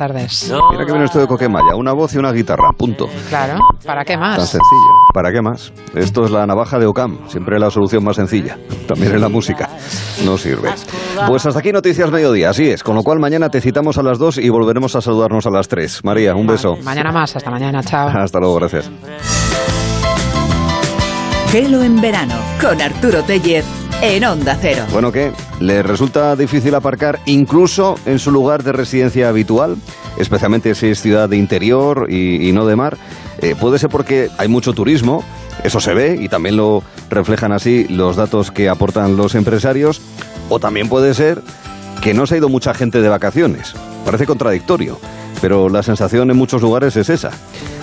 tardes. Mira que viene esto de Coquemaya, una voz y una guitarra, punto. Claro, ¿para qué Tan más? sencillo. ¿Para qué más? Esto es la navaja de Ocam, siempre la solución más sencilla. También en la música. No sirve. Pues hasta aquí Noticias Mediodía, así es. Con lo cual mañana te citamos a las 2 y volveremos a saludarnos a las 3. María, un beso. Mañana más, hasta mañana, chao. Hasta luego, gracias. Gelo en verano con Arturo Tellez en Onda Cero. Bueno, ¿qué? ¿Le resulta difícil aparcar incluso en su lugar de residencia habitual? Especialmente si es ciudad de interior y, no de mar. Eh, puede ser porque hay mucho turismo, eso se ve y también lo reflejan así los datos que aportan los empresarios. O también puede ser que no se ha ido mucha gente de vacaciones. Parece contradictorio, pero la sensación en muchos lugares es esa.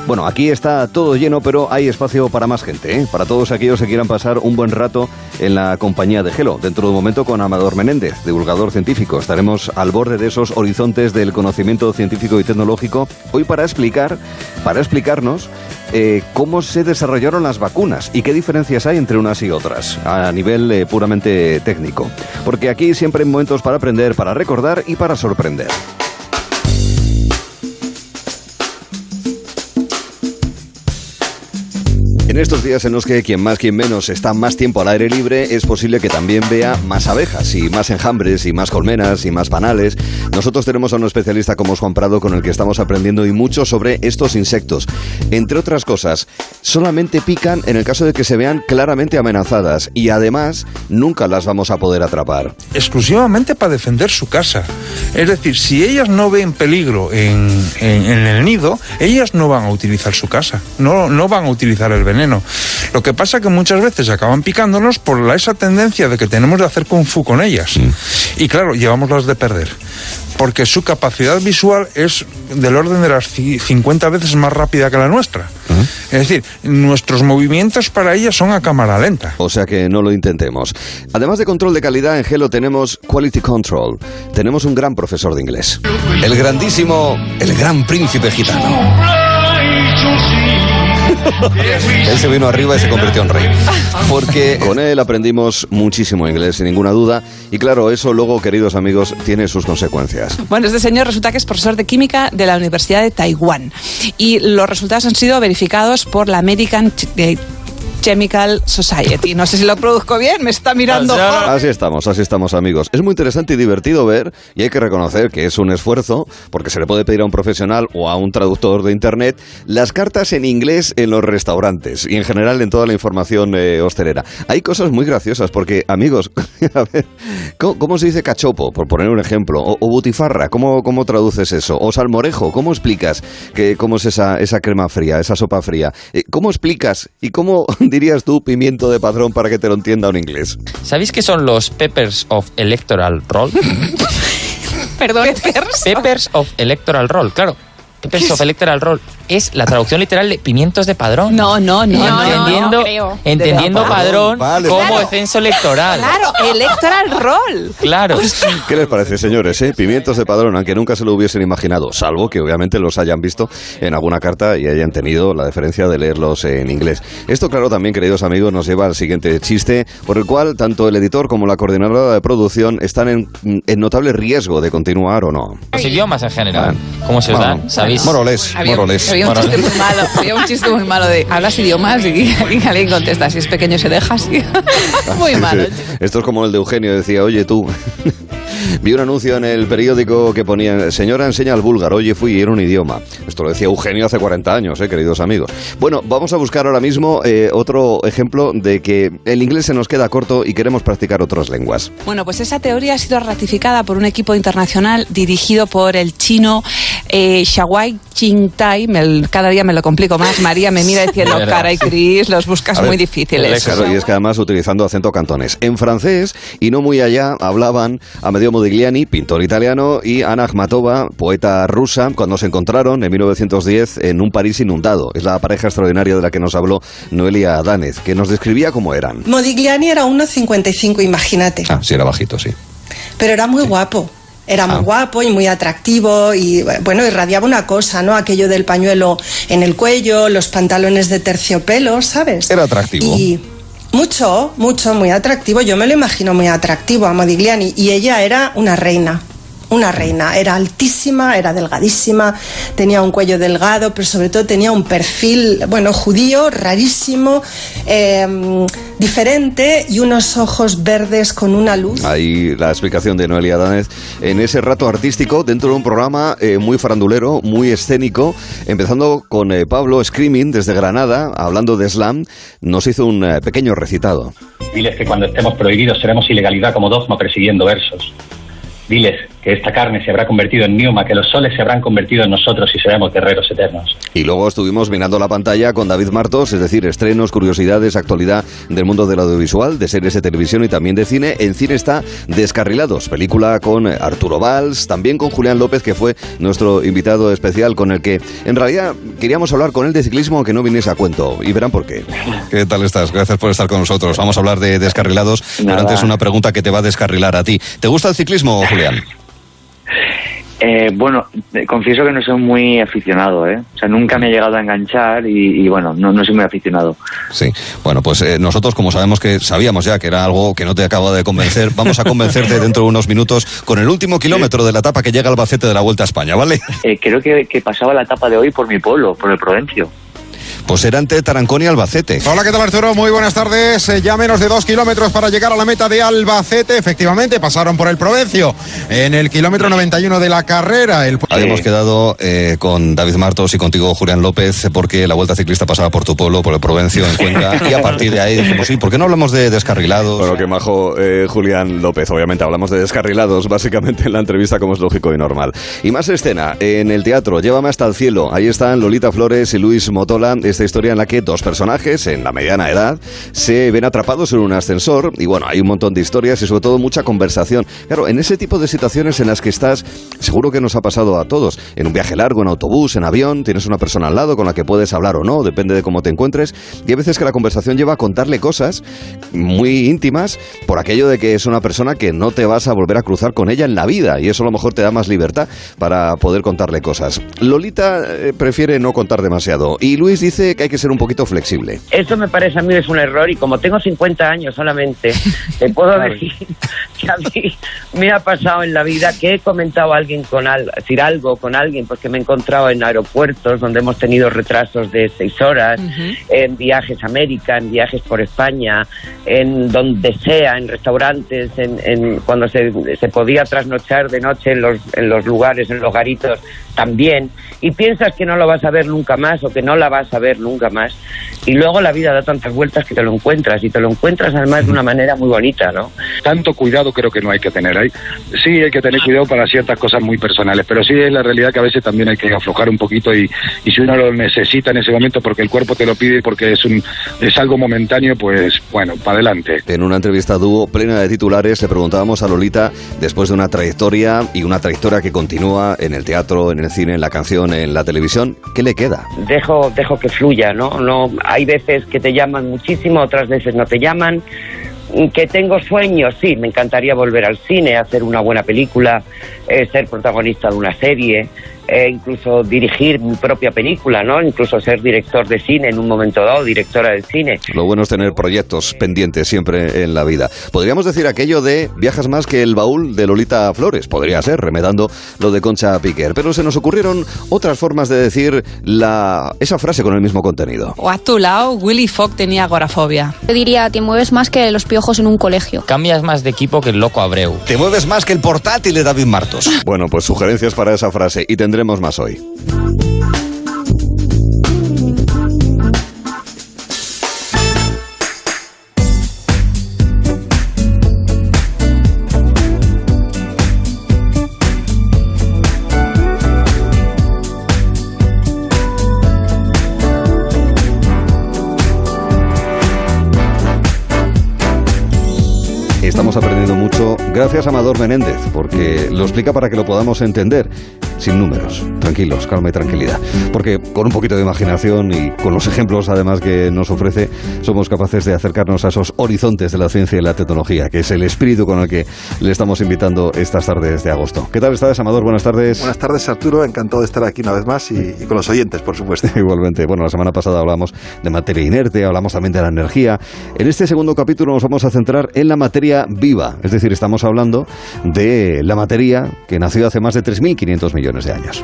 Bueno, aquí está todo lleno, pero hay espacio para más gente, ¿eh? para todos aquellos que quieran pasar un buen rato en la compañía de Gelo. Dentro de un momento con Amador Menéndez, divulgador científico. Estaremos al borde de esos horizontes del conocimiento científico y tecnológico hoy para explicar, para explicarnos eh, cómo se desarrollaron las vacunas y qué diferencias hay entre unas y otras a nivel eh, puramente técnico. Porque aquí siempre hay momentos para aprender, para recordar y para sorprender. En estos días en los que quien más, quien menos está más tiempo al aire libre, es posible que también vea más abejas y más enjambres y más colmenas y más panales. Nosotros tenemos a un especialista como Juan Prado con el que estamos aprendiendo y mucho sobre estos insectos. Entre otras cosas, solamente pican en el caso de que se vean claramente amenazadas y además nunca las vamos a poder atrapar. exclusivamente para defender su casa. Es decir, si ellas no ven peligro en- en el nido, ellas no van a utilizar su casa, no, no van a utilizar el veneno. Lo que pasa que muchas veces acaban picándonos por la, esa tendencia de que tenemos de hacer kung fu con ellas. Y claro, llevamos las de perder. Porque su capacidad visual es del orden de las ci- 50 veces más rápida que la nuestra. Es decir, nuestros movimientos para ellas son a cámara lenta. O sea que no lo intentemos. Además de control de calidad, en Gelo tenemos Quality Control. Tenemos un gran profesor de inglés. El grandísimo, el gran príncipe gitano. Él se vino arriba y se convirtió en rey. Porque con él aprendimos muchísimo inglés, sin ninguna duda. Y claro, eso luego, queridos amigos, tiene sus consecuencias. Bueno, este señor resulta que es profesor de química de la Universidad de Taiwán y los resultados han sido verificados por la American Ch- Chemical Society. No sé si lo produzco bien, me está mirando. Así estamos, así estamos amigos. Es muy interesante y divertido ver, y hay que reconocer que es un esfuerzo, porque se le puede pedir a un profesional o a un traductor de Internet, las cartas en inglés en los restaurantes y en general en toda la información eh, hostelera. Hay cosas muy graciosas, porque amigos, a ver, ¿cómo, cómo se dice cachopo, por poner un ejemplo? O, o butifarra, ¿cómo, ¿cómo traduces eso? O salmorejo, ¿cómo explicas que, cómo es esa, esa crema fría, esa sopa fría? Eh, ¿Cómo explicas y cómo dirías tú pimiento de padrón para que te lo entienda un inglés? ¿Sabéis qué son los Peppers of Electoral Roll? Perdón. Peppers of Electoral Roll, claro. Of Electoral Roll es la traducción literal de pimientos de padrón. No, no, no, no, entendiendo, no creo. entendiendo padrón Vale, como vale. censo electoral. Claro, electoral roll. Claro. ¿Qué les parece, señores? eh? Pimientos de padrón, aunque nunca se lo hubiesen imaginado, salvo que obviamente los hayan visto en alguna carta y hayan tenido la deferencia de leerlos en inglés. Esto, claro, también, queridos amigos, nos lleva al siguiente chiste, por el cual tanto el editor como la coordinadora de producción están en, en notable riesgo de continuar o no. Los idiomas en general. ¿Cómo se os Bueno, dan? ¿Sabéis? Moroles, Había, moroles. había un chiste muy malo, había un chiste muy malo de hablas idiomas y, y alguien contesta, si es pequeño se deja así. muy Sí, malo. sí. Esto es como el de Eugenio, decía, oye tú, vi un anuncio en el periódico que ponía, señora enseña al búlgaro, oye fui y era un idioma. Esto lo decía Eugenio hace 40 años, eh, queridos amigos. Bueno, vamos a buscar ahora mismo eh, otro ejemplo de que el inglés se nos queda corto y queremos practicar otras lenguas. Bueno, pues esa teoría ha sido ratificada por un equipo internacional dirigido por el chino eh, Qingtai. Me- cada día me lo complico más. María me mira diciendo, cara y Cris, los buscas ver, muy difíciles. Claro, y es que además utilizando acento cantones. En francés, y no muy allá, hablaban Amedeo Modigliani, pintor italiano, y Ana Akhmatova, poeta rusa, cuando se encontraron en 1910 en un París inundado. Es la pareja extraordinaria de la que nos habló Noelia Danez, que nos describía cómo eran. Modigliani era 1,55, imagínate. Ah, sí, era bajito, sí. Pero era muy guapo. Era muy Ah. guapo y muy atractivo y bueno, irradiaba una cosa, ¿no? Aquello del pañuelo en el cuello, los pantalones de terciopelo, ¿sabes? Era atractivo. Y mucho, mucho, muy atractivo. Yo me lo imagino muy atractivo a Modigliani y ella era una reina. Una reina. Era altísima, era delgadísima, tenía un cuello delgado, pero sobre todo tenía un perfil, bueno, judío, rarísimo, eh, diferente y unos ojos verdes con una luz. Ahí la explicación de Noelia Danez en ese rato artístico dentro de un programa eh, muy farandulero, muy escénico, empezando con eh, Pablo Screaming desde Granada, hablando de slam, nos hizo un eh, pequeño recitado. Diles que cuando estemos prohibidos seremos ilegalidad como dogma persiguiendo versos. Diles que esta carne se habrá convertido en niuma, que los soles se habrán convertido en nosotros y seremos guerreros eternos. Y luego estuvimos mirando la pantalla con David Martos, es decir, estrenos, curiosidades, actualidad del mundo del audiovisual, de series de televisión y también de cine. En cine está Descarrilados, película con Arturo Valls, también con Julián López, que fue nuestro invitado especial con el que en realidad queríamos hablar con él de ciclismo, aunque no viniese a cuento. Y verán por qué. ¿Qué tal estás? Gracias por estar con nosotros. Vamos a hablar de Descarrilados, pero Nada. antes una pregunta que te va a descarrilar a ti. ¿Te gusta el ciclismo, Julián? Eh, bueno, eh, confieso que no soy muy aficionado, ¿eh? O sea, nunca me he llegado a enganchar y, y bueno, no, no soy muy aficionado. Sí, bueno, pues eh, nosotros como sabemos que sabíamos ya que era algo que no te acaba de convencer, vamos a convencerte dentro de unos minutos con el último kilómetro de la etapa que llega al Albacete de la Vuelta a España, ¿vale? Eh, creo que, que pasaba la etapa de hoy por mi pueblo, por el Provencio. Pues era entre Tarancón y Albacete. Hola, ¿qué tal Arturo? Muy buenas tardes. Eh, ya menos de dos kilómetros para llegar a la meta de Albacete. Efectivamente, pasaron por el Provencio en el kilómetro 91 de la carrera. El... Habíamos quedado eh, con David Martos y contigo, Julián López, porque la Vuelta Ciclista pasaba por tu pueblo, por el Provencio, en Cuenca, y a partir de ahí dijimos, sí, ¿por qué no hablamos de descarrilados? Bueno, que majo eh, Julián López, obviamente hablamos de descarrilados, básicamente en la entrevista, como es lógico y normal. Y más escena, en el teatro, Llévame hasta el cielo, ahí están Lolita Flores y Luis Motola, esta historia en la que dos personajes, en la mediana edad, se ven atrapados en un ascensor, y bueno, hay un montón de historias y sobre todo mucha conversación. Claro, en ese tipo de situaciones en las que estás, seguro que nos ha pasado a todos, en un viaje largo, en autobús, en avión, tienes una persona al lado con la que puedes hablar o no, depende de cómo te encuentres, y hay veces que la conversación lleva a contarle cosas muy íntimas por aquello de que es una persona que no te vas a volver a cruzar con ella en la vida, y eso a lo mejor te da más libertad para poder contarle cosas. Lolita eh, prefiere no contar demasiado, y Luis dice que hay que ser un poquito flexible. Eso me parece a mí es un error y como tengo 50 años solamente, te puedo decir que a mí me ha pasado en la vida que he comentado a alguien con al, decir algo con alguien porque me he encontrado en aeropuertos donde hemos tenido retrasos de seis horas, en viajes a América, en viajes por España, en donde sea, en restaurantes, en, en cuando se, se podía trasnochar de noche en los, en los lugares, en los garitos también, y piensas que no lo vas a ver nunca más o que no la vas a ver nunca más, y luego la vida da tantas vueltas que te lo encuentras, y te lo encuentras además de una manera muy bonita, ¿no? Tanto cuidado creo que no hay que tener ahí. Sí hay que tener cuidado para ciertas cosas muy personales, pero sí es la realidad que a veces también hay que aflojar un poquito y, y si uno lo necesita en ese momento porque el cuerpo te lo pide y porque es un es algo momentáneo, pues bueno, para adelante. En una entrevista dúo plena de titulares le preguntábamos a Lolita, después de una trayectoria y una trayectoria que continúa en el teatro, en el cine, en la canción, en la televisión, ¿qué le queda? dejo dejo que fluya no no hay veces que te llaman muchísimo otras veces no te llaman que tengo sueños sí me encantaría volver al cine hacer una buena película eh, ser protagonista de una serie eh, incluso dirigir mi propia película no incluso ser director de cine en un momento dado directora de cine Lo bueno es tener proyectos pendientes siempre en la vida. Podríamos decir aquello de viajas más que el baúl de Lolita Flores, podría ser, remedando lo de Concha Piquer, pero se nos ocurrieron otras formas de decir la, esa frase con el mismo contenido. O a tu lado, Willy Fogg tenía agorafobia. Yo diría, te mueves más que los piojos en un colegio. Cambias más de equipo que el loco Abreu. Te mueves más que el portátil de David Martos. Bueno, pues sugerencias para esa frase y tendremos más hoy. Estamos aprendiendo mucho gracias a Amador Menéndez, porque lo explica para que lo podamos entender. Sin números. Tranquilos, calma y tranquilidad. Porque con un poquito de imaginación y con los ejemplos además que nos ofrece, somos capaces de acercarnos a esos horizontes de la ciencia y la tecnología, que es el espíritu con el que le estamos invitando estas tardes de agosto. ¿Qué tal estás, Amador? Buenas tardes. Buenas tardes, Arturo. Encantado de estar aquí una vez más y, y con los oyentes, por supuesto. Igualmente. Bueno, la semana pasada hablamos de materia inerte, hablamos también de la energía. En este segundo capítulo nos vamos a centrar en la materia viva, es decir, estamos hablando de la materia que nació hace más de 3.500 millones de años.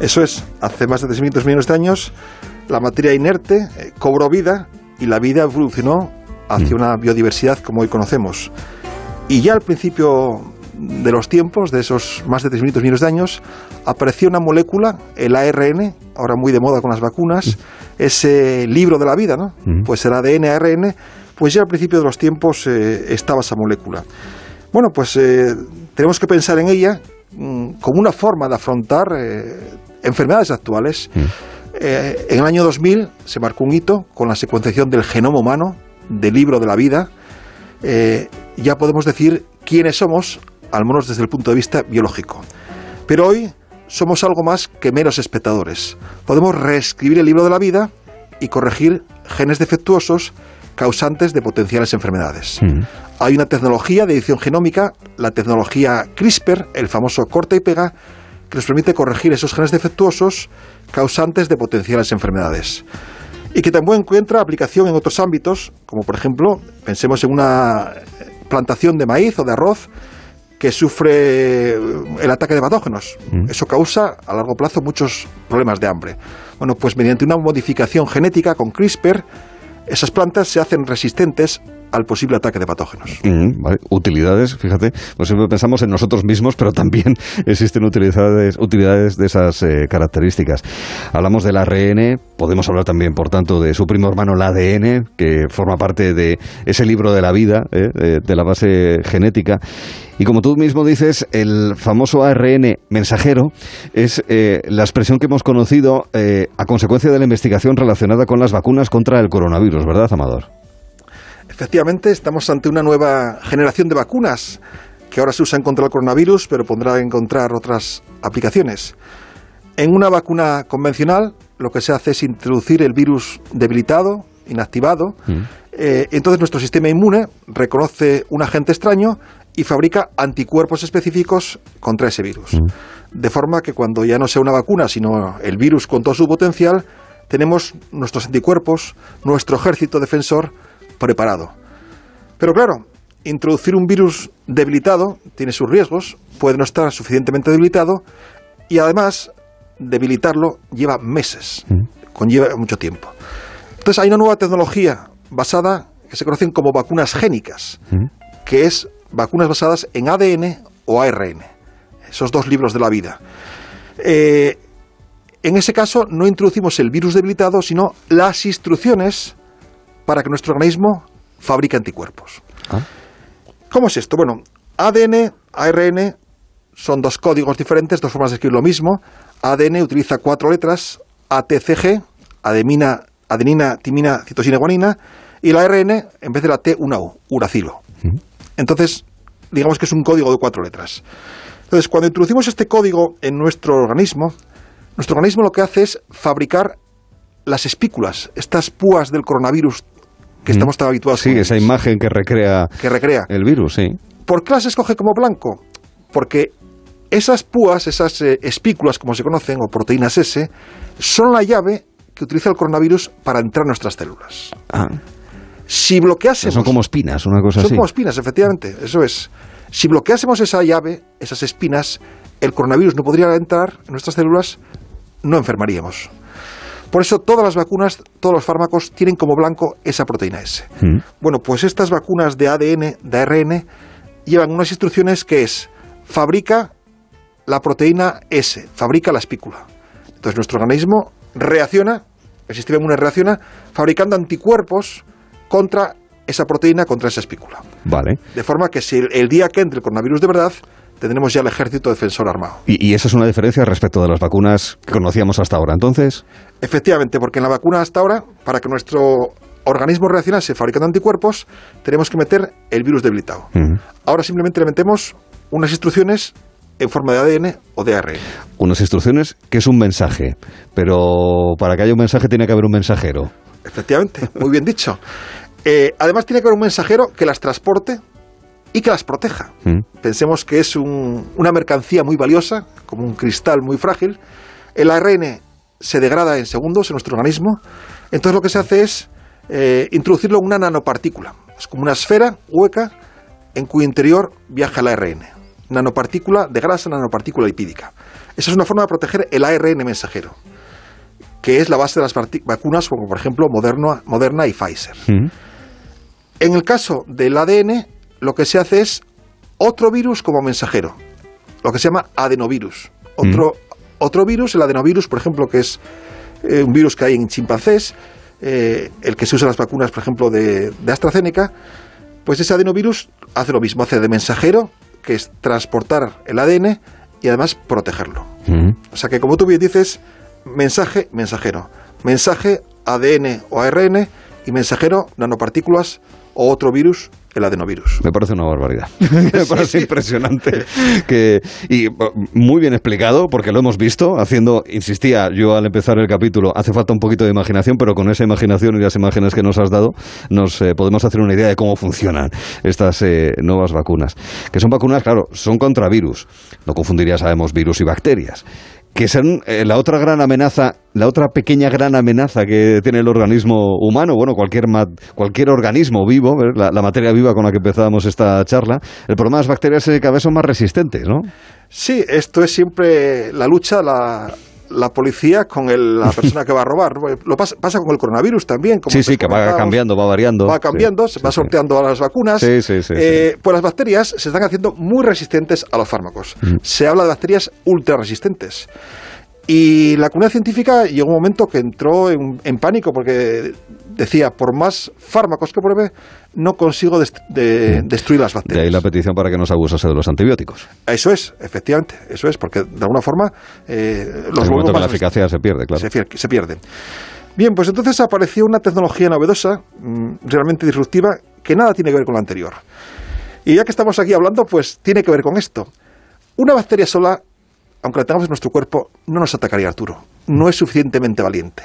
Eso es, hace más de 3.500 millones de años la materia inerte eh, cobró vida y la vida evolucionó hacia una biodiversidad como hoy conocemos. Y ya al principio de los tiempos, de esos más de 3.500 millones de años, apareció una molécula, el ARN, ahora muy de moda con las vacunas, ese libro de la vida, ¿no? Pues el ADN, ARN, pues ya al principio de los tiempos eh, estaba esa molécula. Bueno, pues eh, tenemos que pensar en ella mm, como una forma de afrontar eh, enfermedades actuales. Eh, en el año 2000 se marcó un hito con la secuenciación del genoma humano, del libro de la vida. Eh, ya podemos decir quiénes somos, al menos desde el punto de vista biológico. Pero hoy somos algo más que meros espectadores. Podemos reescribir el libro de la vida y corregir genes defectuosos causantes de potenciales enfermedades. Hay una tecnología de edición genómica, la tecnología CRISPR, el famoso corta y pega, que nos permite corregir esos genes defectuosos causantes de potenciales enfermedades. Y que también encuentra aplicación en otros ámbitos, como por ejemplo, pensemos en una plantación de maíz o de arroz que sufre el ataque de patógenos. Eso causa a largo plazo muchos problemas de hambre. Bueno, pues mediante una modificación genética con CRISPR, esas plantas se hacen resistentes al posible ataque de patógenos. Utilidades, fíjate, no siempre pensamos en nosotros mismos, pero también existen utilidades, utilidades de esas eh, características. Hablamos del ARN, podemos hablar también, por tanto, de su primo hermano, el ADN, que forma parte de ese libro de la vida, eh, de, de la base genética. Y como tú mismo dices, el famoso ARN mensajero es eh, la expresión que hemos conocido eh, a consecuencia de la investigación relacionada con las vacunas contra el coronavirus, ¿verdad, Amador? Efectivamente, estamos ante una nueva generación de vacunas que ahora se usan contra el coronavirus, pero pondrá a encontrar otras aplicaciones. En una vacuna convencional, lo que se hace es introducir el virus debilitado, inactivado. Eh, entonces, nuestro sistema inmune reconoce un agente extraño y fabrica anticuerpos específicos contra ese virus. De forma que cuando ya no sea una vacuna, sino el virus con todo su potencial, tenemos nuestros anticuerpos, nuestro ejército defensor preparado. Pero claro, introducir un virus debilitado tiene sus riesgos, puede no estar suficientemente debilitado y además debilitarlo lleva meses, conlleva mucho tiempo. Entonces hay una nueva tecnología basada que se conocen como vacunas génicas, que es vacunas basadas en ADN o ARN, esos dos libros de la vida. Eh, en ese caso no introducimos el virus debilitado, sino las instrucciones para que nuestro organismo fabrique anticuerpos. ¿Cómo es esto? Bueno, ADN, ARN son dos códigos diferentes, dos formas de escribir lo mismo. ADN utiliza cuatro letras, ATCG, adenina, adenina, timina, citosina, guanina, y la ARN, en vez de la T, una U, uracilo. Entonces, digamos que es un código de cuatro letras. Entonces, cuando introducimos este código en nuestro organismo, nuestro organismo lo que hace es fabricar las espículas, estas púas del coronavirus que estamos tan habituados Sí, esa imagen que recrea, que recrea. el virus, sí. ¿Por qué las escoge como blanco? Porque esas púas, esas eh, espículas, como se conocen, o proteínas S, son la llave que utiliza el coronavirus para entrar en nuestras células. Ah. Si bloqueásemos... Son como espinas, una cosa Son así. como espinas, efectivamente, eso es. Si bloqueásemos esa llave, esas espinas, el coronavirus no podría entrar en nuestras células, no enfermaríamos. Por eso todas las vacunas, todos los fármacos tienen como blanco esa proteína S. Mm. Bueno, pues estas vacunas de ADN, de ARN, llevan unas instrucciones que es fabrica la proteína S, fabrica la espícula. Entonces nuestro organismo reacciona, el sistema inmune reacciona, fabricando anticuerpos contra esa proteína, contra esa espícula. Vale. De forma que si el, el día que entre el coronavirus de verdad, tendremos ya el ejército defensor armado. Y, y esa es una diferencia respecto de las vacunas que conocíamos hasta ahora. Entonces, Efectivamente, porque en la vacuna hasta ahora, para que nuestro organismo reaccionase fabricando anticuerpos, tenemos que meter el virus debilitado. Ahora simplemente le metemos unas instrucciones en forma de ADN o de ARN. Unas instrucciones que es un mensaje, pero para que haya un mensaje tiene que haber un mensajero. Efectivamente, muy bien dicho. Eh, además tiene que haber un mensajero que las transporte y que las proteja. Mm. Pensemos que es un- una mercancía muy valiosa, como un cristal muy frágil. El ARN se degrada en segundos en nuestro organismo. Entonces lo que se hace es eh, introducirlo en una nanopartícula. Es como una esfera hueca en cuyo interior viaja el ARN. Nanopartícula de grasa, nanopartícula lipídica. Esa es una forma de proteger el ARN mensajero, que es la base de las vacunas como por ejemplo Moderna, Moderna y Pfizer. En el caso del ADN, lo que se hace es otro virus como mensajero, lo que se llama adenovirus. Otro, otro virus, el adenovirus, por ejemplo, que es eh, un virus que hay en chimpancés, eh, el que se usa en las vacunas, por ejemplo, de, de AstraZeneca, pues ese adenovirus hace lo mismo, hace de mensajero, que es transportar el ADN y además protegerlo. O sea que, como tú bien dices, mensaje, mensajero. Mensaje, ADN o ARN y mensajero, nanopartículas o otro virus, el adenovirus. Me parece una barbaridad. Me parece impresionante. Que, y uh, muy bien explicado, porque lo hemos visto haciendo, insistía yo al empezar el capítulo, hace falta un poquito de imaginación, pero con esa imaginación y las imágenes que nos has dado, nos eh, podemos hacer una idea de cómo funcionan estas eh, nuevas vacunas. Que son vacunas, claro, son contra virus. No confundiría, sabemos, virus y bacterias. Que son eh, la otra gran amenaza, la otra pequeña gran amenaza que tiene el organismo humano, bueno, cualquier, cualquier organismo vivo, ¿ver? la, la materia viva con la que empezábamos esta charla. El problema de las bacterias es que cada vez son más resistentes, ¿no? Sí, esto es siempre la lucha, la, la policía con el- la persona que va a robar. Lo pasa, pasa con el coronavirus también. Como sí, sí, que va cambiando, va variando. va cambiando, se va sorteando a las vacunas. Sí, sí, sí, Eh, Pues las bacterias se están haciendo muy resistentes a los fármacos. Mm. Se habla de bacterias ultra resistentes. Y la comunidad científica llegó un momento que entró en, en pánico porque decía, por más fármacos que pruebe, no consigo dest- de- destruir las De bacterias. ahí la petición para que no se abusase de los antibióticos. Eso es, efectivamente, eso es, porque de alguna forma eh, los en el volvemos momento que la eficacia se pierde, claro. se, se pierden. Bien, pues entonces apareció una tecnología novedosa, mm, realmente disruptiva, que nada tiene que ver con la anterior. Y ya que estamos aquí hablando, pues tiene que ver con esto. Una bacteria sola, aunque la tengamos en nuestro cuerpo, no nos atacaría Arturo. No es suficientemente valiente.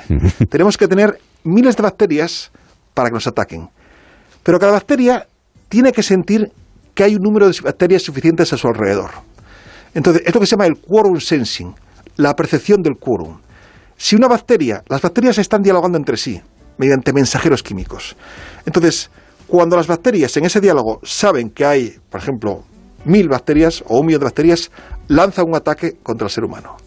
Tenemos que tener miles de bacterias para que nos ataquen. Pero cada bacteria tiene que sentir que hay un número de bacterias suficientes a su alrededor. Entonces, es lo que se llama el quorum sensing, la percepción del quórum. Si una bacteria, las bacterias están dialogando entre sí mediante mensajeros químicos. Entonces, cuando las bacterias en ese diálogo saben que hay, por ejemplo, mil bacterias o un millón de bacterias, lanzan un ataque contra el ser humano.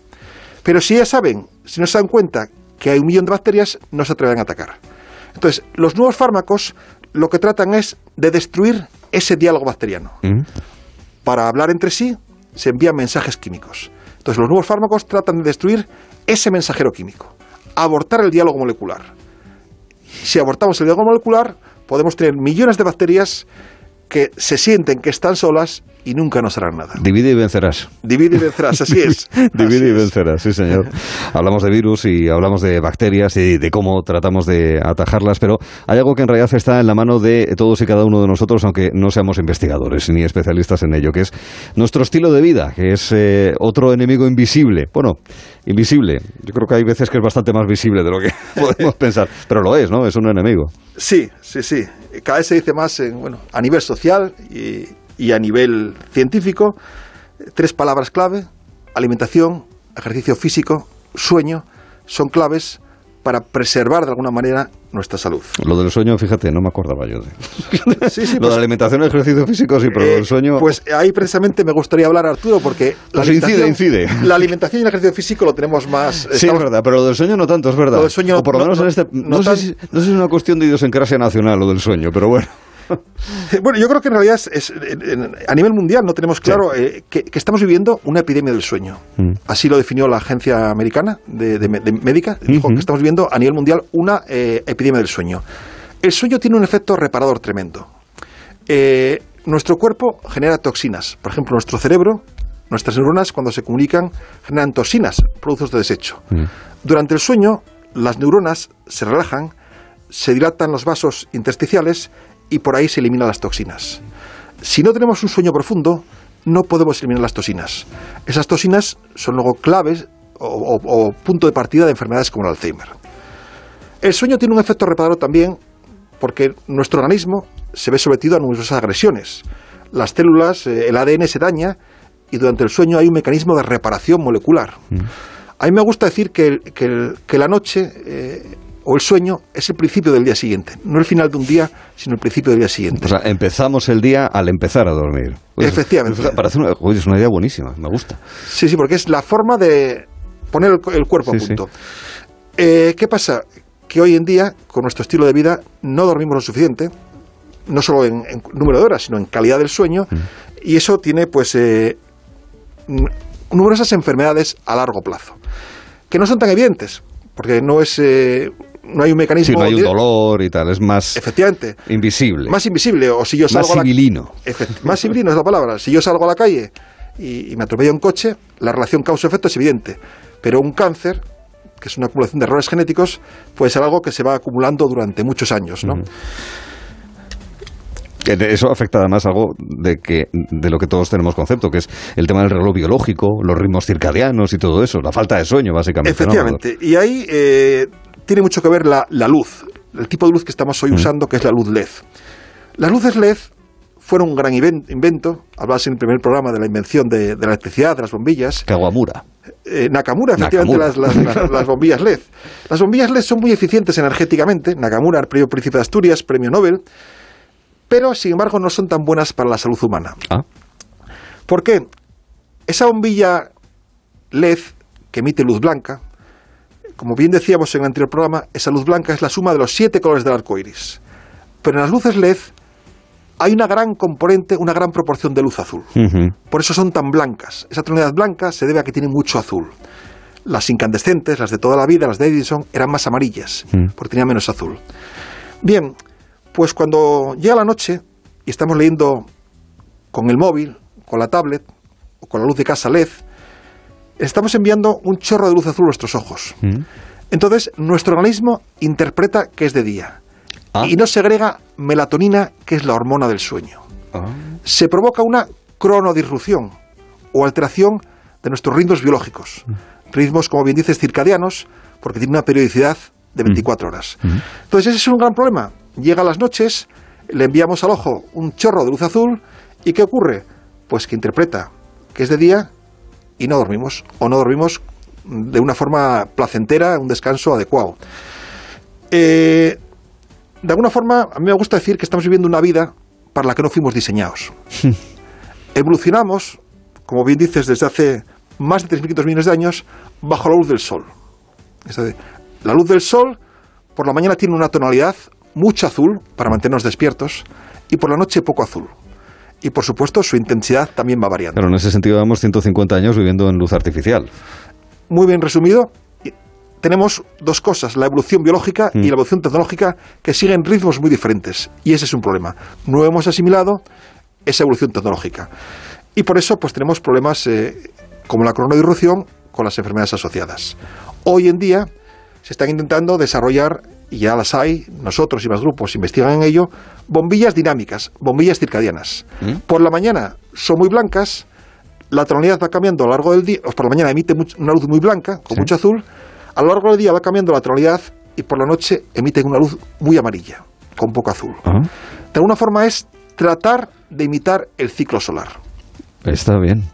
Pero si ellas saben, si no se dan cuenta que hay un millón de bacterias, no se atreven a atacar. Entonces, los nuevos fármacos lo que tratan es de destruir ese diálogo bacteriano. Para hablar entre sí, se envían mensajes químicos. Entonces, los nuevos fármacos tratan de destruir ese mensajero químico, abortar el diálogo molecular. Si abortamos el diálogo molecular, podemos tener millones de bacterias que se sienten que están solas y nunca nos harán nada. Divide y vencerás. Divide y vencerás, así es. Divide y vencerás, sí señor. Hablamos de virus y hablamos de bacterias y de cómo tratamos de atajarlas, pero hay algo que en realidad está en la mano de todos y cada uno de nosotros, aunque no seamos investigadores ni especialistas en ello, que es nuestro estilo de vida, que es eh, otro enemigo invisible. Bueno, invisible. Yo creo que hay veces que es bastante más visible de lo que podemos pensar, pero lo es, ¿no? Es un enemigo. Sí, sí, sí. Cada vez se dice más en, bueno, a nivel social y, y a nivel científico. Tres palabras clave, alimentación, ejercicio físico, sueño, son claves para preservar de alguna manera nuestra salud. Lo del sueño, fíjate, no me acordaba yo de. Sí, sí, lo pues- de la alimentación y ejercicio físico, sí, pero lo del sueño. Pues ahí precisamente me gustaría hablar, Arturo, porque la Pues incide, alimentación- incide. La alimentación y el ejercicio físico lo tenemos más... Sí, estamos- es verdad, pero lo del sueño no tanto, es verdad. Lo del sueño o por lo no- menos no- en este. no No, sé si, no sé si es una cuestión de idiosincrasia nacional lo del sueño, pero bueno. Bueno, yo creo que en realidad es, a nivel mundial no tenemos claro eh, que, que estamos viviendo una epidemia del sueño. Mm. Así lo definió la agencia americana de, de- de médica. Dijo que estamos viviendo a nivel mundial una eh, epidemia del sueño. El sueño tiene un efecto reparador tremendo. Eh, nuestro cuerpo genera toxinas. Por ejemplo, nuestro cerebro, nuestras neuronas, cuando se comunican, generan toxinas, productos de desecho. Durante el sueño, las neuronas se relajan, se dilatan los vasos intersticiales y por ahí se eliminan las toxinas. Si no tenemos un sueño profundo, no podemos eliminar las toxinas. Esas toxinas son luego claves o, o- o punto de partida de enfermedades como el Alzheimer. El sueño tiene un efecto reparador también porque nuestro organismo se ve sometido a numerosas agresiones. Las células, eh, el ADN se daña y durante el sueño hay un mecanismo de reparación molecular. A mí me gusta decir que, que la noche eh, o el sueño es el principio del día siguiente, no el final de un día, sino el principio del día siguiente. O sea, empezamos el día al empezar a dormir. Efectivamente. Parece una, oye, es una idea buenísima, me gusta. Sí, sí, porque es la forma de poner el, cu- el cuerpo Sí, a sí. punto. Eh, ¿Qué pasa? Que hoy en día, con nuestro estilo de vida, no dormimos lo suficiente, no solo en, en número de horas, sino en calidad del sueño, Mm. y eso tiene, pues, eh, numerosas enfermedades a largo plazo, que no son tan evidentes, porque no es, eh, no hay un Sí, mecanismo no hay un dolor y tal, es más Efectivamente. invisible. Más invisible, o si yo Más salgo a la civilino. Más civilino es la palabra. Si yo salgo a la calle y, y me atropella un coche, la relación causa-efecto es evidente. Pero un cáncer, que es una acumulación de errores genéticos, puede ser algo que se va acumulando durante muchos años, ¿no? Eso afecta además algo de, que, de lo que todos tenemos concepto, que es el tema del reloj biológico, los ritmos circadianos y todo eso, la falta de sueño, básicamente. ¿no? Efectivamente. Y ahí eh, tiene mucho que ver la, la luz, el tipo de luz que estamos hoy usando, que es la luz LED. Las luces LED fueron un gran inven- invento. Hablabas en el primer programa de la invención de, de la electricidad, de las bombillas. Kawamura. Eh, Nakamura, efectivamente, Nakamura. Las, las- las- las bombillas LED. Las bombillas LED son muy eficientes energéticamente. Nakamura, el premio Príncipe de Asturias, premio Nobel. Pero, sin embargo, no son tan buenas para la salud humana. Ah. ¿Por qué? Esa bombilla LED que emite luz blanca, como bien decíamos en el anterior programa, esa luz blanca es la suma de los siete colores del arco iris. Pero en las luces LED hay una gran componente, una gran proporción de luz azul. Por eso son tan blancas. Esa tonalidad blanca se debe a que tienen mucho azul. Las incandescentes, las de toda la vida, las de Edison, eran más amarillas, Mm. porque tenían menos azul. Bien, pues cuando llega la noche y estamos leyendo con el móvil, con la tablet o con la luz de casa LED, estamos enviando un chorro de luz azul a nuestros ojos. Mm. Entonces, nuestro organismo interpreta que es de día Ah. y nos segrega melatonina, que es la hormona del sueño Ah. se provoca una cronodisrupción o alteración de nuestros ritmos biológicos. Ritmos, como bien dices, circadianos, porque tiene una periodicidad de 24 horas. Entonces, ese es un gran problema. Llega a las noches, le enviamos al ojo un chorro de luz azul, ¿y qué ocurre? Pues que interpreta que es de día y no dormimos, o no dormimos de una forma placentera, un descanso adecuado. Eh, de alguna forma, a mí me gusta decir que estamos viviendo una vida para la que no fuimos diseñados. Evolucionamos, como bien dices, desde hace más de 3.500 millones de años, bajo la luz del sol. Es decir, la luz del sol por la mañana tiene una tonalidad mucho azul para mantenernos despiertos y por la noche poco azul. Y por supuesto su intensidad también va variando. Claro, en ese sentido llevamos 150 años viviendo en luz artificial. Muy bien resumido, tenemos dos cosas, la evolución biológica y la evolución tecnológica que siguen ritmos muy diferentes. Y ese es un problema. No hemos asimilado esa evolución tecnológica. Y por eso pues tenemos problemas eh, como la cronodisrupción con las enfermedades asociadas. Hoy en día se están intentando desarrollar, y ya las hay, nosotros y más grupos investigan en ello, bombillas dinámicas, bombillas circadianas. Por la mañana son muy blancas, la tonalidad va cambiando a lo largo del día, o por la mañana emite una luz muy blanca, con mucho azul, a lo largo del día va cambiando la tonalidad y por la noche emiten una luz muy amarilla, con poco azul. De alguna forma es tratar de imitar el ciclo solar. Está bien.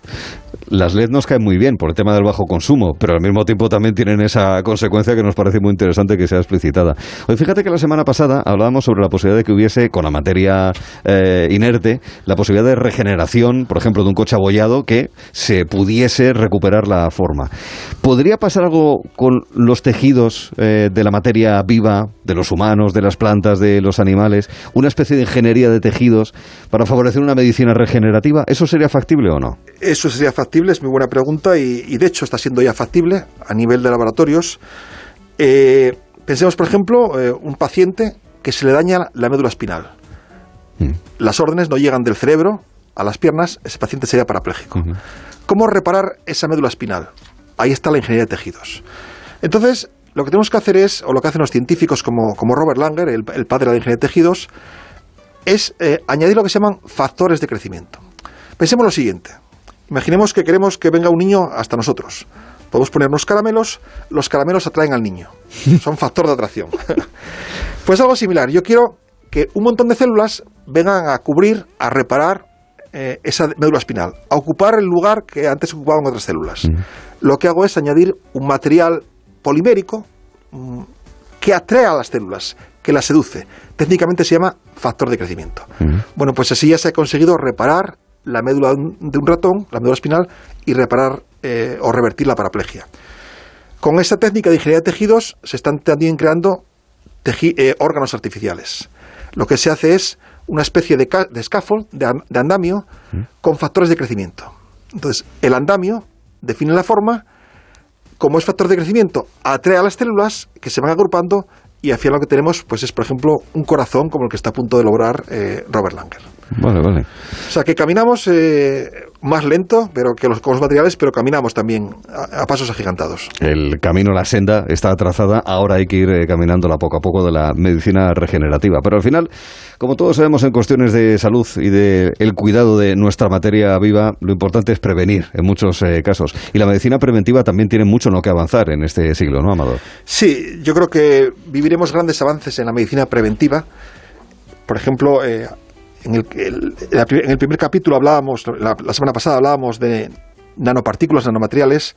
Las LED nos caen muy bien por el tema del bajo consumo, pero al mismo tiempo también tienen esa consecuencia que nos parece muy interesante que sea explicitada. Hoy fíjate que la semana pasada hablábamos sobre la posibilidad de que hubiese, con la materia eh, inerte, la posibilidad de regeneración, por ejemplo, de un coche abollado que se pudiese recuperar la forma. ¿Podría pasar algo con los tejidos eh, de la materia viva, de los humanos, de las plantas, de los animales? ¿Una especie de ingeniería de tejidos para favorecer una medicina regenerativa? ¿Eso sería factible o no? Eso sería factible, es muy buena pregunta y, y de hecho está siendo ya factible a nivel de laboratorios. Eh, pensemos, por ejemplo, eh, un paciente que se le daña la médula espinal. Las órdenes no llegan del cerebro a las piernas, ese paciente sería parapléjico. ¿Cómo reparar esa médula espinal? Ahí está la ingeniería de tejidos. Entonces, lo que tenemos que hacer es, o lo que hacen los científicos como, como Robert Langer, el, el padre de la ingeniería de tejidos, es eh, añadir lo que se llaman factores de crecimiento. Pensemos lo siguiente. Imaginemos que queremos que venga un niño hasta nosotros. Podemos ponernos caramelos, los caramelos atraen al niño. Son factor de atracción. pues algo similar. Yo quiero que un montón de células vengan a cubrir, a reparar eh, esa médula espinal, a ocupar el lugar que antes ocupaban otras células. Lo que hago es añadir un material polimérico mm, que atrae a las células, que las seduce. Técnicamente se llama factor de crecimiento. Bueno, pues así ya se ha conseguido reparar la médula de un ratón, la médula espinal, y reparar eh, o revertir la paraplegia. Con esta técnica de ingeniería de tejidos se están también creando eh, órganos artificiales. Lo que se hace es una especie de, de scaffold, de, de andamio, con factores de crecimiento. Entonces, el andamio define la forma, como es factor de crecimiento, atrae a las células que se van agrupando y al final lo que tenemos pues es, por ejemplo, un corazón como el que está a punto de lograr eh, Robert Langer. Vale, vale. O sea, que caminamos eh, más lento pero que los, con los materiales, pero caminamos también a, a, pasos agigantados. El camino, la senda está trazada, ahora hay que ir eh, caminándola poco a poco de la medicina regenerativa. Pero al final, como todos sabemos en cuestiones de salud y de el cuidado de nuestra materia viva, lo importante es prevenir en muchos eh, casos. Y la medicina preventiva también tiene mucho en lo que avanzar en este siglo, ¿no, Amador? Sí, yo creo que viviremos grandes avances en la medicina preventiva. Por ejemplo, eh, en el, en el, primer capítulo hablábamos, la, la, semana pasada hablábamos de nanopartículas, nanomateriales.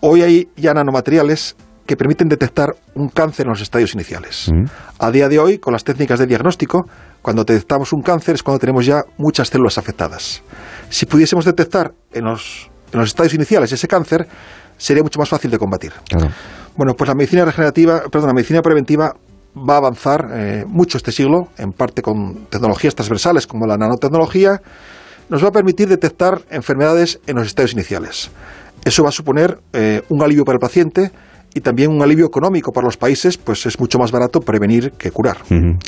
Hoy hay ya nanomateriales que permiten detectar un cáncer en los estadios iniciales. Mm. A día de hoy, con las técnicas de diagnóstico, cuando detectamos un cáncer es cuando tenemos ya muchas células afectadas. Si pudiésemos detectar en los, en los estadios iniciales ese cáncer, sería mucho más fácil de combatir. Claro. Bueno, pues la medicina regenerativa, perdón, la medicina preventiva va a avanzar eh, mucho este siglo, en parte con tecnologías transversales como la nanotecnología, nos va a permitir detectar enfermedades en los estadios iniciales. Eso va a suponer eh, un alivio para el paciente y también un alivio económico para los países, pues es mucho más barato prevenir que curar.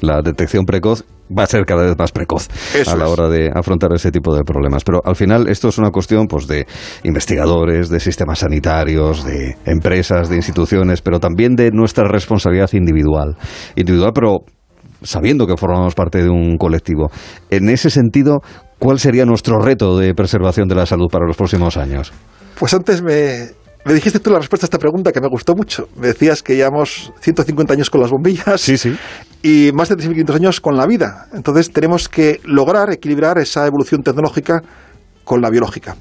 La detección precoz va a ser cada vez más precoz Eso a la es. hora de afrontar ese tipo de problemas. Pero al final esto es una cuestión pues, de investigadores, de sistemas sanitarios, de empresas, de instituciones, pero también de nuestra responsabilidad individual. Individual, pero sabiendo que formamos parte de un colectivo. En ese sentido, ¿cuál sería nuestro reto de preservación de la salud para los próximos años? Pues antes me, me dijiste tú la respuesta a esta pregunta que me gustó mucho. Me decías que llevamos 150 años con las bombillas sí, sí. y más de 3.500 años con la vida. Entonces tenemos que lograr equilibrar esa evolución tecnológica con la biológica.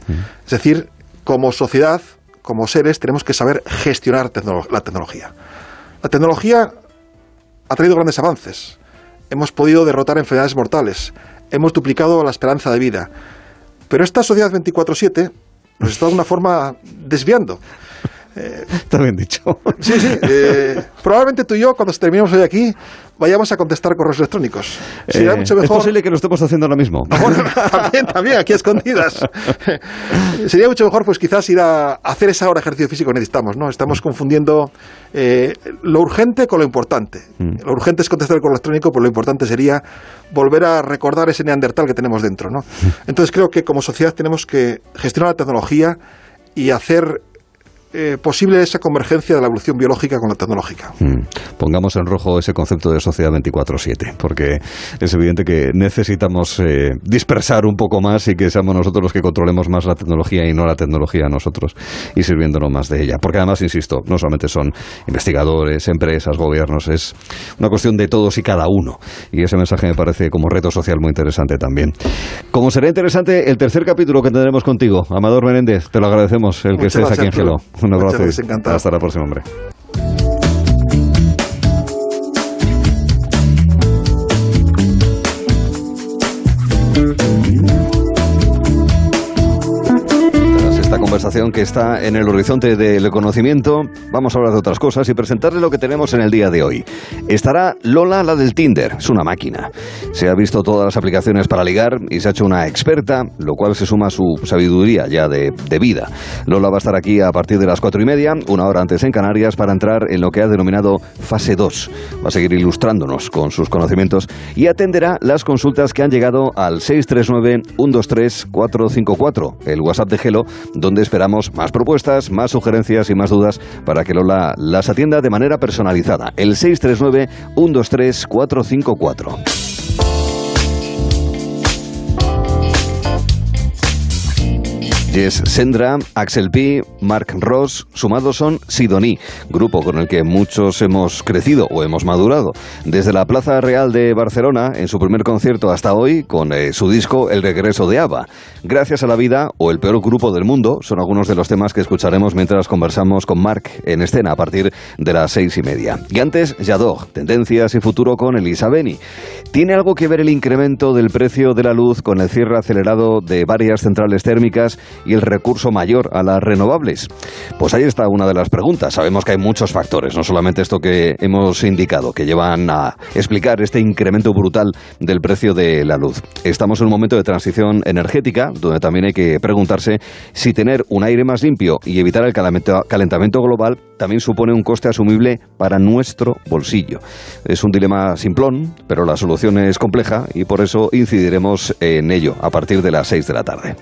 Es decir, como sociedad, como seres, tenemos que saber gestionar tecno la tecnología. La tecnología ha traído grandes avances. Hemos podido derrotar enfermedades mortales. Hemos duplicado la esperanza de vida. Pero esta sociedad 24-7 nos está de una forma desviando. Eh, Está bien dicho. Sí, sí. Eh, probablemente tú y yo, cuando terminemos hoy aquí, vayamos a contestar correos electrónicos. Sería eh, mucho mejor... Es posible que lo estemos haciendo ahora mismo. Bueno, también, también, aquí escondidas. Sería mucho mejor, pues quizás ir a hacer esa hora de ejercicio físico que necesitamos, ¿no? Estamos confundiendo eh, lo urgente con lo importante. Mm. Lo urgente es contestar el correo electrónico, pues lo importante sería volver a recordar ese neandertal que tenemos dentro, ¿no? Entonces creo que como sociedad tenemos que gestionar la tecnología y hacer eh, posible esa convergencia de la evolución biológica con la tecnológica. Mm. Pongamos en rojo ese concepto de sociedad 24-7, porque es evidente que necesitamos eh, dispersar un poco más y que seamos nosotros los que controlemos más la tecnología y no la tecnología a nosotros y sirviéndonos más de ella. Porque además, insisto, no solamente son investigadores, empresas, gobiernos, es una cuestión de todos y cada uno. Y ese mensaje me parece como reto social muy interesante también. Como será interesante el tercer capítulo que tendremos contigo, Amador Menéndez, te lo agradecemos el que estés aquí en Gelo. Un abrazo. Hasta la próxima, hombre. Conversación que está en el horizonte del conocimiento, vamos a hablar de otras cosas y presentarle lo que tenemos en el día de hoy. Estará Lola, la del Tinder, es una máquina. Se ha visto todas las aplicaciones para ligar y se ha hecho una experta, lo cual se suma a su sabiduría ya de, de vida. Lola va a estar aquí a partir de las cuatro y media, una hora antes en Canarias, para entrar en lo que ha denominado fase 2. Va a seguir ilustrándonos con sus conocimientos y atenderá las consultas que han llegado al 639-123-454, el WhatsApp de Gelo, donde esperamos más propuestas, más sugerencias y más dudas para que Lola las atienda de manera personalizada. El 639-123-454. Jess Sendra, Axel P, Mark Ross, sumados son Sidoní, grupo con el que muchos hemos crecido o hemos madurado. Desde la Plaza Real de Barcelona, en su primer concierto hasta hoy, con eh, su disco El regreso de ABBA. Gracias a la vida o el peor grupo del mundo son algunos de los temas que escucharemos mientras conversamos con Mark en escena a partir de las seis y media. Y antes, Yadog, tendencias y futuro con Elisa Beni. ¿Tiene algo que ver el incremento del precio de la luz con el cierre acelerado de varias centrales térmicas y el recurso mayor a las renovables? Pues ahí está una de las preguntas. Sabemos que hay muchos factores, no solamente esto que hemos indicado, que llevan a explicar este incremento brutal del precio de la luz. Estamos en un momento de transición energética, donde también hay que preguntarse si tener un aire más limpio y evitar el calentamiento global también supone un coste asumible para nuestro bolsillo. Es un dilema simplón, pero la solución es compleja y por eso incidiremos en ello a partir de las 6 de la tarde.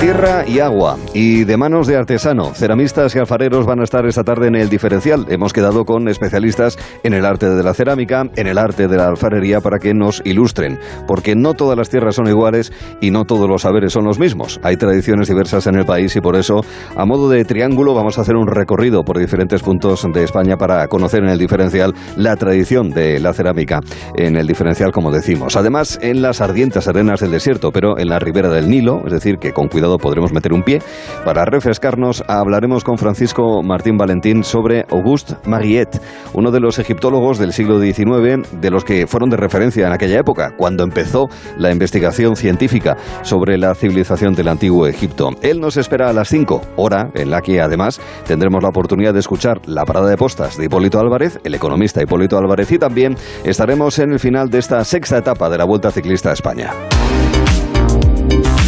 Tierra y agua y de manos de artesano. Ceramistas y alfareros van a estar esta tarde en el diferencial. Hemos quedado con especialistas en el arte de la cerámica, en el arte de la alfarería para que nos ilustren, porque no todas las tierras son iguales y no todos los saberes son los mismos. Hay tradiciones diversas en el país y por eso, a modo de triángulo, vamos a hacer un recorrido por diferentes puntos de España para conocer en el diferencial la tradición de la cerámica en el diferencial, como decimos. Además, en las ardientes arenas del desierto, pero en la ribera del Nilo, es decir, que con cuidado podremos meter un pie. Para refrescarnos, hablaremos con Francisco Martín Valentín sobre Auguste Mariette, uno de los egiptólogos del siglo XIX, de los que fueron de referencia en aquella época, cuando empezó la investigación científica sobre la civilización del antiguo Egipto. Él nos espera a las 5, hora en la que además tendremos la oportunidad de escuchar la parada de postas de Hipólito Álvarez, el economista Hipólito Álvarez, y también estaremos en el final de esta sexta etapa de la Vuelta Ciclista a España.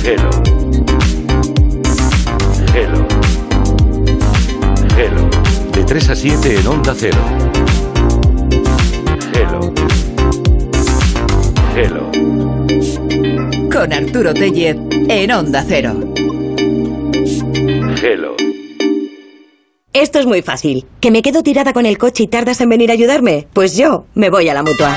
Hello. 3 a 7 en Onda Cero. Hello. Hello. Con Arturo Tellez en Onda Cero. Hello. Esto es muy fácil. ¿Que me quedo tirada con el coche y tardas en venir a ayudarme? Pues yo me voy a la mutua.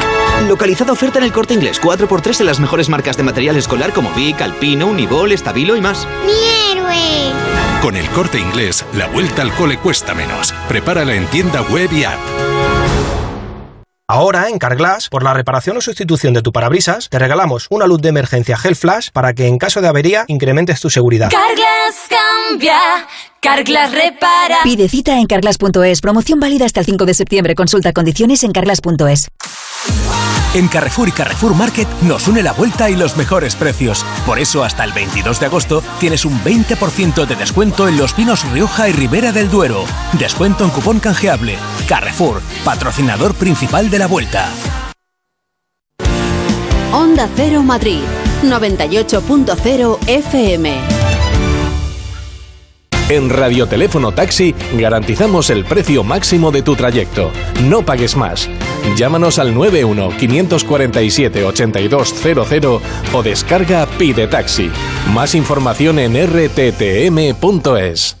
Localizada oferta en el corte inglés 4x3 en las mejores marcas de material escolar como Vic, Alpino, Unibol, Estabilo y más. ¡Mi héroe! Con el corte inglés, la vuelta al cole cuesta menos. Prepárala en tienda web y app. Ahora, en Carglass, por la reparación o sustitución de tu parabrisas, te regalamos una luz de emergencia Gel Flash para que en caso de avería incrementes tu seguridad. Carglass cambia, Carglass repara. Pide cita en carglass.es. Promoción válida hasta el 5 de septiembre. Consulta condiciones en carglass.es. En Carrefour y Carrefour Market nos une la vuelta y los mejores precios. Por eso hasta el 22 de agosto tienes un 20% de descuento en los vinos Rioja y Ribera del Duero. Descuento en cupón canjeable. Carrefour, patrocinador principal de la vuelta. Onda Cero Madrid, 98.0 FM. En Radioteléfono Taxi garantizamos el precio máximo de tu trayecto. No pagues más. Llámanos al 91-547-8200 o descarga Pide Taxi. Más información en rttm.es.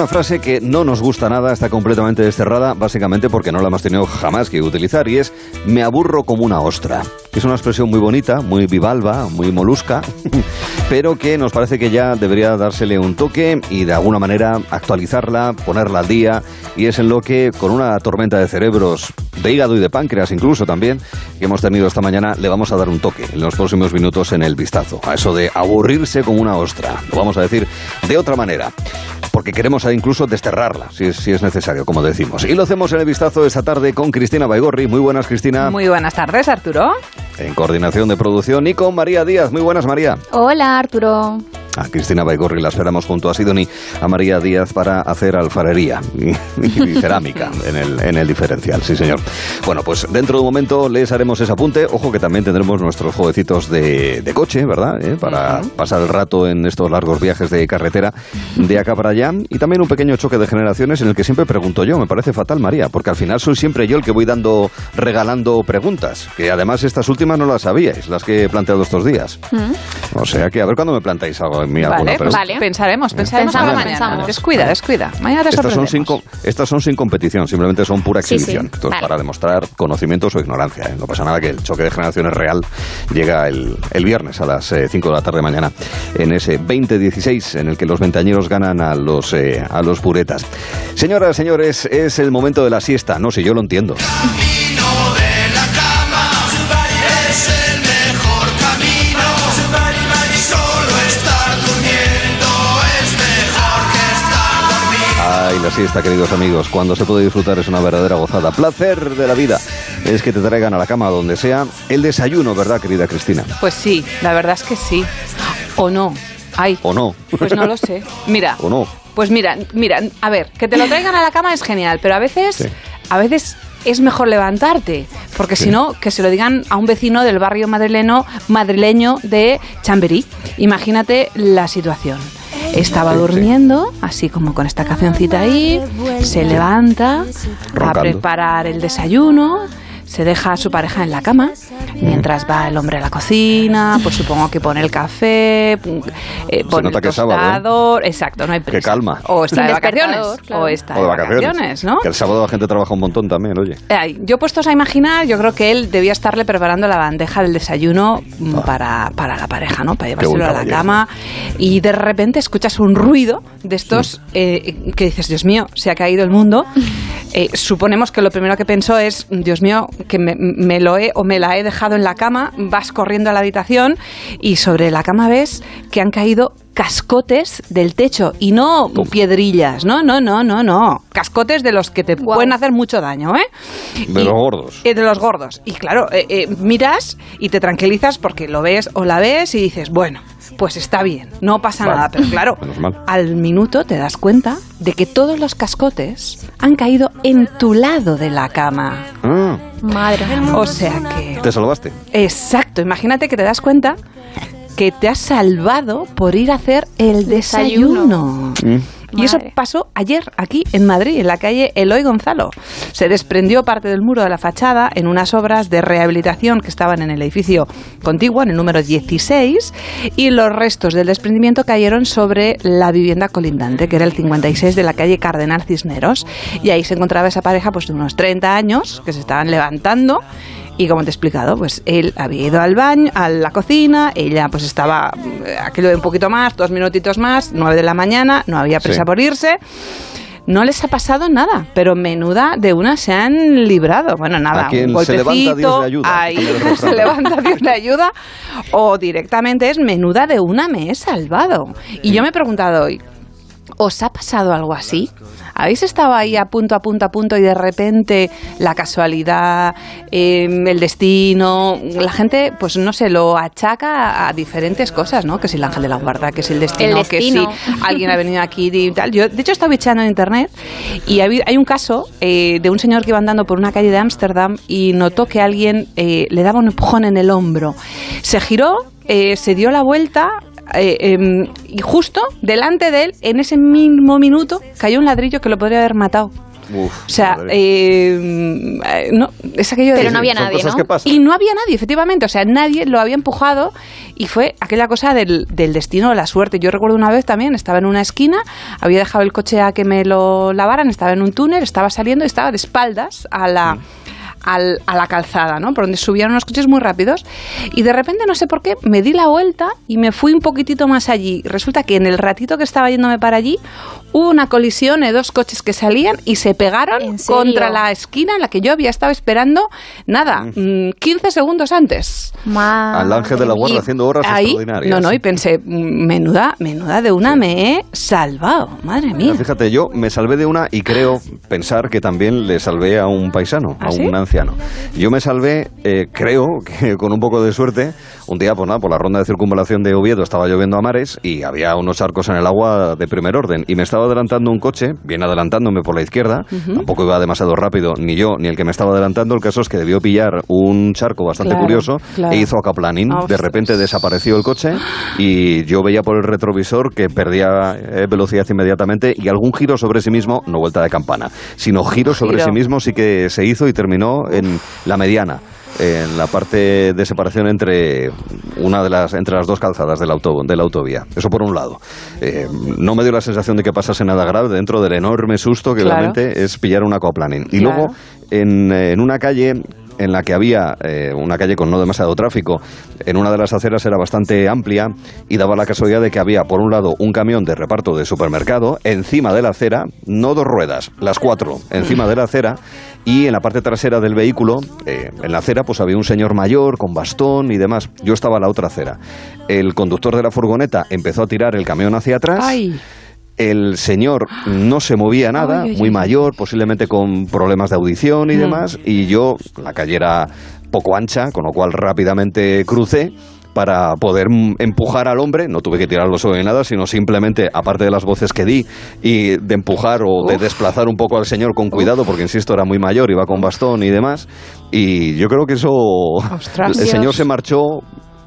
Una frase que no nos gusta nada, está completamente desterrada, básicamente porque no la hemos tenido jamás que utilizar, y es me aburro como una ostra. Es una expresión muy bonita, muy bivalva, muy molusca, pero que nos parece que ya debería dársele un toque y de alguna manera actualizarla, ponerla al día, y es en lo que, con una tormenta de cerebros, de hígado y de páncreas incluso también, que hemos tenido esta mañana, le vamos a dar un toque en los próximos minutos en el vistazo, a eso de aburrirse como una ostra. Lo vamos a decir de otra manera porque queremos incluso desterrarla, si es, si es necesario, como decimos. Y lo hacemos en el vistazo esta tarde con Cristina Baigorri. Muy buenas, Cristina. Muy buenas tardes, Arturo. En coordinación de producción y con María Díaz. Muy buenas, María. Hola, Arturo. A Cristina Baigorri la esperamos junto a Sidoni, a María Díaz para hacer alfarería y, y cerámica en el, en el diferencial, sí señor. Bueno, pues dentro de un momento les haremos ese apunte. Ojo que también tendremos nuestros jueguecitos de, de coche, ¿verdad? ¿Eh? Para pasar el rato en estos largos viajes de carretera de acá para allá. Y también un pequeño choque de generaciones en el que siempre pregunto yo. Me parece fatal, María, porque al final soy siempre yo el que voy dando, regalando preguntas. Que además estas últimas no las sabíais, las que he planteado estos días. O sea que a ver cuándo me plantáis algo en mí alguna Vale, pregunta. pensaremos, pensaremos para mañana. pensamos. Descuida, descuida. Mañana te Estas son, sin, estas son sin competición, simplemente son pura Sí, sí. exhibición. Entonces, Vale. para demostrar conocimientos o ignorancia. ¿eh? No pasa nada que el choque de generaciones real llega el, el viernes a las 5 de la tarde mañana en ese 2016 en el que los ventañeros ganan a los, eh, a los puretas. Señoras, señores, es el momento de la siesta. No sé, yo lo entiendo. La siesta, queridos amigos, cuando se puede disfrutar es una verdadera gozada. Placer de la vida es que te traigan a la cama donde sea el desayuno, ¿verdad, querida Cristina? Pues sí, la verdad es que sí. O no. Ay, ¿O no? pues no lo sé. Mira, ¿O no? Pues mira, mira, a ver, que te lo traigan a la cama es genial, pero a veces, a veces es mejor levantarte, porque Sí. si no, que se lo digan a un vecino del barrio madrileño, madrileño de Chamberí. Imagínate la situación. Estaba durmiendo, así como con esta cancioncita ahí, se levanta a preparar el desayuno, se deja a su pareja en la cama, mientras va el hombre a la cocina, pues supongo que pone el café, eh, pone nota el que ¿eh? tostador, exacto, no hay Qué prisa. calma. O está de vacaciones, claro. o está O de vacaciones. vacaciones, ¿no? Que el sábado la gente trabaja un montón también, oye. Ay, yo puestos a imaginar, yo creo que él debía estarle preparando la bandeja del desayuno mm, para, para la pareja, ¿no? Para llevárselo a la caballero. cama y de repente escuchas un ruido de estos eh, que dices, Dios mío, se ha caído el mundo. Eh, suponemos que lo primero que pensó es, Dios mío, que me, me lo he o me la he dejado en la cama, vas corriendo a la habitación y sobre la cama ves que han caído cascotes del techo y no piedrillas, no, no, no, no, no, cascotes de los que te pueden hacer mucho daño, ¿eh? De los gordos. Eh, de los gordos. Y claro, eh, eh, miras y te tranquilizas porque lo ves o la ves y dices, bueno, pues está bien, no pasa Vale. nada. Pero claro, al minuto te das cuenta de que todos los cascotes han caído en tu lado de la cama. Ah, Madre. O sea que... ¿Te salvaste? Exacto, imagínate que te das cuenta que te has salvado por ir a hacer el desayuno. Y eso pasó ayer aquí en Madrid, en la calle Eloy Gonzalo. Se desprendió parte del muro de la fachada en unas obras de rehabilitación que estaban en el edificio contiguo, en el número 16, y los restos del desprendimiento cayeron sobre la vivienda colindante, que era el 56 de la calle Cardenal Cisneros. Y ahí se encontraba esa pareja pues, de unos 30 años que se estaban levantando y como te he explicado, pues él había ido al baño, a la cocina, ella pues estaba eh, aquello de un poquito más, dos minutitos más, nueve de la mañana, no había prisa Sí. por irse. No les ha pasado nada, pero menuda de una se han librado. Bueno, nada, A un se levanta, golpecito, Dios le ayuda. ahí se levanta, Dios le ayuda, o directamente es menuda de una me he salvado. Y yo me he preguntado hoy, ¿Os ha pasado algo así? ¿Habéis estado ahí a punto, a punto, a punto y de repente la casualidad, eh, el destino, la gente, pues no sé, lo achaca a, diferentes cosas, ¿no? Que si el ángel de la guarda, que si el destino, El destino. que si alguien ha venido aquí y tal. Yo, de hecho, he estado en internet y hay, hay un caso eh, de un señor que iba andando por una calle de Ámsterdam y notó que alguien eh, le daba un empujón en el hombro. Se giró, eh, se dio la vuelta eh, em, y justo delante de él, en ese mismo minuto, cayó un ladrillo que lo podría haber matado. Uf, O sea, eh, no, es aquello de... Pero no había nadie, ¿no? que pasan. Y no había nadie, efectivamente. O sea, nadie lo había empujado y fue aquella cosa del, del destino, la suerte. Yo recuerdo una vez también, estaba en una esquina, había dejado el coche a que me lo lavaran, estaba en un túnel, estaba saliendo y estaba de espaldas a la... al- a la calzada, ¿no? Por donde subían unos coches muy rápidos. Y de repente, no sé por qué, me di la vuelta y me fui un poquitito más allí. Resulta que en el ratito que estaba yéndome para allí, hubo una colisión de dos coches que salían y se pegaron contra la esquina en la que yo había estado esperando, nada, mm, 15 segundos antes. Al ángel de la guarda Y haciendo horas ahí, extraordinarias. No, no, y pensé, mm, menuda, menuda de una me he salvado, madre mía. Fíjate, yo me salvé de una y creo pensar que también le salvé a un paisano, ¿Ah, a sí? Yo me salvé, eh, creo que con un poco de suerte, un día, pues nada, por la ronda de circunvalación de Oviedo estaba lloviendo a mares y había unos arcos en el agua de primer orden y me estaba adelantando un coche, bien adelantándome por la izquierda, tampoco iba demasiado rápido, ni yo ni el que me estaba adelantando, el caso es que debió pillar un charco bastante Claro, curioso claro. e hizo acaplaning. De Ostras. repente desapareció el coche y yo veía por el retrovisor que perdía eh, velocidad inmediatamente y algún giro sobre sí mismo, no vuelta de campana, sino giro sobre Giro. sí mismo sí que se hizo y terminó en la mediana en la parte de separación entre una de las entre las dos calzadas del auto, de la autovía. Eso por un lado. Eh, no me dio la sensación de que pasase nada grave dentro del enorme susto que Claro. realmente es pillar un aquaplaning. Y Claro. luego en, en una calle en la que había eh, una calle con no demasiado tráfico, en una de las aceras era bastante amplia y daba la casualidad de que había, por un lado, un camión de reparto de supermercado encima de la acera, no dos ruedas, las cuatro, encima de la acera, y en la parte trasera del vehículo, eh, en la acera, pues había un señor mayor con bastón y demás. Yo estaba a la otra acera. El conductor de la furgoneta empezó a tirar el camión hacia atrás. Ay. El señor no se movía nada, Ay, ay, muy ay. mayor, posiblemente con problemas de audición y Mm. demás, y yo, la calle era poco ancha, con lo cual rápidamente crucé para poder empujar al hombre, no tuve que tirarlo ni nada, sino simplemente, aparte de las voces que di, y de empujar o de desplazar un poco al señor con cuidado, porque insisto, era muy mayor, iba con bastón y demás, y yo creo que eso, Ostras. el señor se marchó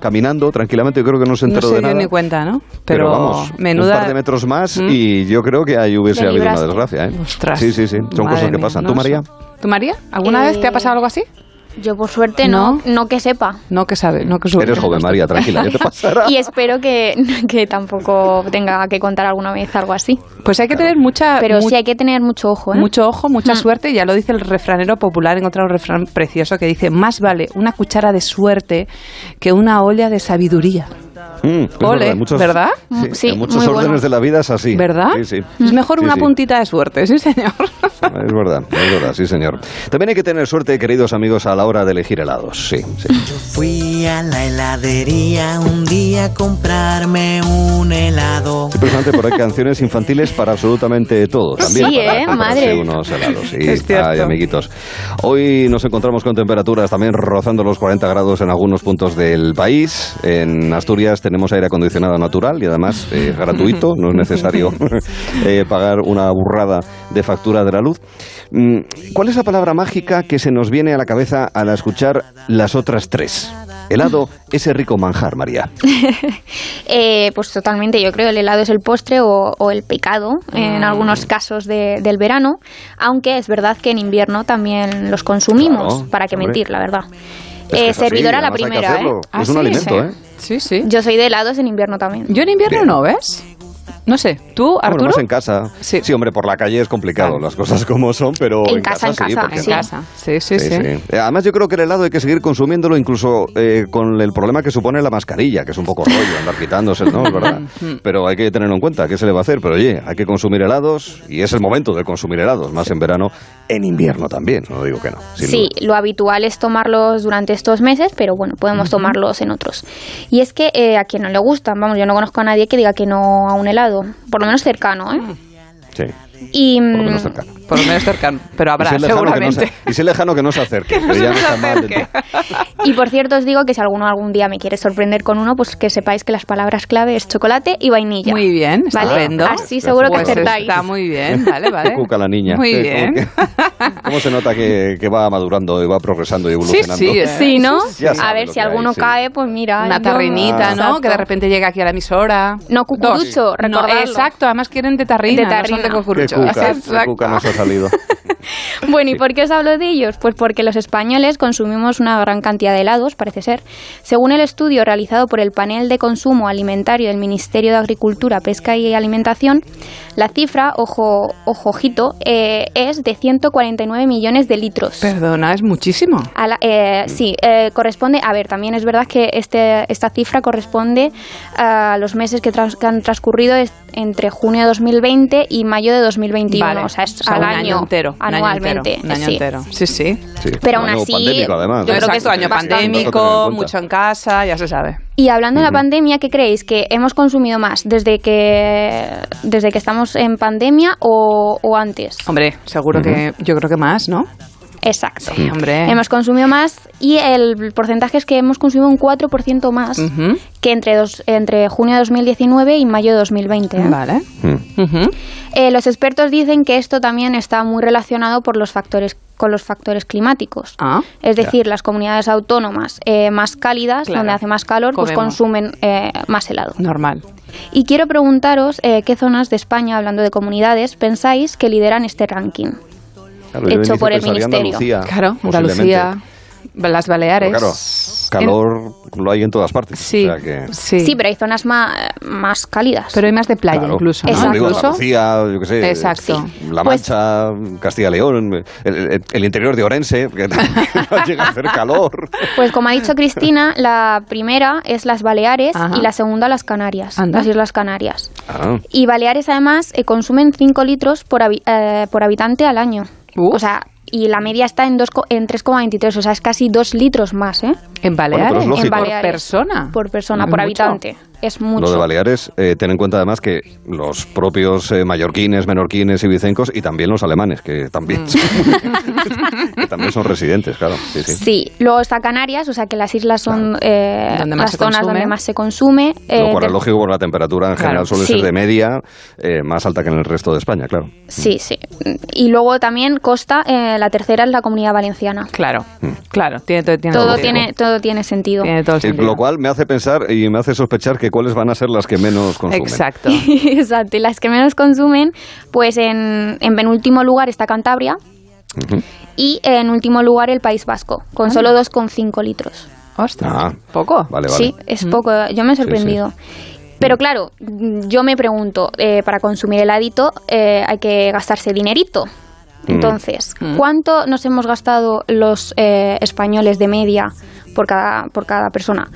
caminando tranquilamente, yo creo que no se No enteró se de dio nada. ni cuenta, ¿no? Pero, Pero, vamos, menuda... un par de metros más ¿Mm? y yo creo que ahí hubiese habido una desgracia. ¿eh? Ostras. Sí, sí, sí, son Madre cosas que mía, pasan. no ¿Tú, María? ¿Tú, María? ¿Alguna Eh, vez te ha pasado algo así? Yo por suerte no, no que sepa. No que sabe, no que suerte. Eres joven, María, tranquila, ya te pasará. Y espero que, que tampoco tenga que contar alguna vez algo así. Pues hay que tener mucha... Pero mu- sí hay que tener mucho ojo, ¿eh? Mucho ojo, mucha Mm. suerte, ya lo dice el refranero popular, he encontrado un refrán precioso que dice, más vale una cuchara de suerte que una olla de sabiduría. Mm, es Ole, verdad, muchos- ¿verdad? Sí, Sí, en muchos órdenes bueno. de la vida es así. ¿Verdad? Sí, sí. Es mejor Sí, una sí. puntita de suerte, sí señor. Es verdad, es verdad, sí, señor. También hay que tener suerte, queridos amigos, a la hora de elegir helados. Sí, sí. Fui a la heladería un día a comprarme un helado. Impresionante, pero hay canciones infantiles para absolutamente todo. También Sí, para ¿eh? comprarse Madre. unos helados. Sí, Es cierto. ay, amiguitos. Hoy nos encontramos con temperaturas también rozando los 40 grados en algunos puntos del país. En Asturias tenemos aire acondicionado natural y además eh, gratuito. No es necesario eh, pagar una burrada de factura de la luz. Mm, ¿Cuál es la palabra mágica que se nos viene a la cabeza al escuchar las otras tres? Helado, ese rico manjar, María. Eh, pues totalmente, yo creo el helado es el postre o, o el pecado en Mm. algunos casos de- del verano, aunque es verdad que en invierno también los consumimos, Claro, para que hombre. mentir, la verdad. Es que Eh, así, servidora la primera. ¿eh? Es un alimento, ¿eh? Sí, sí. Yo soy de helados en invierno también. Yo en invierno no, ¿ves? No sé, ¿tú, Bueno, Arturo? más en casa. Sí. hombre, por la calle es complicado, las cosas como son, pero En en, casa, en sí, casa, ¿por qué En no? casa. Sí, sí, sí. Eh, Además, yo creo que el helado hay que seguir consumiéndolo incluso eh, con el problema que supone la mascarilla, que es un poco rollo andar quitándose, ¿no? Es ¿verdad? Pero hay que tenerlo en cuenta, ¿qué se le va a hacer? Pero oye, hay que consumir helados y es el momento de consumir helados, más en verano, en invierno también, no digo que no. Sí, lo habitual es tomarlos durante estos meses, pero bueno, podemos tomarlos en otros. Y es que eh, a quien no le gustan, vamos, yo no conozco a nadie que diga que no a un helado, por lo menos cercano, ¿eh? Sí, Y por lo menos mm, cercano. Por lo menos cercano, pero habrá, y si es lejano que no seguramente. se- y si lejano que no se acerque, Que no que se ya no está mal. Y por cierto, os digo que si alguno algún día me quiere sorprender con uno, pues que sepáis que las palabras clave es chocolate y vainilla. Muy bien, ¿Vale? estupendo. Así seguro que Pues acertáis. Está muy bien, vale, vale. Cuca la niña. Muy bien. ¿cómo que- ¿Cómo se nota que, que va madurando y va progresando y evolucionando? sí, eh. Sí, ¿no? Ya a sabe ver, si que hay, alguno sí. cae, pues mira. Una tarrinita, ¿no? Exacto. Que de repente llega aquí a la emisora. No, cucurucho. No, recordadlo. exacto, además quieren de tarrina, De no son tarrina. de Cucurucho. cuca, nos ha salido. Bueno, ¿y por qué os hablo de ellos? Pues porque los españoles consumimos una gran cantidad de helados, parece ser. Según el estudio realizado por el Panel de Consumo Alimentario del Ministerio de Agricultura, Pesca y Alimentación, la cifra, ojo, ojo, ojito, eh, es de 149 millones de litros. Perdona, es muchísimo. A la- eh, sí, eh, corresponde, a ver, también es verdad que este, esta cifra corresponde a los meses que, han transcurrido entre junio de 2020 y mayo de 2021, Vale. o sea, es O sea, al un año, año entero. un año anualmente. entero, Un año sí. entero. Sí, sí. Sí, Pero un aún año así, pandémico, además. yo creo que es año bastante. pandémico, en mucho en casa, ya se sabe. Y hablando de la pandemia, ¿qué creéis? ¿Que hemos consumido más desde que, desde que estamos en pandemia o, o antes? Hombre, seguro que yo creo que más, ¿no? Exacto. Sí, hombre. Hemos consumido más y el porcentaje es que hemos consumido un 4% más que entre, dos, entre junio de 2019 y mayo de 2020. ¿eh? Vale. Mm. Eh, los expertos dicen que esto también está muy relacionado por los factores con los factores climáticos. Ah, Es decir, las comunidades autónomas eh, más cálidas, Claro. donde hace más calor, pues consumen eh, más helado. normal. Y quiero preguntaros eh, qué zonas de España, hablando de comunidades, pensáis que lideran este ranking. Claro, hecho por el ministerio. Andalucía, Claro. Andalucía, las Baleares. Pero claro, calor lo hay en todas partes. Sí, O sea que... sí. Sí, pero hay zonas más, más cálidas. Pero hay más de playa Claro. incluso. No, ¿no? digo. Andalucía, yo qué sé. Exacto. La Pues- Mancha, Castilla y León, el, el- el interior de Orense, que no llega a hacer calor. Pues como ha dicho Cristina, la primera es las Baleares Ajá. y la segunda las Canarias, Anda. las Islas Canarias. Ah, Y Baleares además eh, consumen 5 litros por, habi- eh, por habitante al año. Uf. O sea, y la media está en, dos co- en 3,23, o sea, es casi 2 litros más, ¿eh? En Baleares. Bueno. En por Baleares. persona. Por persona, por mucho. habitante. Es mucho. Lo de Baleares, eh, ten en cuenta además que los propios eh, mallorquines, menorquines y vicencos, y también los alemanes, que también, son, que también son residentes, claro. Sí, sí. Sí, luego está Canarias, o sea que las islas son eh, Donde más las zonas consume. donde más se consume. Lo eh, cual de- es lógico porque la temperatura en Claro. general suele Sí. ser de media, eh, más alta que en el resto de España, claro. Sí, sí. Y luego también Costa, eh, la tercera es la Comunidad Valenciana. Claro, claro. Tiene, todo- tiene Todo sentido. tiene, todo tiene sentido. Tiene todo el Eh, sentido. lo cual me hace pensar y me hace sospechar que cuáles van a ser las que menos consumen. Exacto. Exacto. Y las que menos consumen, pues en, en penúltimo lugar está Cantabria y en último lugar el País Vasco, con solo 2,5 litros. Ostras, Ah, poco. Vale, vale. Sí, es poco. Yo me he sorprendido. Pero claro, mm, yo me pregunto, eh, para consumir heladito eh, hay que gastarse dinerito. Entonces, Mm. ¿cuánto nos hemos gastado los eh, españoles de media por cada, por cada persona?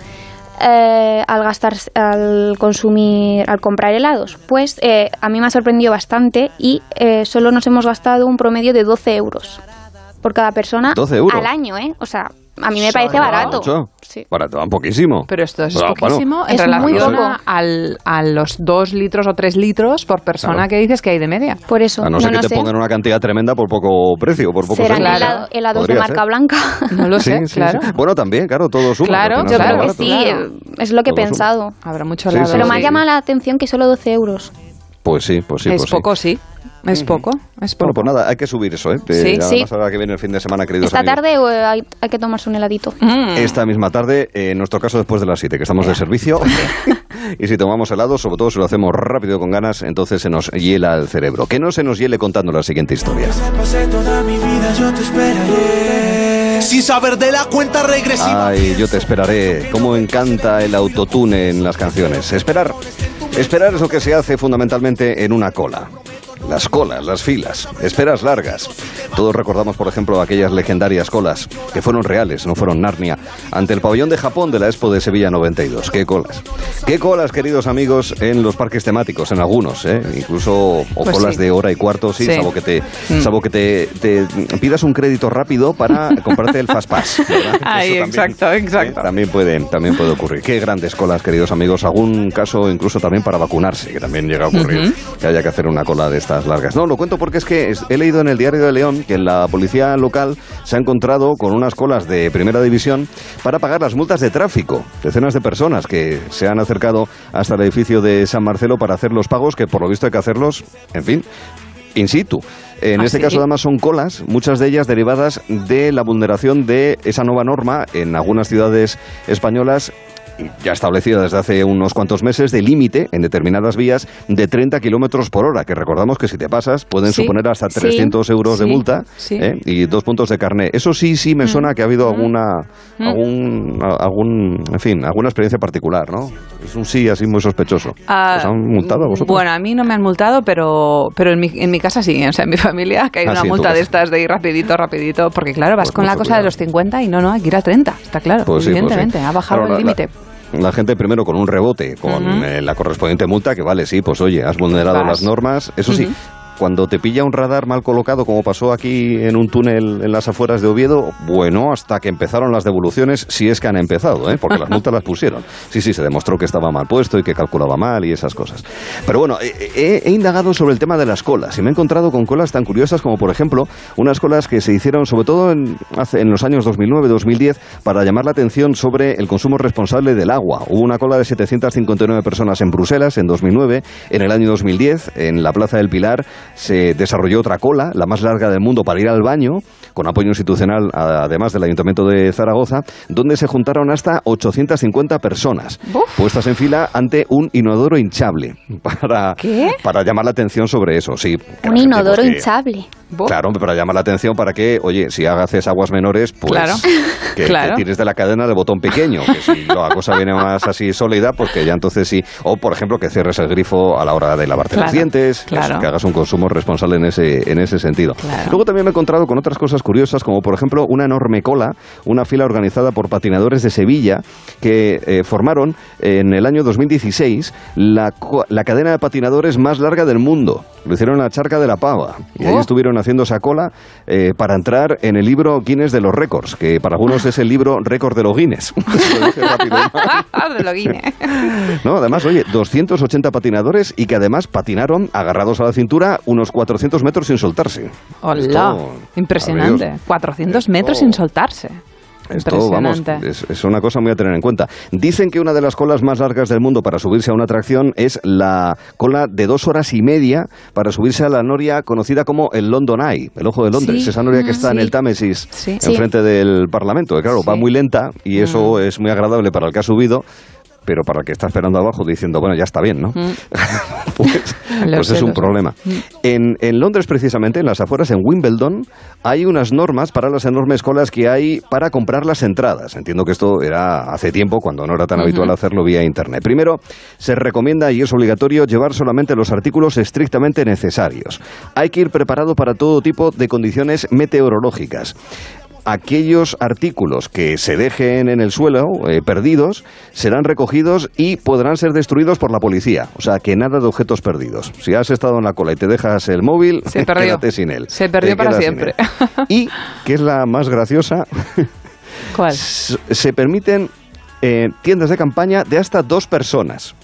Eh, al gastar, al consumir, al comprar helados? Pues eh, a mí me ha sorprendido bastante y eh, solo nos hemos gastado un promedio de 12 euros por cada persona 12 euros. al año, ¿eh? O sea, a mí me parece barato. Sí. Barato, poquísimo. Pero esto es poquísimo en es muy relación poco. a, al- a los dos litros o tres litros por persona Claro. que dices que hay de media. Por eso, A no ser que no te sé. pongan una cantidad tremenda por poco precio, por poco Serán helado- helados de marca ser. blanca. No lo sé, sí, claro. sí. Bueno, también, claro, todo suma. Claro, Yo creo que barato. sí, claro. es lo que he Todo pensado. Habrá mucho helado. sí, Pero me ha llamado la atención que solo 12 euros. Pues sí, pues sí. es pues sí. poco, sí. Es poco, es poco. Bueno, pues nada, hay que subir eso, ¿eh? Sí. Eh, Sí. Además, ahora que viene el fin de semana, queridos Esta amigos. tarde o hay, hay que tomarse un heladito. Mm. Esta misma tarde, eh, en nuestro caso después de las 7, que estamos de servicio. y si tomamos helado, sobre todo si lo hacemos rápido y con ganas, entonces se nos hiela el cerebro. Que no se nos hiele contando la siguiente historia. Pasé toda mi vida, yo te esperaré. Sin saber de la cuenta regresiva. Ay, yo te esperaré. Cómo encanta el autotune en las canciones. Esperar. Esperar es lo que se hace fundamentalmente en una cola. Las colas, las filas, esperas largas. Todos recordamos, por ejemplo, aquellas legendarias colas que fueron reales, no fueron Narnia, ante el pabellón de Japón de la Expo de Sevilla 92. ¡Qué colas! ¡Qué colas, queridos amigos, en los parques temáticos, en algunos, ¿eh? Incluso o Pues colas sí. de hora y cuarto, sí, Sí. salvo que te, Mm. salvo que te, te pidas un crédito rápido para comprarte el Fast Pass. Ahí, también- exacto, exacto. ¿eh? También puede, también puede ocurrir. Qué grandes colas, queridos amigos. Algún caso incluso también para vacunarse, que también llega a ocurrir Ujú. que haya que hacer una cola de estas largas. No, lo cuento porque es que he leído en el Diario de León que la policía local se ha encontrado con unas colas de primera división para pagar las multas de tráfico. Decenas de personas que se han acercado hasta el edificio de San Marcelo para hacer los pagos, que por lo visto hay que hacerlos, en fin, in situ. En ¿Ah, este sí? caso, además, son colas, muchas de ellas derivadas de la vulneración de esa nueva norma en algunas ciudades españolas ya establecida desde hace unos cuantos meses de límite en determinadas vías de 30 kilómetros por hora, que recordamos que si te pasas pueden Sí, suponer hasta sí, 300 euros de multa. ¿eh? y dos puntos de carné. Eso sí, sí me suena que ha habido alguna, Mm. algún, algún, en fin, alguna experiencia particular, ¿no? Es un sí así muy sospechoso. Ah, ¿Os han multado a vosotros? Bueno, a mí no me han multado, pero, pero en, mi, en mi casa sí. O sea, en mi familia ha caído Ah, una multa de estas de ir rapidito, rapidito. Porque claro, vas Pues con la cosa de los 50 y no, no, hay que ir a 30. Está claro, Pues pues evidentemente. Ha bajado el límite. La gente primero con un rebote, con eh, la correspondiente multa, que vale, sí, pues oye, has vulnerado Vas. las normas. Eso sí. Cuando te pilla un radar mal colocado, como pasó aquí en un túnel en las afueras de Oviedo, bueno, hasta que empezaron las devoluciones, si es que han empezado, ¿eh? porque las multas las pusieron. Sí, sí, se demostró que estaba mal puesto y que calculaba mal y esas cosas. Pero bueno, eh, he, he indagado sobre el tema de las colas y me he encontrado con colas tan curiosas como, por ejemplo, unas colas que se hicieron sobre todo en, en los años 2009-2010 para llamar la atención sobre el consumo responsable del agua. Hubo una cola de 759 personas en Bruselas en 2009. En el año 2010, en la Plaza del Pilar, se desarrolló otra cola, la más larga del mundo, para ir al baño, con apoyo institucional además del Ayuntamiento de Zaragoza, donde se juntaron hasta 850 personas, puestas en fila ante un inodoro hinchable, para, ¿Qué? para llamar la atención sobre eso. Sí, Un inodoro que- hinchable. Claro, para llamar la atención para que, oye, si haces aguas menores, pues Claro. que, tires de la cadena del botón pequeño, que si la cosa viene más así sólida, pues que ya entonces sí. O, por ejemplo, que cierres el grifo a la hora de lavarte los dientes, que hagas un consumo responsable en ese, en ese sentido. Claro. Luego también me he encontrado con otras cosas curiosas, como por ejemplo una enorme cola, una fila organizada por patinadores de Sevilla, que eh, formaron en el año 2016 la, la cadena de patinadores más larga del mundo. Lo hicieron en la Charca de la Pava. Y ahí Oh. estuvieron haciendo esa cola eh, para entrar en el libro Guinness de los récords, que para algunos es el libro récord de los Guinness. De lo guine. No, además, oye, 280 patinadores y que además patinaron agarrados a la cintura unos 400 metros sin soltarse. Hola, Esto, impresionante. adiós. 400 metros sin soltarse. Esto, vamos, es, es una cosa muy a tener en cuenta. Dicen que una de las colas más largas del mundo para subirse a una atracción es la cola de dos horas y media para subirse a la noria conocida como el London Eye, el ojo de Londres, Sí, esa noria que mm, está en sí. el Támesis, Sí. enfrente del Parlamento. Que claro, va muy lenta y eso Mm. es muy agradable para el que ha subido. Pero para el que está esperando abajo diciendo, bueno, ya está bien, ¿no? Mm. pues pues es un problema. En, en Londres, precisamente, en las afueras, en Wimbledon, hay unas normas para las enormes colas que hay para comprar las entradas. Entiendo que esto era hace tiempo, cuando no era tan habitual hacerlo vía Internet. Primero, se recomienda y es obligatorio llevar solamente los artículos estrictamente necesarios. Hay que ir preparado para todo tipo de condiciones meteorológicas aquellos artículos que se dejen en el suelo eh, perdidos serán recogidos y podrán ser destruidos por la policía. O sea, que nada de objetos perdidos. Si has estado en la cola y te dejas el móvil, Se perdió. quédate sin él. Se perdió Te para siempre. Y, que es la más graciosa, ¿Cuál? se permiten eh, tiendas de campaña de hasta dos personas.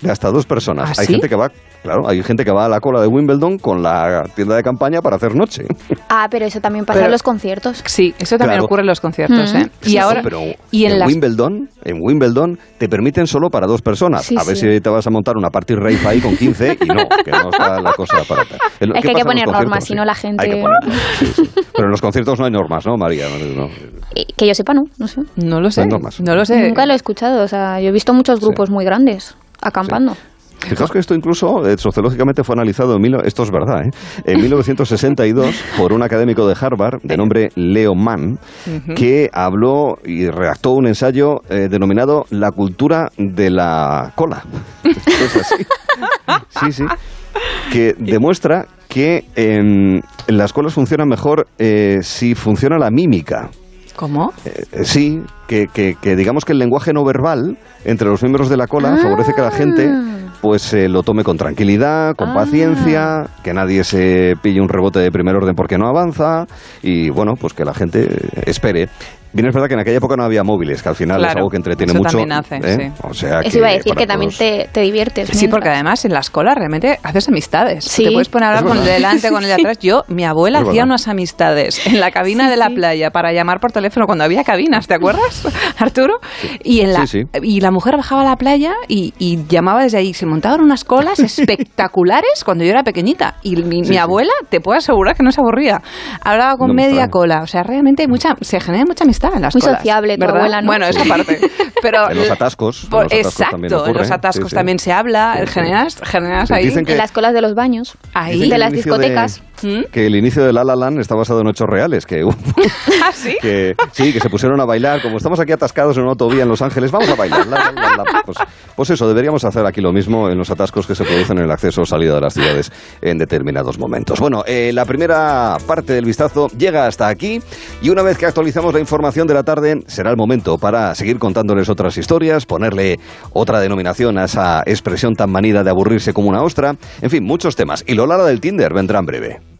de hasta dos personas. ¿Ah, hay sí? gente que va, claro, hay gente que va a la cola de Wimbledon con la tienda de campaña para hacer noche. Ah, pero eso también pasa Pero- en los conciertos. Sí, eso también Claro. ocurre en los conciertos, Mm. ¿eh? Y Sí, ahora pero y en, en las Wimbledon, en Wimbledon te permiten solo para dos personas. Sí, a ver sí. si te vas a montar una party rave ahí con 15 y no, que no está la cosa para. Es El- ¿qué que hay que poner normas, si no la gente... Hay que ponerlas, sí, sí. Pero en los conciertos no hay normas, ¿no, María? No, no. Que yo sepa, no, no sé. no lo sé, hay normas. no lo sé. Nunca lo he escuchado, o sea, yo he visto muchos grupos muy grandes acampando. Fijaos que esto incluso eh, sociológicamente fue analizado en mil, esto es verdad, ¿eh? en 1962 por un académico de Harvard de nombre Leo Mann que habló y redactó un ensayo eh, denominado La cultura de la cola. es así. Sí, sí. Que demuestra que em, las colas funcionan mejor eh, si funciona la mímica. ¿Cómo? Eh, sí, que, que- que digamos que el lenguaje no verbal entre los miembros de la cola favorece que la gente pues eh, lo tome con tranquilidad, con paciencia, que nadie se pille un rebote de primer orden porque no avanza y bueno, pues que la gente espere. Bien, es verdad que en aquella época no había móviles, que al final es Claro, algo que entretiene eso mucho. también hace, ¿eh? sí. O sea Eso iba a decir que también todos- te, te diviertes. Sí, porque además en la escuela realmente haces amistades. Sí. Te puedes poner a hablar Es con el de delante, con el de atrás. Yo, mi abuela Es hacía verdad. unas amistades en la cabina Sí, de la sí. playa para llamar por teléfono cuando había cabinas, ¿te acuerdas, Arturo? Y, en la, Sí, sí. y la mujer bajaba a la playa y, y llamaba desde ahí. Se montaban unas colas espectaculares cuando yo era pequeñita. Y mi, mi sí. abuela, te puedo asegurar que no se aburría. Hablaba con No me media cola. O sea, realmente hay mucha, se genera mucha amistad en las Muy colas. sociable tu ¿verdad? abuela, ¿no? Bueno, esa parte. Pero En los atascos. en por- los atascos también exacto, en los atascos sí, sí. también se habla, generas, generas Sí, ahí. dicen que- En las colas de los baños, Ahí. De las inicio de- discotecas. que el inicio de La La Land está basado en hechos reales, que ¿Ah, sí? que sí, que se pusieron a bailar, como estamos aquí atascados en una autovía en Los Ángeles, vamos a bailar. la, la, la, la. Pues, pues eso, deberíamos hacer aquí lo mismo en los atascos que se producen en el acceso o salida de las ciudades en determinados momentos. Bueno, eh, la primera parte del vistazo llega hasta aquí y una vez que actualizamos la información de la tarde, será el momento para seguir contándoles otras historias, ponerle otra denominación a esa expresión tan manida de aburrirse como una ostra, en fin, muchos temas. Y Lola la del Tinder vendrá en breve.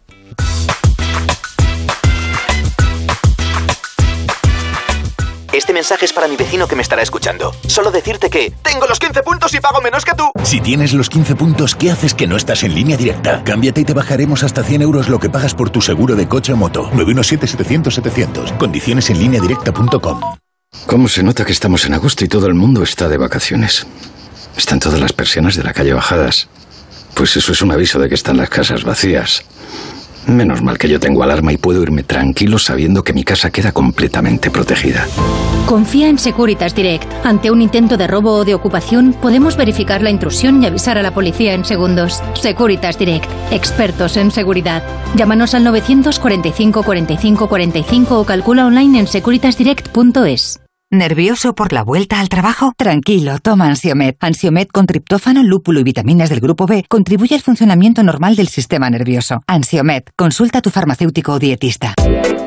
Este mensaje es para mi vecino que me estará escuchando. Solo decirte que tengo los 15 puntos y pago menos que tú. Si tienes los 15 puntos, ¿qué haces que no estás en línea directa? Cámbiate y te bajaremos hasta 100 euros lo que pagas por tu seguro de coche o moto. 917-700-700. Condiciones en línea directa.com. ¿Cómo se nota que estamos en agosto y todo el mundo está de vacaciones? Están todas las persianas de la calle bajadas. Pues eso es un aviso de que están las casas vacías. Menos mal que yo tengo alarma y puedo irme tranquilo sabiendo que mi casa queda completamente protegida. Confía en Securitas Direct. Ante un intento de robo o de ocupación, podemos verificar la intrusión y avisar a la policía en segundos. Securitas Direct. Expertos en seguridad. Llámanos al 945 45 45 o calcula online en securitasdirect.es. ¿Nervioso por la vuelta al trabajo? Tranquilo, toma Ansiomed. Ansiomed con triptófano, lúpulo y vitaminas del grupo B contribuye al funcionamiento normal del sistema nervioso. Ansiomed, consulta a tu farmacéutico o dietista.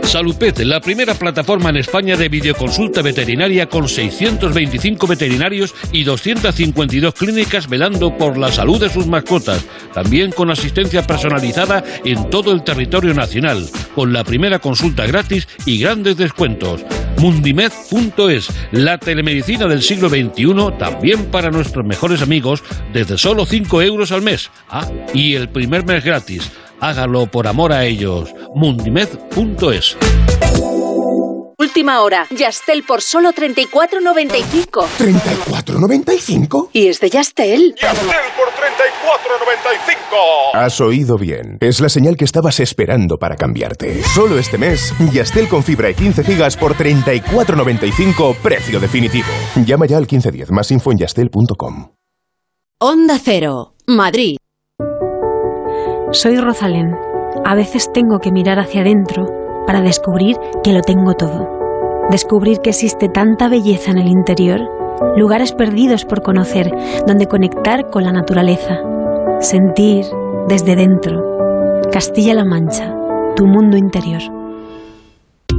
Salupet, la primera plataforma en España de videoconsulta veterinaria con 625 veterinarios y 252 clínicas velando por la salud de sus mascotas. También con asistencia personalizada en todo el territorio nacional, con la primera consulta gratis y grandes descuentos. Mundimed.es, la telemedicina del siglo XXI, también para nuestros mejores amigos, desde solo 5 euros al mes. Ah, y el primer mes gratis. Hágalo por amor a ellos. Mundimed.es. Última hora. Yastel por solo 34.95. ¿34.95? Y es de Yastel. por 34.95. Has oído bien. Es la señal que estabas esperando para cambiarte. Solo este mes, Yastel con fibra y 15 gigas por 34.95, precio definitivo. Llama ya al 1510, más info en yastel.com. Onda Cero, Madrid. Soy Rosalén. A veces tengo que mirar hacia adentro para descubrir que lo tengo todo. Descubrir que existe tanta belleza en el interior, lugares perdidos por conocer, donde conectar con la naturaleza. Sentir desde dentro. Castilla-La Mancha, tu mundo interior.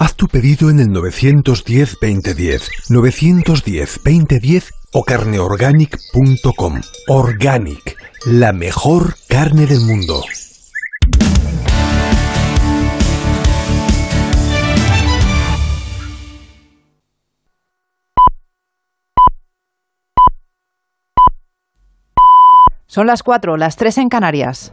Haz tu pedido en el 910-2010, 910-2010 o carneorganic.com. Organic, la mejor carne del mundo. Son las 4, las 3 en Canarias.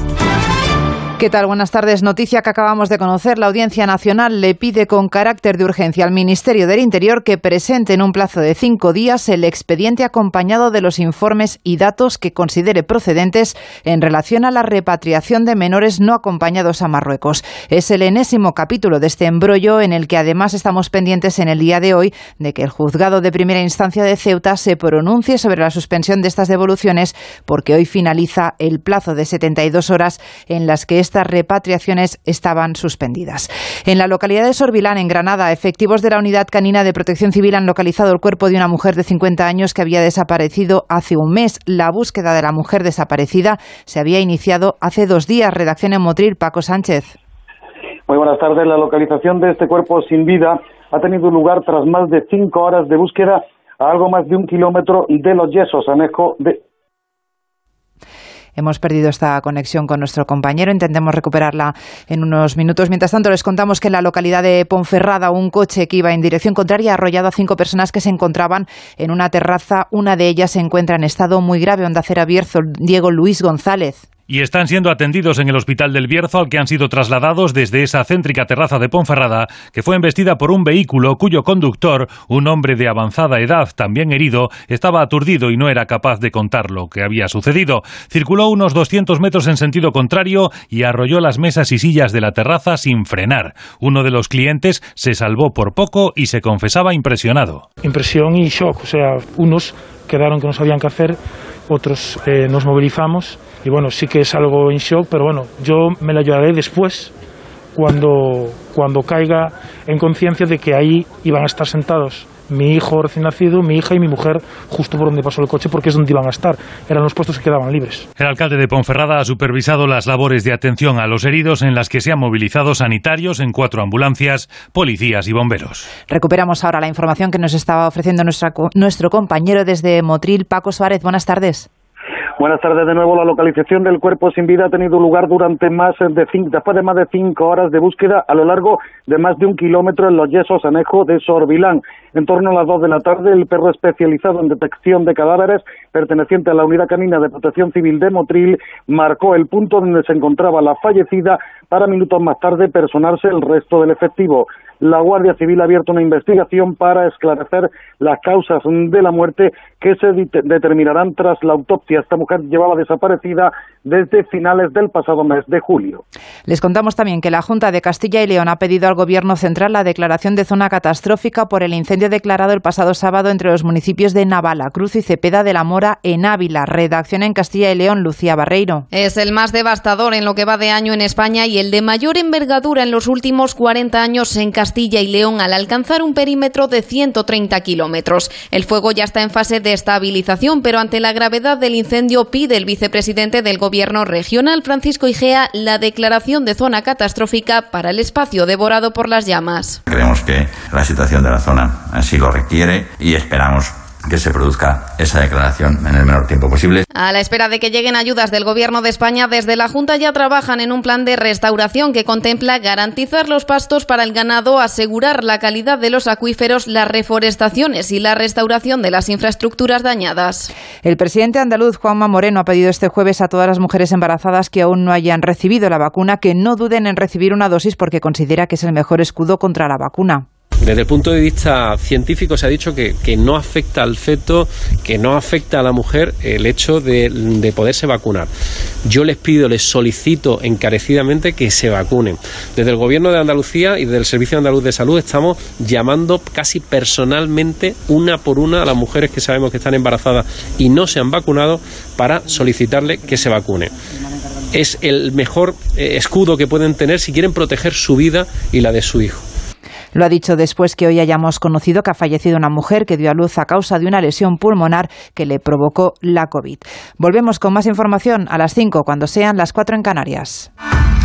¿Qué tal? Buenas tardes. Noticia que acabamos de conocer. La Audiencia Nacional le pide con carácter de urgencia al Ministerio del Interior que presente en un plazo de cinco días el expediente acompañado de los informes y datos que considere procedentes en relación a la repatriación de menores no acompañados a Marruecos. Es el enésimo capítulo de este embrollo en el que además estamos pendientes en el día de hoy de que el juzgado de primera instancia de Ceuta se pronuncie sobre la suspensión de estas devoluciones porque hoy finaliza el plazo de 72 horas en las que estas repatriaciones estaban suspendidas. En la localidad de Sorbilán, en Granada, efectivos de la Unidad Canina de Protección Civil han localizado el cuerpo de una mujer de 50 años que había desaparecido hace un mes. La búsqueda de la mujer desaparecida se había iniciado hace dos días. Redacción en Motril, Paco Sánchez. Muy buenas tardes. La localización de este cuerpo sin vida ha tenido lugar tras más de cinco horas de búsqueda a algo más de un kilómetro de los yesos, anejo de Hemos perdido esta conexión con nuestro compañero. Intentemos recuperarla en unos minutos. Mientras tanto, les contamos que en la localidad de Ponferrada, un coche que iba en dirección contraria ha arrollado a cinco personas que se encontraban en una terraza. Una de ellas se encuentra en estado muy grave. Onda Cera Bierzo, Diego Luis González y están siendo atendidos en el Hospital del Bierzo al que han sido trasladados desde esa céntrica terraza de Ponferrada que fue embestida por un vehículo cuyo conductor, un hombre de avanzada edad también herido, estaba aturdido y no era capaz de contar lo que había sucedido. Circuló unos 200 metros en sentido contrario y arrolló las mesas y sillas de la terraza sin frenar. Uno de los clientes se salvó por poco y se confesaba impresionado. Impresión y shock, o sea, unos quedaron que no sabían qué hacer, otros eh, nos movilizamos y bueno, sí que es algo en shock, pero bueno, yo me la llevaré después, cuando, cuando caiga en conciencia de que ahí iban a estar sentados mi hijo recién nacido, mi hija y mi mujer justo por donde pasó el coche porque es donde iban a estar. Eran los puestos que quedaban libres. El alcalde de Ponferrada ha supervisado las labores de atención a los heridos en las que se han movilizado sanitarios en cuatro ambulancias, policías y bomberos. Recuperamos ahora la información que nos estaba ofreciendo nuestro compañero desde Motril, Paco Suárez. Buenas tardes. Buenas tardes de nuevo. La localización del cuerpo sin vida ha tenido lugar durante más de cinco, después de más de cinco horas de búsqueda a lo largo de más de un kilómetro en los yesos anejo de Sorbilán. En torno a las dos de la tarde, el perro especializado en detección de cadáveres, perteneciente a la Unidad Canina de Protección Civil de Motril, marcó el punto donde se encontraba la fallecida para minutos más tarde personarse el resto del efectivo la Guardia Civil ha abierto una investigación para esclarecer las causas de la muerte que se determinarán tras la autopsia. Esta mujer llevaba desaparecida desde finales del pasado mes de julio. Les contamos también que la Junta de Castilla y León ha pedido al Gobierno central la declaración de zona catastrófica por el incendio declarado el pasado sábado entre los municipios de Navala, Cruz y Cepeda de la Mora en Ávila. Redacción en Castilla y León, Lucía Barreiro. Es el más devastador en lo que va de año en España y el de mayor envergadura en los últimos 40 años en Castilla Castilla y León al alcanzar un perímetro de 130 kilómetros. El fuego ya está en fase de estabilización, pero ante la gravedad del incendio pide el vicepresidente del Gobierno regional, Francisco Igea, la declaración de zona catastrófica para el espacio devorado por las llamas. Creemos que la situación de la zona así lo requiere y esperamos que se produzca esa declaración en el menor tiempo posible. A la espera de que lleguen ayudas del Gobierno de España, desde la Junta ya trabajan en un plan de restauración que contempla garantizar los pastos para el ganado, asegurar la calidad de los acuíferos, las reforestaciones y la restauración de las infraestructuras dañadas. El presidente andaluz Juanma Moreno ha pedido este jueves a todas las mujeres embarazadas que aún no hayan recibido la vacuna que no duden en recibir una dosis porque considera que es el mejor escudo contra la vacuna. Desde el punto de vista científico se ha dicho que, no afecta al feto, que no afecta a la mujer el hecho de, de, poderse vacunar. Yo les pido, les solicito encarecidamente que se vacunen. Desde el Gobierno de Andalucía y del Servicio Andaluz de Salud estamos llamando casi personalmente una por una a las mujeres que sabemos que están embarazadas y no se han vacunado para solicitarle que se vacune es el mejor eh, escudo que pueden tener si quieren proteger su vida y la de su hijo. Lo ha dicho después que hoy hayamos conocido que ha fallecido una mujer que dio a luz a causa de una lesión pulmonar que le provocó la COVID. Volvemos con más información a las 5 cuando sean las 4 en Canarias.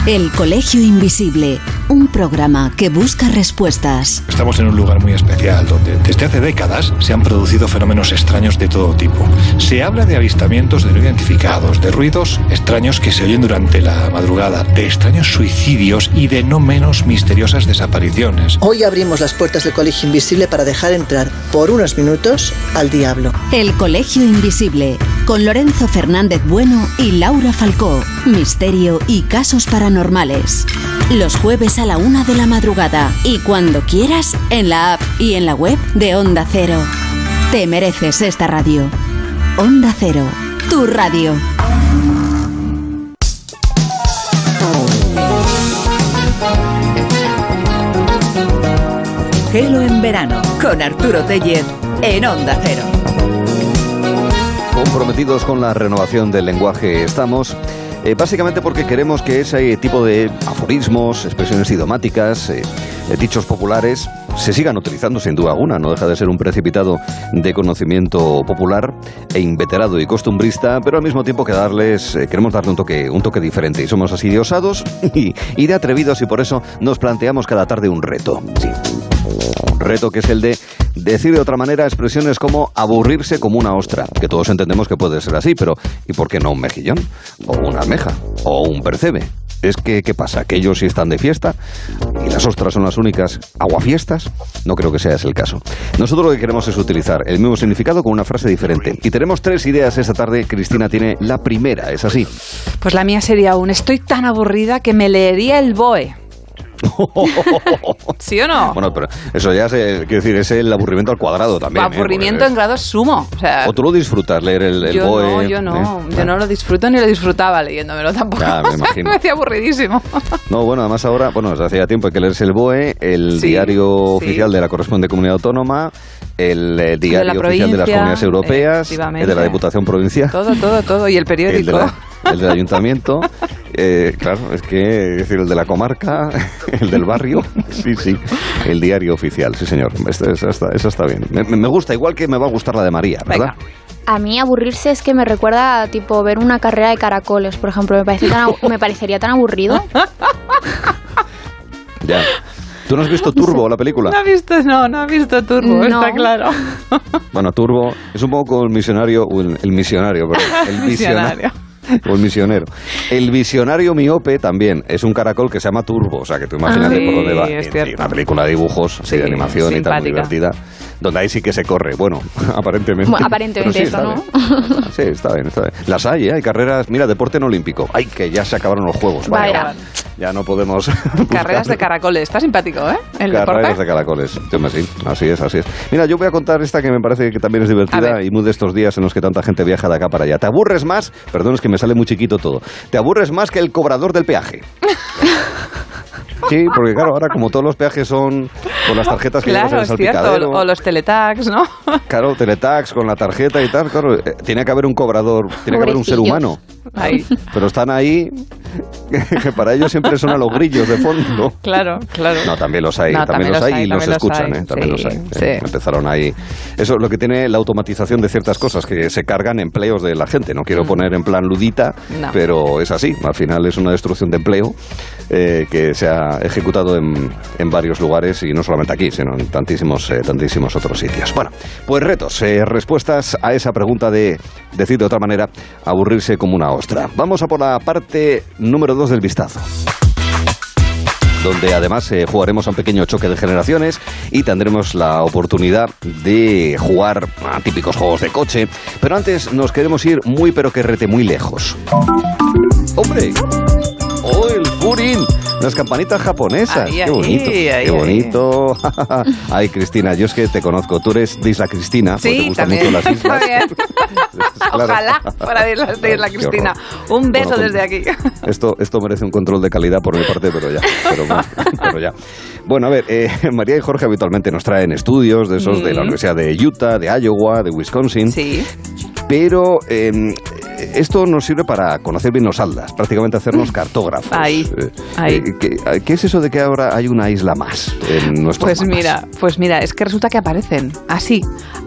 El Colegio Invisible, un programa que busca respuestas. Estamos en un lugar muy especial donde desde hace décadas se han producido fenómenos extraños de todo tipo. Se habla de avistamientos de no identificados, de ruidos extraños que se oyen durante la madrugada, de extraños suicidios y de no menos misteriosas desapariciones. Hoy abrimos las puertas del Colegio Invisible para dejar entrar por unos minutos al diablo. El Colegio Invisible, con Lorenzo Fernández Bueno y Laura Falcó. Misterio y casos paranormales normales. Los jueves a la una de la madrugada y cuando quieras en la app y en la web de Onda Cero. Te mereces esta radio. Onda Cero, tu radio. Gelo en verano con Arturo Tellez en Onda Cero. Comprometidos con la renovación del lenguaje estamos eh, básicamente porque queremos que ese tipo de aforismos, expresiones idiomáticas, eh, dichos populares se sigan utilizando sin duda alguna. No deja de ser un precipitado de conocimiento popular e inveterado y costumbrista, pero al mismo tiempo que darles, eh, queremos darle un toque, un toque diferente. Y somos así de osados y, de atrevidos y por eso nos planteamos cada tarde un reto. Un reto que es el de decir de otra manera expresiones como aburrirse como una ostra, que todos entendemos que puede ser así, pero ¿y por qué no un mejillón? O una almeja, o un percebe. Es que, ¿qué pasa? ¿Que ellos sí están de fiesta y las ostras son las únicas aguafiestas? No creo que sea ese el caso. Nosotros lo que queremos es utilizar el mismo significado con una frase diferente. Y tenemos tres ideas esta tarde. Cristina tiene la primera, ¿es así? Pues la mía sería un estoy tan aburrida que me leería el BOE. ¿Sí o no? Bueno, pero eso ya es, quiero decir, es el aburrimiento al cuadrado también. ¿eh? Aburrimiento en grado sumo. O, tú lo disfrutas leer el, el yo BOE. No, yo no, ¿eh? yo no lo disfruto ni lo disfrutaba leyéndomelo tampoco. me imagino. me hacía aburridísimo. No, bueno, además ahora, bueno, desde hacía tiempo hay que leerse el BOE, el diario oficial de la correspondiente comunidad autónoma, el eh, diario oficial de las comunidades europeas, el de la Diputación Provincial. Todo, todo, todo. Y el periódico. El, del ayuntamiento. Eh, claro, es que decir el de la comarca, el del barrio, sí, sí, el diario oficial, sí señor, Eso está, está, bien. Me, gusta, igual que me va a gustar la de María, ¿verdad? A mí aburrirse es que me recuerda a tipo ver una carrera de caracoles, por ejemplo, me, parece me parecería tan aburrido. Ya. ¿Tú no has visto Turbo, la película? No he visto, no, no he visto Turbo, está claro. Bueno, Turbo es un poco el misionario, el, el misionario, perdón, el misionario. O el misionero. El visionario miope también es un caracol que se llama Turbo, o sea que tú imagínate por dónde va. Es una película de dibujos, de animación y tal, muy divertida donde ahí sí que se corre. Bueno, aparentemente. aparentemente eso, ¿no? sí, está bien, está bien. Las hay, ¿eh? hay carreras. Mira, deporte no olímpico. Ay, que ya se acabaron los juegos. Vaya. Ya no podemos. Carreras de caracoles. Está simpático, ¿eh? El Carreras de caracoles. Sí, así es, así es. Mira, yo voy a contar esta que me parece que también es divertida y muy de estos días en los que tanta gente viaja de acá para allá. ¿Te aburres más? Perdón, es que me sale muy chiquito todo. ¿Te aburres más que el cobrador del peaje? Sí, porque claro, ahora como todos los peajes son con las tarjetas que claro, en el salpicadero. o los teletags, ¿no? Claro, teletags con la tarjeta y tal, claro, eh, tiene que haber un cobrador, tiene que haber un ser humano. Ahí. Pero están ahí que para ellos siempre son a los grillos de fondo. Claro, claro. No, también los hay, No, también, los hay, y los escuchan, hay. ¿eh? También Sí, los hay. sí. Eh, Empezaron ahí. Eso es lo que tiene la automatización de ciertas cosas, que se cargan empleos de la gente. No quiero poner en plan ludita, No. pero es así. Al final es una destrucción de empleo eh, que se ha ejecutado en, en varios lugares y no solamente aquí, sino en tantísimos, eh, otros sitios. Bueno, pues retos, eh, respuestas a esa pregunta de decir de otra manera, aburrirse como una ostra. Vamos a por la parte número dos del vistazo donde además eh, jugaremos a un pequeño choque de generaciones y tendremos la oportunidad de jugar a típicos juegos de coche. Pero antes nos queremos ir muy pero que rete muy lejos. ¡Hombre! ¡Oh, el Furin! Las campanitas japonesas. Ahí, ¡Qué bonito! ¡Qué bonito! Ay, Cristina, yo es que te conozco. Tú eres de Isla Cristina, porque te Sí, gustan también. mucho las islas. Claro. Ojalá fuera de Isla, de Isla Cristina. Un beso Bueno, desde aquí. Esto, esto merece un control de calidad por mi parte, pero ya. Pero, bueno, pero ya. Bueno, a ver, eh, María y Jorge habitualmente nos traen estudios de esos de la Mm. Universidad de Utah, de Iowa, de Wisconsin. Sí. Pero eh, esto nos sirve para conocer bien los aldas, prácticamente hacernos cartógrafos. Ahí, Eh, ahí. eh, ¿qué, qué es eso de que ahora hay una isla más en nuestro Pues mira, pues mira, es que resulta que aparecen así,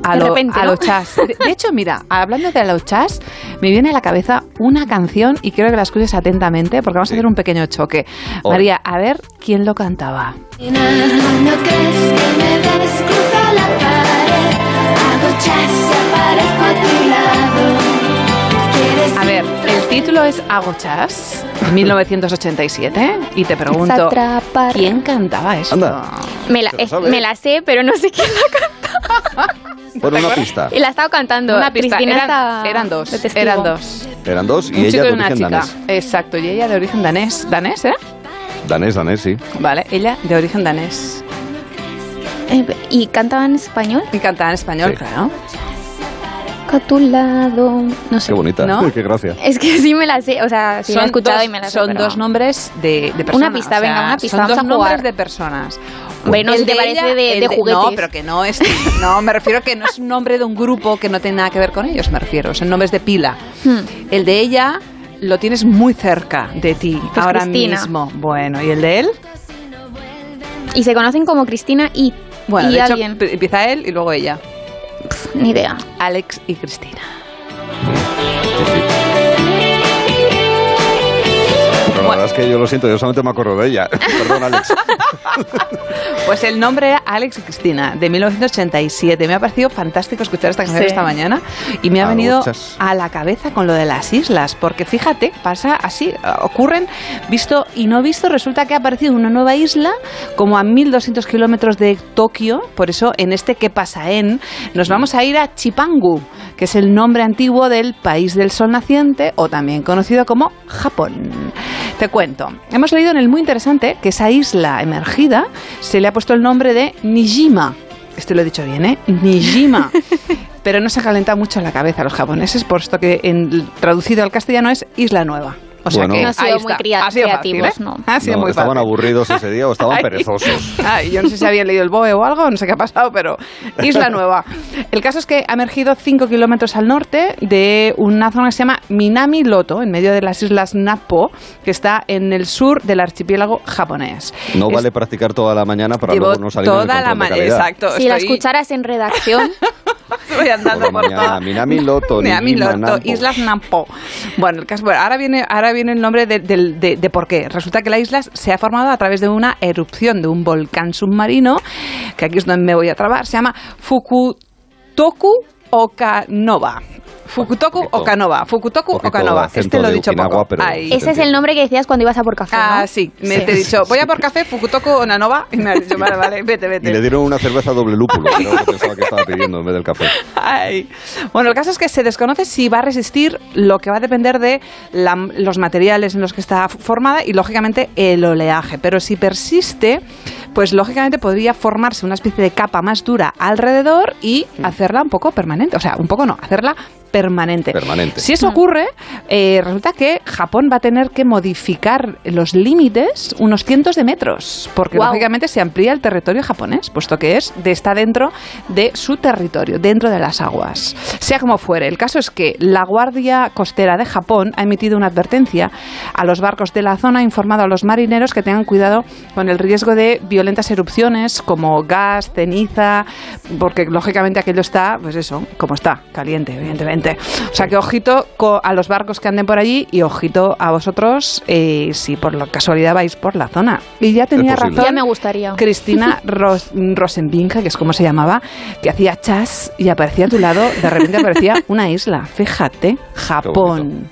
a De lo, repente, a ¿no? lo chas. De, de hecho, mira, hablando de a lo chas, me viene a la cabeza una canción y quiero que la escuches atentamente porque vamos a hacer un pequeño choque. María, a ver quién lo cantaba. No crees que me ves cruzo la pared, hago chas aparezco a tu lado. ¿Quieres A ver, el título es Hago chas, 1987, y te pregunto. ¿quién cantaba esto? Anda. Me la, ¿Te lo es- me la sé, pero no sé quién la canta. Pon una pista. Y la he estado cantando. Una pista, Cristina eran, está eran dos, eran dos. Eran dos y un ella chico de y una origen chica. danés. Exacto, y ella de origen danés. Danés, ¿eh? Danés, danés, sí. Vale, ella de origen danés. Eh, ¿Y cantaba en español? Y cantaba en español, Sí. claro. A tu lado. No sé. Qué bonita, ¿No? qué gracia. Es que sí me la sé. O sea, sí la he escuchado dos, y me la sé. son pero- dos nombres de, de personas. Una pista, o sea, venga, una pista, Son vamos dos a jugar. nombres de personas. Bueno, El si te parece ella, de- el de juguetes. No, pero que no es. No, me refiero que no es un nombre de un grupo que no tiene nada que ver con ellos, me refiero. Son nombres de pila. Hmm. El de ella lo tienes muy cerca de ti Pues ahora Cristina. mismo. Bueno, ¿y el de él? Y se conocen como Cristina y. Bueno, y de hecho, empieza él y luego ella. Ni idea. Alex y Cristina. La verdad es que yo lo siento, yo solamente me acuerdo de ella. Perdón, Alex. Pues el nombre era Alex y Cristina, de 1987. Me ha parecido fantástico escuchar esta canción Sí. esta mañana y me ha venido a la cabeza con lo de las islas, porque fíjate, pasa así, eh, ocurren, visto y no visto, resulta que ha aparecido una nueva isla como a 1200 kilómetros de Tokio, por eso en este ¿Qué pasa en? Nos vamos a ir a Chipangu, que es el nombre antiguo del país del sol naciente o también conocido como Japón. Te cuento, hemos leído en el muy interesante que esa isla emergida se le ha puesto el nombre de Nijima. Esto lo he dicho bien, ¿eh? Nijima. Pero no se ha calentado mucho la cabeza a los japoneses, por esto que en, traducido al castellano es Isla Nueva. O sea Bueno. que No han sido muy Ha sido creativos, fácil, ¿eh? no. Ha sido No, muy estaban fácil. aburridos ese día o estaban Ay. perezosos. Ay, yo no sé si habían leído el BOE o algo, no sé qué ha pasado, pero Isla Nueva. El caso es que ha emergido 5 kilómetros al norte de una zona que se llama Minami Loto, en medio de las islas Napo, que está en el sur del archipiélago japonés. No Es- vale practicar toda la mañana para luego no salir toda la mañana, exacto. Si la estoy- escucharas en redacción, Estoy andando por toda- Minami Loto, Minami. Islas Nampo. Bueno, el caso, bueno, ahora viene, ahora viene el nombre de, del- de- de por qué. Resulta que la isla se ha formado a través de una erupción de un volcán submarino, que aquí es donde me voy a trabar, se llama Fukutoku Okanova. Fukutoku Okanova. Fukutoku Poquito Okanova. acento Este lo he dicho Okinawa, poco. ese es el nombre que decías cuando ibas a por café. ¿no? Ah, sí. Me te he dicho, voy a por café, Fukutoku Okanova. Y me has dicho, vale, vale, vete, Y vete. le dieron una cerveza doble lúpulo, que era lo que pensaba que estaba pidiendo en vez del café. Ay. Bueno, el caso es que se desconoce si va a resistir, lo que va a depender de la- los materiales en los que está formada y, lógicamente, el oleaje. Pero si persiste, pues lógicamente podría formarse una especie de capa más dura alrededor y hacerla un poco permanente. O sea, un poco no, hacerla permanente. Permanente. Si eso ocurre, eh, resulta que Japón va a tener que modificar los límites unos cientos de metros, porque lógicamente se amplía el territorio japonés, puesto que es de está dentro de su territorio, dentro de las aguas. Sea como fuere, el caso es que la Guardia Costera de Japón ha emitido una advertencia a los barcos de la zona, ha informado a los marineros que tengan cuidado con el riesgo de violentas erupciones como gas, ceniza, porque lógicamente aquello está, pues eso, como está, caliente, evidentemente. O sea que ojito co- a los barcos que anden por allí y ojito a vosotros eh, si por la casualidad vais por la zona. Y ya tenía razón Ya me gustaría. Cristina Ros Rosenbinge, que es como se llamaba, que hacía chas y aparecía a tu lado, de repente aparecía una isla. Fíjate, Japón.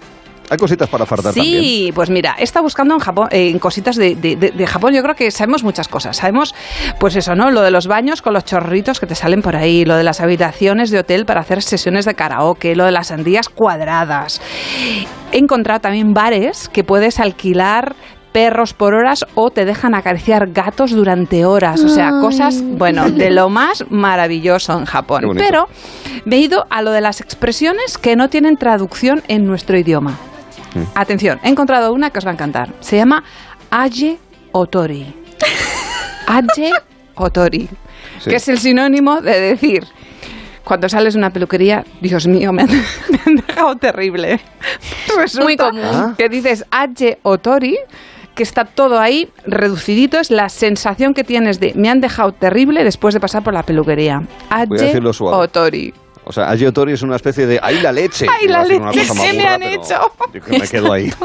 Hay cositas para fardar también. Sí, pues mira, he estado buscando en Japón, eh, en cositas de, de- de- de Japón. Yo creo que sabemos muchas cosas. Sabemos, pues eso, ¿no? Lo de los baños con los chorritos que te salen por ahí, lo de las habitaciones de hotel para hacer sesiones de karaoke, lo de las sandías cuadradas. He encontrado también bares que puedes alquilar perros por horas o te dejan acariciar gatos durante horas. O sea, cosas, bueno, de lo más maravilloso en Japón. Pero me he ido a lo de las expresiones que no tienen traducción en nuestro idioma. Atención, he encontrado una que os va a encantar. Se llama Aye Otori. Aye Otori. Sí. Que es el sinónimo de decir. Cuando sales de una peluquería, Dios mío, me han, me han dejado terrible. Resulta Muy común. Ah. Que dices Aye Otori, que está todo ahí reducidito, es la sensación que tienes de me han dejado terrible después de pasar por la peluquería. Decirlo suave. Otori. O sea, Agiotori es una especie de ¡ay la leche! ¡Ay, la leche! cosa más ¿Qué me burra, han hecho? yo que me quedo ahí.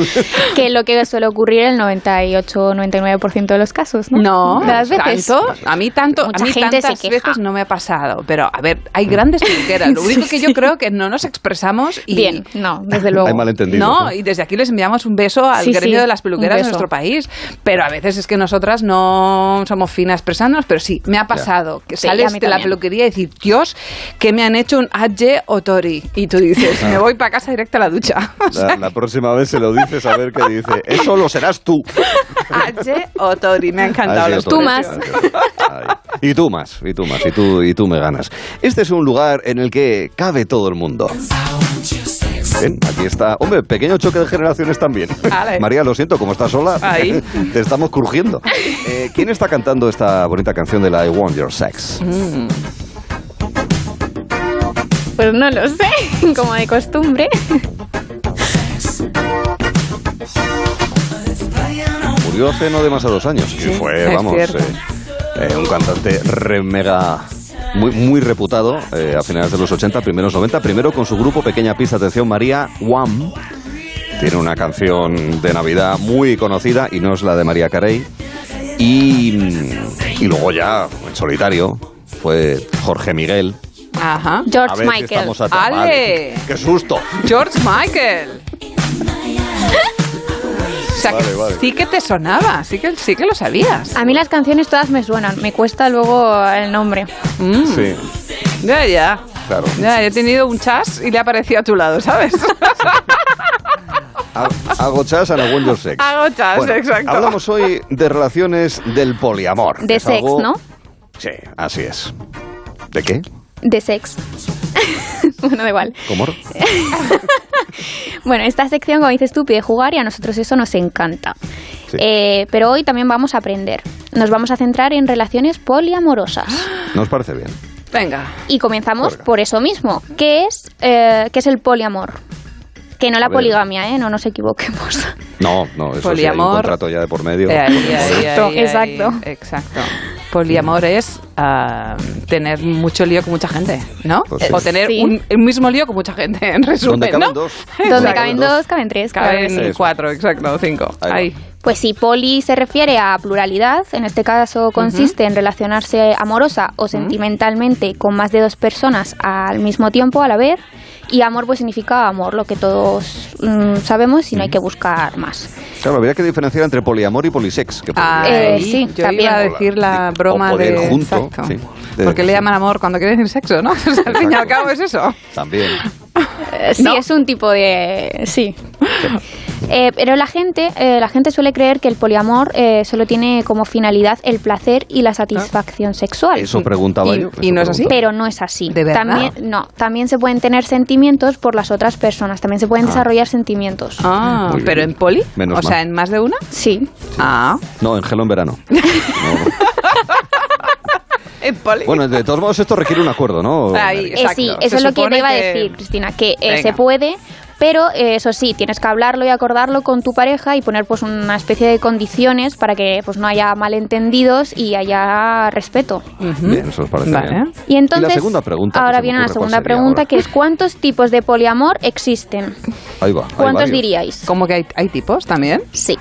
Que es lo que suele ocurrir el 98-99% de los casos, ¿no? No, De las veces. tanto, a mí tanto, Mucha a mí gente se tantas queja. veces no me ha pasado, pero a ver, hay grandes peluqueras. Lo único Sí, que yo sí. creo que no nos expresamos y Bien, no, desde luego. Hay malentendidos. no, y desde aquí les enviamos un beso al Sí, gremio sí, de las peluqueras de nuestro país. Pero a veces es que nosotras no somos finas expresándonos, pero sí, me ha pasado que sales de la peluquería y decir, Dios, que me han hecho un Aye Otori. Y tú dices, me voy para casa directo a la ducha. O sea, La, la próxima vez se lo dices a ver qué dice. Eso lo serás tú. Aye Otori, me ha encantado. Agiotori. Tú más. Y tú más, y tú más, y tú, y tú me ganas. Este es un lugar en el que cabe todo el mundo. Ven, aquí está. Hombre, pequeño choque de generaciones también. María, lo siento, como estás sola, Ahí. te estamos crujiendo. Eh, ¿Quién está cantando esta bonita canción de la I Want Your Sex? Mm. Pues no lo sé, como de costumbre. Murió hace no demasiados años. Y fue, es vamos, eh, eh, un cantante re mega. Muy, muy reputado eh, a finales de los 80, primeros 90. Primero con su grupo Pequeña Pista, atención, María Wam. Tiene una canción de Navidad muy conocida y no es la de María Carey. Y, y luego ya, en solitario, fue Jorge Miguel. Ajá. A George ver si Michael. estamos a Ale. ¡Qué susto! George Michael. O sea, que Vale, vale. sí que te sonaba, sí que, sí que lo sabías. A mí las canciones todas me suenan, me cuesta luego el nombre. Mm. Sí, Ya, ya. claro. Ya, he tenido un chas y le ha aparecido a tu lado, ¿sabes? Ha- Hago chas I want your sex. Hago chas, Bueno, exacto. Hablamos hoy de relaciones del poliamor. De sex, algo- ¿no? Sí, así es. ¿De qué? De sex. bueno, da igual. ¿Cómo? Bueno, esta sección, como dices tú, pide jugar y a nosotros eso nos encanta. Sí. Eh, pero hoy también vamos a aprender. Nos vamos a centrar en relaciones poliamorosas. ¿Nos parece bien? Venga. Y comenzamos por eso mismo. ¿Qué es, eh, ¿qué es el poliamor? Que no la poligamia, ¿eh? No nos equivocemos. No, no, eso sí, hay un Poliamor. contrato ya de por medio. Eh, ahí, ahí, ahí, Exacto, ahí, exacto. Poliamor es ah, tener mucho lío con mucha gente, ¿no? Pues sí. O tener Sí. un, el mismo lío con mucha gente, en resumen, Donde caben ¿no? dos. Donde caben dos, caben tres. Caben. Eso. cuatro, exacto, cinco. Ahí. Pues sí, poli se refiere a pluralidad. En este caso consiste en relacionarse amorosa o sentimentalmente con más de dos personas al mismo tiempo, a la vez. Y amor pues significa amor, lo que todos mm, sabemos y no hay que buscar más. Claro, habría que diferenciar entre poliamor y polisex. Que Ah, Eh, sí, yo también. iba a decir la broma o poder de junto, exacto. sí. De- Porque le llaman amor cuando quieren decir sexo, ¿no? O sea, al fin y al cabo es eso. También. Eh, sí, ¿No? es un tipo de... Sí. Eh, pero la gente, eh, la gente suele creer que el poliamor eh, solo tiene como finalidad el placer y la satisfacción sexual. Eso preguntaba yo. eso preguntaba. Pero no es así. ¿De verdad? También, no, también se pueden tener sentimientos por las otras personas. También se pueden Ah. desarrollar sentimientos. Ah, Muy bien. pero en poli, Menos o sea, en más de una. Sí. Ah, No, en gelo en verano. en poli. Bueno, de todos modos esto requiere un acuerdo, ¿no? Ahí, Eh, exacto. sí, Se eso es lo que te iba a que- decir, Cristina, que eh, se puede, pero eh, eso sí, tienes que hablarlo y acordarlo con tu pareja y poner pues una especie de condiciones para que pues no haya malentendidos y haya respeto. Bien, eso os parece Vale. bien. Y entonces, la segunda pregunta. ahora viene la ocurre, ¿cuál segunda pregunta, ahora? que es ¿cuántos tipos de poliamor existen? Ahí va. hay ¿Cuántos diríais? ¿Cómo que hay, hay tipos también? Sí.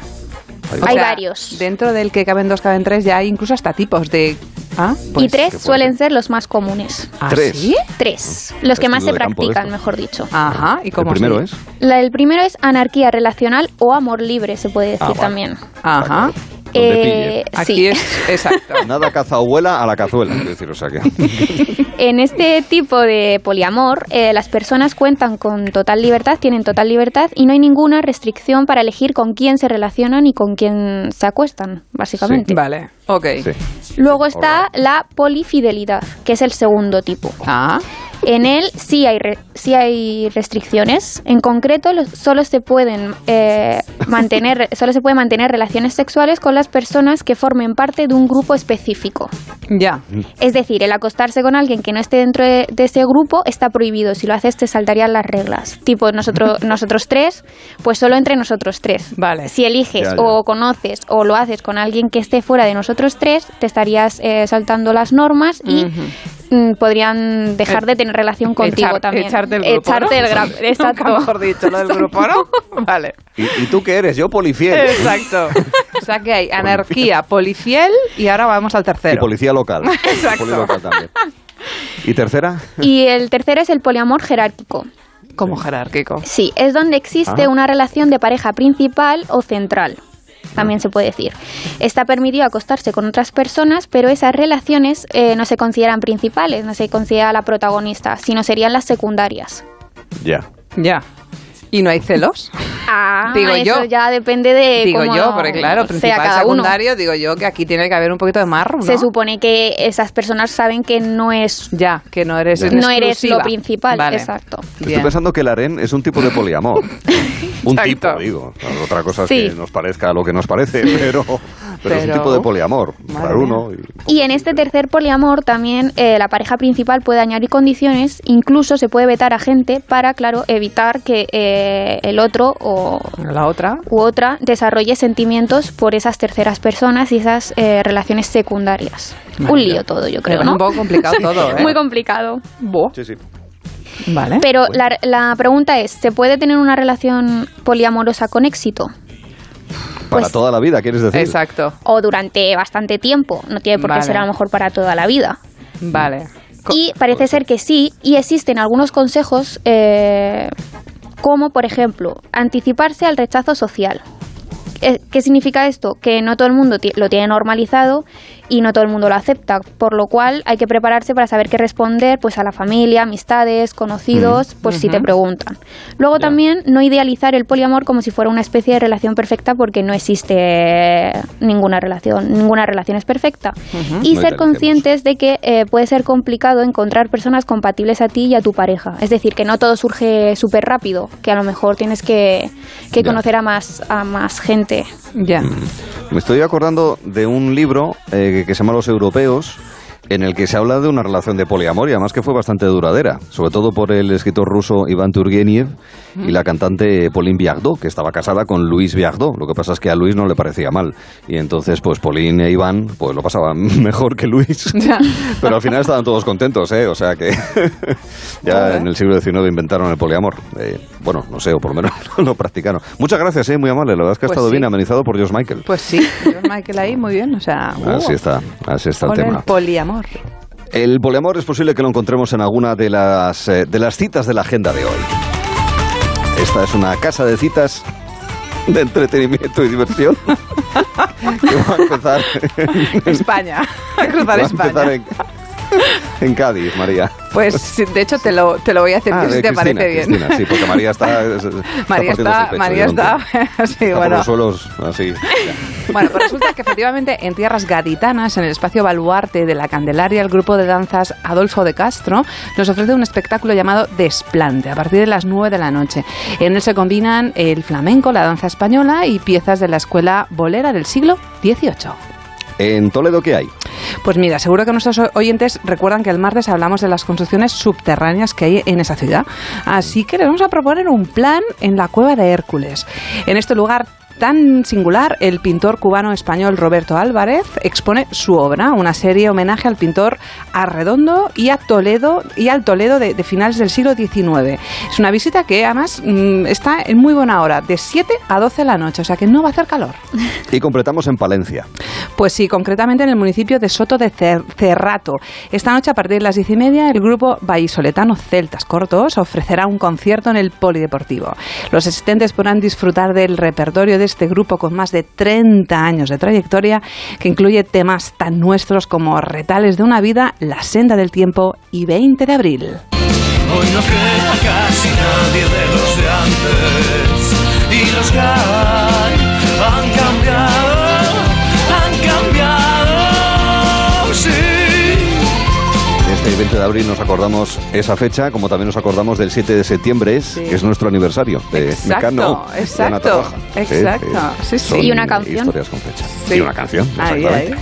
Hay O Hay sea, varios. Dentro del que caben dos, caben tres, ya hay incluso hasta tipos de... Ah, pues- y tres suelen ser los más comunes. ¿Ah, Tres. sí? Tres. Los que más se practican, mejor dicho. Ajá, ¿y El cómo primero se- es. La- el primero es anarquía relacional o amor libre, se puede decir Ah, vale. también. Ajá. Eh, Aquí sí. es... Exacto. Nada cazahuela a la cazuela. Es decir, o sea que. En este tipo de poliamor, eh, las personas cuentan con total libertad, tienen total libertad y no hay ninguna restricción para elegir con quién se relacionan y con quién se acuestan, básicamente. Vale, ok. Luego está la polifidelidad, que es el segundo tipo. Ah. En él sí hay, re- sí hay restricciones. En concreto, solo se pueden eh, mantener, solo se puede mantener relaciones sexuales con las personas que formen parte de un grupo específico. Ya. Es decir, el acostarse con alguien que no esté dentro de, de ese grupo está prohibido. Si lo haces, te saltarían las reglas. Tipo, nosotros, nosotros tres, pues solo entre nosotros tres. Vale. Si eliges Ya, ya. o conoces o lo haces con alguien que esté fuera de nosotros tres, te estarías eh, saltando las normas y mm, podrían dejar de tener relación contigo Echar- también. Echarte el grupo, Echarte ¿no? el gra- Exacto. Nunca mejor dicho, lo del grupo, ¿no? Vale. ¿Y, y tú qué eres? Yo polifiel. Exacto. O sea que hay anarquía, polifiel y ahora vamos al Y tercero. policía local. Exacto. Poli local también. ¿Y tercera? Y el tercero es el poliamor jerárquico. Como jerárquico. Sí, es donde existe Ah. una relación de pareja principal o central. También se puede decir. Está permitido acostarse con otras personas, pero esas relaciones eh, no se consideran principales, no se considera la protagonista, sino serían las secundarias. Ya. Ya. ¿Y no hay celos? Ah, Digo eso yo. ya depende de digo cómo yo, porque claro, principal, cada uno. secundario, digo yo que aquí tiene que haber un poquito de marro, ¿no? Se supone que esas personas saben que no es Ya, que no eres no eres lo principal, Vale. exacto. Estoy pensando que el harén es un tipo de poliamor. un tipo, digo. Otra cosa es Sí. que nos parezca lo que nos parece, pero, pero, es un tipo de poliamor. Para uno. y- Y en este tercer poliamor también eh, la pareja principal puede añadir condiciones, incluso se puede vetar a gente para, claro, evitar que eh, el otro o la otra u otra desarrolle sentimientos por esas terceras personas y esas eh, relaciones secundarias. Un lío todo, yo creo, Es ¿no? un poco complicado todo, ¿eh? Muy complicado. Sí, sí. Vale. Pero la, la pregunta es, ¿se puede tener una relación poliamorosa con éxito? Para Pues- toda la vida, ¿quieres decir? Exacto. O durante bastante tiempo, no tiene por qué Vale. ser a lo mejor para toda la vida. Vale. Y parece ser que sí, y existen algunos consejos, eh, como por ejemplo, anticiparse al rechazo social. Eh, ¿Qué significa esto? Que no todo el mundo lo tiene normalizado y no todo el mundo lo acepta, por lo cual hay que prepararse para saber qué responder pues a la familia, amistades, conocidos, pues si te preguntan. Luego también no idealizar el poliamor como si fuera una especie de relación perfecta porque no existe ninguna relación, ninguna relación es perfecta. Ujú. Y No ser conscientes de que eh, puede ser complicado encontrar personas compatibles a ti y a tu pareja. Es decir, que no todo surge súper rápido, que a lo mejor tienes que, que conocer a más, a más gente. Ya. Me estoy acordando de un libro eh, que se llama Los Europeos, en el que se habla de una relación de poliamor y además que fue bastante duradera, sobre todo por el escritor ruso Iván Turgenev y la cantante Pauline Viardot, que estaba casada con Luis Viardot. Lo que pasa es que a Luis no le parecía mal y entonces pues Pauline e Iván pues lo pasaban mejor que Luis, pero al final estaban todos contentos, ¿eh? O sea que ya en el siglo XIX inventaron el poliamor. Eh, bueno, no sé, o por lo menos lo practicaron. Muchas gracias, ¿eh? Muy amable. La verdad es que ha Pues estado sí. bien amenizado por George Michael. Pues sí, George Michael ahí, muy bien. O sea, Así uh, está, así está el tema. el poliamor. El poliamor es posible que lo encontremos en alguna de las, eh, de las citas de la agenda de hoy. Esta es una casa de citas de entretenimiento y diversión. que va a empezar en, España. A cruzar va a empezar España. en, en Cádiz, María. Pues de hecho te lo, te lo voy a hacer Ah, si te Cristina, parece bien. Cristina, sí, porque María está. María está, María está, sí, Está por bueno. los suelos así. Bueno, pues resulta que efectivamente en tierras gaditanas, en el espacio Baluarte de la Candelaria, el grupo de danzas Adolfo de Castro nos ofrece un espectáculo llamado Desplante a partir de las 9 de la noche. En él se combinan el flamenco, la danza española y piezas de la escuela bolera del siglo XVIII. ¿En Toledo qué hay? Pues mira, seguro que nuestros oyentes recuerdan que el martes hablamos de las construcciones subterráneas que hay en esa ciudad. Así que les vamos a proponer un plan en la cueva de Hércules. En este lugar tan singular, el pintor cubano-español Roberto Álvarez expone su obra, una serie homenaje al pintor Arredondo y a Toledo y al Toledo de, de finales del siglo XIX. Es una visita que además mm, está en muy buena hora, de 7 a 12 de la noche, o sea que no va a hacer calor. Y completamos en Palencia. Pues sí, concretamente en el municipio de Soto de Cer- Cerrato. Esta noche a partir de las diez y media el grupo vallisoletano Celtas Cortos ofrecerá un concierto en el Polideportivo. Los asistentes podrán disfrutar del repertorio de este grupo con más de 30 años de trayectoria que incluye temas tan nuestros como Retales de una vida, La senda del tiempo y 20 de abril. Hoy no casi nadie de los antes. Y los Este 20 de abril nos acordamos esa fecha, como también nos acordamos del 7 de septiembre, que es nuestro aniversario de Exacto, Mecano. de Ana exacto, exacto, sí, sí. son Y una canción. Historias con fecha. Sí. Y una canción, Ahí, exactamente.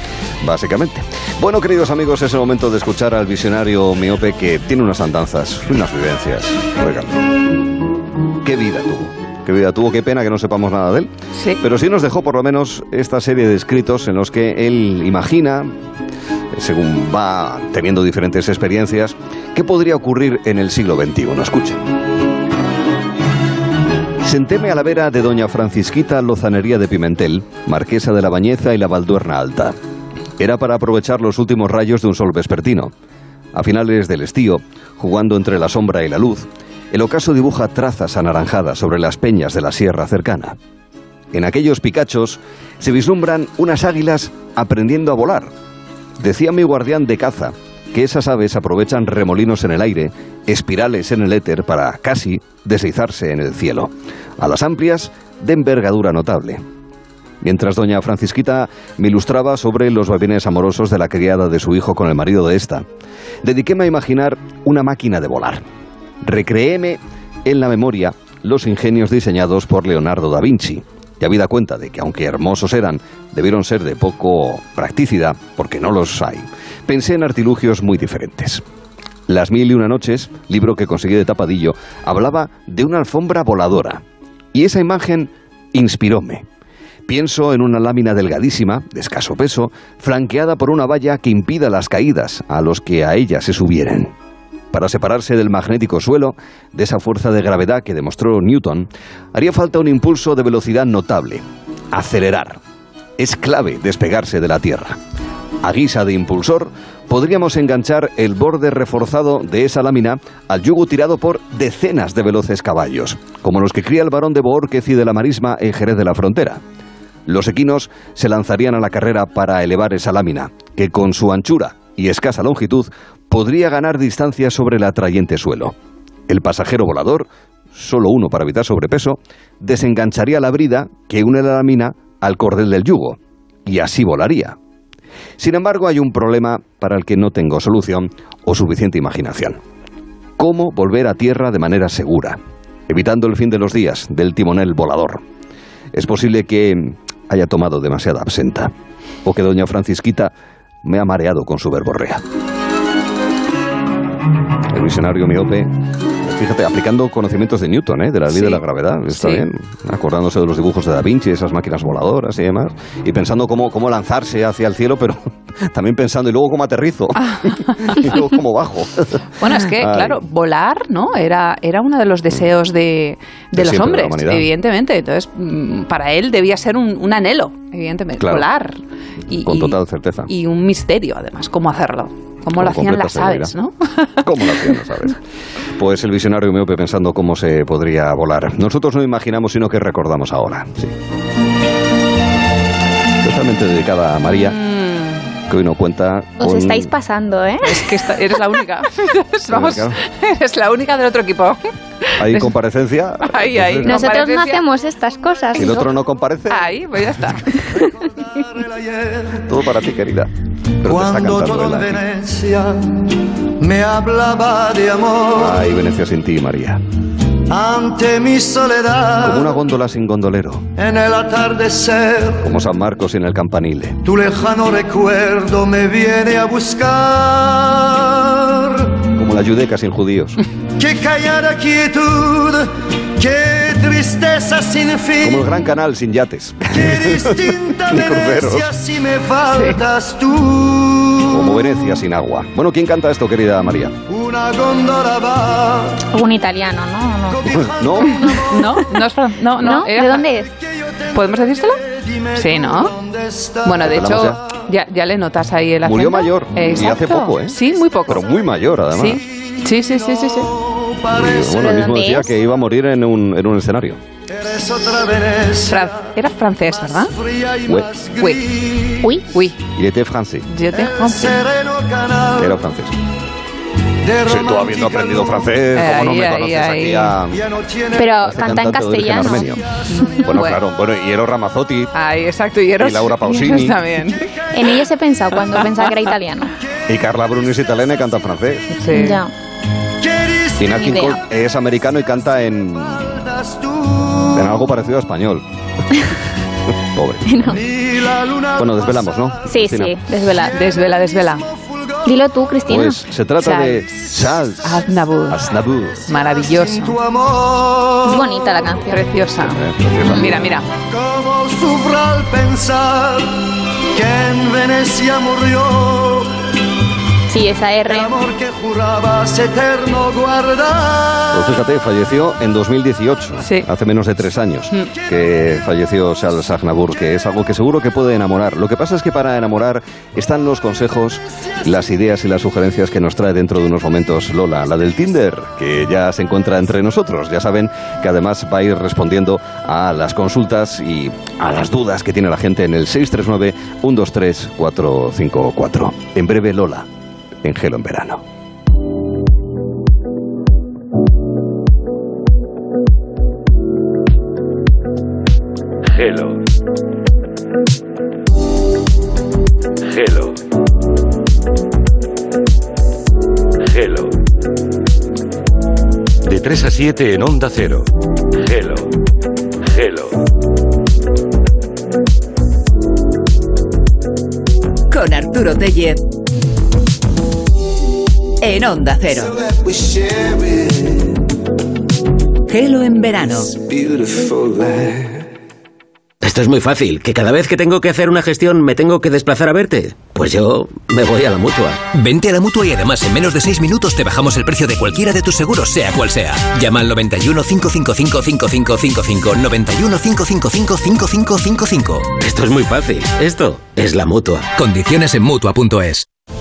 Básicamente. Bueno, queridos amigos, es el momento de escuchar al visionario miope que tiene unas andanzas, unas vivencias. Oigan, qué vida tuvo. Qué vida tuvo, qué pena que no sepamos nada de él. Sí. Pero sí nos dejó por lo menos esta serie de escritos en los que él imagina, según va teniendo diferentes experiencias, qué podría ocurrir en el siglo XXI. Escuchen. Sentéme a la vera de doña Francisquita Lozanería de Pimentel, marquesa de la Bañeza y la Valduerna Alta. Era para aprovechar los últimos rayos de un sol vespertino. A finales del estío, jugando entre la sombra y la luz, el ocaso dibuja trazas anaranjadas sobre las peñas de la sierra cercana. En aquellos picachos se vislumbran unas águilas aprendiendo a volar. Decía mi guardián de caza que esas aves aprovechan remolinos en el aire, espirales en el éter para casi deslizarse en el cielo, a las amplias de envergadura notable. Mientras doña Francisquita me ilustraba sobre los vaivenes amorosos de la criada de su hijo con el marido de esta, dediquéme a imaginar una máquina de volar. Recreéme en la memoria los ingenios diseñados por Leonardo da Vinci. Y habida cuenta de que, aunque hermosos eran, debieron ser de poco practicidad, porque no los hay, pensé en artilugios muy diferentes. Las mil y una noches, libro que conseguí de tapadillo, hablaba de una alfombra voladora. Y esa imagen inspiróme. Pienso en una lámina delgadísima, de escaso peso, flanqueada por una valla que impida las caídas a los que a ella se subieran. Para separarse del magnético suelo, de esa fuerza de gravedad que demostró Newton, haría falta un impulso de velocidad notable. Acelerar. Es clave despegarse de la Tierra. A guisa de impulsor, podríamos enganchar el borde reforzado de esa lámina al yugo tirado por decenas de veloces caballos, como los que cría el varón de Boórquez y de la Marisma en Jerez de la Frontera. Los equinos se lanzarían a la carrera para elevar esa lámina, que con su anchura y escasa longitud podría ganar distancia sobre el atrayente suelo. El pasajero volador, solo uno para evitar sobrepeso, desengancharía la brida que une la lámina al cordel del yugo, y así volaría. Sin embargo, hay un problema para el que no tengo solución o suficiente imaginación. ¿Cómo volver a tierra de manera segura, evitando el fin de los días del timonel volador? Es posible que haya tomado demasiada absenta, o que doña Francisquita me ha mareado con su verborrea. Visionario miope, fíjate, aplicando conocimientos de Newton, ¿eh? de la ley Sí. de la gravedad, está Sí. bien, acordándose de los dibujos de Da Vinci, esas máquinas voladoras y demás, y pensando cómo, cómo lanzarse hacia el cielo, pero también pensando, y luego cómo aterrizo, y luego cómo bajo. Bueno, es que, Ay. claro, volar, ¿no? Era, era uno de los deseos de, de De los de hombres, humanidad. evidentemente. Entonces, mm, para él debía ser un, un anhelo, evidentemente, Claro. volar. Y, Con total certeza. y un misterio, además, cómo hacerlo. Cómo lo hacían las aves, seguridad. ¿no? ¿Cómo lo hacían las aves? Pues el visionario miope pensando cómo se podría volar. Nosotros no imaginamos, sino que recordamos ahora. Sí. Especialmente dedicada a María. que hoy no cuenta Os con... estáis pasando, ¿eh? Es que esta- eres la única. Vamos, eres la única del otro equipo. Hay comparecencia. Ahí, ahí. entonces, Nosotros no comparecencia. hacemos estas cosas. Si el otro no comparece, Ahí, pues ya está. todo para ti, querida. Pero te está Cuando cantando. Venecia me hablaba de amor Ay, Venecia sin ti, María. ante mi Como soledad una góndola sin gondolero. en el atardecer. Como San Marcos en el campanile. Tu lejano recuerdo me viene a buscar. Como la yudeca sin judíos. Qué callada quietud, qué tristeza sin Como el gran canal sin yates. Qué distinta Ni cruceros. Venecia si me faltas tú. Como Venecia sin agua. Bueno, ¿quién canta esto, querida María? Una góndola va Un italiano, ¿no? ¿No? No, no no, no, ¿No? era ¿De dónde es? ¿Podemos decírselo? Sí, ¿no? Bueno, de hecho, ya, ya le notas ahí el acento. Murió mayor. Y hace Exacto. poco, ¿eh? Sí, muy poco. Pero muy mayor, además. Sí, sí, sí, sí, sí. sí. Y, bueno, él mismo decía es? que iba a morir en un, en un escenario. Fran- era francés, ¿verdad? Oui. gris. Oui. Oui. Il était français. El canal Era francés. Sí, tú habiendo aprendido francés, ¿cómo no me ahí, conoces ahí. aquí a... No Pero a este canta en castellano. Bueno, Bueno. claro. Bueno, y Eros Ramazzotti Ahí, exacto. Y, Eros, Y Laura Pausini. También. En ellos he pensado cuando pensaba que era italiano. y Carla Bruni es italiana y canta en francés. Sí. Ya. Ni King. Cole es americano y canta en, en algo parecido a español. Pobre. Luna Bueno, desvelamos, ¿no? Sí, Cristina? sí, desvelar. Desvela, desvela. Dilo tú, Cristina. Pues se trata de Charles Aznavour. Aznavour. Maravilloso. tu amor. Es bonita la canción. Preciosa. Eh, preciosa. Mira, mira. Como sufro al pensar que en Venecia murió Sí, esa R. el amor que jurabas eterno guardar. Pues fíjate, falleció en 2018, Sí. hace menos de tres años que falleció Charles Aznavour, que es algo que seguro que puede enamorar. Lo que pasa es que para enamorar están los consejos, las ideas y las sugerencias que nos trae dentro de unos momentos Lola, la del Tinder, que ya se encuentra entre nosotros. Ya saben que además va a ir respondiendo a las consultas y a las dudas que tiene la gente en el 639-123-454. En breve Lola, en Gelo en Verano. Gelo. Gelo. Gelo. De 3 a 7 en Onda Cero. Gelo. Gelo. Con Arturo Tellez. En Onda Cero. Gelo en verano. Esto es muy fácil, que cada vez que tengo que hacer una gestión me tengo que desplazar a verte. Pues yo me voy a la mutua. Vente a la mutua y además en menos de 6 minutos te bajamos el precio de cualquiera de tus seguros, sea cual sea. Llama al 91 555 5555 91 555 5555. Esto es muy fácil. Esto es la mutua. Condiciones en mutua.es.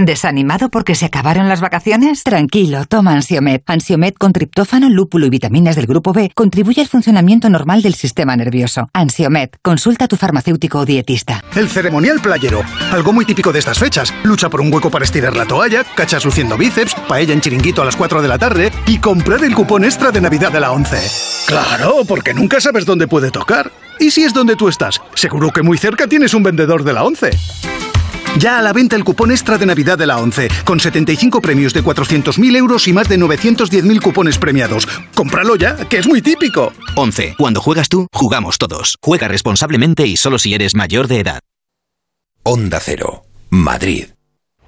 ¿Desanimado porque se acabaron las vacaciones? Tranquilo, toma Ansiomet. Ansiomet con triptófano, lúpulo y vitaminas del grupo B contribuye al funcionamiento normal del sistema nervioso. Ansiomet, consulta a tu farmacéutico o dietista. El ceremonial playero, algo muy típico de estas fechas. Lucha por un hueco para estirar la toalla, cachas luciendo bíceps, paella en chiringuito a las 4 de la tarde y comprar el cupón extra de Navidad de la 11. Claro, porque nunca sabes dónde puede tocar. ¿Y si es donde tú estás? Seguro que muy cerca tienes un vendedor de la 11. Ya a la venta el cupón extra de Navidad de la 11, con 75 premios de 400.000 euros y más de 910.000 cupones premiados. ¡Cómpralo ya, que es muy típico! 11. Cuando juegas tú, jugamos todos. Juega responsablemente y solo si eres mayor de edad. Onda Cero, Madrid.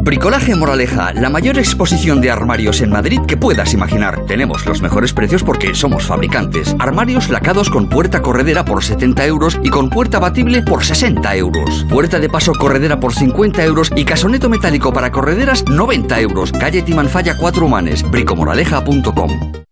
Bricolaje Moraleja, la mayor exposición de armarios en Madrid que puedas imaginar. Tenemos los mejores precios porque somos fabricantes. Armarios lacados con puerta corredera por 70 euros y con puerta batible por 60 euros. Puerta de paso corredera por 50 euros y casoneto metálico para correderas 90 euros. Calle Timanfaya 4 Humanes, bricomoraleja.com.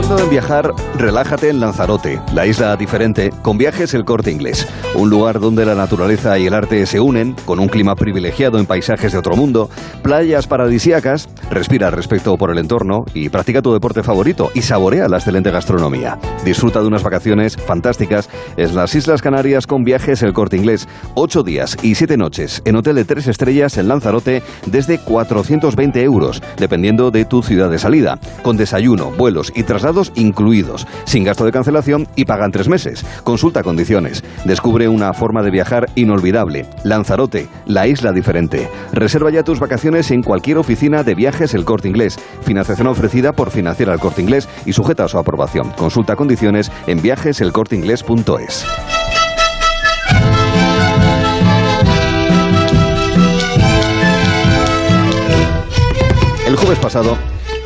Pensando en viajar, relájate en Lanzarote, la isla diferente, con viajes El Corte Inglés. Un lugar donde la naturaleza y el arte se unen, con un clima privilegiado en paisajes de otro mundo, playas paradisíacas, respira respeto por el entorno y practica tu deporte favorito y saborea la excelente gastronomía. Disfruta de unas vacaciones fantásticas en las Islas Canarias con viajes El Corte Inglés. Ocho días y siete noches en hotel de tres estrellas en Lanzarote desde 420 euros, dependiendo de tu ciudad de salida, con desayuno, vuelos y traslados incluidos, sin gasto de cancelación y pagan tres meses. Consulta condiciones. Descubre una forma de viajar inolvidable. Lanzarote, la isla diferente. Reserva ya tus vacaciones en cualquier oficina de viajes El Corte Inglés. Financiación ofrecida por Financiera El Corte Inglés y sujeta a su aprobación. Consulta condiciones en viajeselcorteinglés.es. El jueves pasado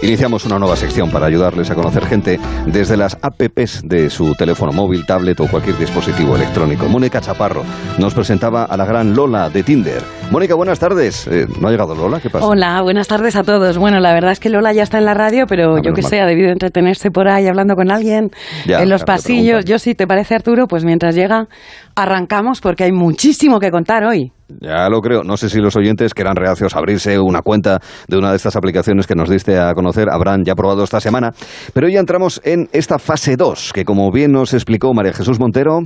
Iniciamos una nueva sección para ayudarles a conocer gente desde las apps de su teléfono móvil, tablet o cualquier dispositivo electrónico. Mónica Chaparro nos presentaba a la gran Lola de Tinder. Mónica, buenas tardes. Eh, ¿No ha llegado Lola? ¿Qué pasa? Hola, buenas tardes a todos. Bueno, la verdad es que Lola ya está en la radio, pero Ah, yo que mal. sé, ha debido entretenerse por ahí hablando con alguien Ya, en los claro, pasillos. Yo sí, ¿te parece Arturo? Pues mientras llega, arrancamos porque hay muchísimo que contar hoy. Ya lo creo. No sé si los oyentes que eran reacios a abrirse una cuenta de una de estas aplicaciones que nos diste a conocer habrán ya probado esta semana. Pero ya entramos en esta fase 2, que como bien nos explicó María Jesús Montero,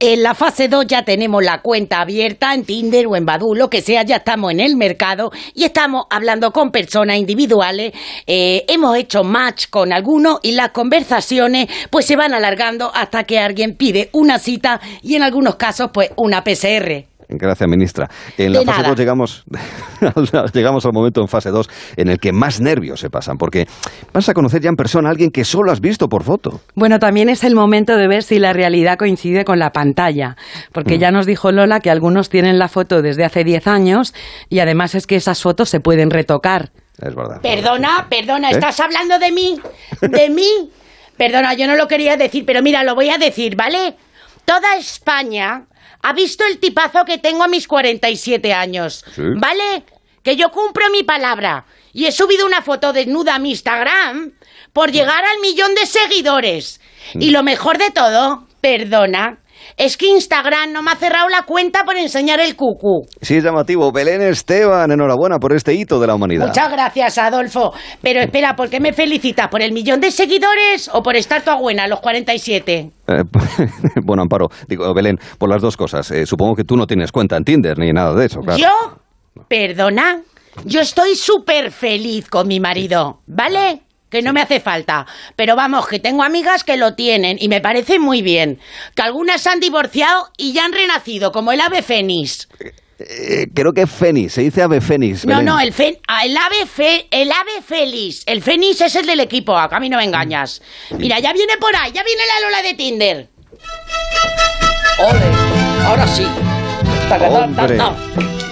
En la fase 2 ya tenemos la cuenta abierta en Tinder o en Badoo, lo que sea, ya estamos en el mercado y estamos hablando con personas individuales. eh, hemos hecho match con algunos y las conversaciones pues se van alargando hasta que alguien pide una cita y en algunos casos pues una PCR. Gracias, ministra. En la De fase nada. 2 llegamos, llegamos al momento en fase 2 en el que más nervios se pasan, porque vas a conocer ya en persona a alguien que solo has visto por foto. Bueno, también es el momento de ver si la realidad coincide con la pantalla, porque Mm. ya nos dijo Lola que algunos tienen la foto desde hace 10 años y además es que esas fotos se pueden retocar. Es verdad. Perdona, perdona, ¿Eh? ¿estás hablando de mí? ¿De mí? Perdona, yo no lo quería decir, pero mira, lo voy a decir, ¿vale? Toda España ha visto el tipazo que tengo a mis 47 años, Sí. ¿vale? Que yo cumplo mi palabra y he subido una foto desnuda a mi Instagram por llegar al millón de seguidores. Y lo mejor de todo, perdona, es que Instagram no me ha cerrado la cuenta por enseñar el cucu. Sí, es llamativo. Belén Esteban, enhorabuena por este hito de la humanidad. Muchas gracias, Adolfo. Pero espera, ¿por qué me felicitas? ¿Por el millón de seguidores o por estar toda buena los 47? Eh, bueno, Amparo, digo, Belén, por las dos cosas. Eh, supongo que tú no tienes cuenta en Tinder ni nada de eso, claro. ¿Yo? ¿Perdona? Yo estoy súper feliz con mi marido, ¿vale? Que no me hace falta. Pero vamos, que tengo amigas que lo tienen y me parece muy bien. Que algunas han divorciado y ya han renacido, como el ave fénix. Eh, creo que Fénix, se dice ave Fénix. No, Belén. no, el, fen- ah, el ave fe- el ave feliz. El fénix es el del equipo, acá a mí no me engañas. Mira, ya viene por ahí, ya viene la Lola de Tinder. Ole, ahora sí. Hombre,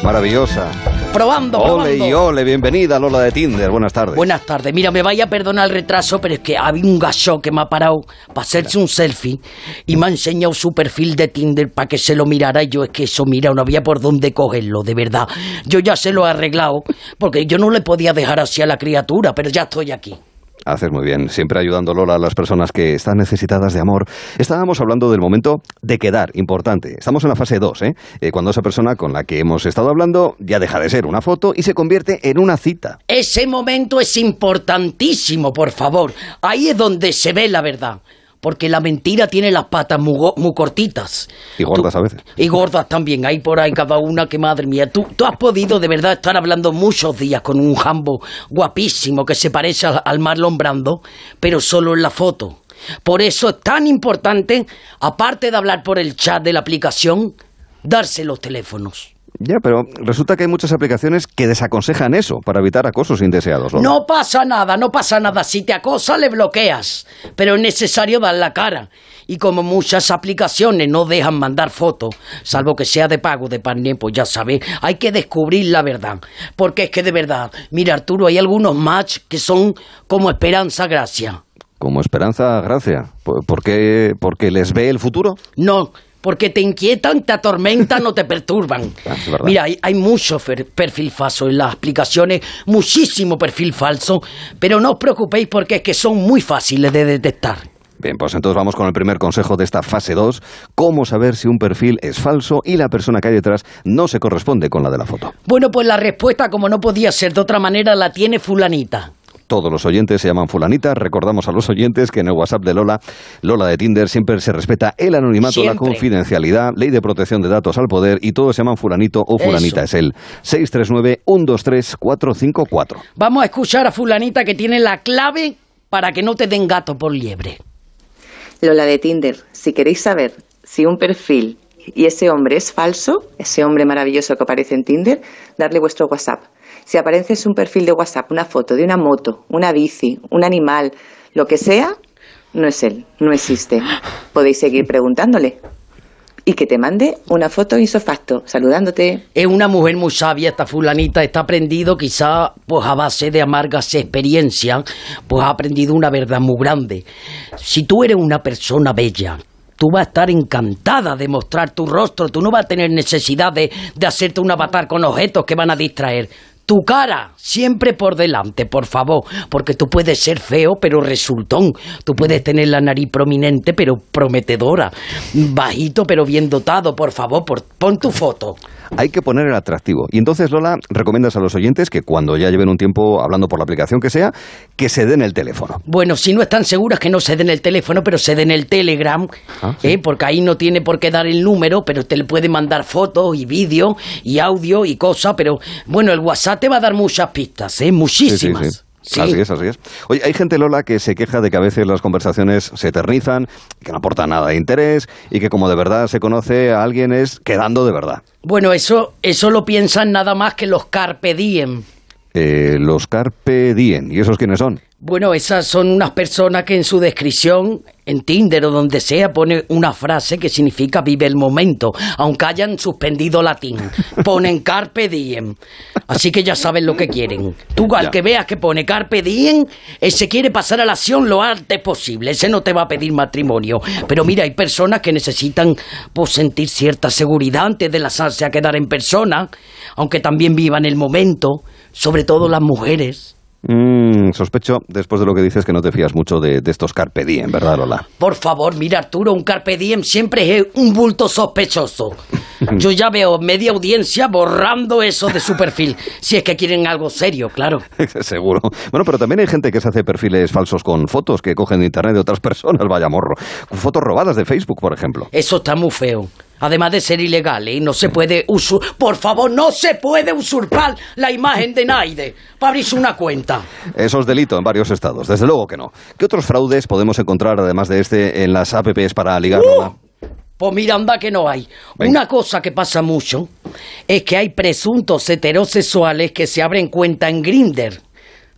maravillosa. Probando, Ole y ole, bienvenida Lola de Tinder, buenas tardes. Buenas tardes. Mira, me vaya a perdonar el retraso, pero es que había un gacho que me ha parado para hacerse un selfie y me ha enseñado su perfil de Tinder para que se lo mirara. Y yo es que eso, mira, no había por dónde cogerlo, de verdad. Yo ya se lo he arreglado, porque yo no le podía dejar así a la criatura, pero ya estoy aquí. Haces muy bien, siempre ayudando Lola a las personas que están necesitadas de amor. Estábamos hablando del momento de quedar, importante. Estamos en la fase 2, ¿eh? Eh, cuando esa persona con la que hemos estado hablando ya deja de ser una foto y se convierte en una cita. Ese momento es importantísimo, por favor. Ahí es donde se ve la verdad. Porque la mentira tiene las patas muy, cortitas. Y gordas a veces. Y gordas también, hay por ahí cada una que madre mía. Tú, tú has podido de verdad estar hablando muchos días con un jambo guapísimo que se parece al, al Marlon Brando, pero solo en la foto. Por eso es tan importante, aparte de hablar por el chat de la aplicación, darse los teléfonos. Ya, pero resulta que hay muchas aplicaciones que desaconsejan eso para evitar acosos indeseados. Lola. No pasa nada, no pasa nada. Si te acosa, le bloqueas. Pero es necesario dar la cara. Y como muchas aplicaciones no dejan mandar fotos, salvo que sea de pago de partner, pues ya sabes, hay que descubrir la verdad. Porque es que de verdad, mira Arturo, hay algunos match que son como Esperanza Gracia. Como Esperanza Gracia. ¿Por, por qué? ¿Porque les ve el futuro? No, porque te inquietan, te atormentan o te perturban. Ah. Mira, hay, hay mucho perfil falso en las aplicaciones, muchísimo perfil falso, pero no os preocupéis porque es que son muy fáciles de detectar. Bien, pues entonces vamos con el primer consejo de esta fase 2, cómo saber si un perfil es falso y la persona que hay detrás no se corresponde con la de la foto. Bueno, pues la respuesta, como no podía ser de otra manera, la tiene fulanita. Todos los oyentes se llaman fulanita. Recordamos a los oyentes que en el WhatsApp de Lola, Lola de Tinder, siempre se respeta el anonimato, la confidencialidad, ley de protección de datos al poder y todos se llaman fulanito o fulanita. Eso. Es el 639-123-454. Vamos a escuchar a fulanita que tiene la clave para que no te den gato por liebre. Lola de Tinder, si queréis saber si un perfil y ese hombre es falso, ese hombre maravilloso que aparece en Tinder, darle vuestro WhatsApp. Si aparece en un perfil de WhatsApp una foto de una moto, una bici, un animal, lo que sea, no es él, no existe. Podéis seguir preguntándole. Y que te mande una foto isofacto, saludándote. Es una mujer muy sabia, esta fulanita, está aprendido quizá pues a base de amargas experiencias, pues ha aprendido una verdad muy grande. Si tú eres una persona bella, tú vas a estar encantada de mostrar tu rostro, tú no vas a tener necesidad de, de hacerte un avatar con objetos que van a distraer. Tu cara, siempre por delante, por favor, porque tú puedes ser feo, pero resultón. Tú puedes tener la nariz prominente, pero prometedora. Bajito, pero bien dotado, por favor, por, pon tu foto. Hay que poner el atractivo. Y entonces, Lola, recomiendas a los oyentes que cuando ya lleven un tiempo hablando por la aplicación que sea, que se den el teléfono. Bueno, si no están seguras que no se den el teléfono, pero se den el Telegram, ¿eh? porque ahí no tiene por qué dar el número, pero te le puede mandar fotos y vídeos y audio y cosas, pero bueno, el WhatsApp te va a dar muchas pistas, ¿eh? muchísimas. Sí, sí, sí. Así es, así es. Oye, hay gente, Lola, que se queja de que a veces las conversaciones se eternizan, que no aportan nada de interés y que como de verdad se conoce a alguien es quedando de verdad. Bueno, eso, eso lo piensan nada más que los Carpe Diem. Eh, los Carpe Diem, ¿y esos quiénes son? Bueno, esas son unas personas que en su descripción, en Tinder o donde sea, pone una frase que significa vive el momento, aunque hayan suspendido latín. Ponen carpe diem. Así que ya saben lo que quieren. Tú al que veas que pone carpe diem, ese quiere pasar a la acción lo antes posible. Ese no te va a pedir matrimonio. Pero mira, hay personas que necesitan pues, sentir cierta seguridad antes de lanzarse a quedar en persona, aunque también vivan el momento, sobre todo las mujeres. Mm, sospecho, después de lo que dices, que no te fías mucho de, de estos Carpe Diem, ¿verdad, Lola? Por favor, mira Arturo, un carpe diem siempre es un bulto sospechoso. Yo ya veo media audiencia borrando eso de su perfil, si es que quieren algo serio, claro. Seguro. Bueno, pero también hay gente que se hace perfiles falsos con fotos que cogen de internet de otras personas, vaya morro. Fotos robadas de Facebook, por ejemplo. Eso está muy feo. Además de ser ilegal, ¿eh? No se puede usur... Por favor, no se puede usurpar la imagen de Naide para abrirse una cuenta. Eso es delito en varios estados, desde luego que no. ¿Qué otros fraudes podemos encontrar, además de este, en las apps para ligar? Lola? Pues mira, anda que no hay. Una cosa que pasa mucho es que hay presuntos heterosexuales que se abren cuenta en Grinder.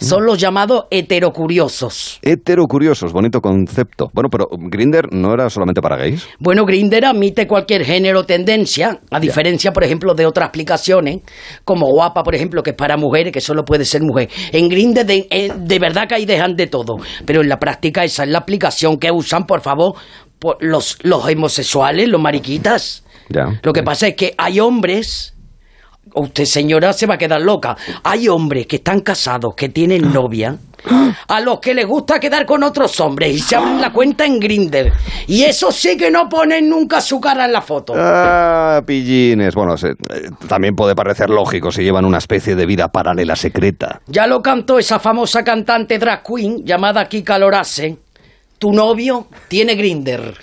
Son los llamados heterocuriosos. Heterocuriosos, bonito concepto. Bueno, pero Grinder no era solamente para gays. Bueno, Grinder admite cualquier género o tendencia, a diferencia, por ejemplo, de otras aplicaciones, como Guapa, por ejemplo, que es para mujeres, que solo puede ser mujer. En Grinder de, eh, de verdad que ahí dejan de todo, pero en la práctica esa es la aplicación que usan, por favor, por los, los homosexuales, los mariquitas. Ya. Lo que pasa es que hay hombres, usted señora se va a quedar loca, hay hombres que están casados, que tienen novia, a los que les gusta quedar con otros hombres y se abren la cuenta en Grinder. Y eso sí que no ponen nunca su cara en la foto. Ah, pillines. Bueno, se- eh, también puede parecer lógico si llevan una especie de vida paralela secreta. Ya lo cantó esa famosa cantante drag queen llamada Kika Lorase. Tu novio tiene Grinder.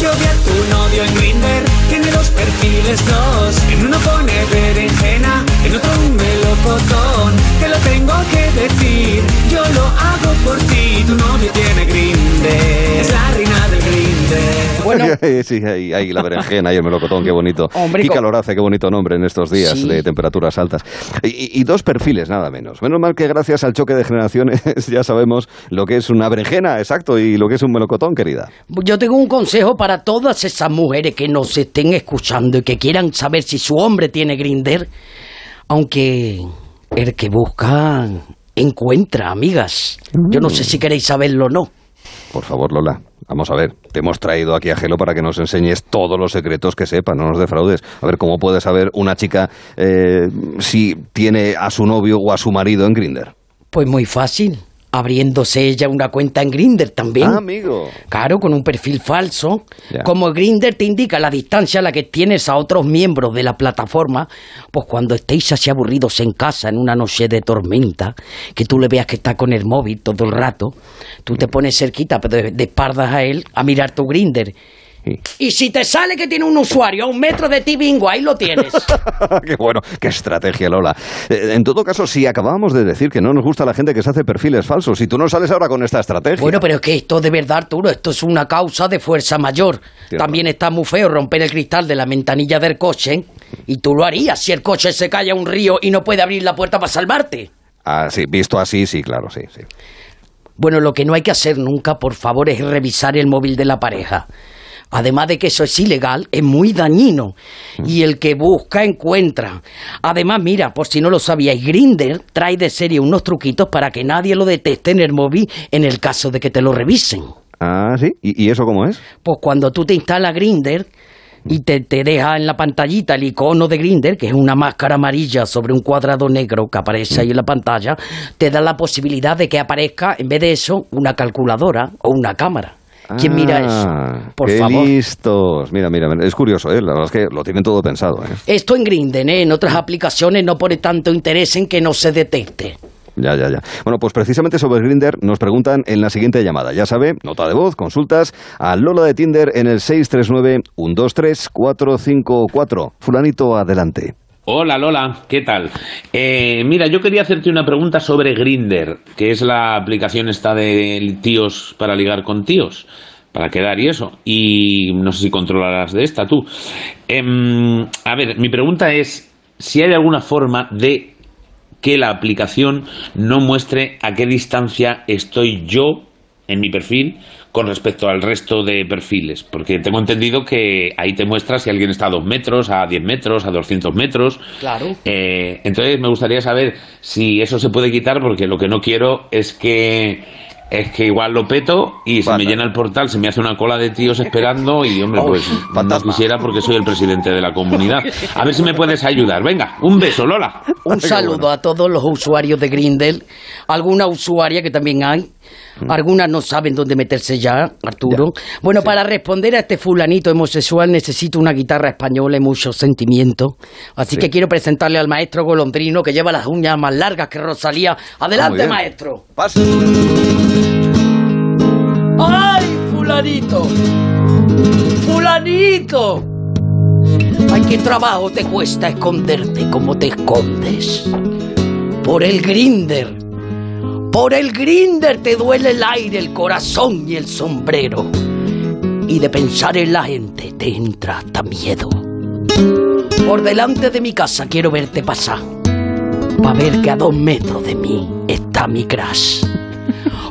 Yo vi a tu novio en Grinder, tiene dos perfiles, dos. En uno pone berenjena, en otro un melocotón. Te lo tengo que decir, yo lo hago por ti. Tu novio tiene Grinder, es la reina. Bueno. sí, ahí, ahí la berenjena y el melocotón, qué bonito. Hombre, co- Lorace, qué bonito nombre en estos días Sí. de temperaturas altas. Y, y- y dos perfiles, nada menos. Menos mal que gracias al choque de generaciones ya sabemos lo que es una berenjena, exacto, y lo que es un melocotón, querida. Yo tengo un consejo para todas esas mujeres que nos estén escuchando y que quieran saber si su hombre tiene Grinder. Aunque el que busca encuentra, amigas. Yo no sé si queréis saberlo o no. Por favor, Lola, vamos a ver. Te hemos traído aquí a Gelo para que nos enseñes todos los secretos que sepa, no nos defraudes. A ver, ¿cómo puede saber una chica eh, si tiene a su novio o a su marido en Grinder? Pues muy fácil. Abriéndose ella una cuenta en Grinder también. Ah, amigo. Claro, con un perfil falso. Como Grinder te indica la distancia a la que tienes a otros miembros de la plataforma, pues cuando estéis así aburridos en casa en una noche de tormenta, que tú le veas que está con el móvil todo el rato, tú te pones cerquita, pero de, de espaldas a él, a mirar tu Grinder. Y si te sale que tiene un usuario a un metro de ti, bingo, ahí lo tienes. qué bueno, qué estrategia, Lola. Eh, en todo caso, si acabábamos de decir que no nos gusta la gente que se hace perfiles falsos, y tú no sales ahora con esta estrategia. Bueno, pero es que esto de verdad, Arturo, esto es una causa de fuerza mayor. También está muy feo romper el cristal de la ventanilla del coche. Y tú lo harías si el coche se cae a un río y no puede abrir la puerta para salvarte. Ah, sí, visto así, sí, claro, sí, sí. Bueno, lo que no hay que hacer nunca, por favor, es revisar el móvil de la pareja. Además de que eso es ilegal, es muy dañino. Y el que busca, encuentra. Además, mira, por si no lo sabíais, Grinder trae de serie unos truquitos para que nadie lo detecte en el móvil en el caso de que te lo revisen. Ah, sí. ¿Y, y eso cómo es? Pues cuando tú te instalas Grinder y te, te deja en la pantallita el icono de Grinder, que es una máscara amarilla sobre un cuadrado negro que aparece ahí en la pantalla, te da la posibilidad de que aparezca, en vez de eso, una calculadora o una cámara. ¿Quién mira eso? Ah, Por qué favor. listos. Mira, mira, es curioso, ¿eh? La verdad es que lo tienen todo pensado, ¿eh? Esto en Grinder, ¿eh? en otras aplicaciones no pone tanto interés en que no se detecte. Ya, ya, ya. Bueno, pues precisamente sobre Grinder nos preguntan en la siguiente llamada. Ya sabe, nota de voz, consultas a Lola de Tinder en el 639-123-454. Fulanito, adelante. Hola Lola, ¿qué tal? Eh, mira, yo quería hacerte una pregunta sobre Grinder, que es la aplicación esta de tíos para ligar con tíos, para quedar y eso. Y no sé si controlarás de esta tú. Em, a ver, mi pregunta es si hay alguna forma de que la aplicación no muestre a qué distancia estoy yo en mi perfil con respecto al resto de perfiles, porque tengo entendido que ahí te muestra si alguien está a 2 metros, a 10 metros, a 200 metros. Claro. Eh, entonces me gustaría saber si eso se puede quitar, porque lo que no quiero es que es que igual lo peto y se me llena el portal, se me hace una cola de tíos esperando y hombre, pues no quisiera porque soy el presidente de la comunidad. A ver si me puedes ayudar. Venga, un beso, Lola. Un saludo a todos los usuarios de Grindel. Alguna usuaria que también hay. Algunas no saben dónde meterse ya, Arturo. Bueno, para responder a este fulanito homosexual necesito una guitarra española y mucho sentimiento. Así Sí. que quiero presentarle al maestro golondrino que lleva las uñas más largas que Rosalía. Adelante, maestro. ¡Ay, fulanito! ¡Fulanito! Ay, qué trabajo te cuesta esconderte como te escondes. Por el grinder. Por el grinder te duele el aire, el corazón y el sombrero. Y de pensar en la gente te entra hasta miedo. Por delante de mi casa quiero verte pasar. Pa' ver que a dos metros de mí está mi crash.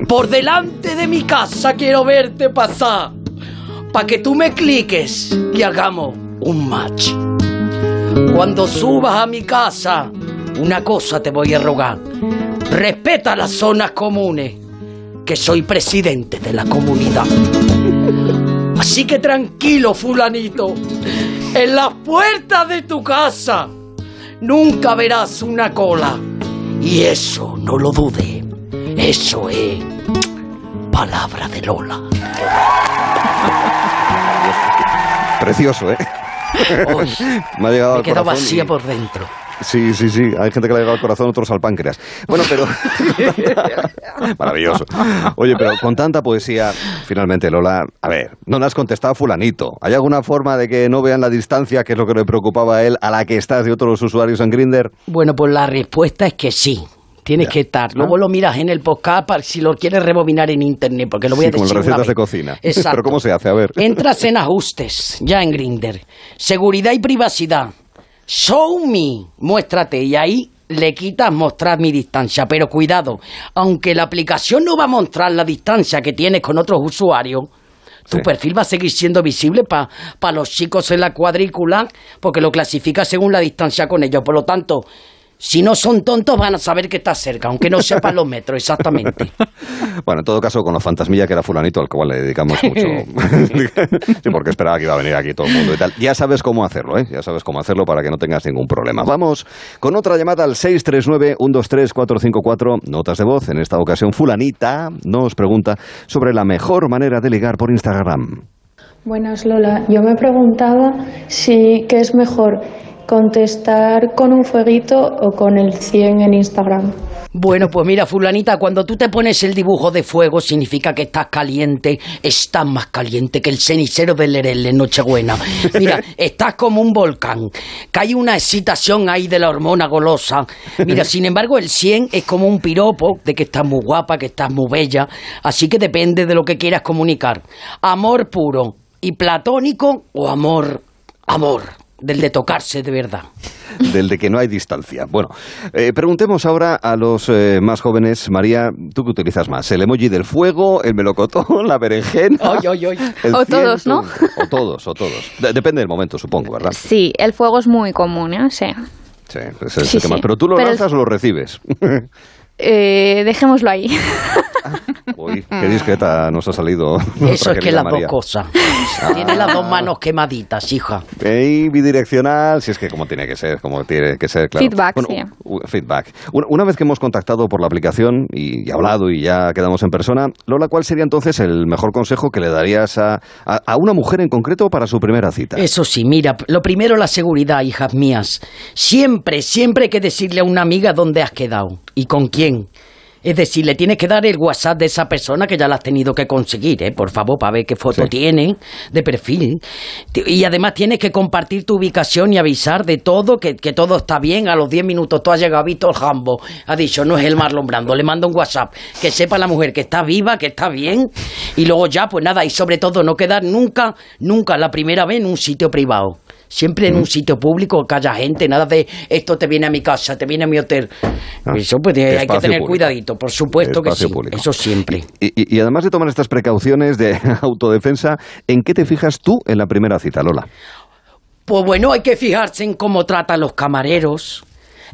Por delante de mi casa quiero verte pasar. Pa' que tú me cliques y hagamos un match. Cuando subas a mi casa, una cosa te voy a rogar. Respeta las zonas comunes, que soy presidente de la comunidad. Así que tranquilo, fulanito. En las puertas de tu casa nunca verás una cola. Y eso, no lo dude, eso es palabra de Lola. Precioso, ¿eh? me ha llegado Me quedo vacía y- por dentro. Sí, sí, sí. Hay gente que le ha llegado al corazón, otros al páncreas. Bueno, pero... Maravilloso. Oye, pero con tanta poesía, finalmente, Lola, a ver, no le has contestado a fulanito. ¿Hay alguna forma de que no vean la distancia, que es lo que le preocupaba a él, a la que estás de otros usuarios en Grinder? Bueno, pues la respuesta es que sí. Tienes que estar. Luego lo miras en el podcast para si lo quieres rebobinar en internet, porque lo voy a Sí, como decir. las una recetas de cocina. Exacto. Pero ¿cómo se hace? A ver. Entras en ajustes, ya en Grinder. Seguridad y privacidad. Show me, muéstrate. Y ahí le quitas mostrar mi distancia. Pero cuidado, aunque la aplicación no va a mostrar la distancia que tienes con otros usuarios, tu perfil va a seguir siendo visible para los chicos en la cuadrícula, porque lo clasifica según la distancia con ellos. Por lo tanto, si no son tontos, van a saber que estás cerca, aunque no sepan los metros exactamente. Bueno, en todo caso, con los fantasmilla que era fulanito, al cual le dedicamos mucho. sí, porque esperaba que iba a venir aquí todo el mundo y tal. Ya sabes cómo hacerlo, ¿eh? Ya sabes cómo hacerlo para que no tengas ningún problema. Vamos con otra llamada al 639-123-454. Notas de voz. En esta ocasión, fulanita nos pregunta sobre la mejor manera de ligar por Instagram. Buenas Lola, yo me preguntaba si qué es mejor contestar con un fueguito o con el 100 en Instagram. Bueno, pues mira, fulanita, cuando tú te pones el dibujo de fuego significa que estás caliente, estás más caliente que el cenicero del Lerel en Nochebuena. Mira, estás como un volcán, que hay una excitación ahí de la hormona golosa. Mira, sin embargo, el 100 es como un piropo de que estás muy guapa, que estás muy bella, así que depende de lo que quieras comunicar. Amor puro y platónico o amor, amor, del de tocarse de verdad. Del de que no hay distancia. Bueno, eh, preguntemos ahora a los eh, más jóvenes. María, ¿tú qué utilizas más? ¿El emoji del fuego, el melocotón, la berenjena? O todos, ¿no? O todos, o todos. De- depende del momento, supongo, ¿verdad? Sí, el fuego es muy común, ¿eh? Sí. Sí, ese es Sí, el. Pero tú lo Pero el- lanzas o lo recibes. Eh, dejémoslo ahí. Uy, qué discreta nos ha salido. Eso es que las María. dos cosas. Tiene las dos manos quemaditas, hija. Y bidireccional, si es que como tiene que ser, como tiene que ser, claro. Feedback, Bueno, sí. feedback. Una, una vez que hemos contactado por la aplicación y, y hablado y ya quedamos en persona, Lola, ¿cuál sería entonces el mejor consejo que le darías a, a- a una mujer en concreto para su primera cita? Eso sí, mira, lo primero la seguridad, hijas mías. Siempre, siempre hay que decirle a una amiga dónde has quedado y con quién. Es decir, le tienes que dar el WhatsApp de esa persona que ya la has tenido que conseguir, ¿eh? Por favor, para ver qué foto tiene de perfil. Y además tienes que compartir tu ubicación y avisar de todo, que, que todo está bien. A los 10 minutos tú has llegado, visto el jambo. Ha dicho, no es el Marlon Brando. Le manda un WhatsApp. Que sepa la mujer que está viva, que está bien. Y luego ya, pues nada, y sobre todo no quedar nunca, nunca la primera vez en un sitio privado. Siempre en un sito público que haya gente, nada de esto te viene a mi casa, te viene a mi hotel. Eso pues hay que tener público. cuidadito, por supuesto que sí. público. Eso siempre. Y, y- y además de tomar estas precauciones de autodefensa, ¿en qué te fijas tú en la primera cita, Lola? Pues bueno, hay que fijarse en cómo tratan los camareros,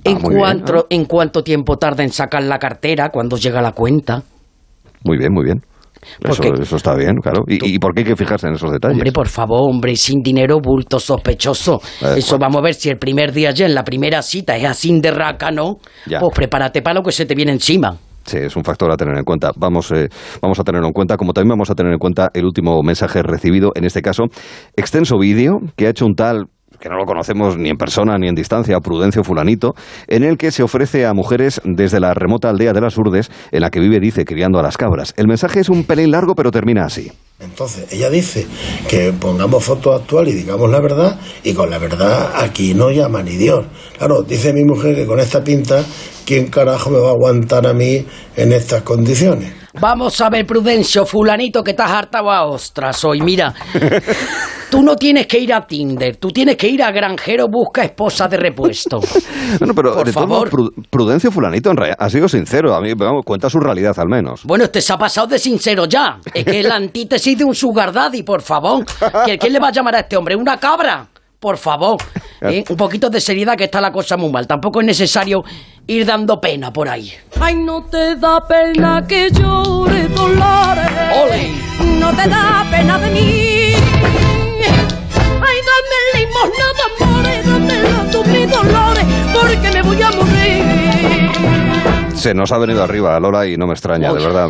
en, Ah, bien, cuánto, en cuánto tiempo tarda en sacar la cartera, cuando llega la cuenta. Muy bien, muy bien. Eso, Porque- eso está bien, claro. ¿Y, y por qué hay que fijarse en esos detalles? Hombre, por favor, hombre, sin dinero, bulto sospechoso. Eh, Eso vamos a ver si el primer día ya en la primera cita es así de rácano, pues prepárate para lo que se te viene encima. Sí, es un factor a tener en cuenta. Vamos, eh, vamos a tenerlo en cuenta, como también vamos a tener en cuenta el último mensaje recibido, en este caso, extenso vídeo que ha hecho un tal que no lo conocemos ni en persona ni en distancia, Prudencio Fulanito, en el que se ofrece a mujeres desde la remota aldea de las Urdes, en la que vive, dice, criando a las cabras. El mensaje es un pelín largo, pero termina así. Entonces, ella dice que pongamos foto actual y digamos la verdad, y con la verdad aquí no llama ni Dios. Claro, dice mi mujer que con esta pinta, ¿quién carajo me va a aguantar a mí en estas condiciones? Vamos a ver, Prudencio, fulanito, que estás hartado a ostras hoy. Mira, tú no tienes que ir a Tinder, tú tienes que ir a Granjero Busca Esposa de Repuesto. Bueno, pero Por de favor. Pru- Prudencio Fulanito en realidad ha sido sincero. A mí, vamos, cuenta su realidad al menos. Bueno, este se ha pasado de sincero ya. Es que es la antítesis de un sugar daddy, por favor. ¿Quién, quién le va a llamar a este hombre? ¿Una cabra? Por favor. ¿eh? Un poquito de seriedad que está la cosa muy mal. Tampoco es necesario ir dando pena por ahí. Ay, no te da pena que llore dolores. ¡Ole! No te da pena de mí. Ay, dame limosna de amores, dame tú mis dolores, porque me voy a morir. Se nos ha venido arriba, Lola, y no me extraña, de verdad.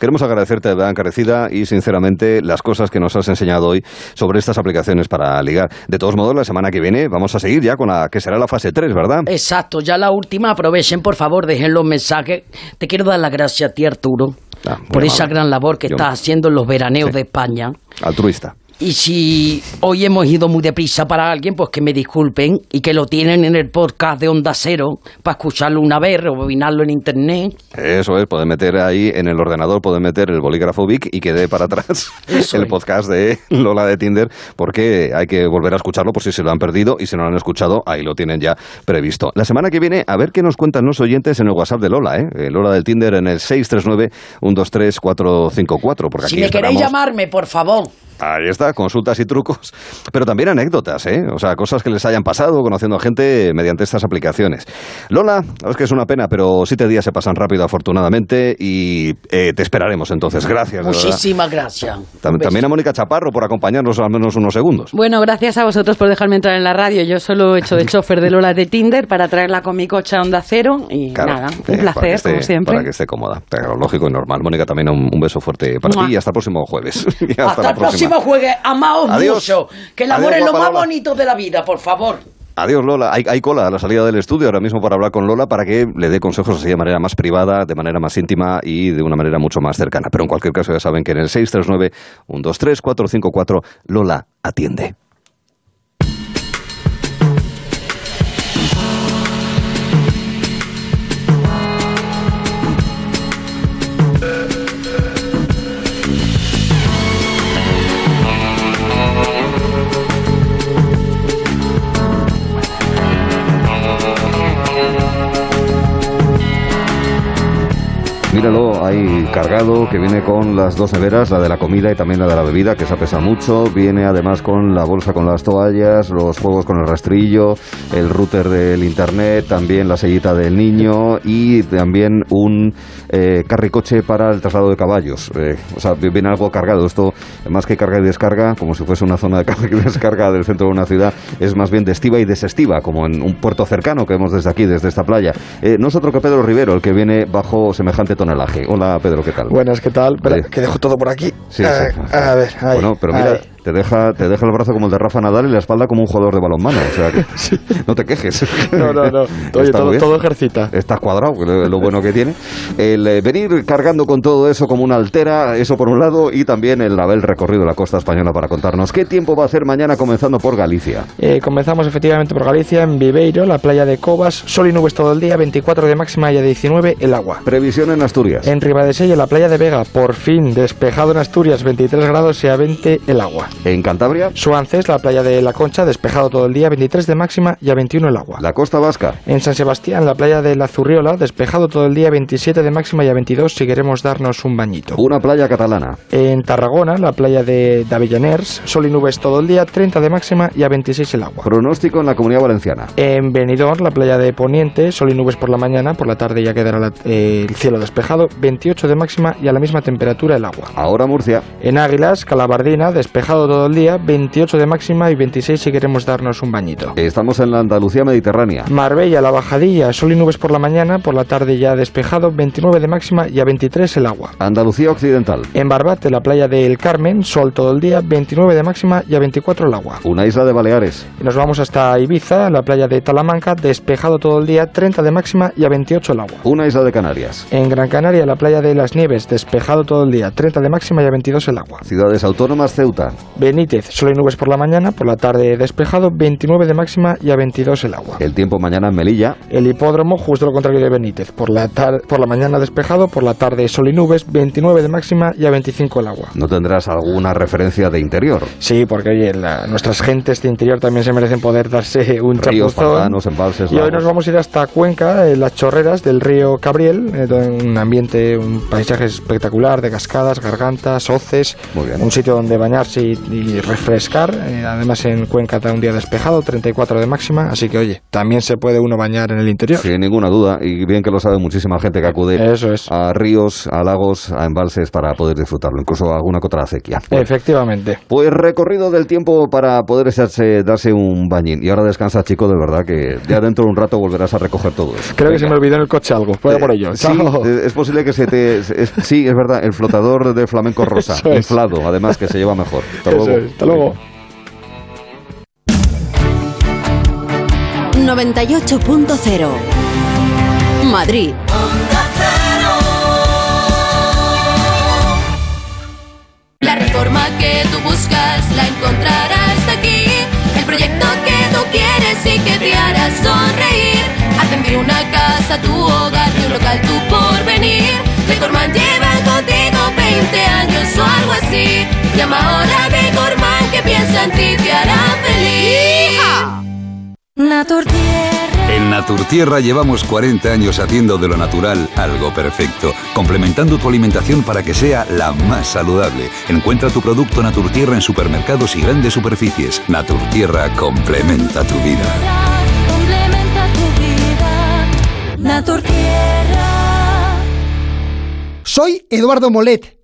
Queremos agradecerte de verdad encarecida y sinceramente las cosas que nos has enseñado hoy sobre estas aplicaciones para ligar. De todos modos, la semana que viene vamos a seguir ya con la que será la fase 3, ¿verdad? Exacto, ya la última. Aprovechen, por favor, dejen los mensajes. Te quiero dar las gracias a ti, Arturo, por muy esa gran labor que Yo- estás haciendo en los veraneos de España. Altruista. Y si hoy hemos ido muy deprisa para alguien, pues que me disculpen y que lo tienen en el podcast de Onda Cero para escucharlo una vez, rebobinarlo en internet. Eso es, pueden meter ahí en el ordenador, pueden meter el bolígrafo Vic y que dé para atrás Eso el es. podcast de Lola de Tinder, porque hay que volver a escucharlo por si se lo han perdido y si no lo han escuchado, ahí lo tienen ya previsto. La semana que viene, a ver qué nos cuentan los oyentes en el WhatsApp de Lola, ¿eh? Eh, Lola del Tinder en el 639-123-454, porque Si me queréis esperamos... llamarme, por favor. Ahí está, consultas y trucos, pero también anécdotas, ¿eh? O sea, cosas que les hayan pasado conociendo a gente mediante estas aplicaciones. Lola, la verdad es que es una pena, pero siete días se pasan rápido, afortunadamente, y eh, te esperaremos entonces. Gracias. Muchísimas gracias. Tam- También a Mónica Chaparro por acompañarnos al menos unos segundos. Bueno, gracias a vosotros por dejarme entrar en la radio. Yo solo he hecho de chofer de Lola de Tinder para traerla con mi coche a Onda Cero y Claro, nada, eh, un que placer, esté- como siempre. Para que esté cómoda. Lógico y normal. Mónica, también un, un beso fuerte para Mua. ti y hasta el próximo jueves. Y hasta, Hasta la próxima. Próximo. Amaos Adiós. mucho. Que el amor Adiós, es lo más Lola. bonito de la vida, por favor. Adiós, Lola. Hay, hay cola a la salida del estudio ahora mismo para hablar con Lola para que le dé consejos así de manera más privada, de manera más íntima y de una manera mucho más cercana. Pero en cualquier caso ya saben que en el 639-123-454 Lola atiende. Míralo ahí cargado, que viene con las dos neveras, la de la comida y también la de la bebida, que esa pesa mucho. Viene además con la bolsa con las toallas, los juegos con el rastrillo, el router del internet, también la sellita del niño y también un eh, carricoche para el traslado de caballos. Eh, o sea, viene algo cargado. Esto, más que carga y descarga, como si fuese una zona de carga y descarga del centro de una ciudad, es más bien de estiva y desestiva, como en un puerto cercano que vemos desde aquí, desde esta playa. Eh, no es otro que Pedro Rivero, el que viene bajo semejante tonelaje. Hola, Pedro, ¿qué tal? Buenas, ¿qué tal? Espera, que dejo todo por aquí. Sí, sí. A ver, ahí, bueno, pero mira, ahí. Te deja, te deja el brazo como el de Rafa Nadal y la espalda como un jugador de balonmano. O sea, que no te quejes. No, no, no. Oye, todo, todo ejercita. Estás cuadrado, es lo bueno que tiene. El eh, venir cargando con todo eso como una altera, eso por un lado, y también el haber recorrido la costa española para contarnos qué tiempo va a ser mañana comenzando por Galicia. Eh, comenzamos efectivamente por Galicia, en Viveiro, la playa de Cobas, sol y nubes todo el día, 24 de máxima y a 19 el agua. Previsión en Asturias. En Ribadesella, la playa de Vega, por fin despejado en Asturias, 23 grados y a 20 el agua. En Cantabria. Suances, la playa de La Concha, despejado todo el día, 23 de máxima y a 21 el agua. La costa vasca. En San Sebastián, la playa de La Zurriola, despejado todo el día, 27 de máxima y a 22 si queremos darnos un bañito. Una playa catalana. En Tarragona, la playa de Davillaners, sol y nubes todo el día, 30 de máxima y a 26 el agua. Pronóstico en la comunidad valenciana. En Benidorm, la playa de Poniente, sol y nubes por la mañana, por la tarde ya quedará la- eh, el cielo despejado, 28 de máxima y a la misma temperatura el agua. Ahora Murcia. En Águilas, Calabardina, despejado despejado todo el día, 28 de máxima y 26 si queremos darnos un bañito. Estamos en la Andalucía mediterránea. Marbella, la bajadilla, sol y nubes por la mañana, por la tarde ya despejado, 29 de máxima y a 23 el agua. Andalucía occidental. En Barbate, la playa del Carmen, sol todo el día, 29 de máxima y a 24 el agua. Una isla de Baleares. Nos vamos hasta Ibiza, la playa de Talamanca, despejado todo el día, 30 de máxima y a 28 el agua. Una isla de Canarias. En Gran Canaria, la playa de las Nieves, despejado todo el día, 30 de máxima y a 22 el agua. Ciudades autónomas, Ceuta. Benítez, sol y nubes por la mañana, por la tarde despejado, 29 de máxima y a 22 el agua. El tiempo mañana en Melilla. El hipódromo, justo lo contrario de Benítez, por la, por la mañana despejado, por la tarde sol y nubes, 29 de máxima y a 25 el agua. ¿No tendrás alguna referencia de interior? Sí, porque oye, la- nuestras gentes de interior también se merecen poder darse un Ríos, chapuzón. pantanos, embalses, Y hoy nos vamos a ir hasta Cuenca, en las chorreras del río Cabriel, eh, en un ambiente, un paisaje espectacular de cascadas, gargantas, hoces, un sitio donde bañarse y, y refrescar. eh, además en Cuenca está un día despejado, 34 de máxima, así que oye, también se puede uno bañar en el interior. Sin ninguna duda, y bien que lo sabe muchísima gente que acude a ríos, a lagos, a embalses para poder disfrutarlo, incluso alguna que otra acequia. Efectivamente. Pues recorrido del tiempo para poder echarse, darse un bañín. Y ahora descansa, chico, de verdad, que ya dentro de un rato volverás a recoger todo eso. Creo que se me olvidó en el coche algo, puede por ello. Sí, eh, es posible que se te... es- sí, es verdad, el flotador de flamenco rosa, inflado, además, que se lleva mejor. Hasta luego. es, hasta luego. 98.0 Madrid. La reforma que tú buscas la encontrarás aquí. El proyecto que tú quieres y que te hará sonreír. Hacen de una casa tu hogar, de un local tu porvenir. Decorman lleva contigo 20 años o algo así. Llama ahora a que piensa en ti te hará feliz. Naturtierra. En Naturtierra llevamos 40 años haciendo de lo natural algo perfecto, complementando tu alimentación para que sea la más saludable. Encuentra tu producto Naturtierra en supermercados y grandes superficies. Naturtierra complementa tu vida. Complementa tu vida. Naturtierra. Soy Eduardo Molet.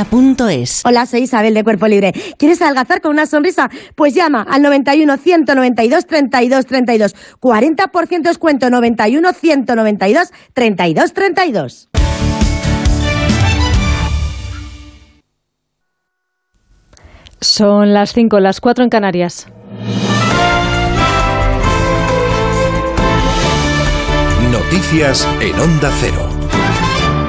Hola, soy Isabel de Cuerpo Libre. ¿Quieres adelgazar con una sonrisa? Pues llama al 91 192 32 32. 40% descuento 91 192 32 32. Son las 5, las 4 en Canarias. Noticias en Onda Cero.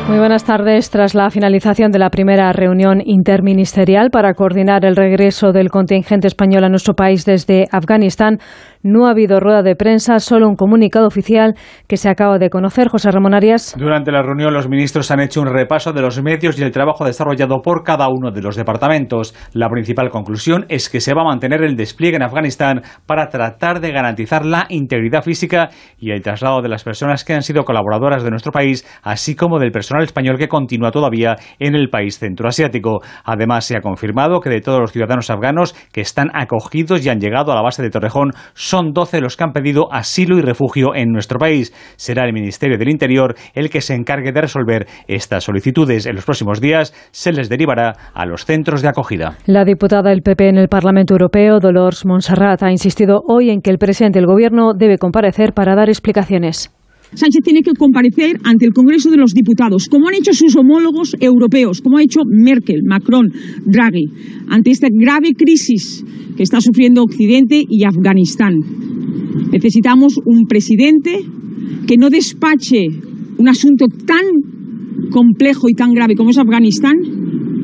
Muy buenas tardes. Tras la finalización de la primera reunión interministerial para coordinar el regreso del contingente español a nuestro país desde Afganistán, no ha habido rueda de prensa, solo un comunicado oficial que se acaba de conocer. José Ramón Arias. Durante la reunión, los ministros han hecho un repaso de los medios y el trabajo desarrollado por cada uno de los departamentos. La principal conclusión es que se va a mantener el despliegue en Afganistán para tratar de garantizar la integridad física y el traslado de las personas que han sido colaboradoras de nuestro país, así como del personal español que continúa todavía en el país centroasiático. Además, se ha confirmado que de todos los ciudadanos afganos que están acogidos y han llegado a la base de Torrejón, son 12 los que han pedido asilo y refugio en nuestro país. Será el Ministerio del Interior el que se encargue de resolver estas solicitudes. En los próximos días se les derivará a los centros de acogida. La diputada del PP en el Parlamento Europeo, Dolores Montserrat, ha insistido hoy en que el presidente del Gobierno debe comparecer para dar explicaciones. Sánchez tiene que comparecer ante el Congreso de los Diputados, como han hecho sus homólogos europeos, como ha hecho Merkel, Macron, Draghi, ante esta grave crisis que está sufriendo Occidente y Afganistán. Necesitamos un presidente que no despache un asunto tan complejo y tan grave como es Afganistán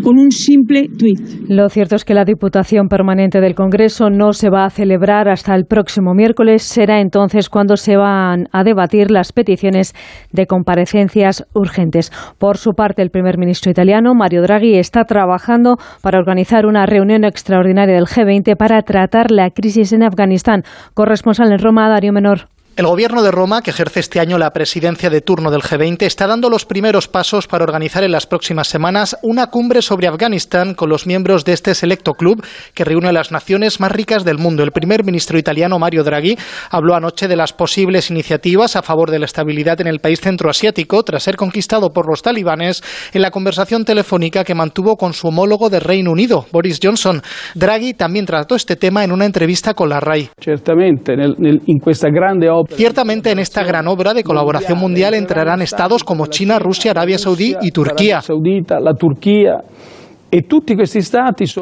con un simple tuit. Lo cierto es que la Diputación Permanente del Congreso no se va a celebrar hasta el próximo miércoles. Será entonces cuando se van a debatir las peticiones de comparecencias urgentes. Por su parte, el primer ministro italiano, Mario Draghi, está trabajando para organizar una reunión extraordinaria del G20 para tratar la crisis en Afganistán. Corresponsal en Roma, Darío Menor. El gobierno de Roma, que ejerce este año la presidencia de turno del G20, está dando los primeros pasos para organizar en las próximas semanas una cumbre sobre Afganistán con los miembros de este selecto club que reúne a las naciones más ricas del mundo. El primer ministro italiano, Mario Draghi, habló anoche de las posibles iniciativas a favor de la estabilidad en el país centroasiático tras ser conquistado por los talibanes en la conversación telefónica que mantuvo con su homólogo de Reino Unido, Boris Johnson. Draghi también trató este tema en una entrevista con la RAI. Certamente, en, esta grande Ciertamente en esta gran obra de colaboración mundial entrarán estados como China, Rusia, Arabia Saudí y Turquía.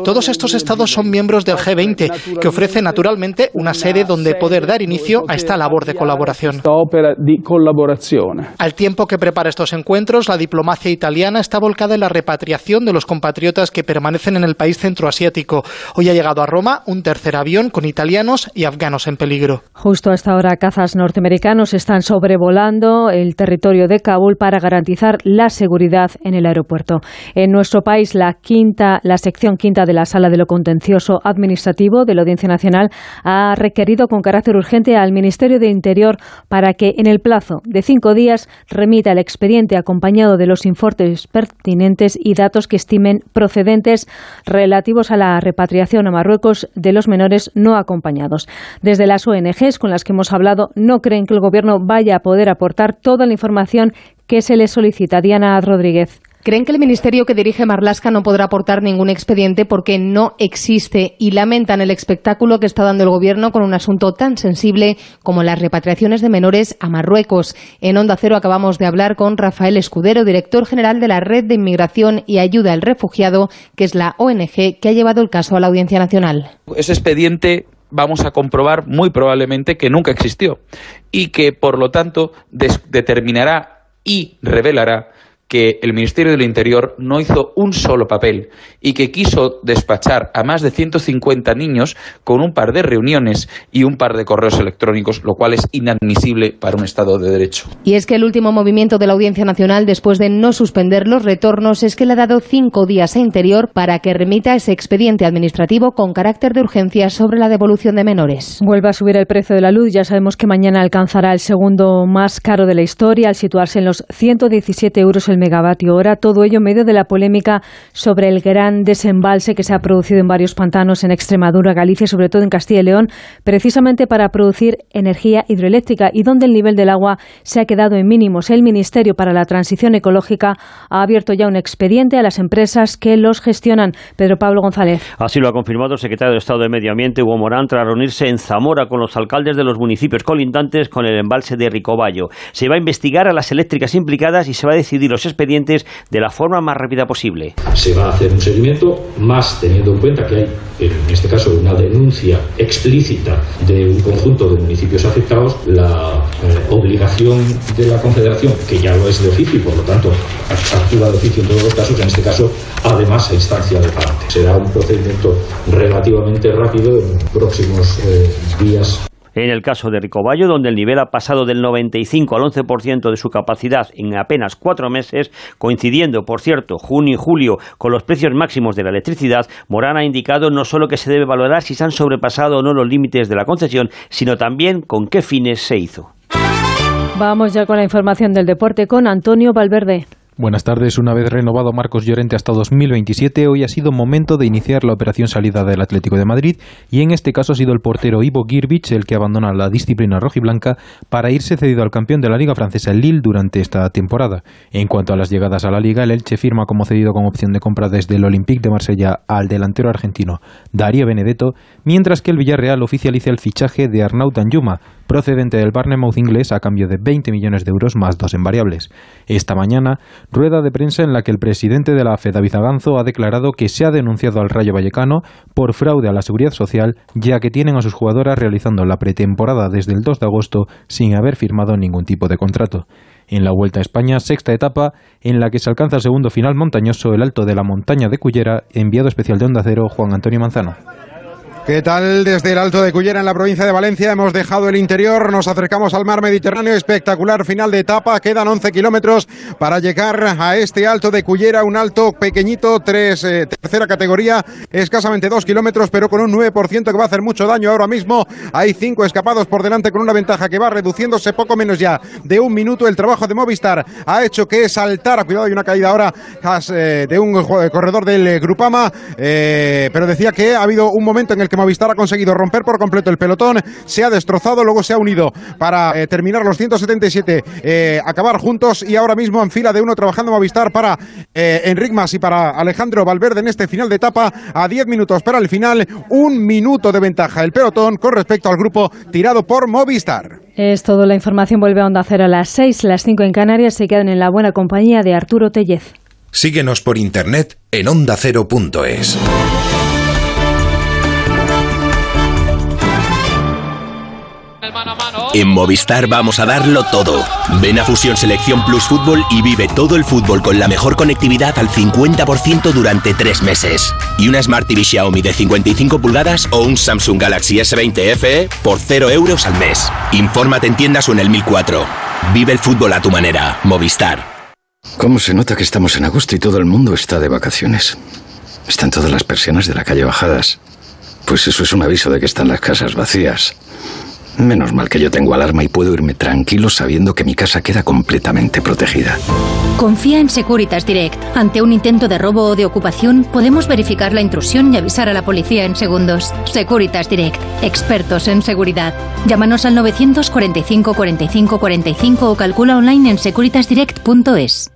Todos estos estados son miembros del G20, que ofrece naturalmente una sede donde poder dar inicio a esta labor de colaboración. Al tiempo que prepara estos encuentros, la diplomacia italiana está volcada en la repatriación de los compatriotas que permanecen en el país centroasiático. Hoy ha llegado a Roma un tercer avión con italianos y afganos en peligro. Justo hasta ahora, cazas norteamericanos están sobrevolando el territorio de Kabul para garantizar la seguridad en el aeropuerto. En nuestro país, la la sección quinta de la Sala de lo Contencioso Administrativo de la Audiencia Nacional ha requerido con carácter urgente al Ministerio de Interior para que en el plazo de cinco días remita el expediente acompañado de los informes pertinentes y datos que estimen procedentes relativos a la repatriación a Marruecos de los menores no acompañados. Desde las ONGs con las que hemos hablado no creen que el Gobierno vaya a poder aportar toda la información que se le solicita. Diana Rodríguez. Creen que el ministerio que dirige Marlasca no podrá aportar ningún expediente porque no existe y lamentan el espectáculo que está dando el gobierno con un asunto tan sensible como las repatriaciones de menores a Marruecos. En Onda Cero acabamos de hablar con Rafael Escudero, director general de la Red de Inmigración y Ayuda al Refugiado, que es la ONG que ha llevado el caso a la Audiencia Nacional. Ese expediente vamos a comprobar muy probablemente que nunca existió y que, por lo tanto, determinará y revelará que el Ministerio del Interior no hizo un solo papel y que quiso despachar a más de 150 niños con un par de reuniones y un par de correos electrónicos, lo cual es inadmisible para un Estado de Derecho. Y es que el último movimiento de la Audiencia Nacional, después de no suspender los retornos, es que le ha dado cinco días a Interior para que remita ese expediente administrativo con carácter de urgencia sobre la devolución de menores. Vuelve a subir el precio de la luz. Ya sabemos que mañana alcanzará el segundo más caro de la historia al situarse en los 117 euros el megavatio hora. Todo ello en medio de la polémica sobre el gran desembalse que se ha producido en varios pantanos en Extremadura, Galicia y sobre todo en Castilla y León, precisamente para producir energía hidroeléctrica y donde el nivel del agua se ha quedado en mínimos. El Ministerio para la Transición Ecológica ha abierto ya un expediente a las empresas que los gestionan. Pedro Pablo González. Así lo ha confirmado el secretario de Estado de Medio Ambiente, Hugo Morán, tras reunirse en Zamora con los alcaldes de los municipios colindantes con el embalse de Ricoballo. Se va a investigar a las eléctricas implicadas y se va a decidir los expedientes de la forma más rápida posible. Se va a hacer un seguimiento, más teniendo en cuenta que hay, en este caso, una denuncia explícita de un conjunto de municipios afectados, la eh, obligación de la Confederación, que ya lo es de oficio y por lo tanto actúa de oficio en todos los casos, en este caso, además a instancia de parte. Será un procedimiento relativamente rápido en próximos eh, días en el caso de Ricoballo, donde el nivel ha pasado del 95 al 11% de su capacidad en apenas cuatro meses, coincidiendo, por cierto, junio y julio con los precios máximos de la electricidad, Morán ha indicado no solo que se debe valorar si se han sobrepasado o no los límites de la concesión, sino también con qué fines se hizo. Vamos ya con la información del deporte con Antonio Valverde. Buenas tardes. Una vez renovado Marcos Llorente hasta 2027, hoy ha sido momento de iniciar la operación salida del Atlético de Madrid y en este caso ha sido el portero Ivo Girbich el que abandona la disciplina rojiblanca para irse cedido al campeón de la Liga Francesa, Lille, durante esta temporada. En cuanto a las llegadas a la Liga, el Elche firma como cedido con opción de compra desde el Olympique de Marsella al delantero argentino Darío Benedetto, mientras que el Villarreal oficializa el fichaje de Arnaut Anjuma, procedente del Barnemouth inglés a cambio de 20 millones de euros más dos en variables. Esta mañana, rueda de prensa en la que el presidente de la AFE, David Aganzo, ha declarado que se ha denunciado al Rayo Vallecano por fraude a la seguridad social, ya que tienen a sus jugadoras realizando la pretemporada desde el 2 de agosto sin haber firmado ningún tipo de contrato. en la Vuelta a España, sexta etapa en la que se alcanza el segundo final montañoso, el alto de la montaña de Cullera, enviado especial de Onda Cero, Juan Antonio Manzano. ¿Qué tal? Desde el Alto de Cullera, en la provincia de Valencia, hemos dejado el interior, nos acercamos al mar Mediterráneo, espectacular final de etapa, quedan 11 kilómetros para llegar a este Alto de Cullera, un alto pequeñito, tres, eh, tercera categoría, escasamente 2 kilómetros, pero con un 9% que va a hacer mucho daño ahora mismo. Hay cinco escapados por delante con una ventaja que va reduciéndose poco menos ya de un minuto. El trabajo de Movistar ha hecho que saltara, cuidado, hay una caída ahora eh, de un corredor del eh, Grupama, pero decía que ha habido un momento en el que Movistar ha conseguido romper por completo el pelotón, se ha destrozado, luego se ha unido para eh, terminar los 177, eh, acabar juntos y ahora mismo en fila de uno trabajando Movistar para eh, Enric Mas y para Alejandro Valverde en este final de etapa a 10 minutos para el final, un minuto de ventaja el pelotón con respecto al grupo tirado por Movistar. Es todo, la información vuelve a Onda Cero a las 6, las 5 en Canarias, se quedan en la buena compañía de Arturo Tellez. Síguenos por internet en ondacero.es. En Movistar vamos a darlo todo. Ven a Fusión Selección Plus Fútbol y vive todo el fútbol con la mejor conectividad al 50% durante tres meses. Y una Smart TV Xiaomi de 55 pulgadas o un Samsung Galaxy S20 FE por 0 euros al mes. Infórmate en tiendas o en el 1004. Vive el fútbol a tu manera. Movistar. ¿Cómo se nota que estamos en agosto y todo el mundo está de vacaciones? Están todas las persianas de la calle bajadas. Pues eso es un aviso de que están las casas vacías. Menos mal que yo tengo alarma y puedo irme tranquilo sabiendo que mi casa queda completamente protegida. Confía en Securitas Direct. Ante un intento de robo o de ocupación, podemos verificar la intrusión y avisar a la policía en segundos. Securitas Direct. Expertos en seguridad. Llámanos al 945 45 45 o calcula online en securitasdirect.es.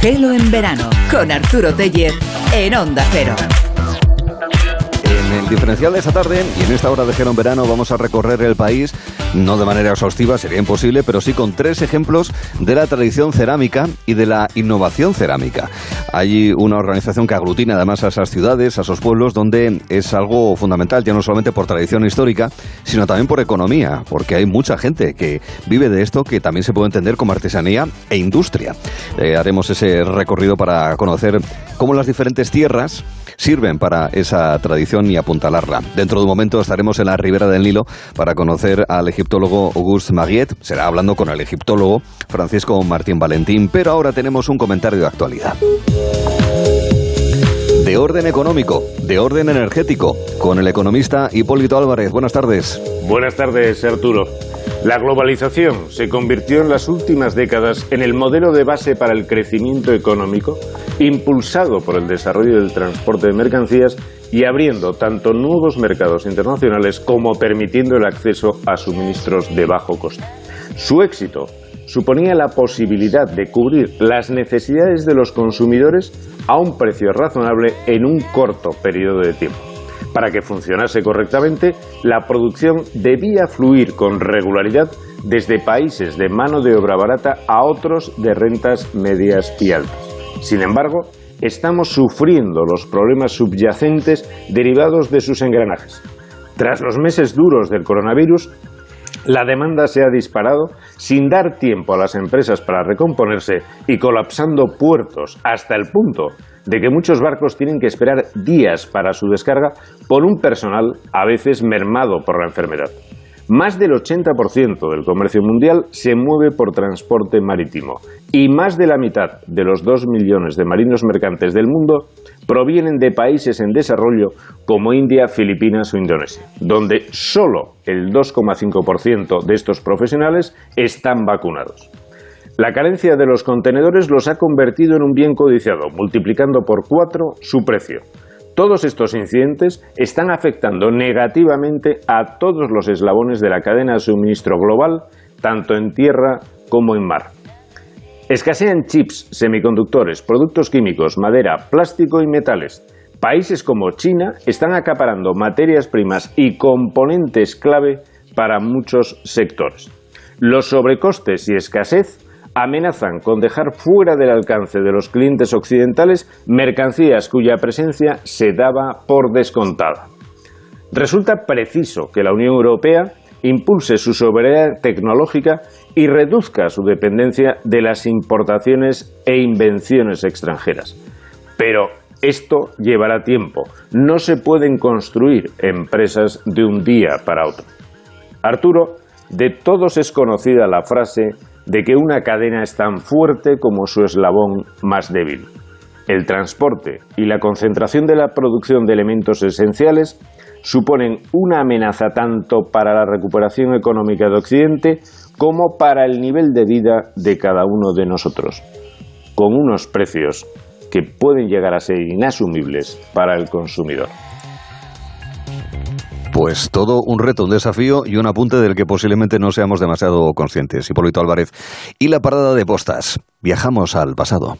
Gelo en verano con Arturo Teller en Onda Cero. En el diferencial de esta tarde y en esta hora de Gelo en verano vamos a recorrer el país, no de manera exhaustiva, sería imposible, pero sí con tres ejemplos de la tradición cerámica y de la innovación cerámica. Hay una organización que aglutina además a esas ciudades, a esos pueblos, donde es algo fundamental, ya no solamente por tradición histórica, sino también por economía, porque hay mucha gente que vive de esto que también se puede entender como artesanía e industria. Eh, haremos ese recorrido para conocer cómo las diferentes tierras sirven para esa tradición y apuntalarla. Dentro de un momento estaremos en la ribera del Nilo para conocer al egiptólogo Auguste Maguiet. Será hablando con el egiptólogo Francisco Martín Valentín, pero ahora tenemos un comentario de actualidad. De orden económico, de orden energético, con el economista Hipólito Álvarez. Buenas tardes. Buenas tardes, Arturo. La globalización se convirtió en las últimas décadas en el modelo de base para el crecimiento económico, impulsado por el desarrollo del transporte de mercancías y abriendo tanto nuevos mercados internacionales como permitiendo el acceso a suministros de bajo coste. Su éxito suponía la posibilidad de cubrir las necesidades de los consumidores a un precio razonable en un corto periodo de tiempo. Para que funcionase correctamente, la producción debía fluir con regularidad desde países de mano de obra barata a otros de rentas medias y altas. Sin embargo, estamos sufriendo los problemas subyacentes derivados de sus engranajes. Tras los meses duros del coronavirus, la demanda se ha disparado sin dar tiempo a las empresas para recomponerse y colapsando puertos hasta el punto de que muchos barcos tienen que esperar días para su descarga por un personal a veces mermado por la enfermedad. Más del 80% del comercio mundial se mueve por transporte marítimo y más de la mitad de los 2 millones de marinos mercantes del mundo provienen de países en desarrollo como India, Filipinas o Indonesia, donde solo el 2,5% de estos profesionales están vacunados. La carencia de los contenedores los ha convertido en un bien codiciado, multiplicando por cuatro su precio. Todos estos incidentes están afectando negativamente a todos los eslabones de la cadena de suministro global, tanto en tierra como en mar. Escasean chips, semiconductores, productos químicos, madera, plástico y metales. Países como China están acaparando materias primas y componentes clave para muchos sectores. Los sobrecostes y escasez amenazan con dejar fuera del alcance de los clientes occidentales mercancías cuya presencia se daba por descontada. Resulta preciso que la Unión Europea impulse su soberanía tecnológica y reduzca su dependencia de las importaciones e invenciones extranjeras. Pero esto llevará tiempo. No se pueden construir empresas de un día para otro. Arturo, de todos es conocida la frase de que una cadena es tan fuerte como su eslabón más débil. El transporte y la concentración de la producción de elementos esenciales suponen una amenaza tanto para la recuperación económica de Occidente como para el nivel de vida de cada uno de nosotros, con unos precios que pueden llegar a ser inasumibles para el consumidor. Pues todo un reto, un desafío y un apunte del que posiblemente no seamos demasiado conscientes. Hipólito Álvarez. Y la parada de postas. Viajamos al pasado.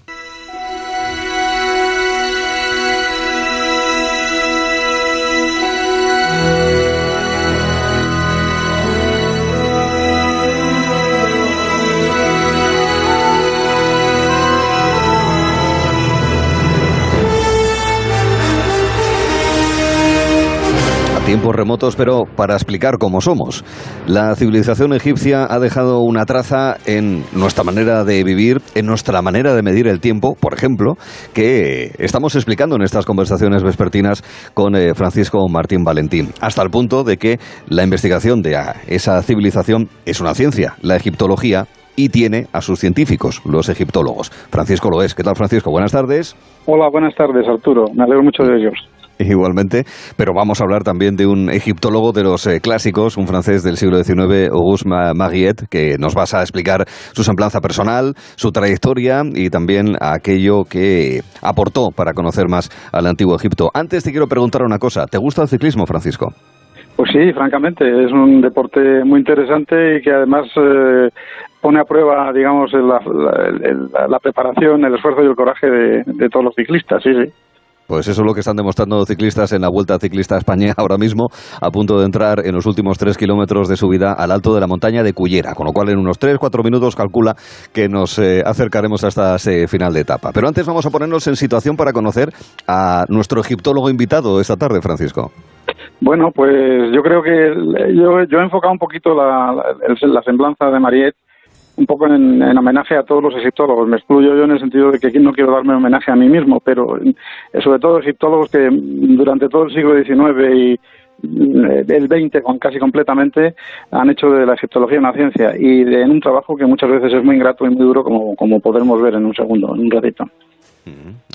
Remotos, pero para explicar cómo somos. La civilización egipcia ha dejado una traza en nuestra manera de vivir, en nuestra manera de medir el tiempo, por ejemplo, que estamos explicando en estas conversaciones vespertinas con eh, Francisco Martín Valentín, hasta el punto de que la investigación de esa civilización es una ciencia, la egiptología, y tiene a sus científicos, los egiptólogos. Francisco lo es. ¿Qué tal, Francisco? Buenas tardes. Hola, buenas tardes, Arturo. Me alegro mucho de ellos. Igualmente, pero vamos a hablar también de un egiptólogo de los eh, clásicos, un francés del siglo XIX, Auguste Mariette, que nos vas a explicar su semblanza personal, su trayectoria y también aquello que aportó para conocer más al antiguo Egipto. Antes te quiero preguntar una cosa, ¿te gusta el ciclismo, Francisco? Pues sí, francamente, es un deporte muy interesante y que además eh, pone a prueba, digamos, la, preparación, el esfuerzo y el coraje de, de todos los ciclistas, sí, sí. Pues eso es lo que están demostrando los ciclistas en la Vuelta Ciclista a España ahora mismo, a punto de entrar en los últimos tres kilómetros de subida al alto de la montaña de Cullera, con lo cual en unos tres, cuatro minutos calcula que nos eh, acercaremos hasta ese final de etapa. Pero antes vamos a ponernos en situación para conocer a nuestro egiptólogo invitado esta tarde, Francisco. Bueno, pues yo creo que yo, he enfocado un poquito la, la semblanza de Mariette un poco en, homenaje a todos los egiptólogos. Me excluyo yo en el sentido de que no quiero darme homenaje a mí mismo, pero eh, sobre todo egiptólogos que durante todo el siglo XIX y eh, el XX casi completamente han hecho de la egiptología una ciencia y en un trabajo que muchas veces es muy ingrato y muy duro como, como podremos ver en un segundo, en un ratito.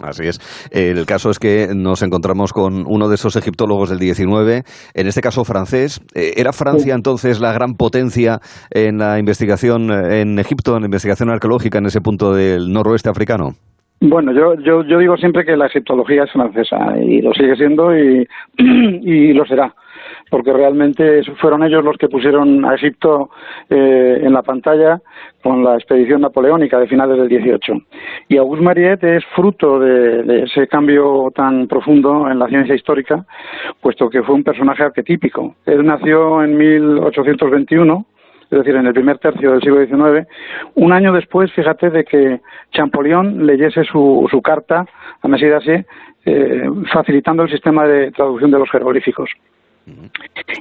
Así es. El caso es que nos encontramos con uno de esos egiptólogos del 19, en este caso francés. Eh, ¿Era Francia entonces la gran potencia en la investigación en Egipto, en la investigación arqueológica en ese punto del noroeste africano? Bueno, yo, yo, yo digo siempre que la egiptología es francesa y lo sigue siendo y, y lo será porque realmente fueron ellos los que pusieron a Egipto eh, en la pantalla con la expedición napoleónica de finales del 18. Y Auguste Mariette es fruto de, ese cambio tan profundo en la ciencia histórica, puesto que fue un personaje arquetípico. Él nació en 1821 es decir, en el primer tercio del siglo XIX, un año después, fíjate, de que Champollion leyese su, su carta a Messi eh, facilitando el sistema de traducción de los jeroglíficos.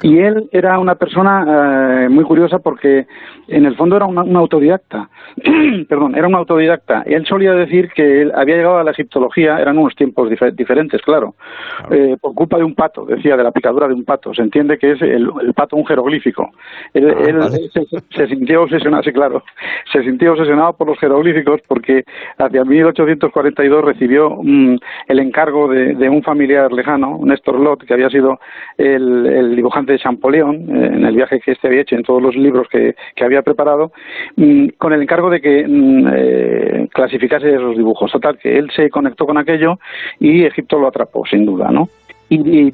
Y él era una persona eh, muy curiosa porque en el fondo era un autodidacta. Perdón, era un autodidacta. Él solía decir que él había llegado a la egiptología, eran unos tiempos diferentes, claro, eh, por culpa de un pato, decía, de la picadura de un pato. Se entiende que es el, pato un jeroglífico. Él, ah, se, sintió obsesionado, sí, claro, se sintió obsesionado por los jeroglíficos porque hacia 1842 recibió mm, el encargo de, de un familiar lejano, Néstor Lot, que había sido el el, dibujante de Champollion, eh, en el viaje que este había hecho, en todos los libros que, había preparado, mm, con el encargo de que mm, eh, clasificase esos dibujos. Total, que él se conectó con aquello y Egipto lo atrapó, sin duda, ¿no? Y,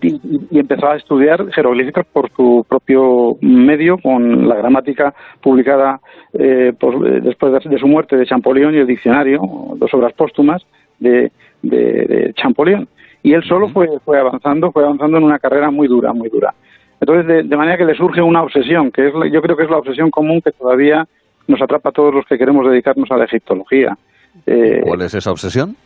empezó a estudiar jeroglíficos por su propio medio, con la gramática publicada eh, después de, su muerte de Champollion y el diccionario, dos obras póstumas de, de Champollion y él solo fue, fue avanzando, fue avanzando en una carrera muy dura, muy dura. Entonces, de, manera que le surge una obsesión, que es, yo creo que es la obsesión común que todavía nos atrapa a todos los que queremos dedicarnos a la egiptología. Eh, ¿Cuál es esa obsesión?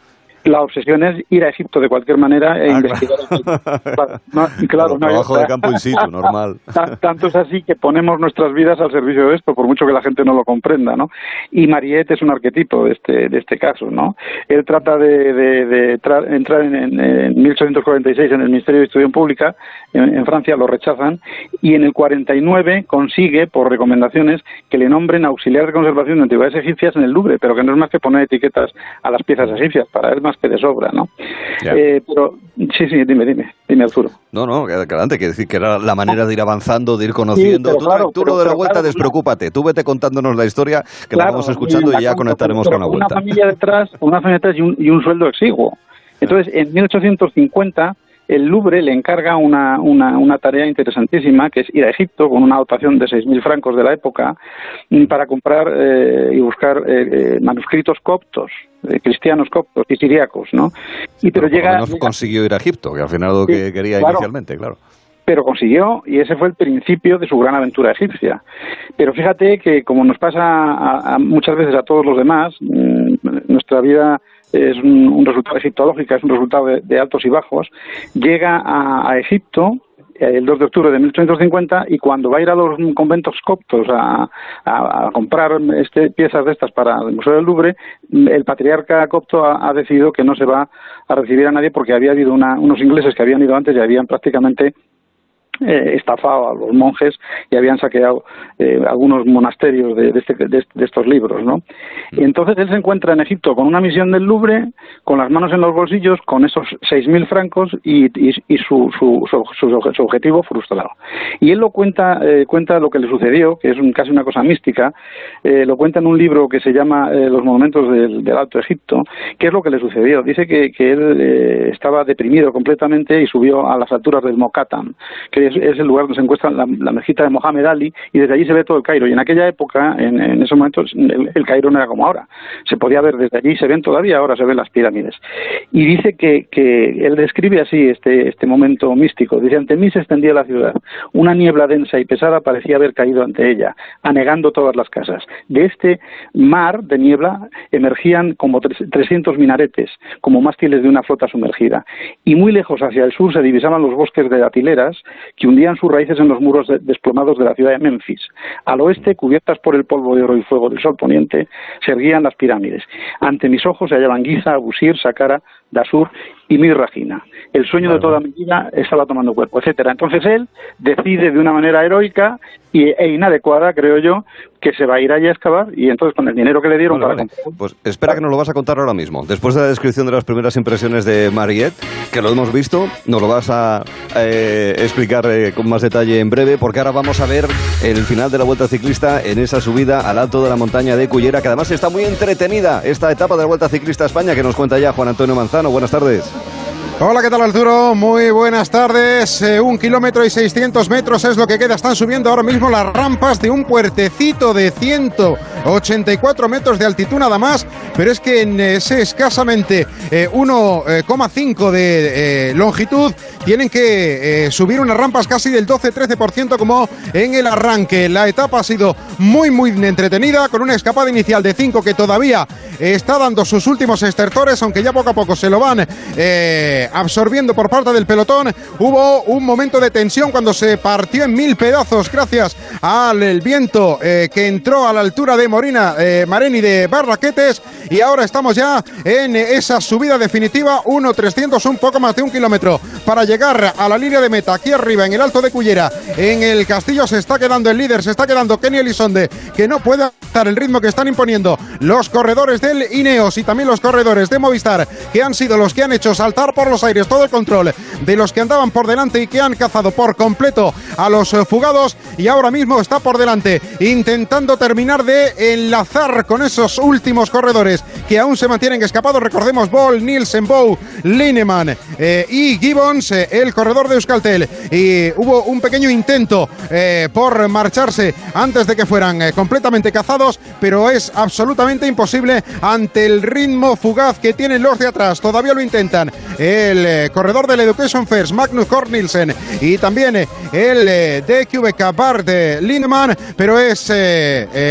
La obsesión es ir a Egipto de cualquier manera e ah, investigar. Claro, trabajo de campo in situ, normal. Tanto es así que ponemos nuestras vidas al servicio de esto, por mucho que la gente no lo comprenda, ¿no? Y Mariette es un arquetipo de este, de este caso, ¿no? Él trata de, de, entrar en, en, 1846 en el Ministerio de Estudio Pública, en, Francia lo rechazan, y en el 49 consigue, por recomendaciones, que le nombren auxiliar de conservación de antigüedades egipcias en el Louvre, pero que no es más que poner etiquetas a las piezas egipcias, para él más que de sobra, ¿no? Eh, pero sí, sí, dime, dime, dime Arturo. No, no, adelante, que decir que era la manera de ir avanzando, de ir conociendo. tú, claro, tú de la vuelta, despreocúpate, tú vete contándonos la historia, que la vamos escuchando y, ya conectaremos con la vuelta. Una familia detrás, una familia detrás y un, y un sueldo exiguo. Entonces, en 1850 el Louvre le encarga una, una, una, tarea interesantísima, que es ir a Egipto con una dotación de 6.000 francos de la época mm, para comprar eh, y buscar eh, eh, manuscritos coptos, cristianos coptos y siriacos, ¿no? Y pero, llega... No consiguió ir a Egipto, que al final lo que quería inicialmente, claro pero consiguió y ese fue el principio de su gran aventura egipcia. Pero fíjate que como nos pasa muchas veces a todos los demás, mm, nuestra vida es un, resultado egiptológico, es un resultado de, altos y bajos, llega a, Egipto eh, el 2 de octubre de 1850 y cuando va a ir a los conventos coptos a, comprar este, piezas de estas para el Museo del Louvre, el patriarca copto ha, decidido que no se va a recibir a nadie porque había habido unos ingleses que habían ido antes y habían prácticamente eh, estafado a los monjes y habían saqueado eh, algunos monasterios de, este, de, estos libros, ¿no? Y entonces él se encuentra en Egipto con una misión del Louvre, con las manos en los bolsillos, con esos 6.000 francos y, y, su, su, su, objetivo frustrado. Y él lo cuenta, eh, cuenta lo que le sucedió, que es casi una cosa mística, lo cuenta en un libro que se llama Los monumentos del, Alto Egipto, que es lo que le sucedió. Dice que, que él estaba deprimido completamente y subió a las alturas del Mokattam, que es, el lugar donde se encuentra la, mezquita de Mohamed Ali y desde allí se ve todo el Cairo. Y en aquella época, en, esos momentos, el, Cairo no era como ahora. Se podía ver desde allí, se ven todavía, ahora se ven las pirámides. Y dice que, que él describe así este, este momento místico. Dice, ante mí se extendía la ciudad. Una niebla densa y pesada parecía haber caído ante ella, anegando todas las casas. De este mar de niebla emergían como 300 minaretes, como mástiles de una flota sumergida. Y muy lejos hacia el sur se divisaban los bosques de atileras que hundían sus raíces en los muros desplomados de la ciudad de Memphis. Al oeste, cubiertas por el polvo de oro y fuego del sol poniente, se erguían las pirámides. Ante mis ojos se hallaban Giza, Abusir, Saqqara, Dasur y Mirragina. El sueño de toda mi vida estaba tomando cuerpo, etcétera. Entonces él decide de una manera heroica e inadecuada, creo yo, que se va a ir allí a excavar y entonces con el dinero que le dieron Pues espera que nos lo vas a contar ahora mismo. Después de la descripción de las primeras impresiones de Mariette, que lo hemos visto, nos lo vas a eh, explicar eh, con más detalle en breve, porque ahora vamos a ver el final de la Vuelta Ciclista en esa subida al alto de la montaña de Cullera, que además está muy entretenida esta etapa de la Vuelta Ciclista a España, que nos cuenta ya Juan Antonio Manzano. Buenas tardes. Hola, ¿qué tal Arturo? Muy buenas tardes. Eh, un kilómetro y 600 metros es lo que queda. Están subiendo ahora mismo las rampas de un puertecito de 184 metros de altitud nada más, pero es que en ese escasamente 1,5 eh, de eh, longitud tienen que subir unas rampas casi del 12-13% como en el arranque. La etapa ha sido muy, muy entretenida, con una escapada inicial de 5 que todavía está dando sus últimos estertores, aunque ya poco a poco se lo van absorbiendo por parte del pelotón. Hubo un momento de tensión cuando se partió en mil pedazos gracias al viento eh, que entró a la altura de Morina eh, Mareni de Barraquetes y ahora estamos ya en esa subida definitiva 1.300, un poco más de un kilómetro para llegar llegar a la línea de meta aquí arriba en el Alto de Cullera. En el Castillo se está quedando el líder, se está quedando Kenny Elizonde, que no puede adaptar el ritmo que están imponiendo los corredores del Ineos y también los corredores de Movistar, que han sido los que han hecho saltar por los aires todo el control de los que andaban por delante y que han cazado por completo a los eh, fugados y ahora mismo está por delante intentando terminar de enlazar con esos últimos corredores que aún se mantienen escapados. Recordemos Ball, Nielsen, Bow, Lineman eh, y Gibbons, eh, el corredor de Euskaltel. Y hubo un pequeño intento por marcharse antes de que fueran completamente cazados, pero es absolutamente imposible ante el ritmo fugaz que tienen los de atrás. Todavía lo intentan. El corredor del Education First, Magnus Cornelsen, y también el de QBK Bart Lindemann, pero es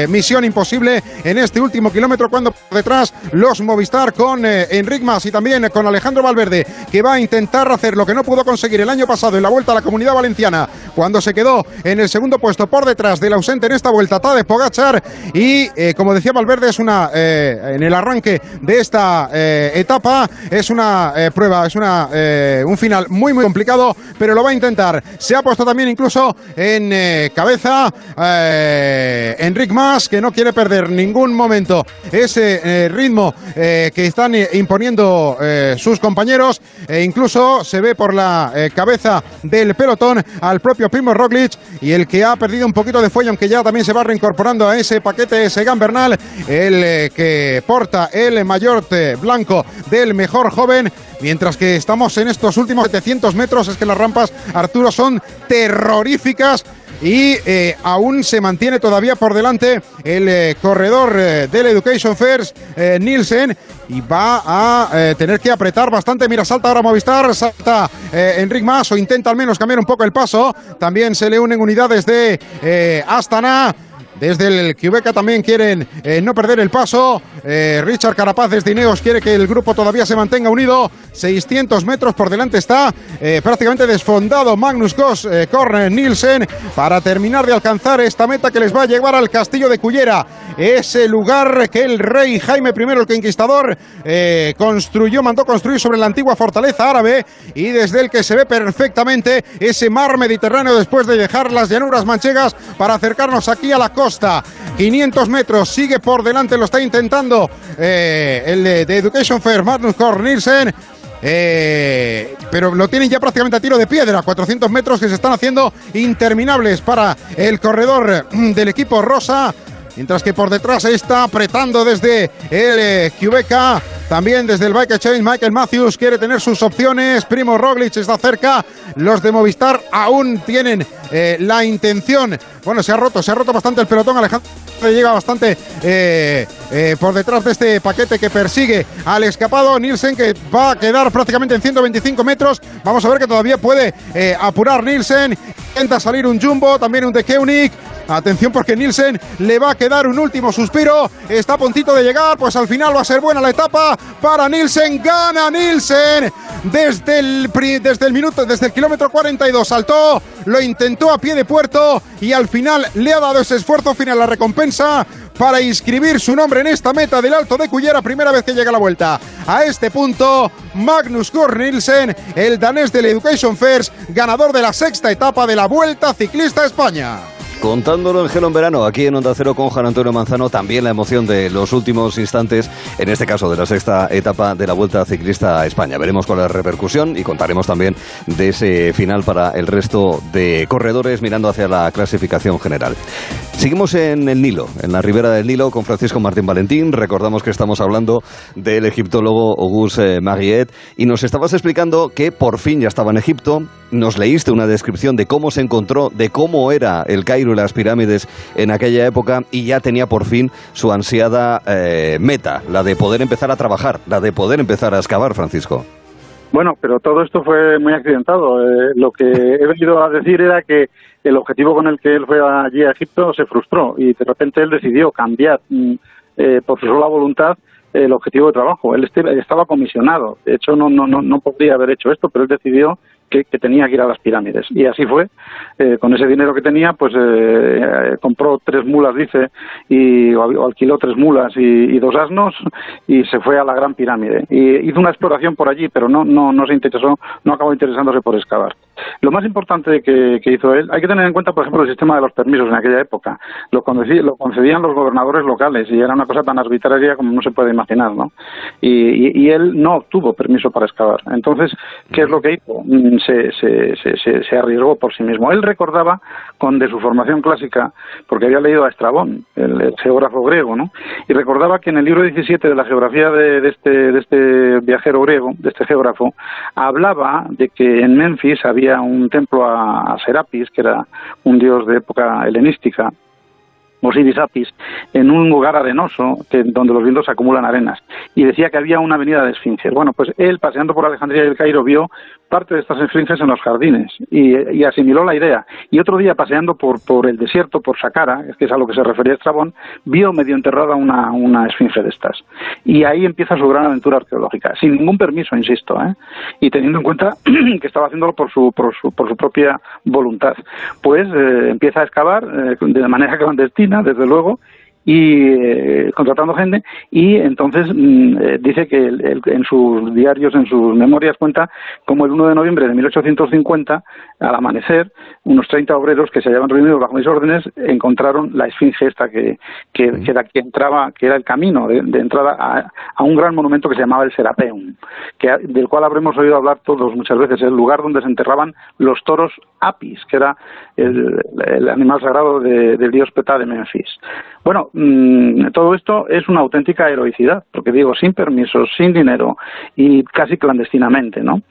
misión imposible en este último kilómetro cuando detrás los Movistar con Enric Mas y también con Alejandro Valverde, que va a intentar hacer lo que no pudo conseguir el año pasado en la vuelta a la comunidad valenciana, cuando se quedó en el segundo puesto por detrás del ausente en esta vuelta, Tadej Pogachar, y como decía Valverde, es una en el arranque de esta etapa, es una prueba, es una un final muy muy complicado, pero lo va a intentar. Se ha puesto también incluso en cabeza eh, Enric Mas, que no quiere perder ningún momento ese eh, ritmo eh, que están imponiendo eh, sus compañeros. E incluso se ve por la cabeza del pelotón al propio Primo Roglic y el que ha perdido un poquito de fuelle, aunque ya también se va reincorporando a ese paquete Segan Bernal, el que porta el mayor blanco del mejor joven. Mientras que estamos en estos últimos 700 metros, es que las rampas, Arturo, son terroríficas y eh, aún se mantiene todavía por delante el eh, corredor eh, del Education First, Nielsen, y va a tener que apretar bastante. Mira, salta ahora Movistar, salta Enric Mas o intenta al menos cambiar un poco el paso. También se le unen unidades de Astana. Desde el Quebec también quieren eh, no perder el paso. Eh, Richard Carapaz desde Ineos quiere que el grupo todavía se mantenga unido. 600 metros por delante está eh, prácticamente desfondado Magnus Goss, Corner Nielsen para terminar de alcanzar esta meta que les va a llevar al castillo de Cullera. Ese lugar que el rey Jaime I el Conquistador construyó, mandó construir sobre la antigua fortaleza árabe y desde el que se ve perfectamente ese mar Mediterráneo después de dejar las llanuras manchegas para acercarnos aquí a la costa 500 metros, sigue por delante, lo está intentando eh, el de, Education Fair, Magnus Cornelsen. Eh, pero lo tienen ya prácticamente a tiro de piedra. 400 metros que se están haciendo interminables para el corredor del equipo rosa. Mientras que por detrás está apretando desde el eh, también desde el Bike Exchange, Michael Matthews quiere tener sus opciones. Primo Roglic está cerca. Los de Movistar aún tienen eh, la intención. Bueno, se ha roto, se ha roto bastante el pelotón. Alejandro llega bastante eh, eh, por detrás de este paquete que persigue al escapado. Nielsen que va a quedar prácticamente en 125 metros. Vamos a ver que todavía puede apurar Nielsen. Intenta salir un Jumbo, también un De Keunig. Atención porque Nielsen le va a quedar un último suspiro. Está a puntito de llegar, pues al final va a ser buena la etapa para Nielsen. Gana Nielsen desde el, desde el minuto, desde el kilómetro 42. Saltó, lo intentó a pie de puerto y al final le ha dado ese esfuerzo final, la recompensa para inscribir su nombre en esta meta del Alto de Cullera, primera vez que llega a la vuelta. A este punto, Magnus Nielsen, el danés del Education First, ganador de la sexta etapa de la Vuelta Ciclista España. Contándolo en Gelo en Verano, aquí en Onda Cero con Juan Antonio Manzano, también la emoción de los últimos instantes, en este caso de la sexta etapa de la Vuelta Ciclista a España. Veremos cuál es la repercusión y contaremos también de ese final para el resto de corredores mirando hacia la clasificación general. Seguimos en el Nilo, en la ribera del Nilo, con Francisco Martín Valentín. Recordamos que estamos hablando del egiptólogo Auguste Mariette y nos estabas explicando que por fin ya estaba en Egipto. Nos leíste una descripción de cómo se encontró, de cómo era el Cairo las pirámides en aquella época y ya tenía por fin su ansiada eh, meta, la de poder empezar a trabajar, la de poder empezar a excavar, Francisco. Bueno, pero todo esto fue muy accidentado. Eh, lo que he venido a decir era que el objetivo con el que él fue allí a Egipto se frustró y de repente él decidió cambiar mm, eh, por su sola voluntad el objetivo de trabajo. Él este, estaba comisionado. De hecho, no, no, no, no podría haber hecho esto, pero él decidió que, tenía que ir a las pirámides. Y así fue. Eh, con ese dinero que tenía, pues eh, compró tres mulas, dice, y o, alquiló tres mulas y, dos asnos y se fue a la Gran Pirámide. Y hizo una exploración por allí, pero no, no, no se interesó, no acabó interesándose por excavar. Lo más importante que, hizo él, hay que tener en cuenta, por ejemplo, el sistema de los permisos en aquella época. Lo, concedían, lo concedían los gobernadores locales y era una cosa tan arbitraria como no se puede imaginar, ¿no? Y, y él no obtuvo permiso para excavar. Entonces, ¿qué es lo que hizo? Se, se, arriesgó por sí mismo. Él recordaba, con de su formación clásica, porque había leído a Estrabón, el, geógrafo griego, ¿no? y recordaba que en el libro 17 de la geografía de, este, de este viajero griego, de este geógrafo, hablaba de que en Memphis había un templo a, a Serapis, que era un dios de época helenística, Osiris Apis, en un lugar arenoso que, donde los vientos acumulan arenas. Y decía que había una avenida de esfinges. Bueno, pues él, paseando por Alejandría y el Cairo, vio parte de estas esfinges en los jardines y, asimiló la idea. Y otro día, paseando por, por el desierto, por Saqqara, que es a lo que se refería Estrabón, vio medio enterrada una, una esfinge de estas. Y ahí empieza su gran aventura arqueológica, sin ningún permiso, insisto, ¿eh? y teniendo en cuenta que estaba haciéndolo por su, por su, por su propia voluntad. Pues eh, empieza a excavar eh, de manera clandestina, desde luego, y eh, contratando gente y entonces mm, eh, dice que en sus diarios, en sus memorias cuenta como el 1 de noviembre de 1850 al amanecer unos 30 obreros que se habían reunido bajo mis órdenes encontraron la esfinge esta que, que, era que entraba que era el camino de, entrada a, un gran monumento que se llamaba el Serapeum que, del cual habremos oído hablar todos muchas veces el lugar donde se enterraban los toros Apis que era el, animal sagrado del dios Petá de Memphis bueno Mm, todo esto es una auténtica heroicidad, porque digo, sin permisos, sin dinero y casi clandestinamente, ¿no?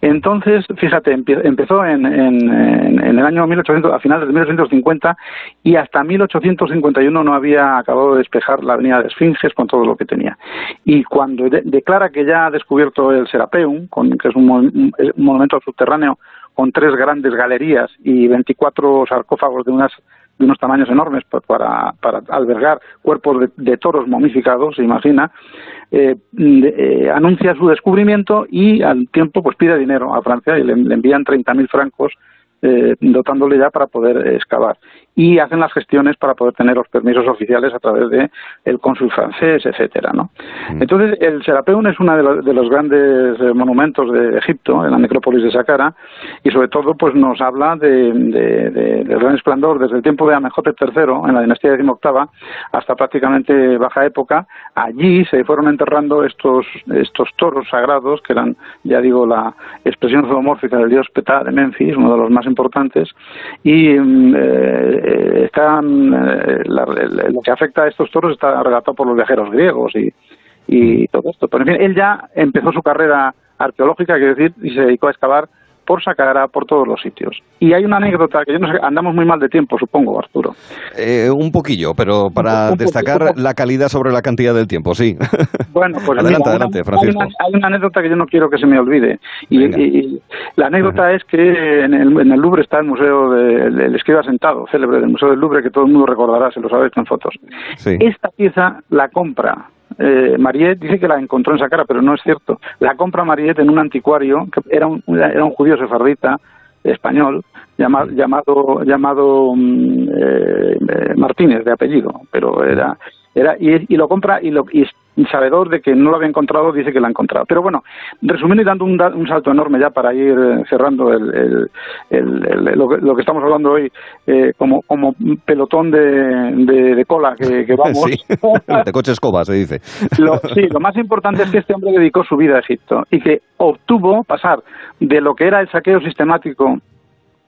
Entonces, fíjate, empezó en, el año 1800, a finales de 1850 y hasta 1851 no había acabado de despejar la avenida de Esfinges con todo lo que tenía. Y cuando declara que ya ha descubierto el Serapeum, con, que es un, un monumento subterráneo con tres grandes galerías y 24 sarcófagos de unas de unos tamaños enormes para, para albergar cuerpos de, toros momificados, se imagina, eh, eh, anuncia su descubrimiento y al tiempo pues pide dinero a Francia y le, le envían 30.000 francos eh, dotándole ya para poder excavar y hacen las gestiones para poder tener los permisos oficiales a través de el cónsul francés, etcétera, ¿no? Mm. Entonces el Serapeum es uno de, los, grandes eh, monumentos de Egipto, en la necrópolis de Saqqara, y sobre todo pues nos habla de, del gran esplendor desde el tiempo de Amenhotep III en la dinastía decimoctava hasta prácticamente baja época. Allí se fueron enterrando estos estos toros sagrados que eran, ya digo, la expresión zoomórfica del dios Ptah de Memphis, uno de los más importantes, y mm, eh, eh, están, eh, lo que afecta a estos toros está relatado por los viajeros griegos y, y todo esto. Pero en fin, él ya empezó su carrera arqueológica, quiero decir, y se dedicó a excavar por Sacara, por todos los sitios. Y hay una anécdota que yo no sé, andamos muy mal de tiempo, supongo, Arturo. Eh, un poquillo, pero para destacar la calidad sobre la cantidad del tiempo, sí. Bueno, pues adelante, adelante, Francisco. Hay una, anécdota que yo no quiero que se me olvide. Y, la anécdota es que en el, en el, Louvre está el museo del escriba sentado, célebre del Museo del Louvre, que todo el mundo recordará, se lo sabe en fotos. Esta pieza la compra eh, Mariette dice que la encontró en Saqqara, pero no es cierto. La compra Mariette en un anticuario, que era un, era un judío sefardita español, llamado, llamado, llamado mm, eh, Martínez de apellido, pero era era, y, lo compra y, lo, y sabedor de que no lo había encontrado, dice que lo ha encontrado. Pero bueno, resumiendo y dando un, salto enorme ya para ir eh, cerrando el, lo, que estamos hablando hoy eh, como, como pelotón de, de, cola que, vamos. de coche escoba se dice. sí, lo más importante es que este hombre dedicó su vida a Egipto y que obtuvo pasar de lo que era el saqueo sistemático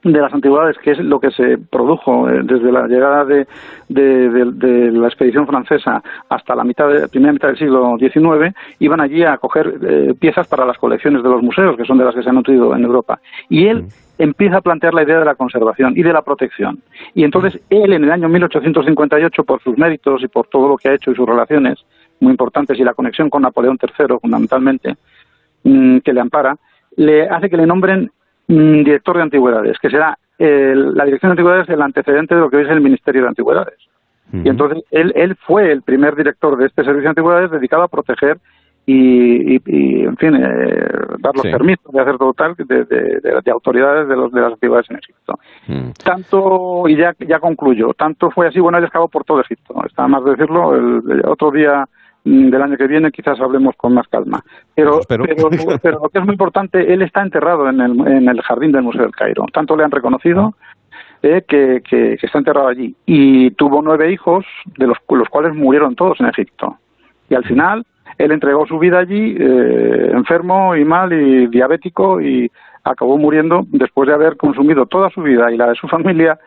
de las antigüedades, que es lo que se produjo eh, desde la llegada de, de, la expedición francesa hasta la mitad de, primera mitad del siglo XIX, iban allí a coger eh, piezas para las colecciones de los museos, que son de las que se han nutrido en Europa. Y él empieza a plantear la idea de la conservación y de la protección. Y entonces él, en el año 1858, por sus méritos y por todo lo que ha hecho y sus relaciones muy importantes y la conexión con Napoleón III, fundamentalmente, mm, que le ampara, le hace que le nombren Mm, director de antigüedades, que será la Dirección de Antigüedades el antecedente de lo que hoy es el Ministerio de Antigüedades. Y entonces él, él fue el primer director de este servicio de antigüedades dedicado a proteger y, y, en fin, eh, dar los permisos de hacer todo tal de, de, autoridades de, los, de las antigüedades en Egipto. Mm. Tanto, y ya, ya concluyo, tanto fue así, bueno, él escapó por todo Egipto. Está más de decirlo, el, otro día del año que viene quizás hablemos con más calma. Pero, pero, pero, lo que es muy importante, él está enterrado en el, en el jardín del Museo del Cairo. Tanto le han reconocido eh, que, que, está enterrado allí. Y tuvo nueve hijos, de los, los cuales murieron todos en Egipto. Y al final él entregó su vida allí, eh, enfermo y mal y diabético, y acabó muriendo después de haber consumido toda su vida y la de su familia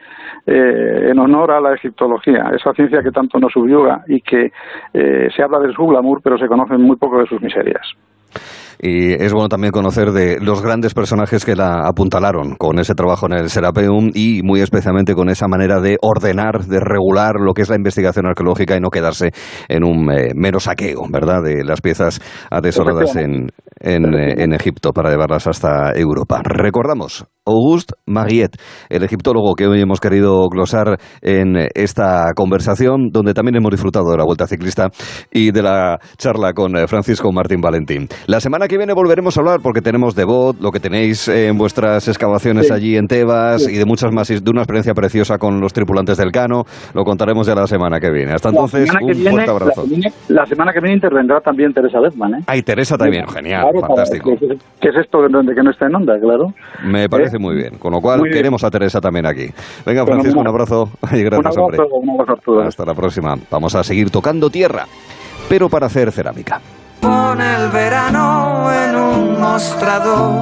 eh, en honor a la egiptología, esa ciencia que tanto nos subyuga y que eh, se habla de su glamour, pero se conoce muy poco de sus miserias. Y es bueno también conocer de los grandes personajes que la apuntalaron con ese trabajo en el Serapeum y muy especialmente con esa manera de ordenar, de regular lo que es la investigación arqueológica y no quedarse en un eh, mero saqueo, ¿verdad?, de las piezas atesoradas en, en, eh, en Egipto para llevarlas hasta Europa. Recordamos, Auguste Mariette, el egiptólogo que hoy hemos querido glosar en esta conversación, donde también hemos disfrutado de la Vuelta Ciclista y de la charla con eh, Francisco Martín Valentín. La semana que viene volveremos a hablar porque tenemos de bot, lo que tenéis en vuestras excavaciones allí en Tebas y de muchas más, de una experiencia preciosa con los tripulantes del Cano. Lo contaremos ya la semana que viene. Hasta entonces, un fuerte abrazo. La, semana que viene intervendrá también Teresa Bedman. ¿eh? Ay, Teresa también, genial, fantástico. ¿Qué es esto de que no está en onda, claro? Me parece muy bien. Con lo cual, queremos a Teresa también aquí. Venga, Francisco, un abrazo. Y gracias, hombre. Hasta la próxima. Vamos a seguir tocando tierra, pero para hacer cerámica. Pon el verano en un mostrador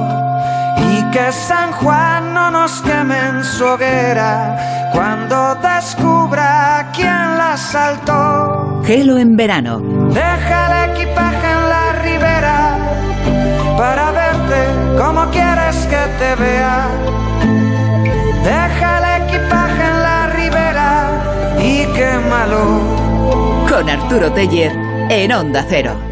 y que San Juan no nos queme en su hoguera cuando descubra quién la saltó. Gelo en verano. Deja el equipaje en la ribera para verte como quieres que te vea. Deja el equipaje en la ribera y quémalo. Con Arturo Teller en Onda Cero.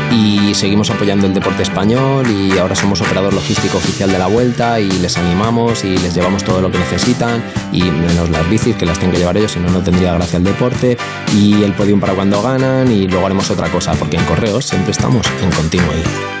y seguimos apoyando el deporte español y ahora somos operador logístico oficial de la vuelta y les animamos y les llevamos todo lo que necesitan y menos las bicis que las tienen que llevar ellos, si no, no tendría gracia el deporte y el podium para cuando ganan y luego haremos otra cosa porque en correos siempre estamos en continuo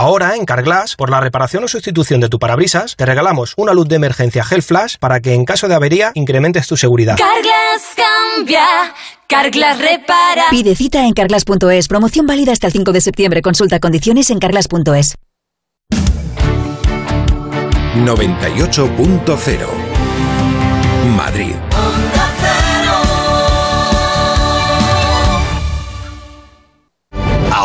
Ahora, en Carglass, por la reparación o sustitución de tu parabrisas, te regalamos una luz de emergencia Gel Flash para que en caso de avería incrementes tu seguridad. Carglass cambia, Carglass repara. Pide cita en carglass.es. Promoción válida hasta el 5 de septiembre. Consulta condiciones en carglass.es. 98.0 Madrid.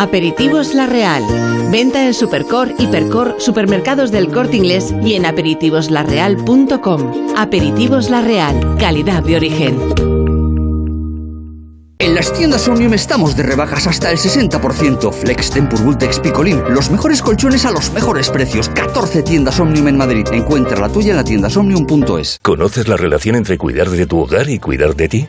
Aperitivos La Real. Venta en Supercor, Hipercor, Supermercados del Corte Inglés y en aperitivoslarreal.com. Aperitivos La Real. Calidad de origen. En las tiendas Omnium estamos de rebajas hasta el 60%. Flex, Tempur, Vultex, Picolín. Los mejores colchones a los mejores precios. 14 tiendas Omnium en Madrid. Encuentra la tuya en la tienda omnium.es. ¿Conoces la relación entre cuidar de tu hogar y cuidar de ti?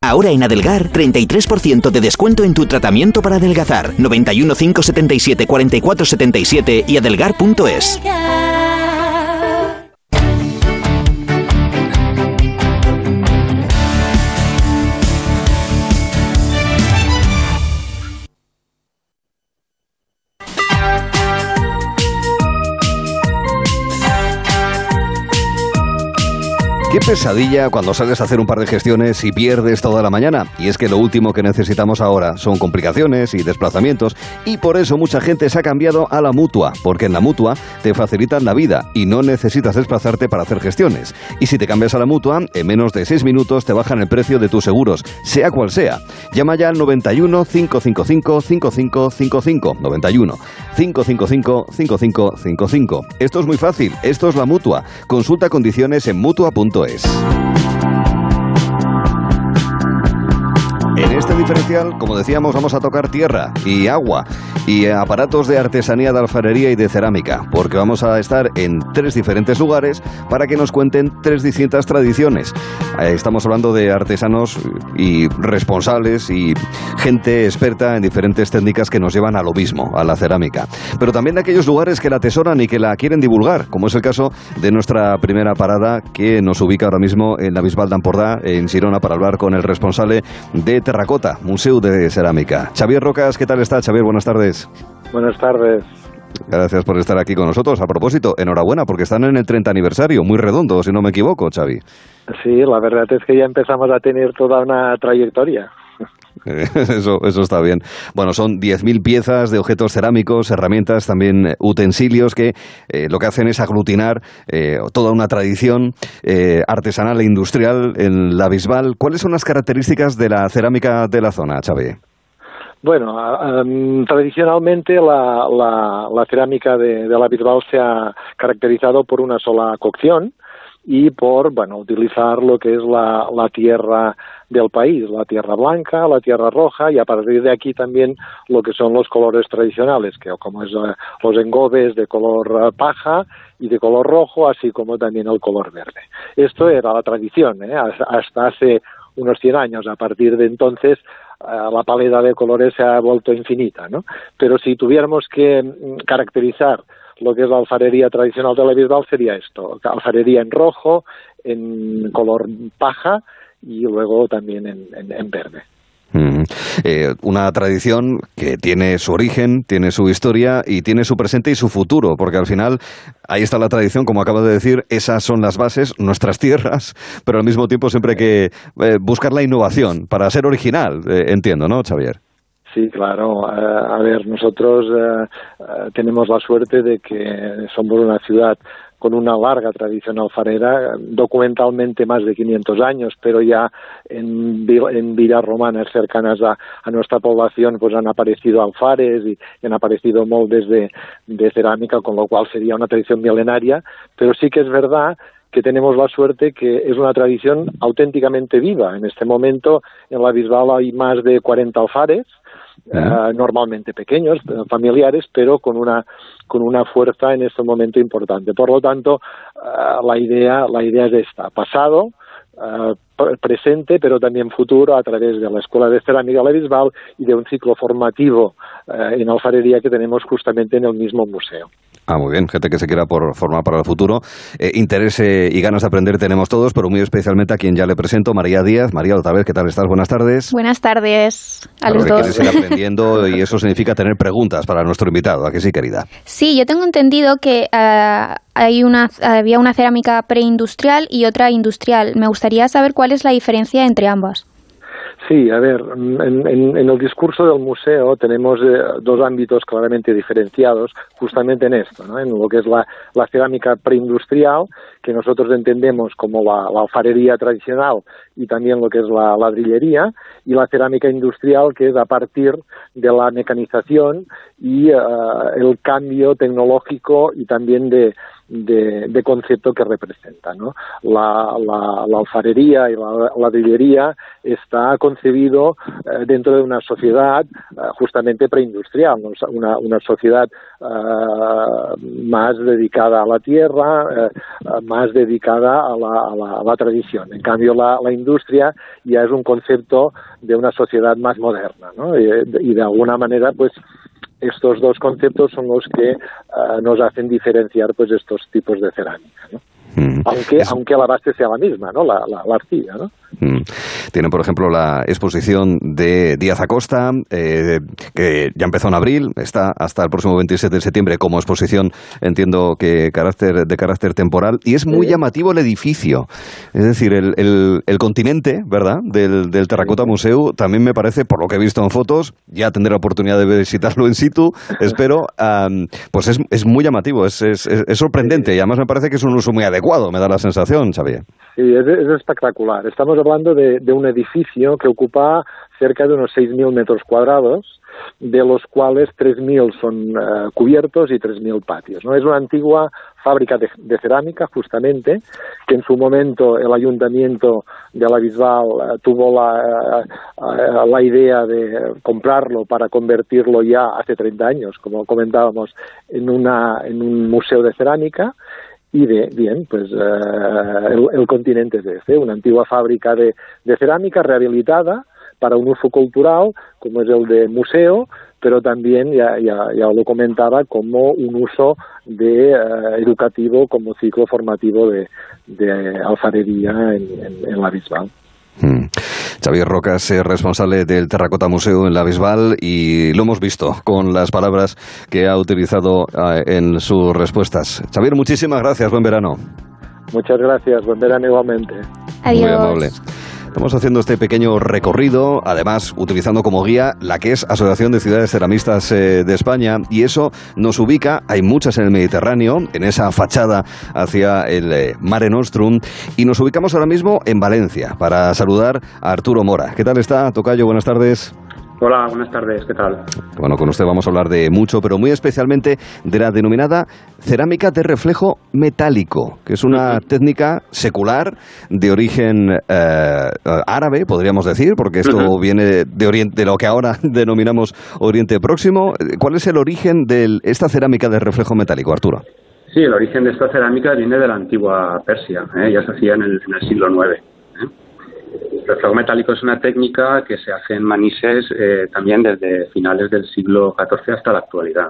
Ahora en Adelgar, 33% de descuento en tu tratamiento para adelgazar. 91 577 44 77 y adelgar.es. pesadilla cuando sales a hacer un par de gestiones y pierdes toda la mañana. Y es que lo último que necesitamos ahora son complicaciones y desplazamientos. Y por eso mucha gente se ha cambiado a la mutua. Porque en la mutua te facilitan la vida y no necesitas desplazarte para hacer gestiones. Y si te cambias a la mutua, en menos de 6 minutos te bajan el precio de tus seguros, sea cual sea. Llama ya al 91 555 5555. 91 555 5555. Esto es muy fácil. Esto es la mutua. Consulta condiciones en mutua.es. Days. En este diferencial, como decíamos, vamos a tocar tierra y agua y aparatos de artesanía de alfarería y de cerámica, porque vamos a estar en tres diferentes lugares para que nos cuenten tres distintas tradiciones. Eh, Estamos hablando de artesanos y responsables y gente experta en diferentes técnicas que nos llevan a lo mismo, a la cerámica. Pero también de aquellos lugares que la atesoran y que la quieren divulgar, como es el caso de nuestra primera parada que nos ubica ahora mismo en la Bisbal d'Empordà, en Girona, para hablar con el responsable de Terracota, Museo de Cerámica. Xavier Rocas, ¿qué tal está? Xavier, buenas tardes. Buenas tardes. Gracias por estar aquí con nosotros. A propósito, enhorabuena porque están en el 30 aniversario, muy redondo, si no me equivoco, Xavi. Sí, la verdad es que ya empezamos a tener toda una trayectoria. Eso, eso está bien. Bueno, son 10.000 piezas de objetos cerámicos, herramientas, también eh, utensilios que eh, lo que hacen es aglutinar eh, toda una tradición eh, artesanal e industrial en la Bisbal. ¿Cuáles son las características de la cerámica de la zona, Xavi? Bueno, em, tradicionalmente la, la- la cerámica de, de la Bisbal se ha caracterizado por una sola cocción y por bueno utilizar lo que es la, la tierra del país, la tierra blanca, la tierra roja y a partir de aquí también lo que son los colores tradicionales, que como es eh, los engobes de color eh, paja y de color rojo, así como también el color verde. Esto era la tradición, ¿eh? Hasta- hace unos 100 años. A partir de entonces eh, la paleta de colores se ha vuelto infinita, ¿no? Pero si tuviéramos que mm, caracterizar lo que es la alfarería tradicional de la Bisbal sería esto, alfarería en rojo, en color paja y luego también en, en- en verde. Mm. Eh, una tradición que tiene su origen, tiene su historia y tiene su presente y su futuro, porque al final ahí está la tradición, como acabas de decir, esas son las bases, nuestras tierras, pero al mismo tiempo siempre hay que eh, buscar la innovación para ser original, eh, entiendo, ¿no, Xavier? Sí, claro. A ver, nosotros tenemos la suerte de que somos una ciudad con una larga tradición alfarera, documentalmente más de 500 años, pero ya en, en romanas cercanas a, nuestra población pues han aparecido alfares y, y han aparecido moldes de, de cerámica, con lo cual sería una tradición milenaria, pero sí que es verdad que tenemos la suerte que es una tradición auténticamente viva. En este momento en la Bisbal hay más de 40 alfares, eh, normalmente pequeños, eh, familiares, pero con una con una fuerza en este momento importante. Por lo tanto, eh, la idea la idea es esta: pasado, pre- presente, pero también futuro a través de la Escuela de Cerámica la Bisbal y de un ciclo formativo eh, en alfarería que tenemos justamente en el mismo museo. Ah, muy bien, gente que se quiera por formar para el futuro. Eh, interés eh, y ganas de aprender tenemos todos, pero muy especialmente a quien ya le presento, María Díaz. María, otra vez, ¿qué tal estás? Buenas tardes. Buenas tardes a Claro los que dos. quieres ir aprendiendo y eso significa tener preguntas para nuestro invitado, ¿a que sí, querida? Sí, yo tengo entendido que ah, hay una, había una cerámica preindustrial y otra industrial. Me gustaría saber cuál es la diferencia entre ambas. Sí, a ver, en, en, el discurso del museo tenemos eh, dos ámbitos claramente diferenciados justamente en esto, ¿no? en lo que es la, la cerámica preindustrial, que nosotros entendemos como la, alfarería tradicional y también lo que es la ladrillería, y la cerámica industrial, que es a partir de la mecanización y uh, el cambio tecnológico y también de, de, concepto que representa. ¿no? La, la, alfarería y la ladrillería está concebido eh, dentro de una sociedad eh, justamente preindustrial, una, sociedad eh, más dedicada a la tierra, eh, más dedicada a la, a, a la, tradición. En cambio, la, industria ya es un concepto de una sociedad más moderna ¿no? y de alguna manera, pues, estos dos conceptos son los que uh, nos hacen diferenciar pues estos tipos de cerámica. ¿no? Mm. Aunque, es... aunque la base sea la misma, ¿no? La, la, la arcilla, ¿no? Mm. Tienen, por ejemplo, la exposición de Díaz Acosta, eh, que ya empezó en abril, está hasta el próximo 27 de septiembre como exposición, entiendo que carácter, de carácter temporal, y es muy sí. llamativo el edificio. Es decir, el, el, el continente, ¿verdad?, del, del Terracota Museo, también me parece, por lo que he visto en fotos, ya tendré la oportunidad de visitarlo in situ, espero, um, pues es, es, muy llamativo, es, es, es sorprendente, y además me parece que es un uso muy adecuado, me da la sensación, Xavier. Sí, es, es espectacular. Estamos hablando de, un edificio que ocupa cerca de unos 6.000 metros cuadrados, de los cuales 3.000 son uh, cubiertos y 3.000 patios. ¿no? Es una antigua fábrica de, de, cerámica, justamente, que en su momento el ayuntamiento de la Bisbal uh, tuvo la, uh, la, idea de comprarlo para convertirlo ya hace 30 años, como comentábamos, en, una, en un museo de cerámica y de, bien, pues uh, el, el, continente es este, una antigua fábrica de, cerámica rehabilitada para un uso cultural, como es el de museo, pero también, ya, ya, ya lo comentaba, como un uso de uh, educativo, como ciclo formativo de, de alfarería en, en, en la Bisbal. Mm. Xavier Rocas es responsable del Terracota Museo en la Bisbal y lo hemos visto con las palabras que ha utilizado uh, en sus respuestas. Xavier, muchísimas gracias. Buen verano. Muchas gracias. Buen verano igualmente. Adiós. Muy amable. Estamos haciendo este pequeño recorrido, además utilizando como guía la que es Asociación de Ciudades Ceramistas eh, de España, y eso nos ubica, hay muchas en el Mediterráneo, en esa fachada hacia el eh, Mare Nostrum, y nos ubicamos ahora mismo en Valencia para saludar a Arturo Mora. ¿Qué tal está, Tocayo? Buenas tardes. Hola, buenas tardes, ¿qué tal? Bueno, con usted vamos a hablar de mucho, pero muy especialmente de la denominada cerámica de reflejo metálico, que es una técnica secular de origen eh, árabe, podríamos decir, porque esto uh -huh. viene de, oriente, de lo que ahora denominamos Oriente Próximo. ¿Cuál es el origen de esta cerámica de reflejo metálico, Arturo? Sí, el origen de esta cerámica viene de la antigua Persia, ¿eh? ya se hacía en el, en el siglo IX. El reflejo metálico es una técnica que se hace en manises eh, también desde finales del siglo XIV hasta la actualidad.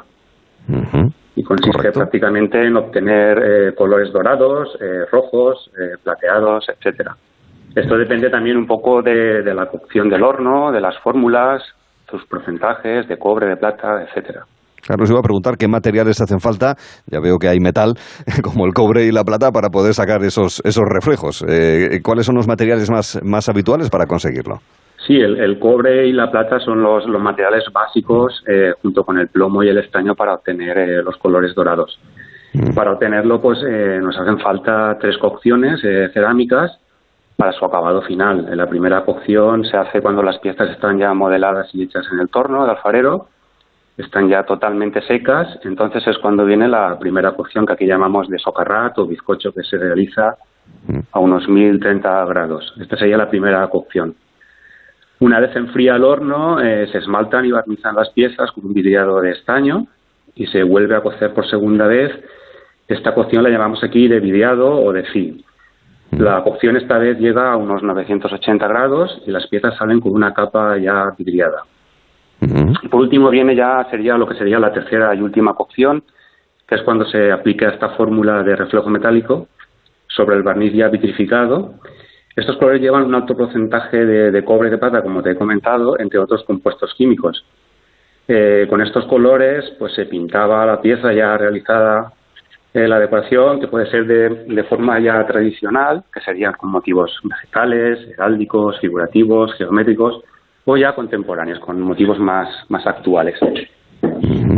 Uh -huh. Y consiste Correcto. prácticamente en obtener eh, colores dorados, eh, rojos, eh, plateados, etcétera. Esto depende también un poco de, de la cocción del horno, de las fórmulas, sus porcentajes de cobre, de plata, etcétera. Claro, os iba a preguntar qué materiales hacen falta. Ya veo que hay metal, como el cobre y la plata, para poder sacar esos, esos reflejos. Eh, ¿Cuáles son los materiales más, más habituales para conseguirlo? Sí, el, el, cobre y la plata son los, los materiales básicos, eh, junto con el plomo y el estaño, para obtener eh, los colores dorados. Mm. Para obtenerlo, pues eh, nos hacen falta tres cocciones eh, cerámicas para su acabado final. La primera cocción se hace cuando las piezas están ya modeladas y hechas en el torno de alfarero están ya totalmente secas, entonces es cuando viene la primera cocción que aquí llamamos de socarrat o bizcocho que se realiza a unos 1030 grados. Esta sería la primera cocción. Una vez enfría el horno, eh, se esmaltan y barnizan las piezas con un vidriado de estaño y se vuelve a cocer por segunda vez. Esta cocción la llamamos aquí de vidriado o de fi. La cocción esta vez llega a unos 980 grados y las piezas salen con una capa ya vidriada. Y por último viene ya, sería lo que sería la tercera y última cocción, que es cuando se aplica esta fórmula de reflejo metálico sobre el barniz ya vitrificado. Estos colores llevan un alto porcentaje de, cobre de plata, como te he comentado, entre otros compuestos químicos. Eh, con estos colores, pues se pintaba la pieza ya realizada Eh, la decoración, que puede ser de, de forma ya tradicional, que serían con motivos vegetales, heráldicos, figurativos, geométricos, o ya contemporáneos, con motivos más, más actuales.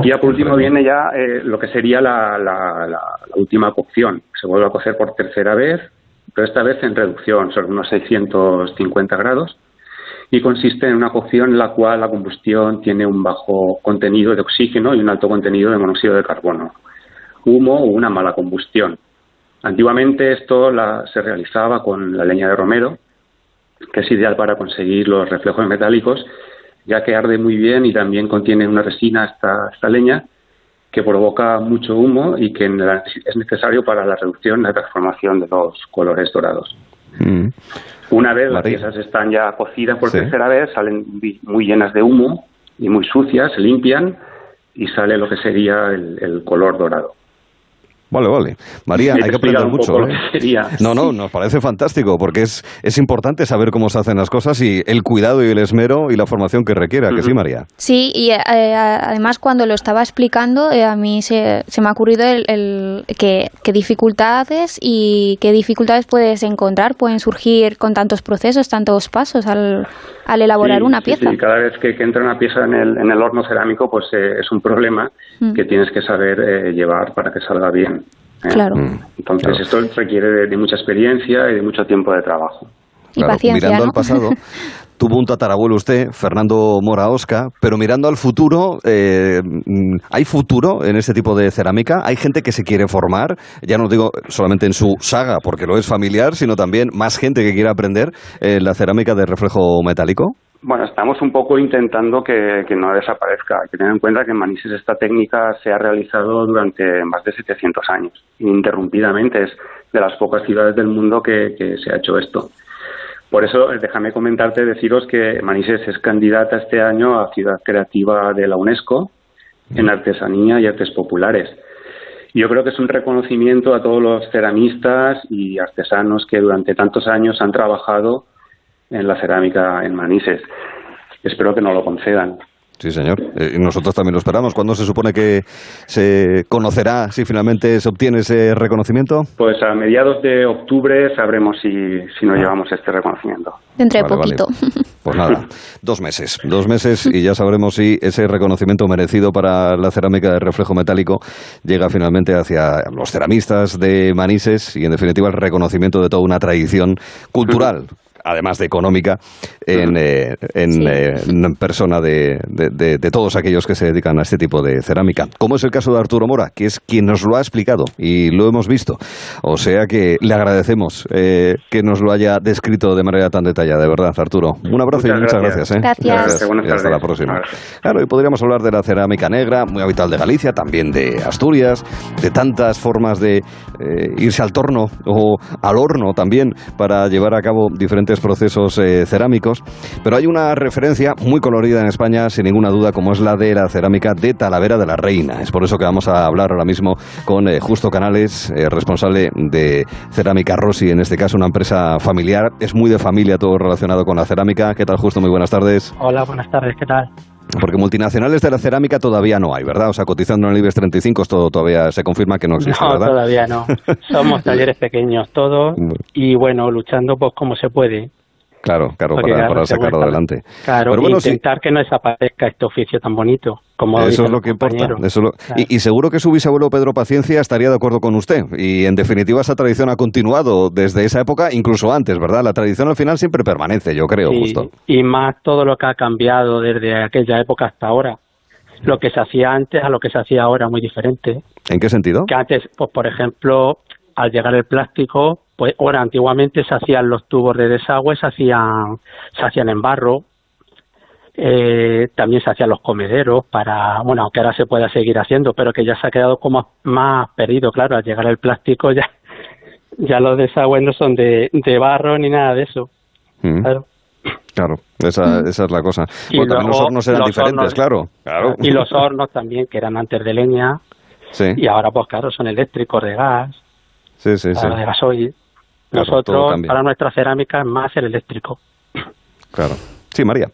Y ya por último viene ya eh, lo que sería la, la, la, última cocción. Se vuelve a cocer por tercera vez, pero esta vez en reducción, sobre unos 650 grados, y consiste en una cocción en la cual la combustión tiene un bajo contenido de oxígeno y un alto contenido de monóxido de carbono, humo o una mala combustión. Antiguamente esto la, se realizaba con la leña de romero, que es ideal para conseguir los reflejos metálicos, ya que arde muy bien y también contiene una resina esta, esta leña que provoca mucho humo y que es necesario para la reducción y la transformación de los colores dorados. Mm. Una vez las piezas están ya cocidas por tercera vez, salen muy llenas de humo y muy sucias, se limpian y sale lo que sería el color dorado. Vale, vale. María, hay que aprender mucho. ¿eh? No, no, nos parece fantástico porque es, es importante saber cómo se hacen las cosas y el cuidado y el esmero y la formación que requiera, que sí, María. Sí, y eh, además cuando lo estaba explicando, eh, a mí se, se, me ha ocurrido el, el qué dificultades y qué dificultades puedes encontrar, pueden surgir con tantos procesos, tantos pasos al, al elaborar una pieza. Sí, cada vez que, entra una pieza en el, en el horno cerámico, pues es un problema mm. que tienes que saber llevar para que salga bien. ¿Eh? Claro. Mm. Entonces esto requiere de, mucha experiencia y de mucho tiempo de trabajo. Y paciencia, mirando al pasado, tuvo un tatarabuelo usted, Fernando Mora Osca, pero mirando al futuro, eh, mm, ¿hay futuro en este tipo de cerámica? ¿Hay gente que se quiere formar? Ya no digo solamente en su saga, porque lo es familiar, sino también más gente que quiere aprender eh, la cerámica de reflejo metálico. Bueno, estamos un poco intentando que, no desaparezca. Hay que tener en cuenta que en Manises esta técnica se ha realizado durante más de 700 años, ininterrumpidamente. Es de las pocas ciudades del mundo que, se ha hecho esto. Por eso, eh, déjame comentarte, deciros que Manises es candidata este año a Ciudad Creativa de la UNESCO en artesanía y artes populares. Yo creo que es un reconocimiento a todos los ceramistas y artesanos que durante tantos años han trabajado en la cerámica en Manises. Espero que no lo concedan. Sí, señor. Eh, y nosotros también lo esperamos. ¿Cuándo se supone que se conocerá si finalmente se obtiene ese reconocimiento? Pues a mediados de octubre sabremos si, si nos llevamos este reconocimiento. Dentro de poquito. Pues nada, dos meses. Dos meses y ya sabremos si ese reconocimiento merecido para la cerámica de reflejo metálico llega finalmente hacia los ceramistas de Manises y, en definitiva, el reconocimiento de toda una tradición cultural además de económica, en, eh, eh, en, persona de, de, todos aquellos que se dedican a este tipo de cerámica. Como es el caso de Arturo Mora, que es quien nos lo ha explicado y lo hemos visto. O sea que le agradecemos eh, que nos lo haya descrito de manera tan detallada, de verdad, Arturo. Un abrazo y muchas gracias. Gracias. Y hasta la próxima. Claro, y podríamos hablar de la cerámica negra, muy habitual de Galicia, también de Asturias, de tantas formas de irse al torno o al horno también para llevar a cabo diferentes procesos eh, cerámicos, pero hay una referencia muy colorida en España, sin ninguna duda, como es la de la cerámica de Talavera de la Reina. Es por eso que vamos a hablar ahora mismo con eh, Justo Canales, eh, responsable de Cerámica Rossi, en este caso una empresa familiar. Es muy de familia todo relacionado con la cerámica. ¿Qué tal, Justo? Muy buenas tardes. Hola, buenas tardes. ¿Qué tal? Porque multinacionales de la cerámica todavía no hay, ¿verdad? O sea, cotizando en el IBEX 35 esto todavía se confirma que no existe, no, ¿verdad? todavía no. Somos talleres pequeños todos y bueno, luchando pues como se puede. Claro, claro, para, sacarlo adelante. Claro, Pero bueno, intentar que no desaparezca este oficio tan bonito. Como eso es lo que importa. y, seguro que su bisabuelo Pedro Paciencia estaría de acuerdo con usted. Y en definitiva esa tradición ha continuado desde esa época, incluso antes, ¿verdad? La tradición al final siempre permanece, yo creo, justo. Y más todo lo que ha cambiado desde aquella época hasta ahora. Lo que se hacía antes a lo que se hacía ahora, muy diferente. ¿En qué sentido? Que antes, pues por ejemplo, al llegar el plástico, pues ahora antiguamente se hacían los tubos de desagüe, se hacían, se hacían en barro, eh, también se hacían los comederos para, bueno, aunque ahora se pueda seguir haciendo, pero que ya se ha quedado como más perdido, claro, al llegar el plástico ya, ya los desagües no son de, de barro ni nada de eso. Mm. Claro. Claro, esa, esa es la cosa. Y también los hornos eran diferentes, claro. claro. Y los hornos también, que eran antes de leña. Sí. Y ahora, pues claro, son eléctricos de gas. Sí, sí, sí. de gasoil. Nosotros, para nuestra cerámica, es más el eléctrico. Claro. Sí, María.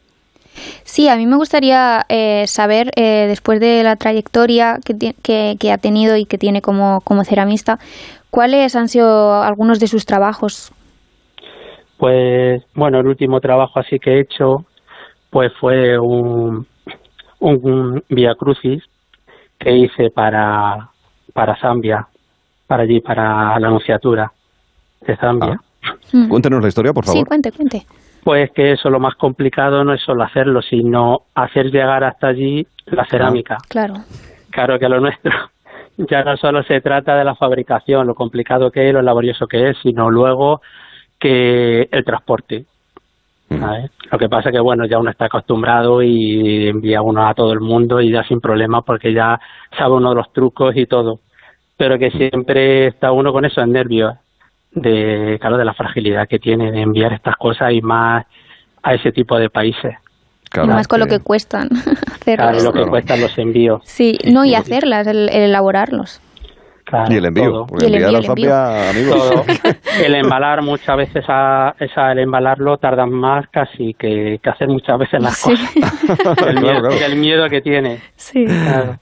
Sí, a mí me gustaría eh, saber, eh, después de la trayectoria que, que, que ha tenido y que tiene como, como ceramista, cuáles han sido algunos de sus trabajos. Pues bueno, el último trabajo así que he hecho pues fue un, un, un Via Crucis que hice para, para Zambia, para allí, para la Anunciatura de Zambia. Mm. Cuéntenos la historia, por favor. Sí, cuente, cuente. Pues que eso lo más complicado no es solo hacerlo, sino hacer llegar hasta allí la cerámica. Claro. Claro que lo nuestro ya no solo se trata de la fabricación, lo complicado que es, lo laborioso que es, sino luego que el transporte. ¿sabes? Lo que pasa que bueno, ya uno está acostumbrado y envía uno a todo el mundo y ya sin problema porque ya sabe uno de los trucos y todo. Pero que siempre está uno con esos nervios de claro de la fragilidad que tiene de enviar estas cosas y más a ese tipo de países. y más con lo que cuestan Claro, hacerlas. lo que cuestan los envíos. Sí, no, y hacerlas, el, el elaborarlos. Claro, Y el envío. todo. porque enviar a Zambia, amigos. Todo. El embalar muchas veces a, esa, el embalarlo tardan más casi que, que hacer muchas veces las cosas. El, miedo, Claro, claro. el miedo que tiene. Sí.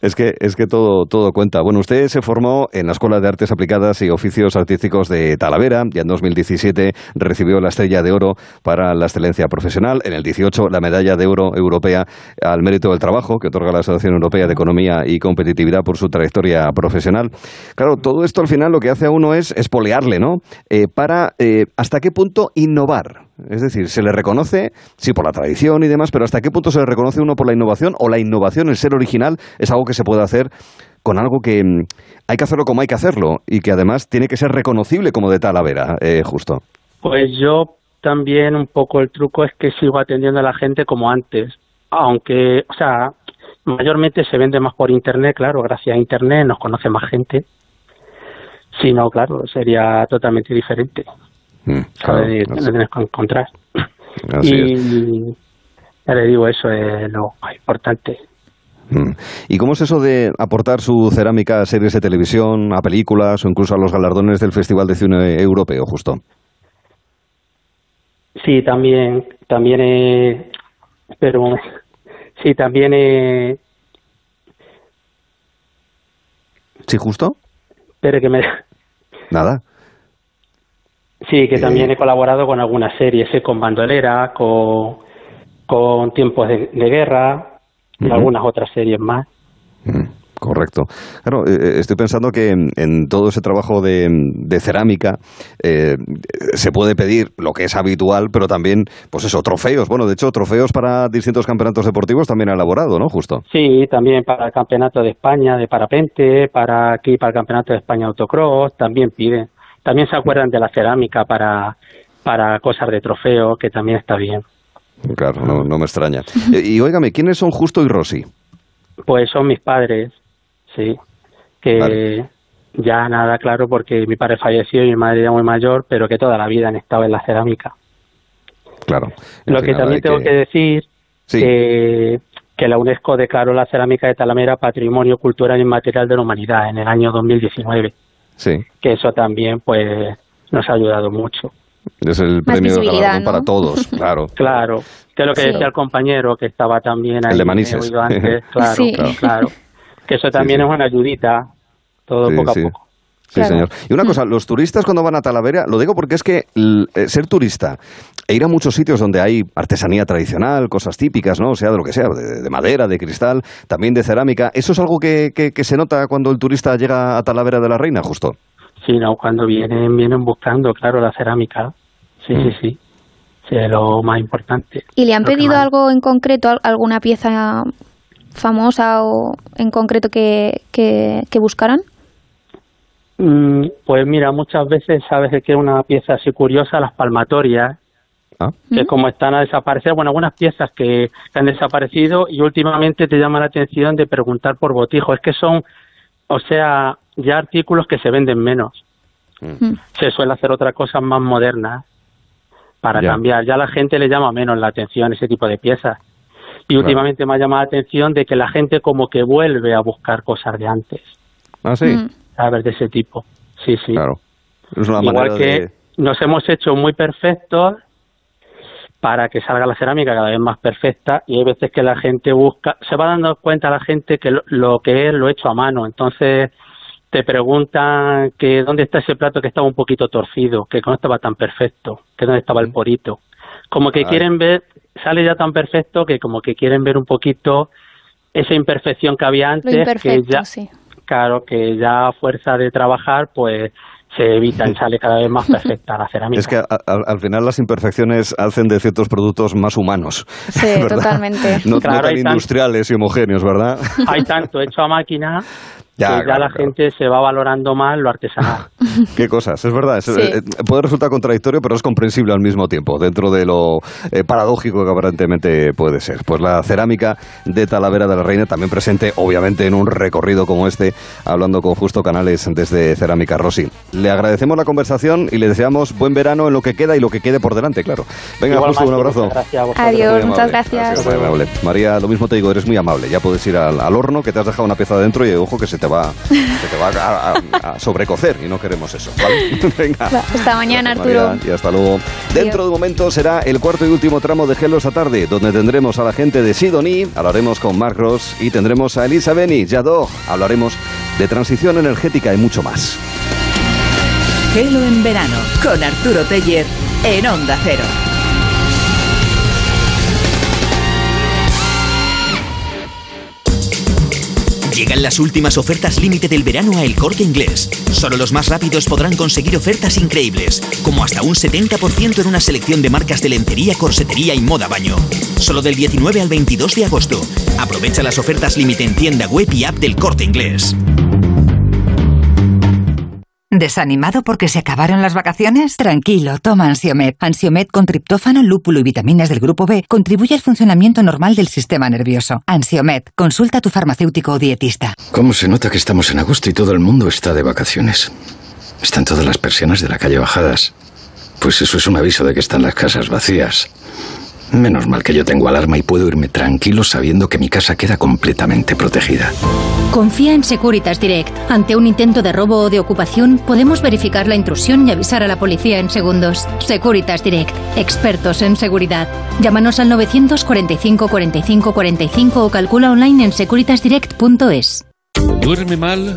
Es que, es que todo, todo cuenta. Bueno, usted se formó en la Escuela de Artes Aplicadas y Oficios Artísticos de Talavera y en 2017 recibió la Estrella de Oro para la excelencia profesional. En el 18 la Medalla de Oro Europea al Mérito del Trabajo que otorga la Asociación Europea de Economía y Competitividad por su trayectoria profesional. Claro, todo esto al final lo que hace a uno es espolearle, ¿no? Eh, para eh, hasta qué punto innovar. Es decir, se le reconoce, sí, por la tradición y demás, pero hasta qué punto se le reconoce uno por la innovación o la innovación, el ser original, es algo que se puede hacer con algo que mm, hay que hacerlo como hay que hacerlo y que además tiene que ser reconocible como de Talavera, eh, justo. Pues yo también un poco el truco es que sigo atendiendo a la gente como antes. Aunque, o sea, mayormente se vende más por internet, claro, gracias a internet nos conoce más gente. Si no, claro, sería totalmente diferente. Lo tienes que encontrar. Así y es. ya le digo, eso es lo importante. Mm. ¿Y cómo es eso de aportar su cerámica a series de televisión, a películas o incluso a los galardones del Festival de Cine Europeo, justo? Sí, también, también, eh, espera un momento. Sí, también, eh, ¿Sí, justo? espere que me, Nada. sí, que también he colaborado con algunas series, eh, con Bandolera, con, con Tiempos de, de Guerra y algunas otras series más. Correcto. Claro, eh, estoy pensando que en, en todo ese trabajo de, de cerámica eh, se puede pedir lo que es habitual, pero también, pues eso, trofeos. Bueno, de hecho, trofeos para distintos campeonatos deportivos también ha elaborado, ¿no? Justo. Sí, también para el Campeonato de España de parapente, para aquí para el Campeonato de España autocross, también piden. También se acuerdan de la cerámica para, para cosas de trofeo, que también está bien. Claro, no, no me extraña. Eh, y óigame, ¿quiénes son Justo y Rosy? Pues son mis padres, sí, que ya nada claro porque mi padre falleció y mi madre ya muy mayor, pero que toda la vida han estado en la cerámica. Claro. Lo que también tengo que, decir Sí. que, que la UNESCO declaró la cerámica de Talamera Patrimonio Cultural Inmaterial de la Humanidad en el año 2019, Sí, que eso también pues nos ha ayudado mucho. es el Más premio ¿no? para todos, claro. Claro, que es lo que Sí. decía el compañero que estaba también ahí, El de Manises. oído antes, claro, Sí. claro, claro. Que eso también es una ayudita, todo Sí, poco sí. a poco. Sí, señor. Y una cosa, los turistas cuando van a Talavera, lo digo porque es que eh, ser turista e ir a muchos sitios donde hay artesanía tradicional, cosas típicas, ¿no? O sea, de lo que sea, de, de madera, de cristal, también de cerámica, ¿eso es algo que, que- que se nota cuando el turista llega a Talavera de la Reina, justo? Sí, no, cuando vienen, vienen buscando, claro, la cerámica. Sí, sí, sí. Sí, es lo más importante. ¿Y le han pedido algo en concreto, al- alguna pieza famosa o en concreto que, que, que buscaran? Mm, Pues mira, muchas veces sabes de que es una pieza así curiosa, las palmatorias, que como están a desaparecer, bueno, algunas piezas que, que han desaparecido y últimamente te llama la atención de preguntar por botijo. Es que son, o sea, ya artículos que se venden menos. Se suele hacer otra cosa más moderna para Ya. cambiar. Ya la gente le llama menos la atención ese tipo de piezas. Y Claro. últimamente me ha llamado la atención de que la gente como que vuelve a buscar cosas de antes. Ah, sí. A ver, de ese tipo. Sí, sí. Claro. Es una Igual que de... nos hemos hecho muy perfectos, para que salga la cerámica cada vez más perfecta y hay veces que la gente busca, se va dando cuenta la gente que lo, lo que es lo hecho a mano, entonces te preguntan que dónde está ese plato que estaba un poquito torcido, que no estaba tan perfecto, que dónde estaba el porito. Como que Ay. quieren ver, sale ya tan perfecto que como que quieren ver un poquito esa imperfección que había Lo antes, que ya, sí. claro, que ya a fuerza de trabajar, pues se evita y sale cada vez más perfecta la cerámica. Es que a- a- al final las imperfecciones hacen de ciertos productos más humanos. Sí, ¿verdad? totalmente. No, no Claro, tan hay tan- industriales y homogéneos, ¿verdad? Hay tanto hecho a máquina Ya, que ya claro, la claro. gente se va valorando más lo artesanal. Qué cosas, es verdad. es- Sí. eh, puede resultar contradictorio, pero es comprensible al mismo tiempo, dentro de lo eh, paradójico que aparentemente puede ser. Pues la cerámica de Talavera de la Reina, también presente, obviamente, en un recorrido como este, hablando con Justo Canales desde Cerámica Rossi. Le agradecemos la conversación y le deseamos buen verano en lo que queda y lo que quede por delante, claro. Venga, Igualmente, Justo, un abrazo. gracias. Adiós, muchas gracias. Amable. María, lo mismo te digo, eres muy amable. Ya puedes ir al, al horno, que te has dejado una pieza dentro y ojo que se te va, se te va a, a- a sobrecocer y no queremos eso. ¿vale? Venga. Hasta mañana, Gracias, Arturo. María, y hasta luego. Dentro de un momento será el cuarto y último tramo de Gelo esta tarde, donde tendremos a la gente de Sidoní, hablaremos con Mark Ross y tendremos a Elisa Beni, Yadó, hablaremos de transición energética y mucho más. Gelo en verano con Arturo Teller en Onda Cero. Llegan las últimas ofertas límite del verano a El Corte Inglés. Solo los más rápidos podrán conseguir ofertas increíbles, como hasta un 70% en una selección de marcas de lencería, corsetería y moda baño. Solo del 19 al 22 de agosto. Aprovecha las ofertas límite en tienda web y app del Corte Inglés. ¿Desanimado porque se acabaron las vacaciones? Tranquilo, toma Ansiomed. Ansiomed con triptófano, lúpulo y vitaminas del grupo B contribuye al funcionamiento normal del sistema nervioso. Ansiomed, consulta a tu farmacéutico o dietista. ¿Cómo se nota que estamos en agosto y todo el mundo está de vacaciones? Están todas las persianas de la calle bajadas. Pues eso es un aviso de que están las casas vacías. Menos mal que yo tengo alarma y puedo irme tranquilo sabiendo que mi casa queda completamente protegida. Confía en Securitas Direct. Ante un intento de robo o de ocupación, podemos verificar la intrusión y avisar a la policía en segundos. Securitas Direct. Expertos en seguridad. Llámanos al 945 45 45 o calcula online en securitasdirect.es. ¿Duerme mal?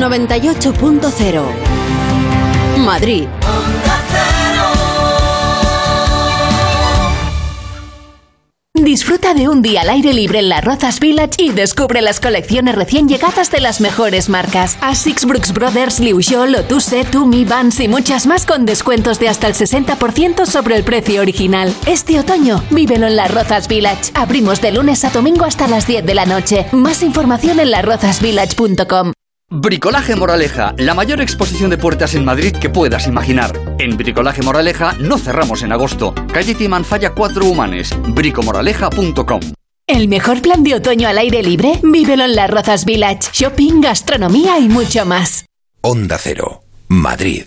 98.0 Madrid. Disfruta de un día al aire libre en la Rozas Village y descubre las colecciones recién llegadas de las mejores marcas. Asics, Brooks Brothers, Liu Xiao, Lotuse, Tumi, Vans y muchas más con descuentos de hasta el 60% sobre el precio original. Este otoño, vívelo en la Rozas Village. Abrimos de lunes a domingo hasta las 10 de la noche. Más información en larrozasvillage.com. Bricolaje Moraleja, la mayor exposición de puertas en Madrid que puedas imaginar. En Bricolaje Moraleja no cerramos en agosto. Calle Timanfaya 4 Humanes, bricomoraleja.com. El mejor plan de otoño al aire libre, vívelo en las Rozas Village. Shopping, gastronomía y mucho más. Onda Cero, Madrid.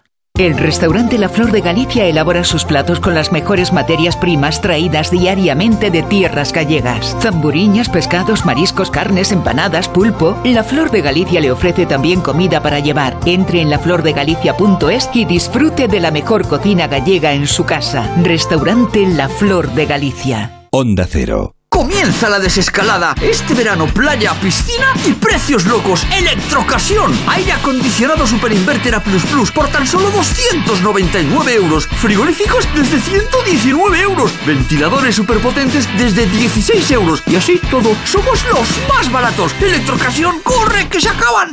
El restaurante La Flor de Galicia elabora sus platos con las mejores materias primas traídas diariamente de tierras gallegas. Zamburiñas, pescados, mariscos, carnes, empanadas, pulpo. La Flor de Galicia le ofrece también comida para llevar. Entre en laflordegalicia.es y disfrute de la mejor cocina gallega en su casa. Restaurante La Flor de Galicia. Onda Cero. Comienza la desescalada. Este verano, playa, piscina y precios locos. Electrocasión. Aire acondicionado Super Inverter A Plus Plus por tan solo 299 euros. Frigoríficos desde 119 euros. Ventiladores superpotentes desde 16 euros. Y así todo, somos los más baratos. Electrocasión, corre que se acaban.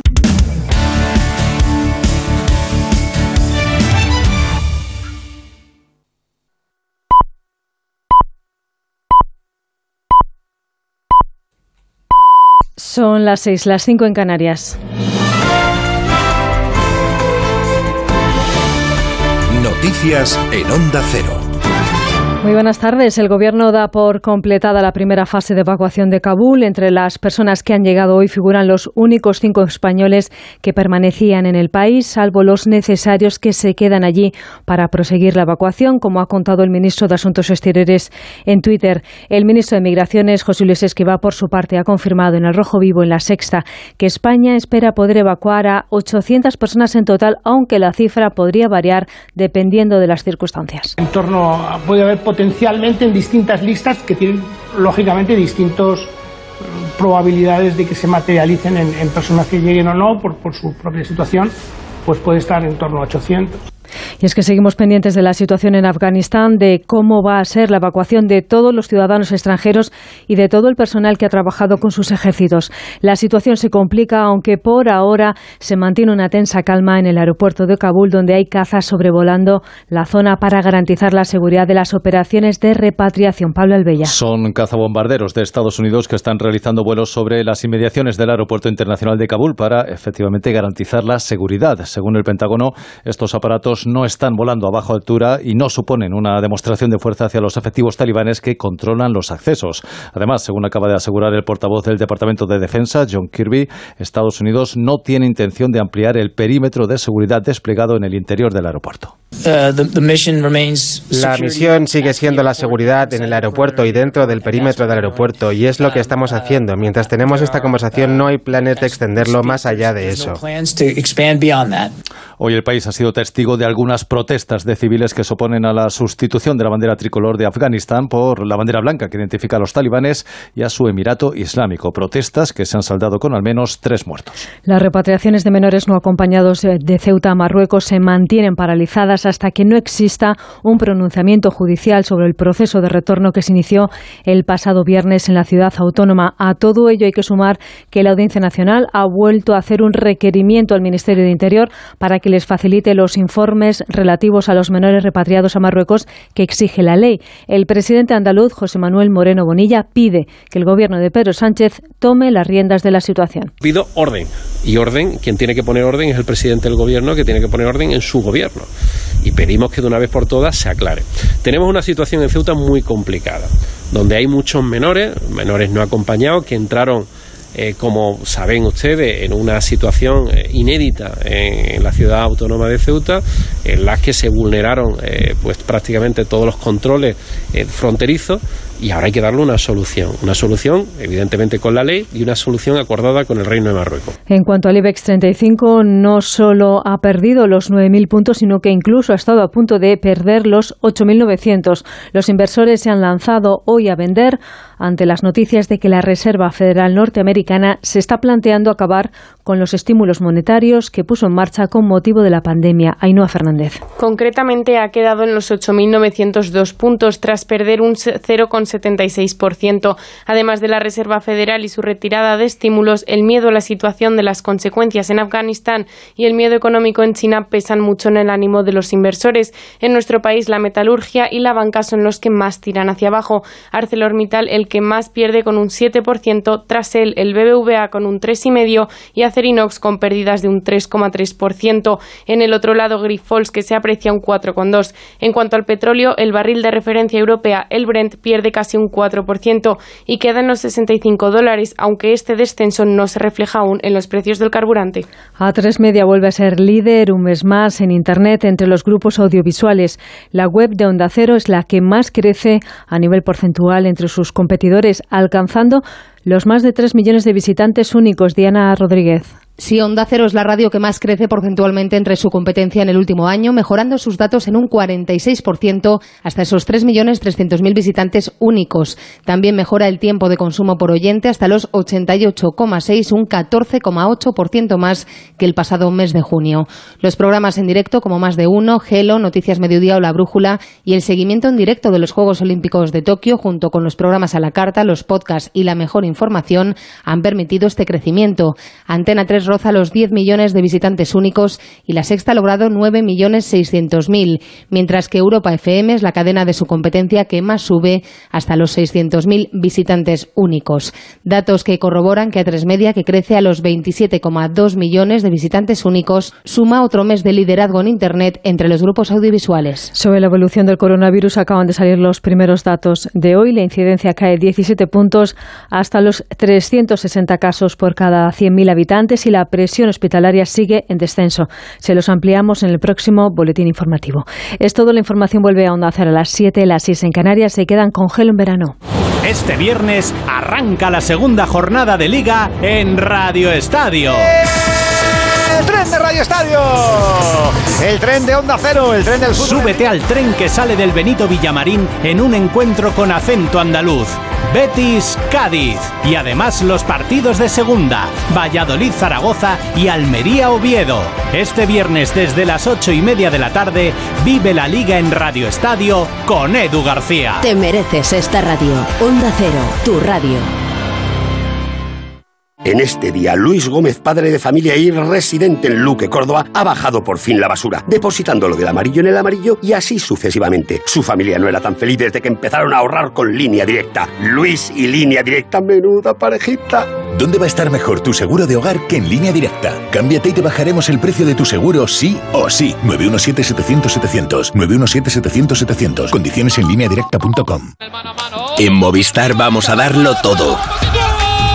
Son las seis, las cinco en Canarias. Noticias en Onda Cero. Muy buenas tardes. El Gobierno da por completada la primera fase de evacuación de Kabul. Entre las personas que han llegado hoy figuran los únicos cinco españoles que permanecían en el país, salvo los necesarios que se quedan allí para proseguir la evacuación, como ha contado el ministro de Asuntos Exteriores en Twitter. El ministro de Migraciones, José Luis Esquiva, por su parte, ha confirmado en el Rojo Vivo, en la Sexta, que España espera poder evacuar a 800 personas en total, aunque la cifra podría variar dependiendo de las circunstancias. En torno a, puede haber potencialmente en distintas listas que tienen lógicamente distintas probabilidades de que se materialicen en, personas que lleguen o no por, por su propia situación, pues puede estar en torno a 800. Y es que seguimos pendientes de la situación en Afganistán, de cómo va a ser la evacuación de todos los ciudadanos extranjeros y de todo el personal que ha trabajado con sus ejércitos. La situación se complica, aunque por ahora se mantiene una tensa calma en el aeropuerto de Kabul, donde hay cazas sobrevolando la zona para garantizar la seguridad de las operaciones de repatriación. Pablo Albella. Son cazabombarderos de Estados Unidos que están realizando vuelos sobre las inmediaciones del aeropuerto internacional de Kabul para efectivamente garantizar la seguridad. Según el Pentágono, estos aparatos no están volando a baja altura y no suponen una demostración de fuerza hacia los efectivos talibanes que controlan los accesos. Además, según acaba de asegurar el portavoz del Departamento de Defensa, John Kirby, Estados Unidos no tiene intención de ampliar el perímetro de seguridad desplegado en el interior del aeropuerto. Uh, la misión sigue siendo la seguridad en el aeropuerto y dentro del perímetro del aeropuerto y es lo que estamos haciendo. Mientras tenemos esta conversación no hay planes de extenderlo más allá de eso. Hoy el país ha sido testigo de algunas protestas de civiles que se oponen a la sustitución de la bandera tricolor de Afganistán por la bandera blanca que identifica a los talibanes y a su Emirato Islámico. Protestas que se han saldado con al menos tres muertos. Las repatriaciones de menores no acompañados de Ceuta a Marruecos se mantienen paralizadas hasta que no exista un pronunciamiento judicial sobre el proceso de retorno que se inició el pasado viernes en la ciudad autónoma. A todo ello hay que sumar que la Audiencia Nacional ha vuelto a hacer un requerimiento al Ministerio de Interior para que les facilite los informes relativos a los menores repatriados a Marruecos que exige la ley. El presidente andaluz, José Manuel Moreno Bonilla, pide que el gobierno de Pedro Sánchez tome las riendas de la situación. Pido orden. Y orden, quien tiene que poner orden es el presidente del gobierno, que tiene que poner orden en su gobierno. Y pedimos que de una vez por todas se aclare. Tenemos una situación en Ceuta muy complicada, donde hay muchos menores, menores no acompañados, que entraron eh, como saben ustedes, en una situación eh, inédita en, la ciudad autónoma de Ceuta, en la que se vulneraron eh, pues prácticamente todos los controles fronterizos y ahora hay que darle una solución, una solución evidentemente con la ley y una solución acordada con el Reino de Marruecos. En cuanto al IBEX 35, no solo ha perdido los 9.000 puntos, sino que incluso ha estado a punto de perder los 8.900. Los inversores se han lanzado hoy a vender ante las noticias de que la Reserva Federal Norteamericana se está planteando acabar con los estímulos monetarios que puso en marcha con motivo de la pandemia. Ainhoa Fernández. Concretamente ha quedado en los 8.902 puntos tras perder un 0,76%. Además de la Reserva Federal y su retirada de estímulos, el miedo a la situación de las consecuencias en Afganistán y el miedo económico en China pesan mucho en el ánimo de los inversores. En nuestro país, la metalurgia y la banca son los que más tiran hacia abajo. ArcelorMittal, el que más pierde con un 7%, tras él el BBVA con un 3,5% y Acerinox con pérdidas de un 3,3%. En el otro lado, Grifols, que se aprecia un 4,2%. En cuanto al petróleo, el barril de referencia europea, el Brent, pierde casi un 4% y queda en los 65 dólares, aunque este descenso no se refleja aún en los precios del carburante. A3 Media vuelve a ser líder un mes más en Internet entre los grupos audiovisuales. La web de Onda Cero es la que más crece a nivel porcentual entre sus competidores alcanzando los más de 3 millones de visitantes únicos. Diana Rodríguez. Sí, Onda Cero es la radio que más crece porcentualmente entre su competencia en el último año, mejorando sus datos en un 46% hasta esos 3.300.000 visitantes únicos. También mejora el tiempo de consumo por oyente hasta los 88,6, un 14,8% más que el pasado mes de junio. Los programas en directo, como Más de Uno, Gelo, Noticias Mediodía o La Brújula y el seguimiento en directo de los Juegos Olímpicos de Tokio, junto con los programas a la carta, los podcasts y la mejor información, han permitido este crecimiento. Antena 3 roza los 10 millones de visitantes únicos y la sexta ha logrado 9 millones 600 mil, mientras que Europa FM es la cadena de su competencia que más sube hasta los 600 mil visitantes únicos. Datos que corroboran que A3 Media, que crece a los 27,2 millones de visitantes únicos, suma otro mes de liderazgo en Internet entre los grupos audiovisuales. Sobre la evolución del coronavirus acaban de salir los primeros datos de hoy. La incidencia cae 17 puntos hasta los 360 casos por cada 100.000 habitantes y la presión hospitalaria sigue en descenso. Se los ampliamos en el próximo boletín informativo. Es todo. La información vuelve a Onda a las 7, las 6 en Canarias. Se quedan con gelo en verano. Este viernes arranca la segunda jornada de liga en Radio Estadio. El tren de Radio Estadio. El tren de Onda Cero, el tren del fútbol. Súbete al tren que sale del Benito Villamarín en un encuentro con acento andaluz. Betis Cádiz y además los partidos de segunda, Valladolid Zaragoza y Almería Oviedo. Este viernes desde las ocho y media de la tarde vive la liga en Radio Estadio con Edu García. Te mereces esta radio. Onda Cero, tu radio. En este día, Luis Gómez, padre de familia y residente en Luque, Córdoba, ha bajado por fin la basura, depositándolo del amarillo en el amarillo y así sucesivamente. Su familia no era tan feliz desde que empezaron a ahorrar con línea directa. Luis y línea directa, menuda parejita. ¿Dónde va a estar mejor tu seguro de hogar que en línea directa? Cámbiate y te bajaremos el precio de tu seguro sí o sí. 917-700-700. 917-700-700. Condiciones en línea directa.com. En Movistar vamos a darlo todo.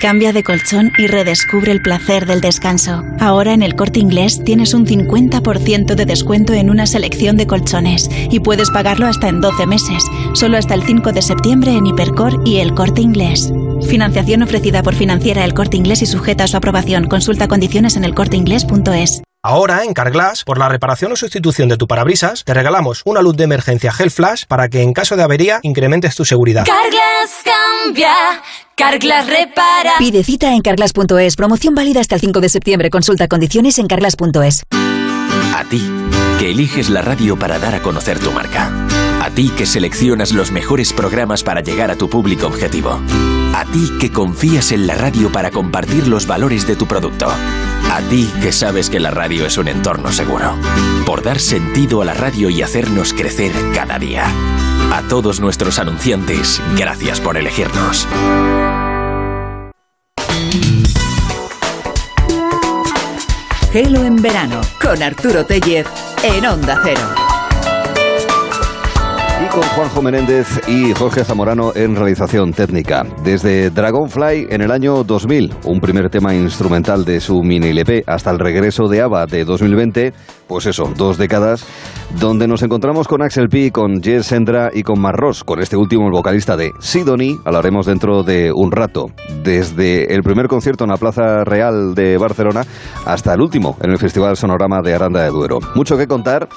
Cambia de colchón y redescubre el placer del descanso. Ahora en el corte inglés tienes un 50% de descuento en una selección de colchones y puedes pagarlo hasta en 12 meses, solo hasta el 5 de septiembre en Hipercor y el corte inglés. Financiación ofrecida por financiera el corte inglés y sujeta a su aprobación. Consulta condiciones en elcorteinglés.es. Ahora, en Carglass, por la reparación o sustitución de tu parabrisas, te regalamos una luz de emergencia Gel Flash para que en caso de avería incrementes tu seguridad. Carglass cambia, Carglass repara. Pide cita en carglass.es. Promoción válida hasta el 5 de septiembre. Consulta condiciones en carglass.es. A ti, que eliges la radio para dar a conocer tu marca. A ti que seleccionas los mejores programas para llegar a tu público objetivo. A ti que confías en la radio para compartir los valores de tu producto. A ti que sabes que la radio es un entorno seguro. Por dar sentido a la radio y hacernos crecer cada día. A todos nuestros anunciantes, gracias por elegirnos. Gelo en verano con Arturo Tellez en Onda Cero. Con Juanjo Menéndez y Jorge Zamorano en realización técnica. Desde Dragonfly en el año 2000, un primer tema instrumental de su mini LP, hasta el regreso de ABBA de 2020, pues eso, dos décadas, donde nos encontramos con Axel P, con Jess Sendra y con Marros, con este último el vocalista de Sidonie, hablaremos dentro de un rato, desde el primer concierto en la Plaza Real de Barcelona hasta el último en el Festival Sonorama de Aranda de Duero. Mucho que contar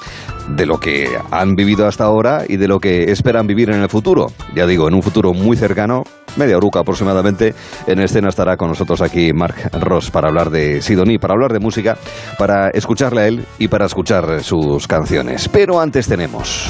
de lo que han vivido hasta ahora y de lo que esperan vivir en el futuro. Ya digo, en un futuro muy cercano, media oruca aproximadamente, en escena estará con nosotros aquí Mark Ross para hablar de Sidonie, para hablar de música, para escucharle a él y para escuchar sus canciones. Pero antes tenemos...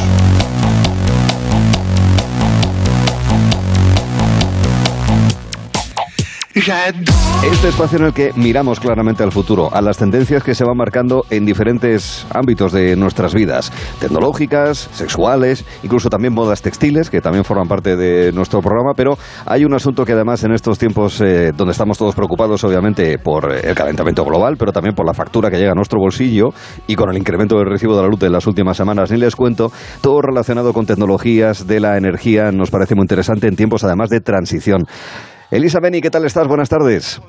Este espacio en el que miramos claramente al futuro, a las tendencias que se van marcando en diferentes ámbitos de nuestras vidas, tecnológicas, sexuales, incluso también modas textiles, que también forman parte de nuestro programa, pero hay un asunto que además en estos tiempos eh, donde estamos todos preocupados obviamente por el calentamiento global, pero también por la factura que llega a nuestro bolsillo y con el incremento del recibo de la luz de las últimas semanas, ni les cuento, todo relacionado con tecnologías de la energía nos parece muy interesante en tiempos además de transición. Elisa Beni, ¿qué tal estás? Buenas tardes.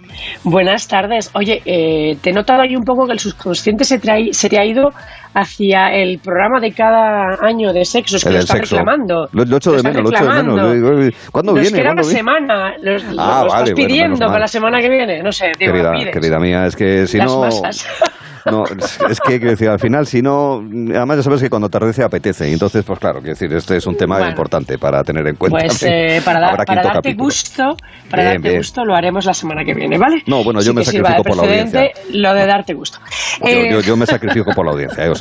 Buenas tardes. Oye, eh, te he notado ahí un poco que el subconsciente se, trae, se te ha ido hacia el programa de cada año de sexos que lo estás reclamando. Lo, lo echo de menos, lo echo de menos. ¿Cuándo Nos viene? queda una semana. Ah, vale, estás bueno, pidiendo mal. para la semana que viene. No sé, digo, Querida, pides. querida mía, es que si Las no... masas. No, es que, decir, al final, si no, además ya sabes que cuando atardece apetece, entonces, pues claro, quiero decir, este es un tema importante para tener en cuenta. Pues eh, para, darte gusto, para darte gusto lo haremos la semana que viene, ¿vale? No, bueno, yo me sacrifico por la audiencia. Lo de darte gusto. Yo, me sacrifico por la audiencia, o sea,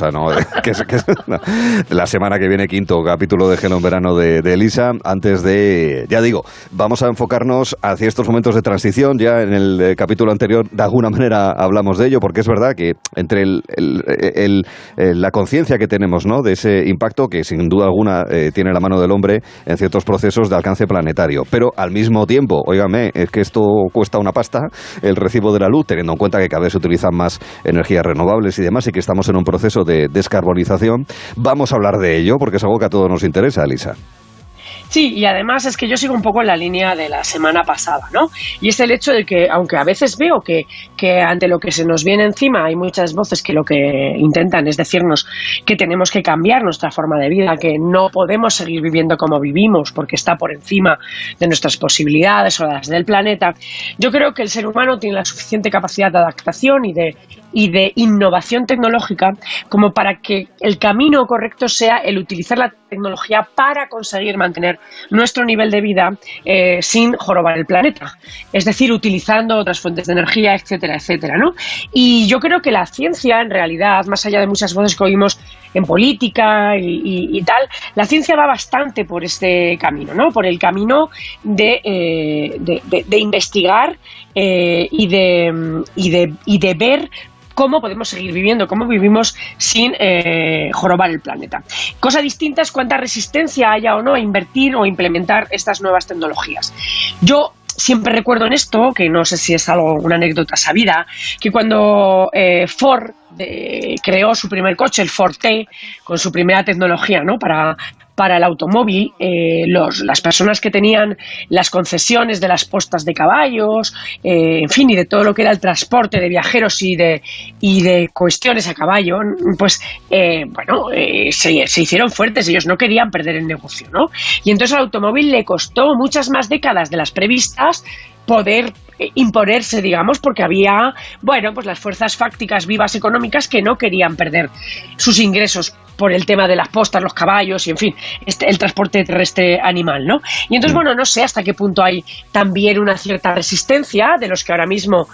la semana que viene quinto capítulo de Gelo en verano de, de Elisa, antes de, ya digo, vamos a enfocarnos hacia estos momentos de transición, ya en el eh, capítulo anterior de alguna manera hablamos de ello, porque es verdad que entre el, la conciencia que tenemos ¿no? de ese impacto, que sin duda alguna eh, tiene la mano del hombre en ciertos procesos de alcance planetario, pero al mismo tiempo, óigame, es que esto cuesta una pasta, el recibo de la luz, teniendo en cuenta que cada vez se utilizan más energías renovables y demás, y que estamos en un proceso de descarbonización, vamos a hablar de ello, porque es algo que a todos nos interesa, Elisa. Sí, y además es que yo sigo un poco en la línea de la semana pasada, ¿no? Y es el hecho de que, aunque a veces veo que, que ante lo que se nos viene encima hay muchas voces que lo que intentan es decirnos que tenemos que cambiar nuestra forma de vida, que no podemos seguir viviendo como vivimos porque está por encima de nuestras posibilidades o las del planeta, yo creo que el ser humano tiene la suficiente capacidad de adaptación y de, y de innovación tecnológica como para que el camino correcto sea el utilizar la tecnología para conseguir mantener nuestro nivel de vida eh, sin jorobar el planeta. Es decir, utilizando otras fuentes de energía, etcétera, etcétera. ¿no? Y yo creo que la ciencia, en realidad, más allá de muchas voces que oímos en política y, tal, la ciencia va bastante por este camino, ¿no? Por el camino de, eh, de, investigar eh, y, de, y, de, y de ver cómo podemos seguir viviendo, cómo vivimos sin eh, jorobar el planeta. Cosa distinta es cuánta resistencia haya o no a invertir o implementar estas nuevas tecnologías. Yo siempre recuerdo en esto, que no sé si es algo, una anécdota sabida, que cuando eh, Ford eh, creó su primer coche, el Ford T, con su primera tecnología, ¿no? Para, para el automóvil, eh, los, las personas que tenían las concesiones de las postas de caballos, eh, en fin, y de todo lo que era el transporte de viajeros y de, y de cuestiones a caballo, pues, eh, bueno, se, se, hicieron fuertes, ellos no querían perder el negocio, ¿no? Y entonces al automóvil le costó muchas más décadas de las previstas poder imponerse, digamos, porque había, bueno, pues las fuerzas fácticas vivas económicas que no querían perder sus ingresos por el tema de las postas, los caballos y, en fin, este, el transporte terrestre animal, ¿no? Y entonces, bueno, no sé hasta qué punto hay también una cierta resistencia de los que ahora mismo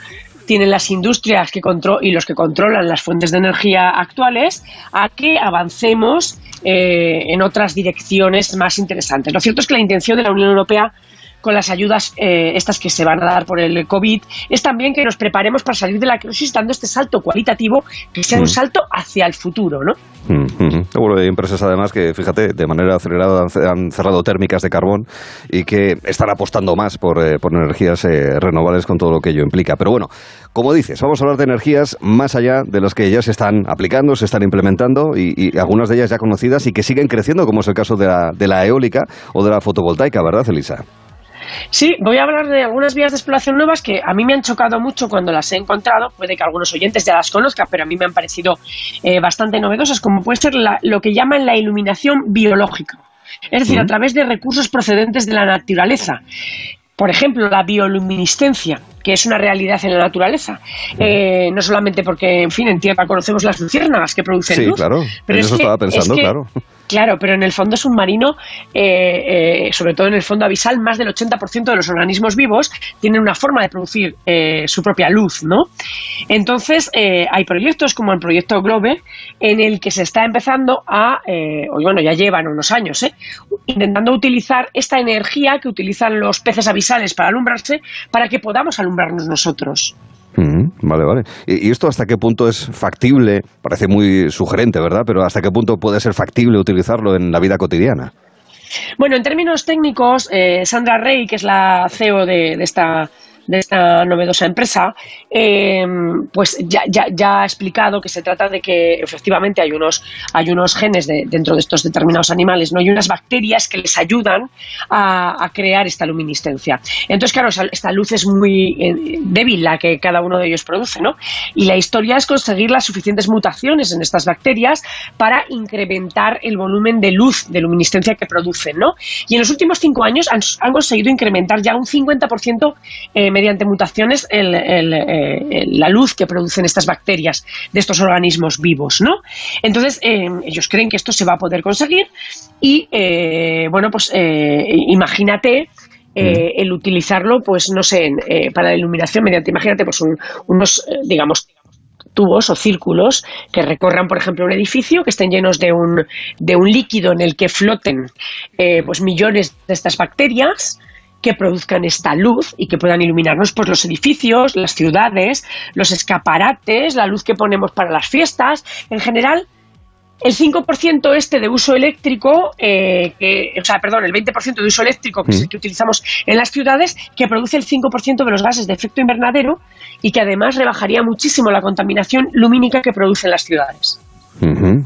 tienen las industrias que y los que controlan las fuentes de energía actuales a que avancemos eh, en otras direcciones más interesantes. Lo cierto es que la intención de la Unión Europea con las ayudas eh, estas que se van a dar por el COVID, es también que nos preparemos para salir de la crisis dando este salto cualitativo que sea un mm. salto hacia el futuro, ¿no? Mm, hay empresas además que, fíjate, de manera acelerada han, cerrado térmicas de carbón y que están apostando más por, eh, energías eh, renovables con todo lo que ello implica. Pero bueno, como dices, vamos a hablar de energías más allá de las que ya se están aplicando, se están implementando y, algunas de ellas ya conocidas y que siguen creciendo, como es el caso de la, de la eólica o de la fotovoltaica, ¿verdad, Elisa? Sí, voy a hablar de algunas vías de exploración nuevas que a mí me han chocado mucho cuando las he encontrado. Puede que algunos oyentes ya las conozcan, pero a mí me han parecido eh, bastante novedosas, como puede ser lo que llaman la iluminación biológica. Es decir, a través de recursos procedentes de la naturaleza. Por ejemplo, la bioluminiscencia, que es una realidad en la naturaleza. Eh, no solamente porque, en fin, en tierra conocemos las luciérnagas que producen sí, claro. Pero eso estaba pensando, claro. Claro, pero en el fondo submarino, eh, eh, sobre todo en el fondo abisal, más del 80% de los organismos vivos tienen una forma de producir eh, su propia luz, ¿no? Entonces, hay proyectos como el proyecto Globe, en el que se está empezando a, o bueno, ya llevan unos años, intentando utilizar esta energía que utilizan los peces abisales para alumbrarse, para que podamos alumbrarnos nosotros vale, vale. ¿Y, esto hasta qué punto es factible? Parece muy sugerente, ¿verdad? Pero ¿hasta qué punto puede ser factible utilizarlo en la vida cotidiana? Bueno, en términos técnicos, eh, Sandra Rey, que es la CEO de esta de esta novedosa empresa, em, pues ya, ya, ha explicado que se trata de que efectivamente hay unos, hay unos genes dentro de estos determinados animales, ¿no? hay unas bacterias que les ayudan a, crear esta luminiscencia. Entonces, claro, esta luz es muy eh, débil la que cada uno de ellos produce, ¿no? Y la historia es conseguir las suficientes mutaciones en estas bacterias para incrementar el volumen de luz, de luminiscencia que producen, ¿no? Y en los últimos cinco años han, conseguido incrementar ya un 50% eh, mediante mutaciones la luz que producen estas bacterias de estos organismos vivos, ¿no? Entonces, ellos creen que esto se va a poder conseguir y, bueno, pues imagínate eh, el utilizarlo, pues no sé, eh, para la iluminación mediante, imagínate, pues unos, eh, digamos, tubos o círculos que recorran, por ejemplo, un edificio, que estén llenos de un, de un líquido en el que floten pues millones de estas bacterias que produzcan esta luz y que puedan iluminarnos pues los edificios, las ciudades, los escaparates, la luz que ponemos para las fiestas, en general el 5% este de uso eléctrico, eh, que, o sea, perdón, el 20% de uso eléctrico que, mm. que utilizamos en las ciudades, que produce el 5% de los gases de efecto invernadero y que además rebajaría muchísimo la contaminación lumínica que producen las ciudades.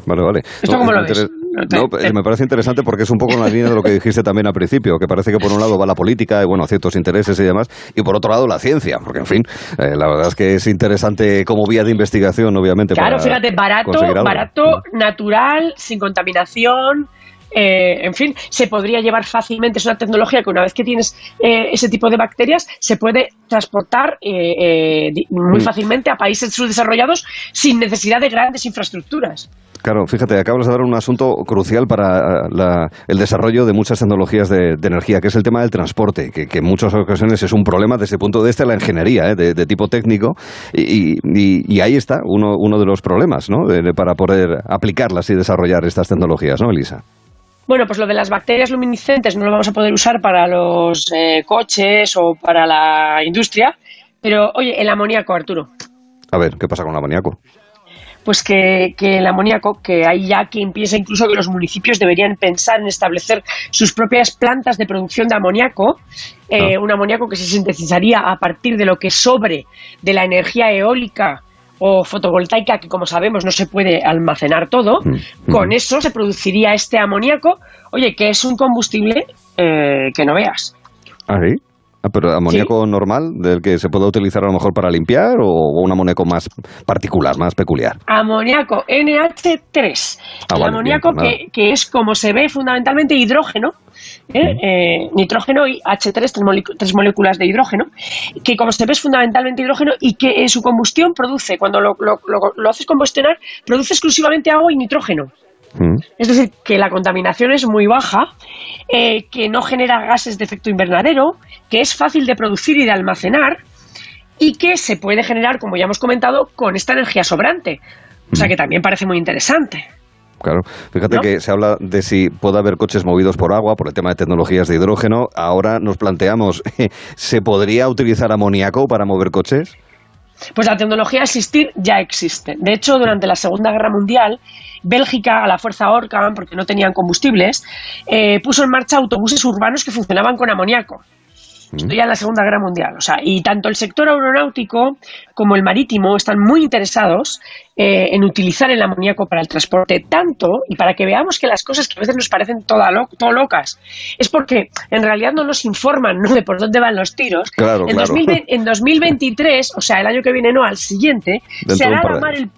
Vale, vale. ¿Esto cómo lo ves? No, me parece interesante porque es un poco en la línea de lo que dijiste también al principio, que parece que por un lado va la política y bueno, ciertos intereses y demás, y por otro lado la ciencia, porque en fin, eh, la verdad es que es interesante como vía de investigación, obviamente. Claro, fíjate, barato, barato, natural, sin contaminación. Eh, en fin, se podría llevar fácilmente. Es una tecnología que una vez que tienes eh, ese tipo de bacterias, se puede transportar muy mm. fácilmente a países subdesarrollados sin necesidad de grandes infraestructuras. Claro, fíjate, acabas de dar un asunto crucial para eh, el desarrollo de muchas tecnologías de, energía, que es el tema del transporte, que, en muchas ocasiones es un problema desde el punto de vista de la ingeniería, eh, de, tipo técnico, y, ahí está uno, uno de los problemas, ¿no? para poder aplicarlas y desarrollar estas tecnologías, ¿no, Elisa? Bueno, pues lo de las bacterias luminiscentes no lo vamos a poder usar para los eh, coches o para la industria, pero oye, el amoníaco, Arturo. A ver, ¿qué pasa con el amoníaco? Pues que, el amoníaco, que hay ya quien piensa incluso que los municipios deberían pensar en establecer sus propias plantas de producción de amoníaco, eh, un amoníaco que se sintetizaría a partir de lo que sobre de la energía eólica o fotovoltaica, que como sabemos no se puede almacenar todo, mm, con mm. eso se produciría este amoníaco, oye, que es un combustible eh, que no veas. ¿Ah, Ah, pero amoníaco normal, del que se puede utilizar a lo mejor para limpiar o un amoníaco más particular, más peculiar. Amoníaco NH3. Ah, el amoníaco pues que, es como se ve fundamentalmente hidrógeno. ¿eh? Eh, nitrógeno y H3, tres, moléculas de hidrógeno, que como se ve es fundamentalmente hidrógeno y que en su combustión produce, cuando lo, lo haces combustionar, produce exclusivamente agua y nitrógeno. Mm. Es decir, que la contaminación es muy baja, eh, que no genera gases de efecto invernadero, que es fácil de producir y de almacenar y que se puede generar, como ya hemos comentado, con esta energía sobrante. O sea mm. que también parece muy interesante. Claro, fíjate que se habla de si puede haber coches movidos por agua, por el tema de tecnologías de hidrógeno. Ahora nos planteamos, ¿se podría utilizar amoníaco para mover coches? Pues la tecnología de existir ya existe. De hecho, durante la Segunda Guerra Mundial, Bélgica, a la fuerza Orcan, porque no tenían combustibles, eh, puso en marcha autobuses urbanos que funcionaban con amoníaco. Esto ya en la Segunda Guerra Mundial. O sea, y tanto el sector aeronáutico como el marítimo están muy interesados eh, en utilizar el amoníaco para el transporte. Tanto, y para que veamos que las cosas que a veces nos parecen todo locas, es porque en realidad no nos informan ¿no? de por dónde van los tiros. en, 2023, o sea, el año que viene, no, al siguiente, se hará la mar el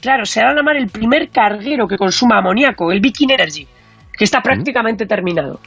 Claro, se hará mar el primer carguero que consuma amoníaco, el Viking Energy, que está prácticamente terminado.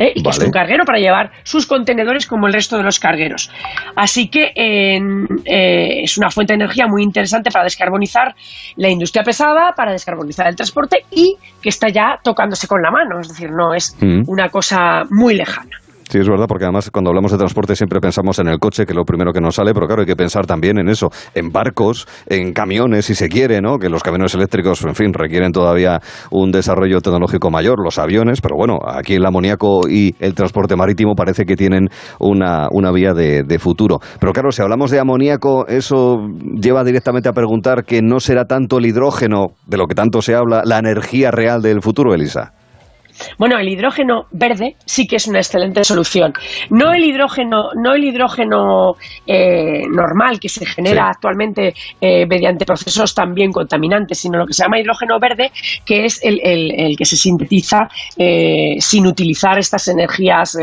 ¿eh? y que es un carguero para llevar sus contenedores como el resto de los cargueros. Así que eh, es una fuente de energía muy interesante para descarbonizar la industria pesada, para descarbonizar el transporte y que está ya tocándose con la mano, es decir, no es mm. una cosa muy lejana. Sí, es verdad, porque además cuando hablamos de transporte siempre pensamos en el coche, que es lo primero que nos sale, pero claro, hay que pensar también en eso, en barcos, en camiones, si se quiere, ¿no? Que los camiones eléctricos, en fin, requieren todavía un desarrollo tecnológico mayor, los aviones, pero bueno, aquí el amoníaco y el transporte marítimo parece que tienen una, una vía de, de futuro. Pero claro, si hablamos de amoníaco, eso lleva directamente a preguntar que no será tanto el hidrógeno, de lo que tanto se habla, la energía real del futuro, Elisa. Bueno, el hidrógeno verde sí que es una excelente solución. No el hidrógeno, no el hidrógeno eh, normal que se genera actualmente eh, mediante procesos también contaminantes, sino lo que se llama hidrógeno verde, que es el, que se sintetiza eh, sin utilizar estas energías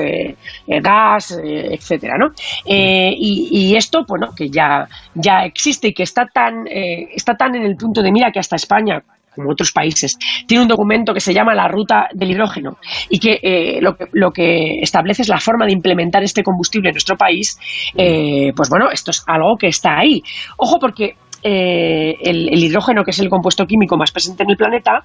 gas, etcétera, ¿no? Y, esto, bueno, que ya ya existe y que está tan está tan en el punto de mira que hasta España como otros países, tiene un documento que se llama la ruta del hidrógeno y que, eh, lo, que lo que establece es la forma de implementar este combustible en nuestro país, eh, pues bueno, esto es algo que está ahí. Ojo porque eh, el, hidrógeno, que es el compuesto químico más presente en el planeta,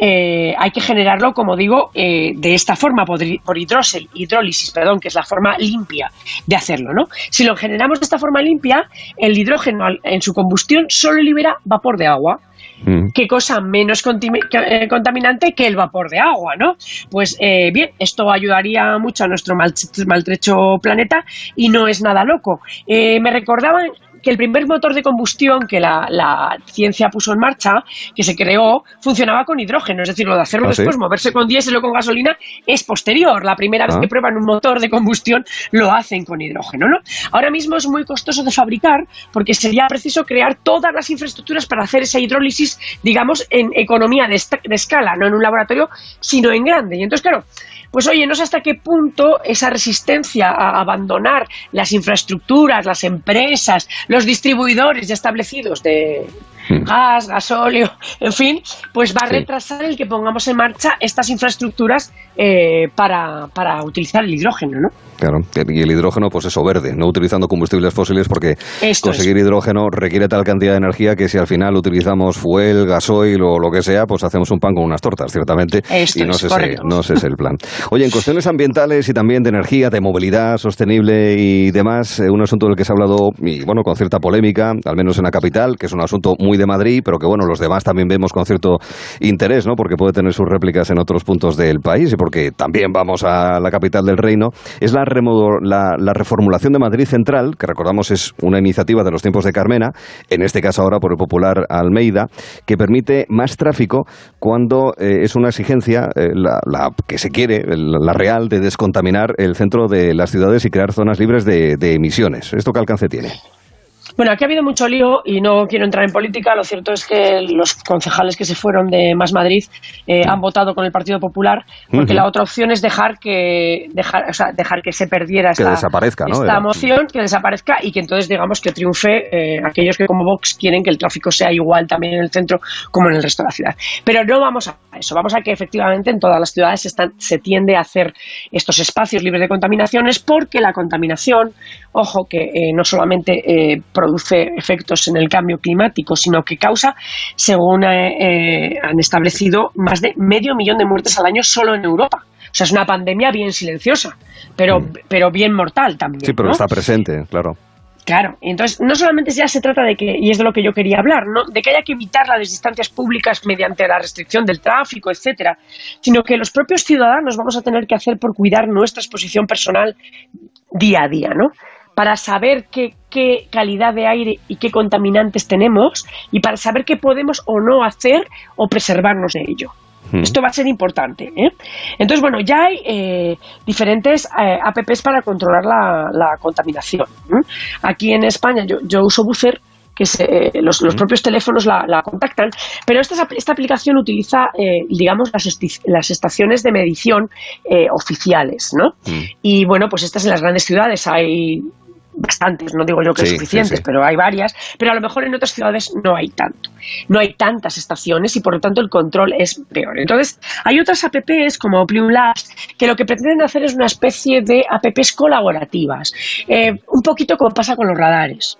eh, hay que generarlo, como digo, eh, de esta forma, por, por hidrólisis, perdón, que es la forma limpia de hacerlo, ¿no? Si lo generamos de esta forma limpia, el hidrógeno en su combustión solo libera vapor de agua. Mm. Qué cosa menos eh, contaminante que el vapor de agua, ¿no? Pues bien, esto ayudaría mucho a nuestro maltrecho planeta y no es nada loco. me recordaban que el primer motor de combustión que la, ciencia puso en marcha, que se creó, funcionaba con hidrógeno. Es decir, lo de hacerlo ¿Ah, después, moverse con diésel o con gasolina, es posterior. La primera vez ah. que prueban un motor de combustión lo hacen con hidrógeno. ¿no? Ahora mismo es muy costoso de fabricar porque sería preciso crear todas las infraestructuras para hacer esa hidrólisis, digamos, en economía de, de escala, no en un laboratorio, sino en grande. Y entonces, claro, pues oye, no sé hasta qué punto esa resistencia a abandonar las infraestructuras, las empresas, los distribuidores ya establecidos de. Gas, gasóleo, en fin, pues va a retrasar el que pongamos en marcha estas infraestructuras eh, para, para utilizar el hidrógeno, ¿no? Claro, y el hidrógeno, pues eso, verde, no utilizando combustibles fósiles porque conseguir hidrógeno requiere tal cantidad de energía que si al final utilizamos fuel, gasoil o lo que sea, pues hacemos un pan con unas tortas, ciertamente. y no, es ese, no es el plan. Oye, en cuestiones ambientales y también de energía, de movilidad sostenible y demás, eh, un asunto del que se ha hablado, y bueno, con cierta polémica, al menos en la capital, que es un asunto muy de Madrid, pero que bueno, los demás también vemos con cierto interés, ¿no? Porque puede tener sus réplicas en otros puntos del país y porque también vamos a la capital del reino, es la la, la, reformulación de Madrid Central, que recordamos es una iniciativa de los tiempos de Carmena, en este caso ahora por el popular Almeida, que permite más tráfico cuando eh, es una exigencia eh, la, que se quiere, la real, de descontaminar el centro de las ciudades y crear zonas libres de, de emisiones. ¿Esto qué alcance tiene? Bueno, aquí ha habido mucho lío y no quiero entrar en política. Lo cierto es que los concejales que se fueron de Más Madrid eh, han votado con el Partido Popular porque la otra opción es dejar que dejar, o sea, dejar que se perdiera esta, esta moción, que desaparezca y que entonces digamos que triunfe eh, aquellos que como Vox quieren que el tráfico sea igual también en el centro como en el resto de la ciudad. Pero no vamos a eso, vamos a que efectivamente en todas las ciudades se, están, se tiende a hacer estos espacios libres de contaminaciones porque la contaminación, ojo, que eh, no solamente produce efectos en el cambio climático, sino que causa, según eh, eh, han establecido, más de medio millón de muertes al año solo en Europa. O sea, es una pandemia bien silenciosa, pero, mm. pero bien mortal también. Sí, pero está presente, claro. Claro, entonces no solamente ya se trata de que, y es de lo que yo quería hablar, ¿no? de que haya que evitar las distancias públicas mediante la restricción del tráfico, etcétera, sino que los propios ciudadanos vamos a tener que hacer por cuidar nuestra exposición personal día a día, ¿no? Para saber qué, calidad de aire y qué contaminantes tenemos y para saber qué podemos o no hacer o preservarnos de ello. Hmm. Esto va a ser importante. ¿eh? Entonces, bueno, ya hay eh, diferentes eh, apps para controlar la, contaminación. Aquí en España yo, yo uso Buffer que los, propios teléfonos la, contactan, pero esta, esta aplicación utiliza, eh, digamos, las, las, estaciones de medición eh, oficiales, ¿no? Mm. Y bueno, pues estas en las grandes ciudades hay bastantes, no digo yo que suficientes, pero hay varias, pero a lo mejor en otras ciudades no hay tanto. No hay tantas estaciones y por lo tanto el control es peor. Entonces, hay otras apps como Plume Labs que lo que pretenden hacer es una especie de apps colaborativas, eh, un poquito como pasa con los radares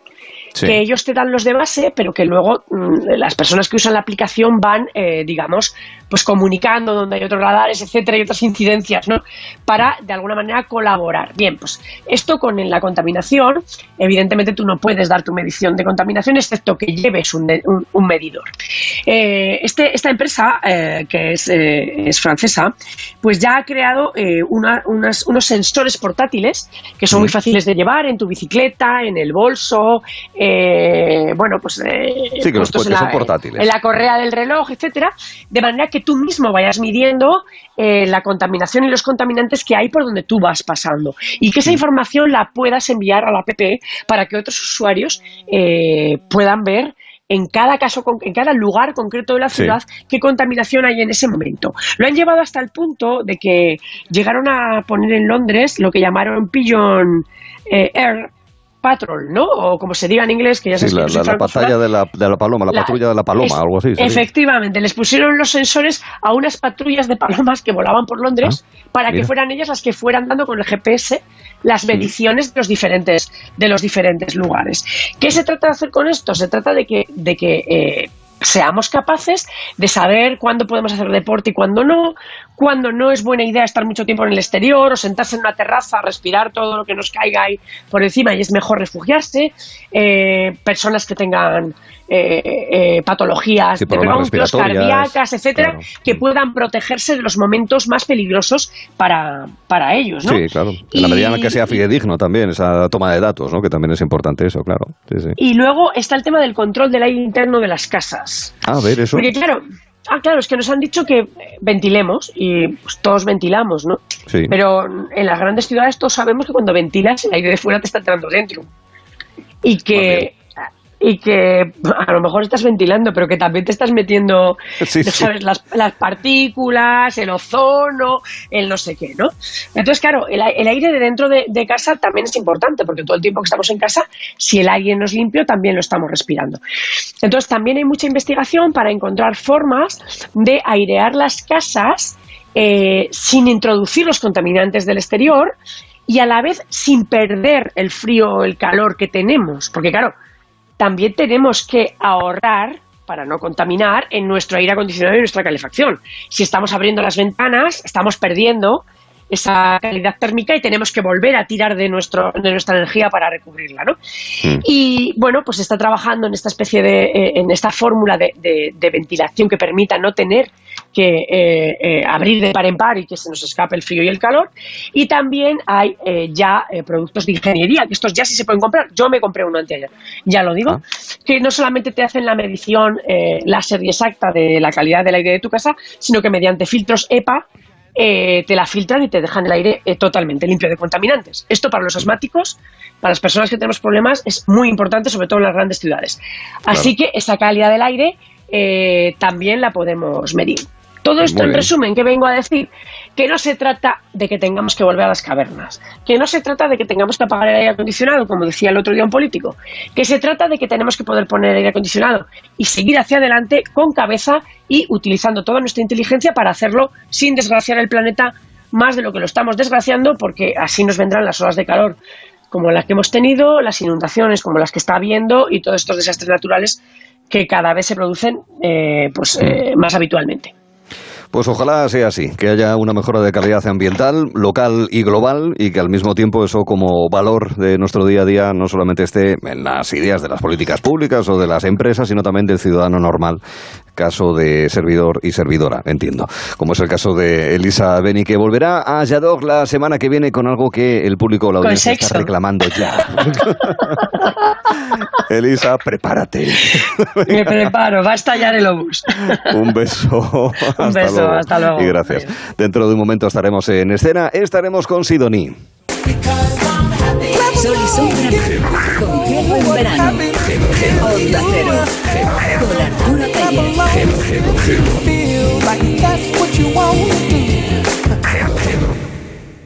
que ellos te dan los de base, pero que luego mm, las personas que usan la aplicación van, eh, digamos, pues comunicando donde hay otros radares, etcétera, y otras incidencias, ¿no? Para de alguna manera colaborar. Bien, pues esto con la contaminación, evidentemente tú no puedes dar tu medición de contaminación excepto que lleves un, un, medidor. Eh, este, esta empresa, eh, que es, es, francesa, pues ya ha creado unos sensores portátiles que son muy fáciles de llevar en tu bicicleta, en el bolso, eh, bueno, pues eh, sí, que los en, la, portátiles. en la correa del reloj, etcétera, de manera que tú mismo vayas midiendo eh, la contaminación y los contaminantes que hay por donde tú vas pasando. Y que esa información la puedas enviar a la app para que otros usuarios puedan ver en cada caso, en cada lugar concreto de la ciudad, qué contaminación hay en ese momento. Lo han llevado hasta el punto de que llegaron a poner en Londres lo que llamaron Pigeon Air, Patrol, ¿no? O como se diga en inglés, que ya sabes sí, la, la, batalla de la, de la, paloma, la, patrulla de la paloma, algo así. Efectivamente, les pusieron los sensores a unas patrullas de palomas que volaban por Londres ah, para que fueran ellas las que fueran dando con el GPS las mediciones de los diferentes de los diferentes lugares. ¿Qué se trata de hacer con esto? Se trata de que de que eh, seamos capaces de saber cuándo podemos hacer deporte y cuándo no, cuándo no es buena idea estar mucho tiempo en el exterior o sentarse en una terraza, respirar todo lo que nos caiga ahí por encima y es mejor refugiarse, eh, personas que tengan eh, eh, patologías cardíacas, etcétera, que puedan protegerse de los momentos más peligrosos para, para ellos. ¿no? Sí, claro. En la medida en que sea fidedigno también esa toma de datos, ¿no? que también es importante eso, claro. Y luego está el tema del control del aire interno de las casas. Ah, a ver, eso. Porque claro, Ah, claro, es que nos han dicho que ventilemos y pues, todos ventilamos, ¿no? Sí. Pero en las grandes ciudades todos sabemos que cuando ventilas el aire de fuera te está entrando dentro. Y que y que a lo mejor estás ventilando, pero que también te estás metiendo, ¿sabes? Las, las, partículas, el ozono, el no sé qué, ¿no? Entonces, claro, el, aire de dentro de, casa también es importante, porque todo el tiempo que estamos en casa, si el aire no es limpio, también lo estamos respirando. Entonces, también hay mucha investigación para encontrar formas de airear las casas eh, sin introducir los contaminantes del exterior y a la vez sin perder el frío o el calor que tenemos, porque claro, también tenemos que ahorrar para no contaminar en nuestro aire acondicionado y nuestra calefacción. Si estamos abriendo las ventanas, estamos perdiendo esa calidad térmica y tenemos que volver a tirar de, nuestro, de nuestra energía para recubrirla, ¿no? Mm. Y bueno, pues está trabajando en esta especie de, eh, en esta fórmula de, ventilación que permita no tener que eh, eh, abrir de par en par y que se nos escape el frío y el calor. Y también hay ya productos de ingeniería, que estos ya sí se pueden comprar. Yo me compré uno anteayer, ya lo digo, ah. que no solamente te hacen la medición láser y exacta de la calidad del aire de tu casa, sino que mediante filtros EPA eh, te la filtran y te dejan el aire eh, totalmente limpio de contaminantes. Esto para los asmáticos, para las personas que tenemos problemas, es muy importante, sobre todo en las grandes ciudades. Así que esa calidad del aire eh, también la podemos medir. Todo esto, en resumen, ¿qué vengo a decir? Que no se trata de que tengamos que volver a las cavernas, que no se trata de que tengamos que apagar el aire acondicionado, como decía el otro día un político, que se trata de que tenemos que poder poner aire acondicionado y seguir hacia adelante con cabeza y utilizando toda nuestra inteligencia para hacerlo sin desgraciar el planeta más de lo que lo estamos desgraciando, porque así nos vendrán las olas de calor como las que hemos tenido, las inundaciones como las que está habiendo y todos estos desastres naturales que cada vez se producen eh, pues, eh, más habitualmente. Pues ojalá sea así, que haya una mejora de calidad ambiental, local y global, y que al mismo tiempo eso como valor de nuestro día a día no solamente esté en las ideas de las políticas públicas o de las empresas, sino también del ciudadano normal, caso de servidor y servidora, entiendo. Como es el caso de Elisa Beni, que volverá a Yadog la semana que viene con algo que el público o la audiencia está reclamando ya. Elisa, prepárate. Me preparo, va a estallar el obús. Un beso. Un beso hasta luego. Y gracias. Dentro de un momento estaremos en escena, estaremos con Sidoní. Sol y sombra con Gelo en verano. Onda Cero. Con Arturo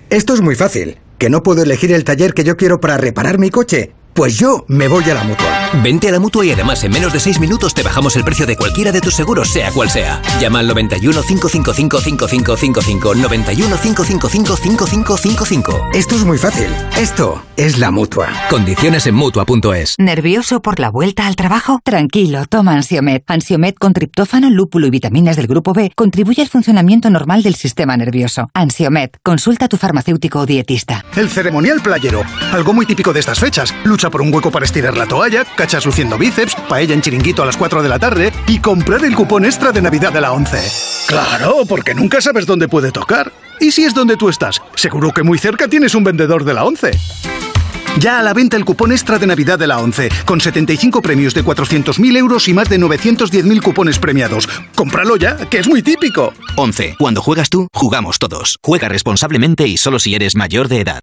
Esto es muy fácil. ¿Que no puedo elegir el taller que yo quiero para reparar mi coche? Pues yo me voy a la mutua. Vente a la mutua y además en menos de 6 minutos te bajamos el precio de cualquiera de tus seguros, sea cual sea. Llama al 91 555 5555. 91 555 5555. Esto es muy fácil. Esto es la mutua. Condiciones en mutua.es. ¿Nervioso por la vuelta al trabajo? Tranquilo, toma Ansiomet. Ansiomet con triptófano, lúpulo y vitaminas del grupo B contribuye al funcionamiento normal del sistema nervioso. Ansiomet, consulta a tu farmacéutico o dietista. El ceremonial playero. Algo muy típico de estas fechas. Lucha por un hueco para estirar la toalla cachas luciendo bíceps, paella en chiringuito a las 4 de la tarde y comprar el cupón extra de Navidad de la 11. Claro, porque nunca sabes dónde puede tocar. ¿Y si es donde tú estás? Seguro que muy cerca tienes un vendedor de la 11. Ya a la venta el cupón extra de Navidad de la 11, con 75 premios de 400.000 euros y más de 910.000 cupones premiados. ¡Cómpralo ya, que es muy típico! 11. Cuando juegas tú, jugamos todos. Juega responsablemente y solo si eres mayor de edad.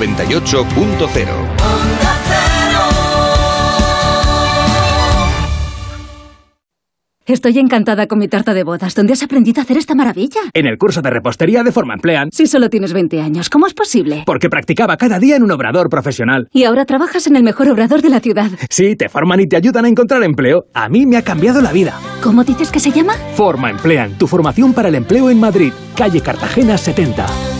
98.0 Estoy encantada con mi tarta de bodas. ¿Dónde has aprendido a hacer esta maravilla? En el curso de repostería de Forma Emplean. Si solo tienes 20 años, ¿cómo es posible? Porque practicaba cada día en un obrador profesional. Y ahora trabajas en el mejor obrador de la ciudad. Sí, te forman y te ayudan a encontrar empleo. A mí me ha cambiado la vida. ¿Cómo dices que se llama? Forma Emplean, tu formación para el empleo en Madrid, calle Cartagena 70.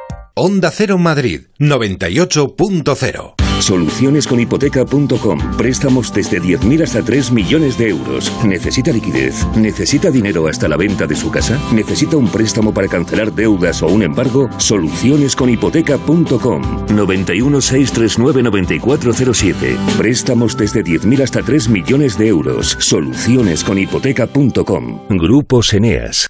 Onda Cero Madrid 98.0 Solucionesconhipoteca.com. Préstamos desde 10.000 hasta 3 millones de euros. ¿Necesita liquidez? ¿Necesita dinero hasta la venta de su casa? ¿Necesita un préstamo para cancelar deudas o un embargo? Solucionesconhipoteca.com. 91 639 9407. Préstamos desde 10.000 hasta 3 millones de euros. Solucionesconhipoteca.com. Grupo Eneas.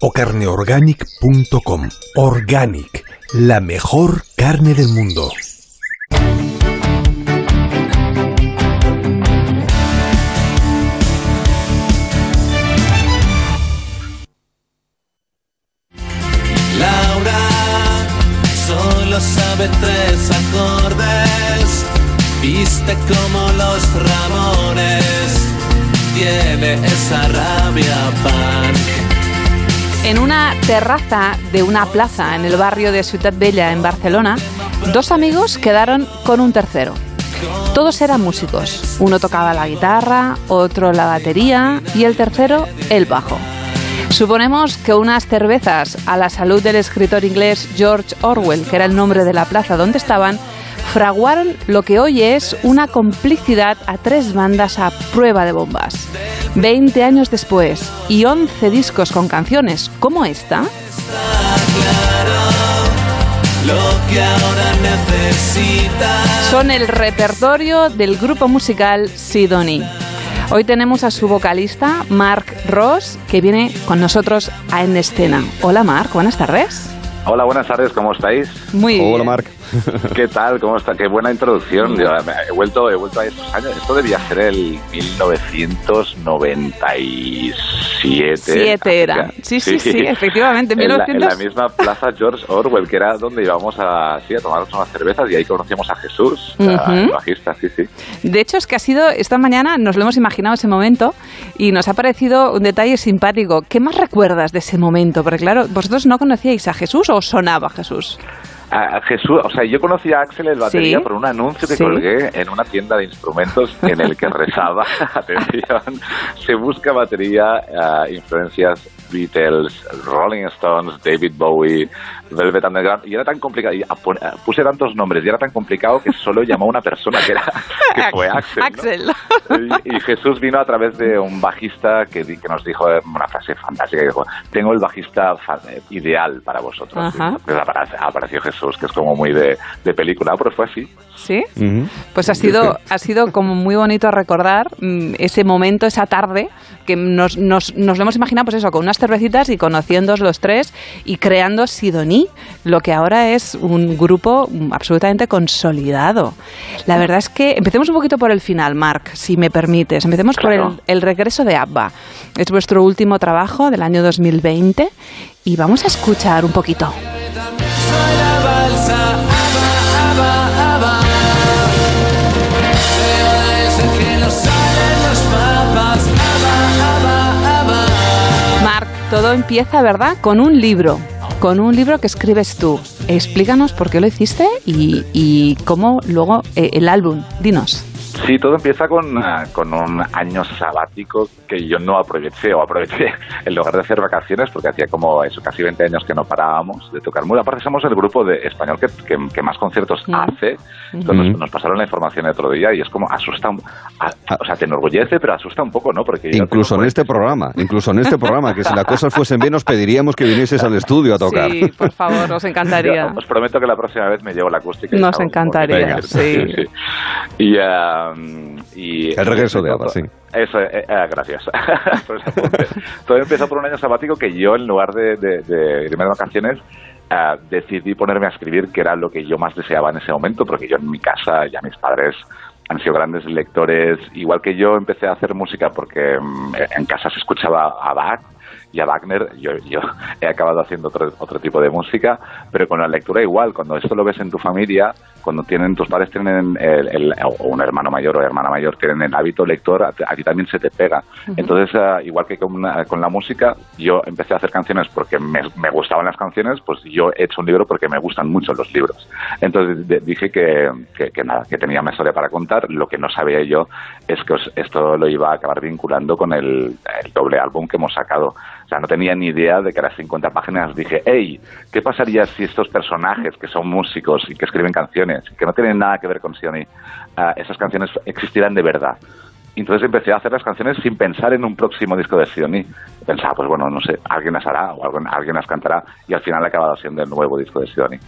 o carneorganic.com. Organic, la mejor carne del mundo. Laura solo sabe tres acordes, viste como los Ramones, tiene esa rabia punk. En una terraza de una plaza en el barrio de Ciutat Bella, en Barcelona, dos amigos quedaron con un tercero. Todos eran músicos. Uno tocaba la guitarra, otro la batería y el tercero el bajo. Suponemos que unas cervezas a la salud del escritor inglés George Orwell, que era el nombre de la plaza donde estaban, fraguaron lo que hoy es una complicidad a tres bandas a prueba de bombas. Veinte años después y once discos con canciones como esta, son el repertorio del grupo musical Sidonie. Hoy tenemos a su vocalista, Mark Ross, que viene con nosotros a En Escena. Hola Mark, buenas tardes. Hola, buenas tardes, ¿cómo estáis? Muy Hola, Marc. ¿Qué tal? ¿Cómo está? Qué buena introducción. Yo, he vuelto, he vuelto a estos años. Esto debía ser el 1997. Siete era. Sí, sí, sí, efectivamente. En la, en 1900. la misma plaza George Orwell, que era donde íbamos a, sí, a tomarnos unas cervezas y ahí conocíamos a Jesús, Ujú. el bajista, sí, sí. De hecho, es que ha sido esta mañana, nos lo hemos imaginado ese momento y nos ha parecido un detalle simpático. ¿Qué más recuerdas de ese momento? Porque claro, vosotros no conocíais a Jesús o sonaba Jesús. A- Jesús, o sea, yo conocí a Axel el batería Sí. por un anuncio que Sí. colgué en una tienda de instrumentos en el que rezaba, atención, se busca batería, eh, influencias Beatles, Rolling Stones, David Bowie, Velvet Underground, y era tan complicado, y puse tantos nombres y era tan complicado que solo llamó a una persona que era que fue Axel. Y, y Jesús vino a través de un bajista que, que nos dijo eh, una frase fantástica, que dijo, tengo el bajista eh, ideal para vosotros. Entonces apareció Jesús Jesús, que es como muy de, de película, pero fue así. ¿Sí? Pues ha sido, ha sido como muy bonito recordar mm, ese momento, esa tarde, que nos, nos, nos lo hemos imaginado, pues eso, con unas cervecitas y conociéndoos los tres y creando Sidoní, lo que ahora es un grupo mm, absolutamente consolidado. La verdad es que empecemos un poquito por el final, Marc, si me permites. Empecemos por el, el regreso de ABBA. Es vuestro último trabajo del año 2020 y vamos a escuchar un poquito. Soy la balsa, todo empieza, ¿verdad? Con un libro, con un libro que escribes tú. Explícanos por qué lo hiciste y, y cómo luego eh, el álbum. Dinos. Sí, todo empieza con, ah, con un año sabático que yo no aproveché, o aproveché en lugar de hacer vacaciones, porque hacía como eso, casi 20 años que no parábamos de tocar muy. Aparte, somos el grupo de español que, que, que más conciertos hace. Entonces, nos, nos pasaron la información el otro día y es como asusta, a- a- o sea, te enorgullece, pero asusta un poco, ¿no? Porque Incluso en este programa, incluso en este programa, que si las cosas fuesen bien, os pediríamos que vinieses al estudio a tocar. Sí, por favor, nos encantaría. Yo os prometo que la próxima vez me llevo la acústica. Nos encantaría, poquito. sí. Y, um, y- El regreso de ABBA, sí. Eso, eh, eh, gracias. Ese apunte. Todo empezó por un año sabático que yo, en lugar de, de- de irme de vacaciones, eh, decidí ponerme a escribir, que era lo que yo más deseaba en ese momento, porque yo en mi casa ya mis padres han sido grandes lectores. Igual que yo empecé a hacer música porque mm, en casa se escuchaba a Bach y a Wagner, yo, yo he acabado haciendo otro, otro tipo de música, pero con la lectura igual, cuando esto lo ves en tu familia, cuando tienen tus padres tienen el, el- o un hermano mayor o hermana mayor tienen el hábito lector, a, a ti también se te pega. Entonces, ah, igual que con, ah, con la música, yo empecé a hacer canciones porque me, me gustaban las canciones, pues yo he hecho un libro porque me gustan mucho los libros. Entonces de- dije que, que, que nada, que tenía una historia para contar. Lo que no sabía yo es que os- esto lo iba a acabar vinculando con el, el doble álbum que hemos sacado. O sea, no tenía ni idea de que a las 50 páginas dije, hey, ¿qué pasaría si estos personajes que son músicos y que escriben canciones, que no tienen nada que ver con Sioni, ah, esas canciones existieran de verdad? Entonces empecé a hacer las canciones sin pensar en un próximo disco de Sioni. Pensaba, pues bueno, no sé, alguien las hará o alguien, alguien las cantará y al final ha acabado siendo el nuevo disco de Sioni.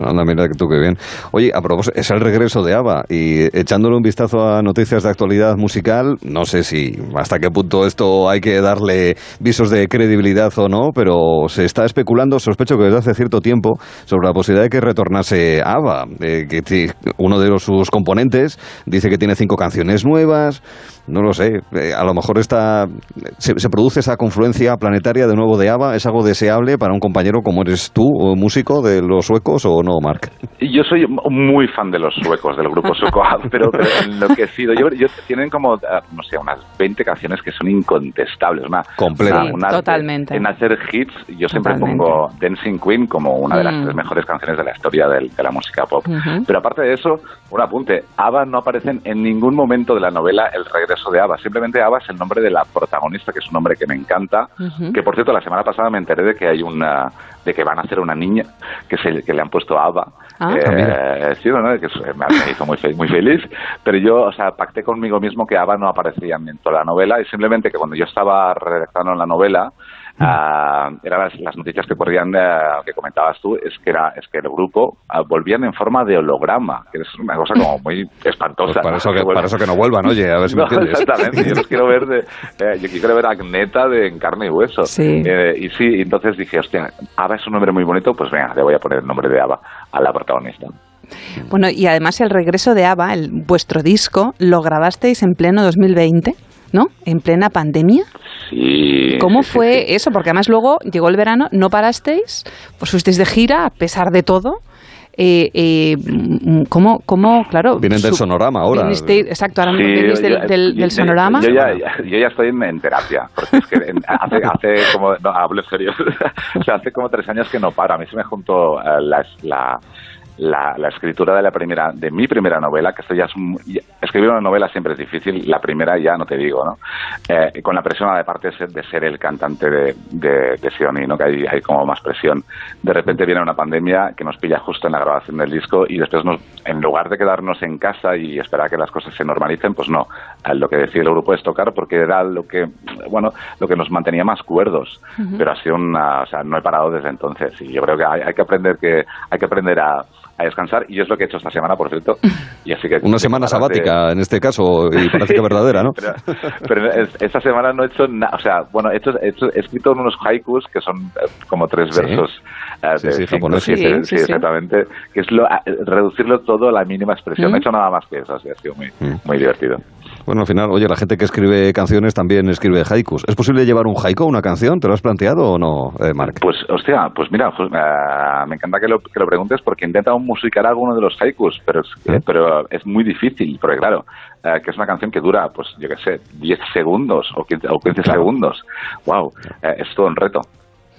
Anda, mira que tú qué bien. Oye, a propósito, es el regreso de ABBA y echándole un vistazo a noticias de actualidad musical, no sé si hasta qué punto esto hay que darle visos de credibilidad o no, pero se está especulando, sospecho que desde hace cierto tiempo, sobre la posibilidad de que retornase ABBA, eh, que uno de los- sus componentes dice que tiene cinco canciones nuevas, no lo sé, eh, a lo mejor está, se, se produce esa confluencia planetaria de nuevo de ABBA, ¿es algo deseable para un compañero como eres tú, músico de los suecos o no, Y Yo soy muy fan de los suecos, del grupo sueco, pero, pero enloquecido. Yo, yo- tienen como, ah, no sé, unas 20 canciones que son incontestables. Una, Completa. una- totalmente. En hacer hits, yo siempre Totalmente. pongo Dancing Queen como una de las Mm. tres mejores canciones de la historia del- de la música pop. Pero aparte de eso, un apunte, ABBA no aparecen en ningún momento de la novela El regreso de ABBA. Simplemente ABBA es el nombre de la protagonista, que es un nombre que me encanta. Que por cierto, la semana pasada me enteré de que hay una de que van a hacer una niña que se que le han puesto ABBA. Ah. Eh, Ah, eh, sí, que es- me, hizo muy, fe- muy feliz. Pero yo, o sea, pacté conmigo mismo que ABBA no aparecía en toda la novela y simplemente que cuando yo estaba redactando la novela, ah, eran las, las noticias que corrían, eh, que comentabas tú, es que era es que el grupo ah, volvían en forma de holograma, que es una cosa como muy espantosa. Pues para, ¿no? eso que, para eso que no vuelvan, oye, a ver si me entiendes. exactamente, yo los quiero ver de, eh, yo quiero ver a Agneta de en carne y hueso. Sí. Eh, y sí, entonces dije, hostia, Ava es un nombre muy bonito, pues venga, le voy a poner el nombre de Ava a la protagonista. Bueno, y además el regreso de ABBA, el, vuestro disco, lo grabasteis en pleno 2020, ¿no? En plena pandemia. Sí. ¿Cómo fue eso? Porque además luego llegó el verano, no parasteis, pues fuisteis de gira a pesar de todo. Eh, eh, mm, ¿cómo, ¿Cómo, claro? Vienen del sonorama ahora. exacto, ahora del, yo- del- yo- sonorama. Yo, ya, yo ya estoy en, en terapia, porque es que en- hace, hace como, no, hablo serio, o sea, hace como tres años que no paro. A mí se me juntó eh, la, la, la, la escritura de la primera, de mi primera novela, que esto ya es un- escribir una novela siempre es difícil, la primera ya no te digo, ¿no? Eh, con la presión aparte de ser, de ser el cantante de, de, de Sioni, ¿no? Que hay, hay como más presión. De repente viene una pandemia que nos pilla justo en la grabación del disco y después nos, en lugar de quedarnos en casa y esperar a que las cosas se normalicen, pues no. Eh, Lo que decía el grupo es tocar porque era lo que, bueno, lo que nos mantenía más cuerdos. Pero ha sido una, o sea, no he parado desde entonces y yo creo que hay, hay que aprender que hay que aprender a, a descansar y es lo que he hecho esta semana, por cierto. Y así que Una semana sabática, en este caso, y que verdadera, ¿no? pero, pero es- esta semana no he hecho nada, o sea, bueno, he, hecho, he, hecho- he escrito unos haikus que son eh, como tres Sí. versos Sí, de sí, Sí, sí, sí, sí. exactamente, que es lo, reducirlo todo a la mínima expresión. ¿Mm? No he hecho nada más que eso, así ha sido muy, muy divertido. Bueno, al final, oye, la gente que escribe canciones también escribe haikus. ¿Es posible llevar un haiku a una canción? ¿Te lo has planteado o no, eh, Marc? Pues, hostia, pues mira, ju- eh, me encanta que lo, que lo preguntes porque he intentado musicar alguno de los haikus, pero es, ¿Eh? pero es muy difícil, porque claro, eh, que es una canción que dura, pues yo qué sé, 10 segundos o 15, o 15 segundos. ¡Wow! es todo un reto.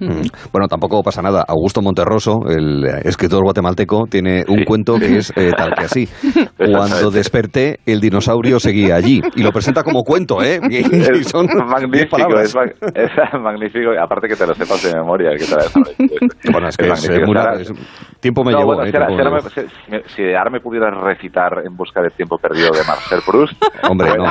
Mm. Bueno, tampoco pasa nada. Augusto Monterroso, el escritor guatemalteco, tiene un cuento que es eh, tal que así. Cuando desperté, el dinosaurio seguía allí. Y lo presenta como cuento, ¿eh? Y, y Es son diez magnífico, es, mag- es magnífico, aparte que te lo sepas de memoria, que te sabes. Bueno, es que es, muy es- tiempo me No, llevó. bueno, eh, si, ahora, si me si- si ahora me pudieras recitar En busca del tiempo perdido de Marcel Proust. Hombre, no.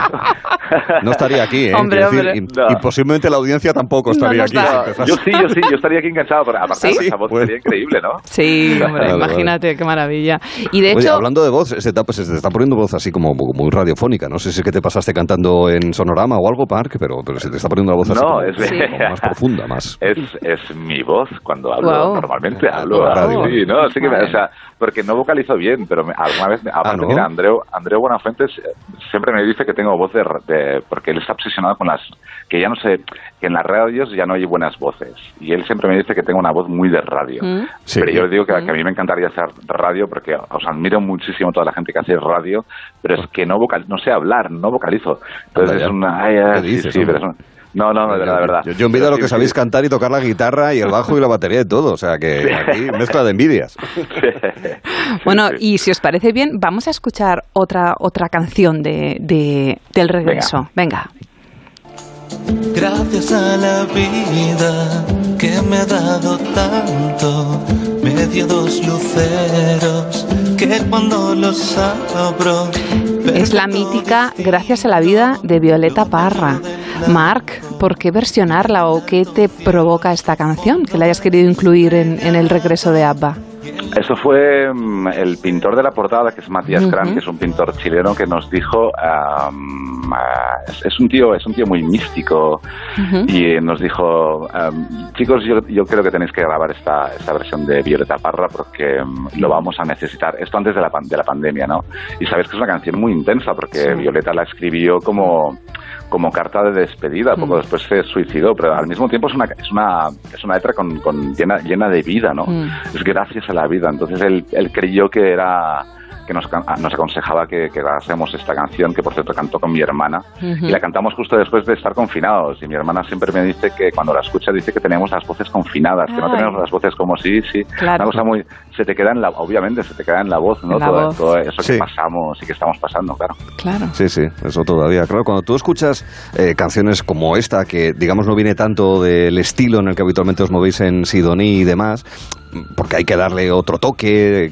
No estaría aquí, ¿eh? Hombre, decir, hombre. y- No. Y, posiblemente la audiencia tampoco estaría aquí. No, si empezase. yo sí, yo sí, yo estaría aquí enganchado, pero aparte ¿Sí? esa voz sería increíble, ¿no? Sí, hombre, Vale, vale. imagínate, qué maravilla. Y de Oye, hecho, hablando de voz, se, está, pues, se te está poniendo voz así como muy radiofónica. No sé si es que te pasaste cantando en Sonorama o algo, Park, pero, pero se te está poniendo la voz así No, como, es- como más profunda, más. Es, es mi voz cuando hablo, Guau. normalmente hablo Guau. radio. Sí, no, sí que me- Vale. o sea, porque no vocalizo bien, pero me- alguna vez, me- aparte, ¿no? mira, Andreu, Andreu Buenafuentes eh, siempre me dice que tengo voz de, ra- de- porque él está obsesionado con las, que ya no sé, que en las radios ya no hay buenas voces. Y él siempre me dice que tengo una voz muy de radio. Mm. Sí. Pero yo le digo que, Mm. que a mí me encantaría hacer radio porque os admiro muchísimo toda la gente que hace radio, pero es que no vocal, no sé hablar, no vocalizo. Entonces Anda es una... ay, ay, ¿Qué sí, dices, sí, hombre? pero es una- no, no, de verdad, verdad. Yo, yo envidio Pero lo que sí. sabéis cantar y tocar la guitarra y el bajo y la batería y todo. O sea que aquí mezcla de envidias. bueno, y si os parece bien, vamos a escuchar otra, otra canción de, de- del regreso. Venga. Gracias a la vida que me ha dado tanto, me dio dos luceros que cuando los abro Es la mítica Gracias a la vida de Violeta Parra. Marc, ¿por qué versionarla o qué te provoca esta canción que la hayas querido incluir en, en el regreso de ABBA? Eso fue mm, el pintor de la portada, que es Matías. Kran, que es un pintor chileno que nos dijo, ah, es, es un tío, es un tío muy místico y nos dijo, am, chicos, yo, yo creo que tenéis que grabar esta, esta versión de Violeta Parra porque mm, lo vamos a necesitar. Esto antes de la, pan- de la pandemia, ¿no? Y sabes que es una canción muy intensa porque Sí. Violeta la escribió como como carta de despedida, poco Mm. después se suicidó, pero al mismo tiempo es una, es una, es una letra con, con llena, llena de vida, ¿no? Mm. es gracias a la vida. Entonces él, él creyó que era que nos, nos aconsejaba que, que grabásemos esta canción, que por cierto cantó con mi hermana, y la cantamos justo después de estar confinados. Y mi hermana siempre me dice que cuando la escucha dice que tenemos las voces confinadas, que no tenemos las voces como sí, sí. Claro. Una cosa muy... Se te queda en la... Obviamente, se te queda en la voz, ¿no? La todo, voz. todo eso Sí. que pasamos y que estamos pasando, claro. Claro. Sí, sí, eso todavía. Claro, cuando tú escuchas eh, canciones como esta, que digamos no viene tanto del estilo en el que habitualmente os movéis en Sidoní y demás, porque hay que darle otro toque, eh,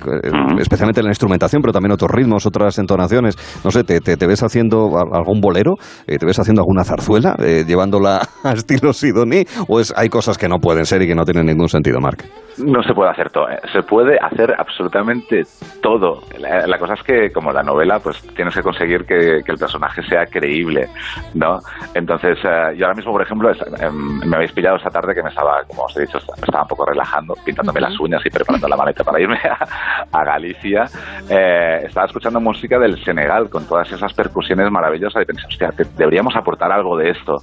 especialmente en la instrumentación, pero también otros ritmos, otras entonaciones. No sé, ¿te, te, te ves haciendo algún bolero? Eh, ¿Te ves haciendo alguna zarzuela, eh, llevándola a estilo Sidoní? ¿O es, hay cosas que no pueden ser y que no tienen ningún sentido, Marc? No se puede hacer todo, ¿eh? se puede hacer absolutamente todo. La, la cosa es que, como la novela, pues tienes que conseguir que, que el personaje sea creíble, ¿no? Entonces, eh, yo ahora mismo, por ejemplo, es- em, me habéis pillado esta tarde que me estaba, como os he dicho, me estaba un poco relajando, pintándome las uñas y preparando la maleta para irme a, a Galicia. Eh, estaba escuchando música del Senegal con todas esas percusiones maravillosas y pensé, hostia, te- deberíamos aportar algo de esto,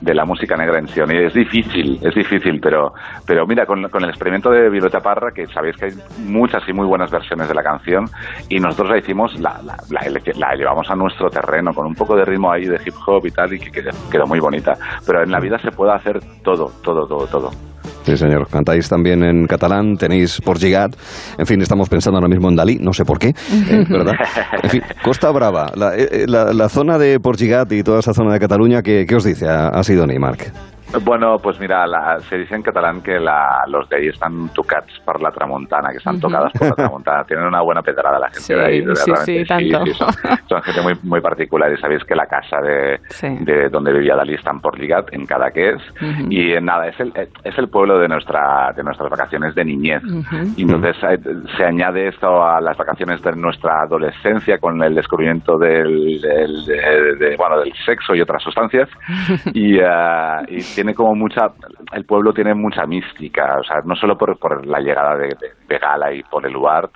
de la música negra en Sion. Y es difícil, es difícil, pero, pero mira, con, con el experimento de Violeta Parra, que sabéis que hay muchas y muy buenas versiones de la canción, y nosotros la hicimos, la, la, la- la llevamos a nuestro terreno, con un poco de ritmo ahí de hip hop y tal, y que quedó, quedó muy bonita. Pero en la vida se puede hacer todo, todo, todo, todo. Sí, señor. Cantáis también en catalán, tenéis por llegar. En fin, estamos pensando ahora mismo en Dalí, no sé por qué, eh, ¿verdad? En fin, Costa Brava, la, eh, la- la zona de Porgigat y toda esa zona de Cataluña, ¿qué, qué os dice a, a Sidoni, Marc? Bueno, pues mira, la- se dice en catalán que la- los de ahí están tocats por la tramontana, que están tocadas por la tramontana. Tienen una buena pedrada la gente Sí, de ahí. sí, sí, tanto. son, son gente muy, muy particular y sabéis que la casa de, Sí. de donde vivía Dalí está en Portligat, en Cadaqués. Ujú. Y eh, nada, es el, es el pueblo de, nuestra, de nuestras vacaciones de niñez. Ujú. Y entonces eh, se añade esto a las vacaciones de nuestra adolescencia con el descubrimiento del, del- de- de- bueno, del sexo y otras sustancias. Y, eh, y tiene como mucha. El pueblo tiene mucha mística, o sea, no solo por, por la llegada de, de, de Gala y por el Luart.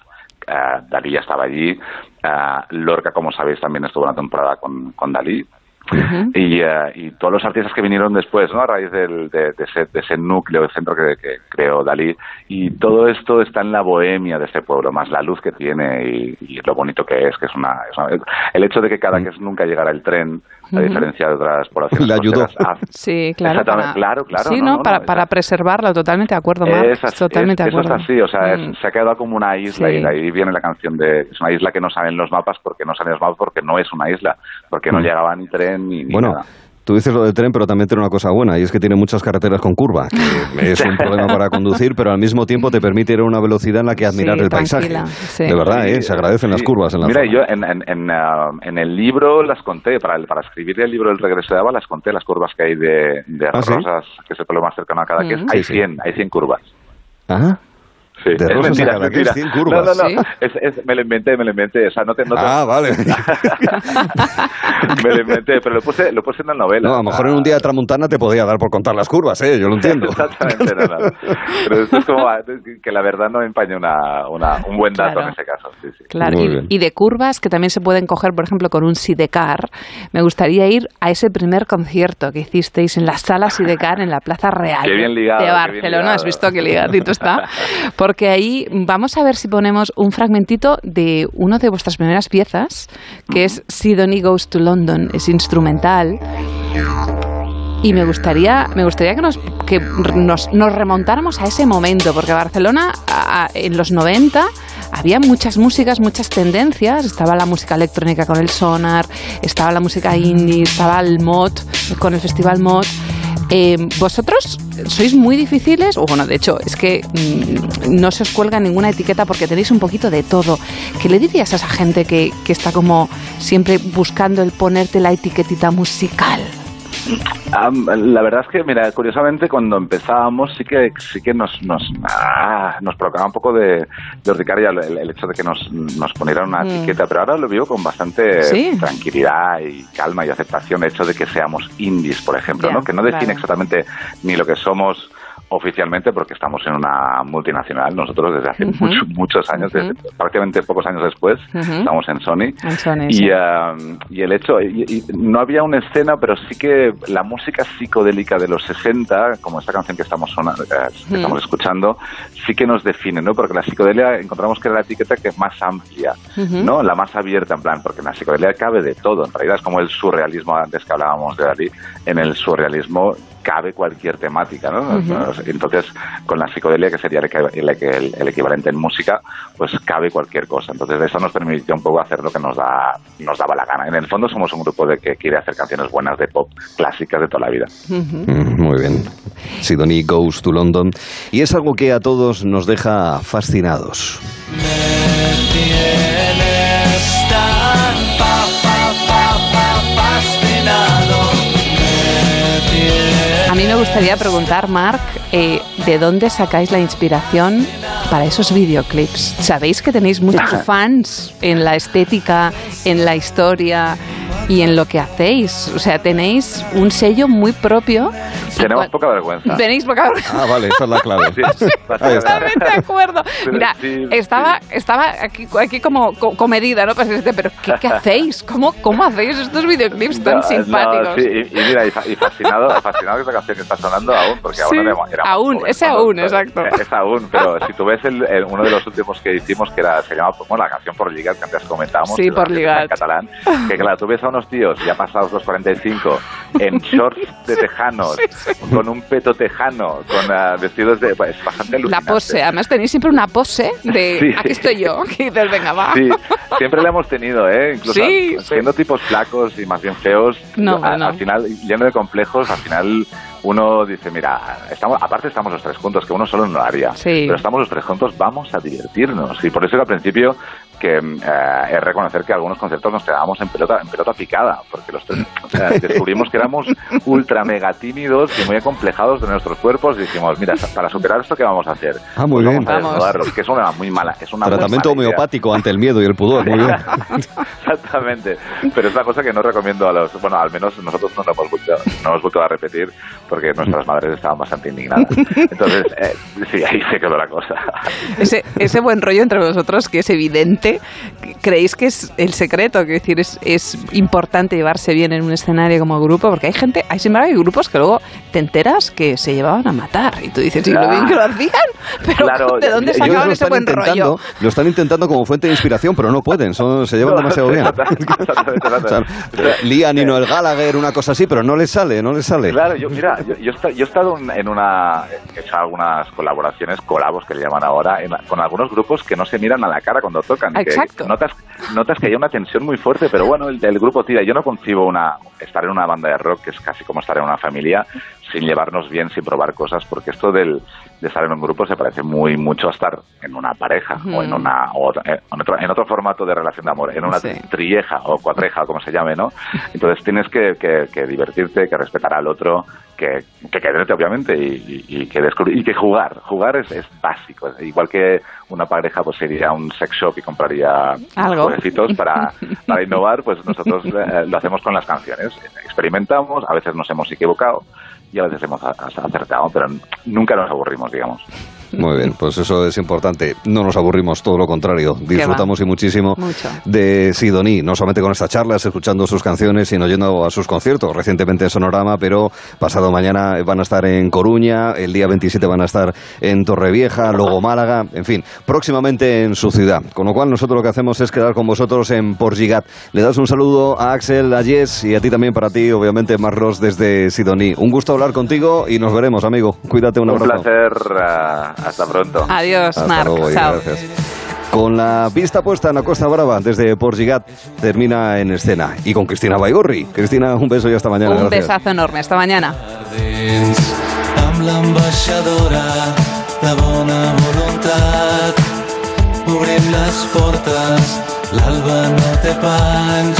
eh, Dalí ya estaba allí. eh, Lorca, como sabéis, también estuvo una temporada con, con Dalí. Y, eh, y todos los artistas que vinieron después, ¿no? A raíz del- de, de ese, de ese núcleo, de centro que, que creó Dalí. Y todo esto está en la bohemia de este pueblo, más la luz que tiene y, y lo bonito que es, que es una, es una- El hecho de que cada vez nunca llegara el tren, a diferencia de otras poblaciones Le ayudó. hace- Sí, claro. Exactamente, para- claro, claro, Sí, no, ¿no? no, para, para preservarla, totalmente de acuerdo, Marc. es así, totalmente es- de eso es acuerdo. así, o sea, es- Mm. se ha quedado como una isla Sí. y ahí viene la canción de es una isla que no salen los mapas porque no salen los mapas porque no es una isla, porque no Mm. llegaba ni tren ni, ni Bueno, nada. Tú dices lo del tren, pero también tiene una cosa buena, y es que tiene muchas carreteras con curva, que es un problema para conducir, pero al mismo tiempo te permite ir a una velocidad en la que admirar Sí, el paisaje. sí. De verdad, ¿eh? se agradecen las curvas en la Mira, zona. yo en, en, en, ah, en el libro las conté, para, el- para escribir el libro El regreso de Ava, las conté las curvas que hay de, de ¿Ah, sí? Que es el pueblo más cercano a cada que Mm. hay Sí, sí. 100, hay 100 curvas. Ajá. Sí, De es mentira, mentira. 100 curvas. No, no, ¿Sí? no, es, es- me lo inventé, me lo inventé, o sea, no te... No te- Ah, vale. me lo inventé, pero lo puse, lo puse en la novela. No, a lo mejor en un día de tramontana te podía dar por contar las curvas, ¿eh? Yo lo entiendo. Exactamente, no, no. Pero esto es como ah, que la verdad no empaña una, una, un buen dato Claro. en ese caso. Sí, sí. Claro, y, bien. y de curvas que también se pueden coger, por ejemplo, con un Sidecar. Me gustaría ir a ese primer concierto que hicisteis en la sala Sidecar en la Plaza Real Qué bien ligado, de qué bien Barcelona. ligado. ¿Has visto qué ligadito está? Porque ahí vamos a ver si ponemos un fragmentito de uno de vuestras primeras piezas, que es Sidonie Goes to London. Es instrumental. Y me gustaría, me gustaría que, nos, que nos, nos remontáramos a ese momento, porque Barcelona en los 90 había muchas músicas, muchas tendencias. Estaba la música electrónica con el sonar, estaba la música indie, estaba el mod con el festival mod. Eh, ¿Vosotros sois muy difíciles? O bueno, de hecho, es que mm, no se os cuelga ninguna etiqueta porque tenéis un poquito de todo. ¿Qué le dirías a esa gente que, que está como siempre buscando el ponerte la etiquetita musical? Am, la verdad es que, mira, curiosamente cuando empezábamos sí que sí que nos nos, ah, nos provocaba un poco de, de urticaria el, el hecho de que nos, nos ponieran una Mm. etiqueta, pero ahora lo vivo con bastante Sí. tranquilidad y calma y aceptación el hecho de que seamos indies, por ejemplo, ¿no? que no define claro. exactamente ni lo que somos oficialmente porque estamos en una multinacional nosotros desde hace Ujú. mucho- muchos años desde- prácticamente pocos años después estamos en Sony En Sony, sí. y, um, y el hecho, y, y no había una escena, pero sí que la música psicodélica de los 60, como esta canción que estamos, sona- eh, que estamos escuchando, sí que nos define, ¿no? Porque la psicodelia encontramos que era la etiqueta que es más amplia. ¿no? La más abierta, en plan, porque en la psicodelia cabe de todo, en realidad es como el surrealismo antes que hablábamos de Dalí, en el surrealismo cabe cualquier temática, ¿no? Entonces, con la psicodelia, que sería el equivalente en música, pues cabe cualquier cosa. Entonces, eso nos permitió un poco hacer lo que nos da nos daba la gana. En el fondo, somos un grupo de que quiere hacer canciones buenas de pop clásicas de toda la vida. Mm, Muy bien. Sidonie Goes to London. Y es algo que a todos nos deja fascinados. A mí me gustaría preguntar, Marc, eh, ¿de dónde sacáis la inspiración para esos videoclips? Sabéis que tenéis muchos fans en la estética, en la historia y en lo que hacéis. O sea, tenéis un sello muy propio. Tenemos poca vergüenza. Tenéis poca vergüenza. Ah, vale, esa es la clave. Sí. Totalmente de acuerdo. Mira, sí, estaba, estaba aquí, aquí como co- comedida, ¿no? Pues, pero ¿qué, qué hacéis? ¿Cómo, ¿Cómo hacéis estos videoclips tan No, simpáticos? no, sí, y, y mira, y, fa- y fascinado, fascinado que esta canción que está sonando aún, porque Sí, aún éramos, éramos aún, jóvenes, ese ¿no? aún, Pero- exacto. Es aún, pero si tú ves el, el- uno de los últimos que hicimos, que era, se llama, bueno, la canción por ligar, que antes comentábamos, Sí, por ligar. En catalán, que claro, tú ves a, unos tíos ya pasados los 45 en shorts de tejanos, con un peto tejano, con ah, vestidos de... Pues, bastante La alucinante. pose, además tenéis siempre una pose de Sí. aquí estoy yo, y dices, venga, va. Sí, siempre la hemos tenido, ¿eh? Incluso Sí, siendo tipos flacos y más bien feos, No, a- no. al final, lleno de complejos, al final uno dice, mira, estamos, aparte estamos los tres juntos, que uno solo no lo haría, Sí. pero estamos los tres juntos, vamos a divertirnos. Y por eso que al principio que eh, es reconocer que algunos conceptos nos quedábamos en pelota, en pelota picada, porque los tres o sea, descubrimos que éramos ultra mega tímidos y muy acomplejados de nuestros cuerpos y dijimos, mira, para superar esto, ¿qué vamos a hacer? Ah, muy Pues bien. Vamos a que es una muy mala, es una muy Tratamiento mala idea. homeopático ante el miedo y el pudor, muy bien. Exactamente. Pero es una cosa que no recomiendo a los. Bueno, al menos nosotros no lo hemos vuelto, no hemos vuelto a repetir porque nuestras madres estaban bastante indignadas. Entonces, eh, sí, ahí se quedó la cosa. Ese, ese buen rollo entre vosotros que es evidente, ¿creéis que es el secreto? Quiero decir, es, es importante llevarse bien en un escenario como grupo, porque hay gente, hay sin embargo hay grupos que luego te enteras que se llevaban a matar y tú dices, ¿y lo bien que lo hacían? Pero Claro, ¿de dónde sacaban Ellos lo ese están buen rollo? intentando, lo están intentando como fuente de inspiración, pero no pueden, son- se llevan No, demasiado bien. O sea. Lian y Noel Gallagher, una cosa así, pero no les sale, no les sale. Claro, yo, mira, yo, yo he esta- yo he estado en- en una. He hecho algunas colaboraciones, colabos que le llaman ahora, en- con algunos grupos que no se miran a la cara cuando tocan. Que Exacto. notas, notas que hay una tensión muy fuerte, pero bueno, el, el grupo tira. Yo no concibo una, estar en una banda de rock que es casi como estar en una familia sin llevarnos bien, sin probar cosas, porque esto del, de estar en un grupo se parece muy mucho a estar en una pareja o en una o en, otro, en otro formato de relación de amor, en una Sí. trilleja o cuatreja o como se llame, ¿no? Entonces tienes que, que- que divertirte, que respetar al otro, que, que quererte obviamente y, y- y que descubrir, y que jugar. Jugar es, es básico. Igual que una pareja pues iría a un sex shop y compraría Algo. jueguecitos para, para innovar, pues nosotros eh, lo hacemos con las canciones. Experimentamos, a veces nos hemos equivocado y a veces hemos acertado, pero nunca nos aburrimos, digamos. Muy bien, pues eso es importante. No nos aburrimos, todo lo contrario. Disfrutamos y muchísimo Mucho. de Sidoní, no solamente con estas charlas, escuchando sus canciones, sino yendo a sus conciertos. Recientemente en Sonorama, pero pasado mañana van a estar en Coruña, el día 27 van a estar en Torrevieja, luego Málaga, en fin, próximamente en su ciudad. Con lo cual nosotros lo que hacemos es quedar con vosotros en Porgigat. Le das un saludo a Axel, a Jess y a ti también para ti, obviamente, Marros desde Sidoní. Un gusto hablar contigo y nos veremos, amigo. Cuídate, un Un abrazo. placer, ah, hasta pronto. Adiós, Hasta Marc. luego Chao. gracias. Con la vista puesta en la Costa Brava desde Porgigat termina en escena. Y con Cristina Baigorri. Cristina, un beso y hasta mañana. Un gracias. besazo enorme. Hasta mañana. amb l'ambaixadora de bona voluntat. Obrim les portes, l'alba no té panys,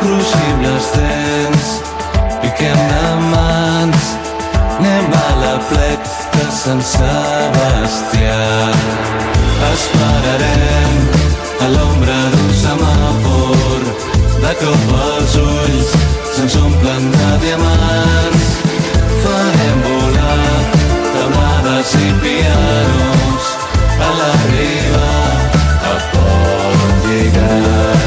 cruixim les dents, piquem de mans, anem a la plec de Sant Sebastià. Esperarem a l'ombra d'un semàfor, de cop els ulls se'ns omplen de diamants. Farem volar taulades i pianos a la riba a Port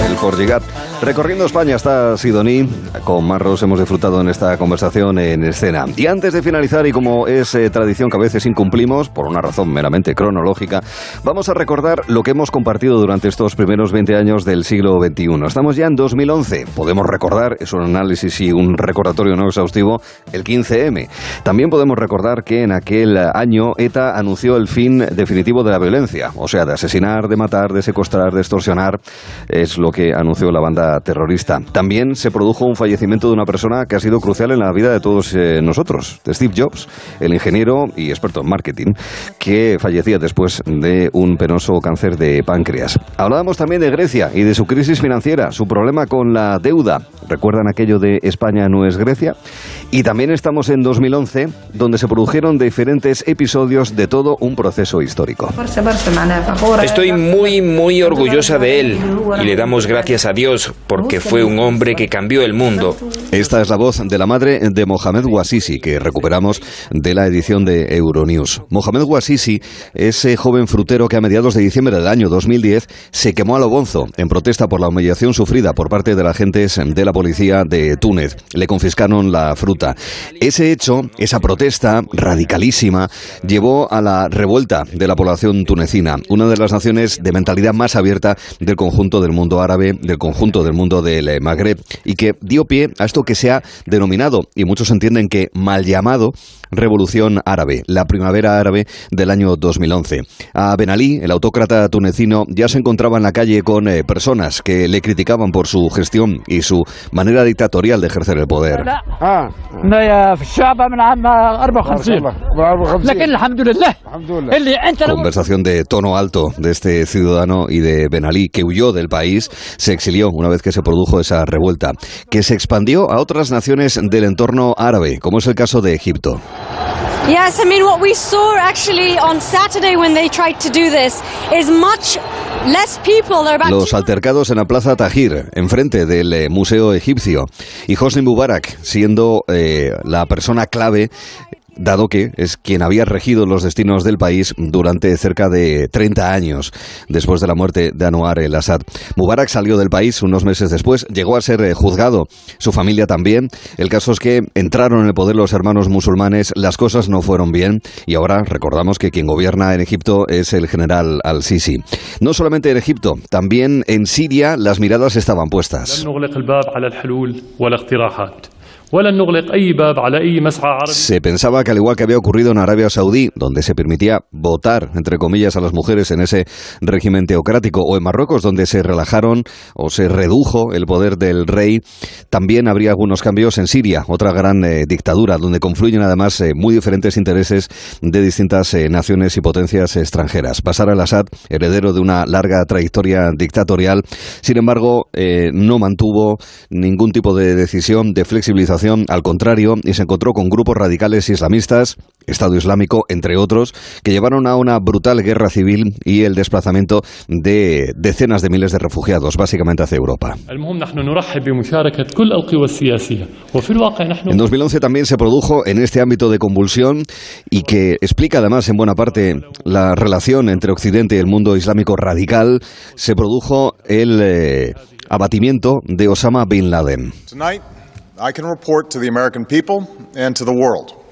El Porgigat. Recorriendo España está Sidoní. Con Marros hemos disfrutado en esta conversación en escena. Y antes de finalizar, y como es eh, tradición que a veces incumplimos, por una razón meramente cronológica, vamos a recordar lo que hemos compartido durante estos primeros 20 años del siglo XXI. Estamos ya en 2011. Podemos recordar, es un análisis y un recordatorio no exhaustivo, el 15M. También podemos recordar que en aquel año ETA anunció el fin definitivo de la violencia, o sea, de asesinar, de matar, de secuestrar, de extorsionar, es lo que anunció la banda terrorista. También se produjo un fallecimiento de una persona que ha sido crucial en la vida de todos eh, nosotros, Steve Jobs, el ingeniero y experto en marketing, que fallecía después de un penoso cáncer de páncreas. Hablábamos también de Grecia y de su crisis financiera, su problema con la deuda. ¿Recuerdan aquello de España no es Grecia? Y también estamos en 2011, donde se produjeron diferentes episodios de todo un proceso histórico. Estoy muy, muy orgullosa de él y le damos gracias a Dios porque fue un hombre que cambió el mundo. Esta es la voz de la madre de Mohamed Ouassisi que recuperamos de la edición de Euronews. Mohamed Ouassisi, ese joven frutero que a mediados de diciembre del año 2010 se quemó a lo bonzo en protesta por la humillación sufrida por parte de las agentes de la policía de Túnez. Le confiscaron la fruta. Ese hecho, esa protesta radicalísima, llevó a la revuelta de la población tunecina, una de las naciones de mentalidad más abierta del conjunto del mundo árabe, del conjunto del mundo del eh, Magreb y que dio pie a esto que se ha denominado, y muchos entienden que mal llamado, Revolución Árabe, la primavera árabe del año 2011. A Ben Ali, el autócrata tunecino, ya se encontraba en la calle con eh, personas que le criticaban por su gestión y su manera dictatorial de ejercer el poder. Conversación de tono alto de este ciudadano y de Ben Ali, que huyó del país, se exilió una vez que se produjo esa revuelta, que se expandió a otras naciones del entorno árabe, como es el caso de Egipto. Yes, I mean what we saw actually on Saturday when they tried to do this is much less people. There are about Los altercados en la Plaza Tahir, enfrente del eh, Museo Egipcio, y Hosni Mubarak siendo eh, la persona clave dado que es quien había regido los destinos del país durante cerca de 30 años después de la muerte de Anwar el-Assad. Mubarak salió del país unos meses después, llegó a ser eh, juzgado, su familia también. El caso es que entraron en el poder los hermanos musulmanes, las cosas no fueron bien y ahora recordamos que quien gobierna en Egipto es el general al-Sisi. No solamente en Egipto, también en Siria las miradas estaban puestas. Se pensaba que al igual que había ocurrido en Arabia Saudí, donde se permitía votar, entre comillas, a las mujeres en ese régimen teocrático, o en Marruecos, donde se relajaron o se redujo el poder del rey, también habría algunos cambios en Siria, otra gran eh, dictadura, donde confluyen además eh, muy diferentes intereses de distintas eh, naciones y potencias extranjeras. Pasar al-Assad, heredero de una larga trayectoria dictatorial, sin embargo, no mantuvo ningún tipo de decisión de flexibilización al contrario, y se encontró con grupos radicales islamistas, Estado Islámico, entre otros, que llevaron a una brutal guerra civil y el desplazamiento de decenas de miles de refugiados, básicamente hacia Europa. En 2011 también se produjo en este ámbito de convulsión y que explica además en buena parte la relación entre Occidente y el mundo islámico radical, se produjo el eh, abatimiento de Osama Bin Laden. I can report to the American people and to the world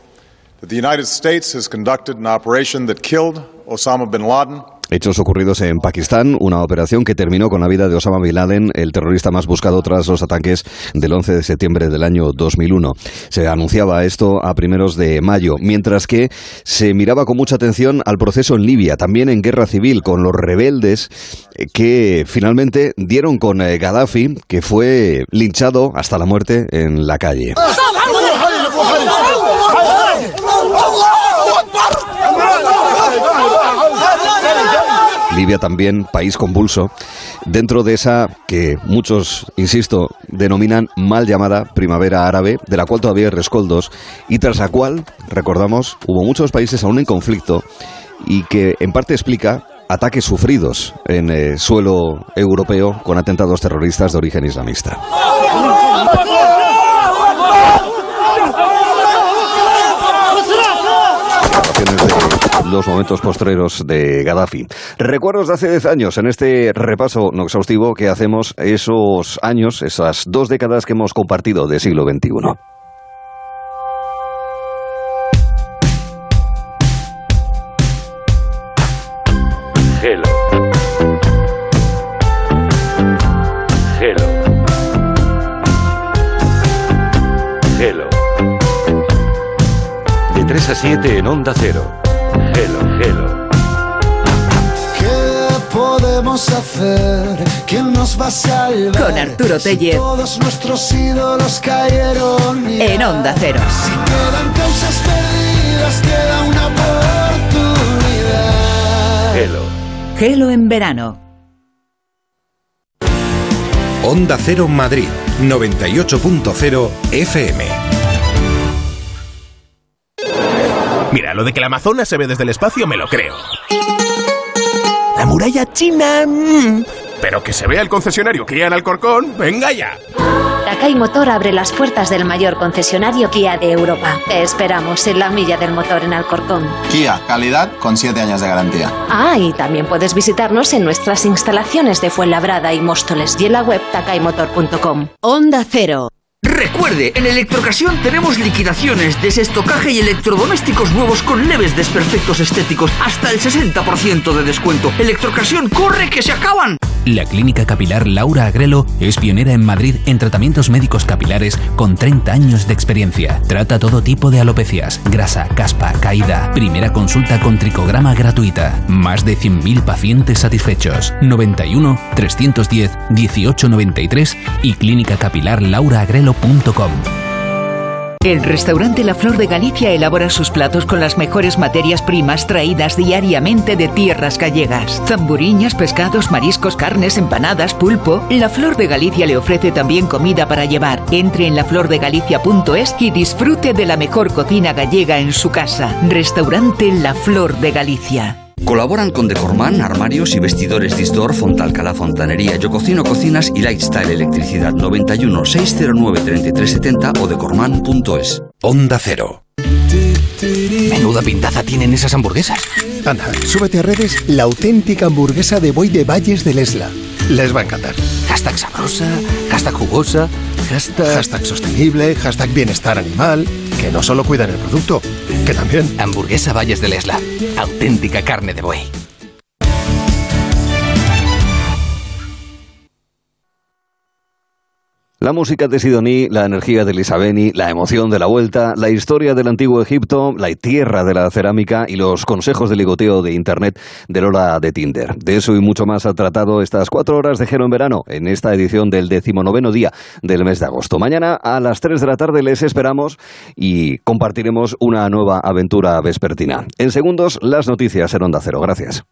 that the United States has conducted an operation that killed Osama bin Laden Hechos ocurridos en Pakistán, una operación que terminó con la vida de Osama Bin Laden, el terrorista más buscado tras los ataques del 11 de septiembre del año 2001. Se anunciaba esto a primeros de mayo, mientras que se miraba con mucha atención al proceso en Libia, también en guerra civil, con los rebeldes que finalmente dieron con eh, Gaddafi, que fue linchado hasta la muerte en la calle. Libia también, país convulso, dentro de esa que muchos, insisto, denominan mal llamada primavera árabe, de la cual todavía hay rescoldos, y tras la cual, recordamos, hubo muchos países aún en conflicto y que en parte explica ataques sufridos en el suelo europeo con atentados terroristas de origen islamista. Los momentos postreros de Gaddafi. Recuerdos de hace 10 años en este repaso no exhaustivo que hacemos esos años, esas dos décadas que hemos compartido de siglo XXI. Hello. Hello. Hello. De 3 a 7 en Onda Cero. Hello, hello. ¿Qué podemos hacer? ¿Quién nos va a salvar? Con Arturo Si Tellez. Todos nuestros ídolos cayeron. ya. En Onda Cero. Si quedan causas perdidas, queda una oportunidad. Hello. Gelo en verano. Onda Cero Madrid, 98.0 FM. Mira, lo de que la Amazonas se ve desde el espacio me lo creo. La muralla china... mm, Pero que se vea el concesionario Kia en Alcorcón, venga ya. Takai Motor abre las puertas del mayor concesionario Kia de Europa. Te esperamos en la milla del motor en Alcorcón. Kia, calidad con 7 años de garantía. Ah, y también puedes visitarnos en nuestras instalaciones de Fuenlabrada y Móstoles y en la web takaimotor.com. Onda Cero. Recuerde, en Electrocasión tenemos liquidaciones, desestocaje y electrodomésticos nuevos con leves desperfectos estéticos, hasta el 60% de descuento. Electrocasión, corre que se acaban. La clínica capilar Laura Agrelo es pionera en Madrid en tratamientos médicos capilares con 30 años de experiencia. Trata todo tipo de alopecias, grasa, caspa, caída. Primera consulta con tricograma gratuita. Más de 100.000 pacientes satisfechos. 91 310 1893 y El restaurante La Flor de Galicia elabora sus platos con las mejores materias primas traídas diariamente de tierras gallegas. Zamburiñas, pescados, mariscos, carnes, empanadas, pulpo. La Flor de Galicia le ofrece también comida para llevar. Entre en laflordegalicia.es y disfrute de la mejor cocina gallega en su casa. Restaurante La Flor de Galicia. Colaboran con Decorman, armarios y vestidores Distor, Fontalcala Fontanería, Yo Cocino Cocinas y Lifestyle Electricidad 91 609 3370 o decorman.es. Onda Cero. Menuda pintaza tienen esas hamburguesas. Anda, súbete a redes la auténtica hamburguesa de Boy de Valles del Esla. Les va a encantar. Hashtag sabrosa, hashtag jugosa, hashtag... Hashtag sostenible, hashtag bienestar animal, que no solo cuidan el producto, que también... Hamburguesa Valles del Esla. Auténtica carne de buey. La música de Sidoní, la energía de Lisabeni, la emoción de la vuelta, la historia del antiguo Egipto, la tierra de la cerámica y los consejos de ligoteo de Internet de Lola de Tinder. De eso y mucho más ha tratado estas cuatro horas de Gero en verano en esta edición del decimonoveno día del mes de agosto. Mañana a las tres de la tarde les esperamos y compartiremos una nueva aventura vespertina. En segundos, las noticias en Onda Cero. Gracias.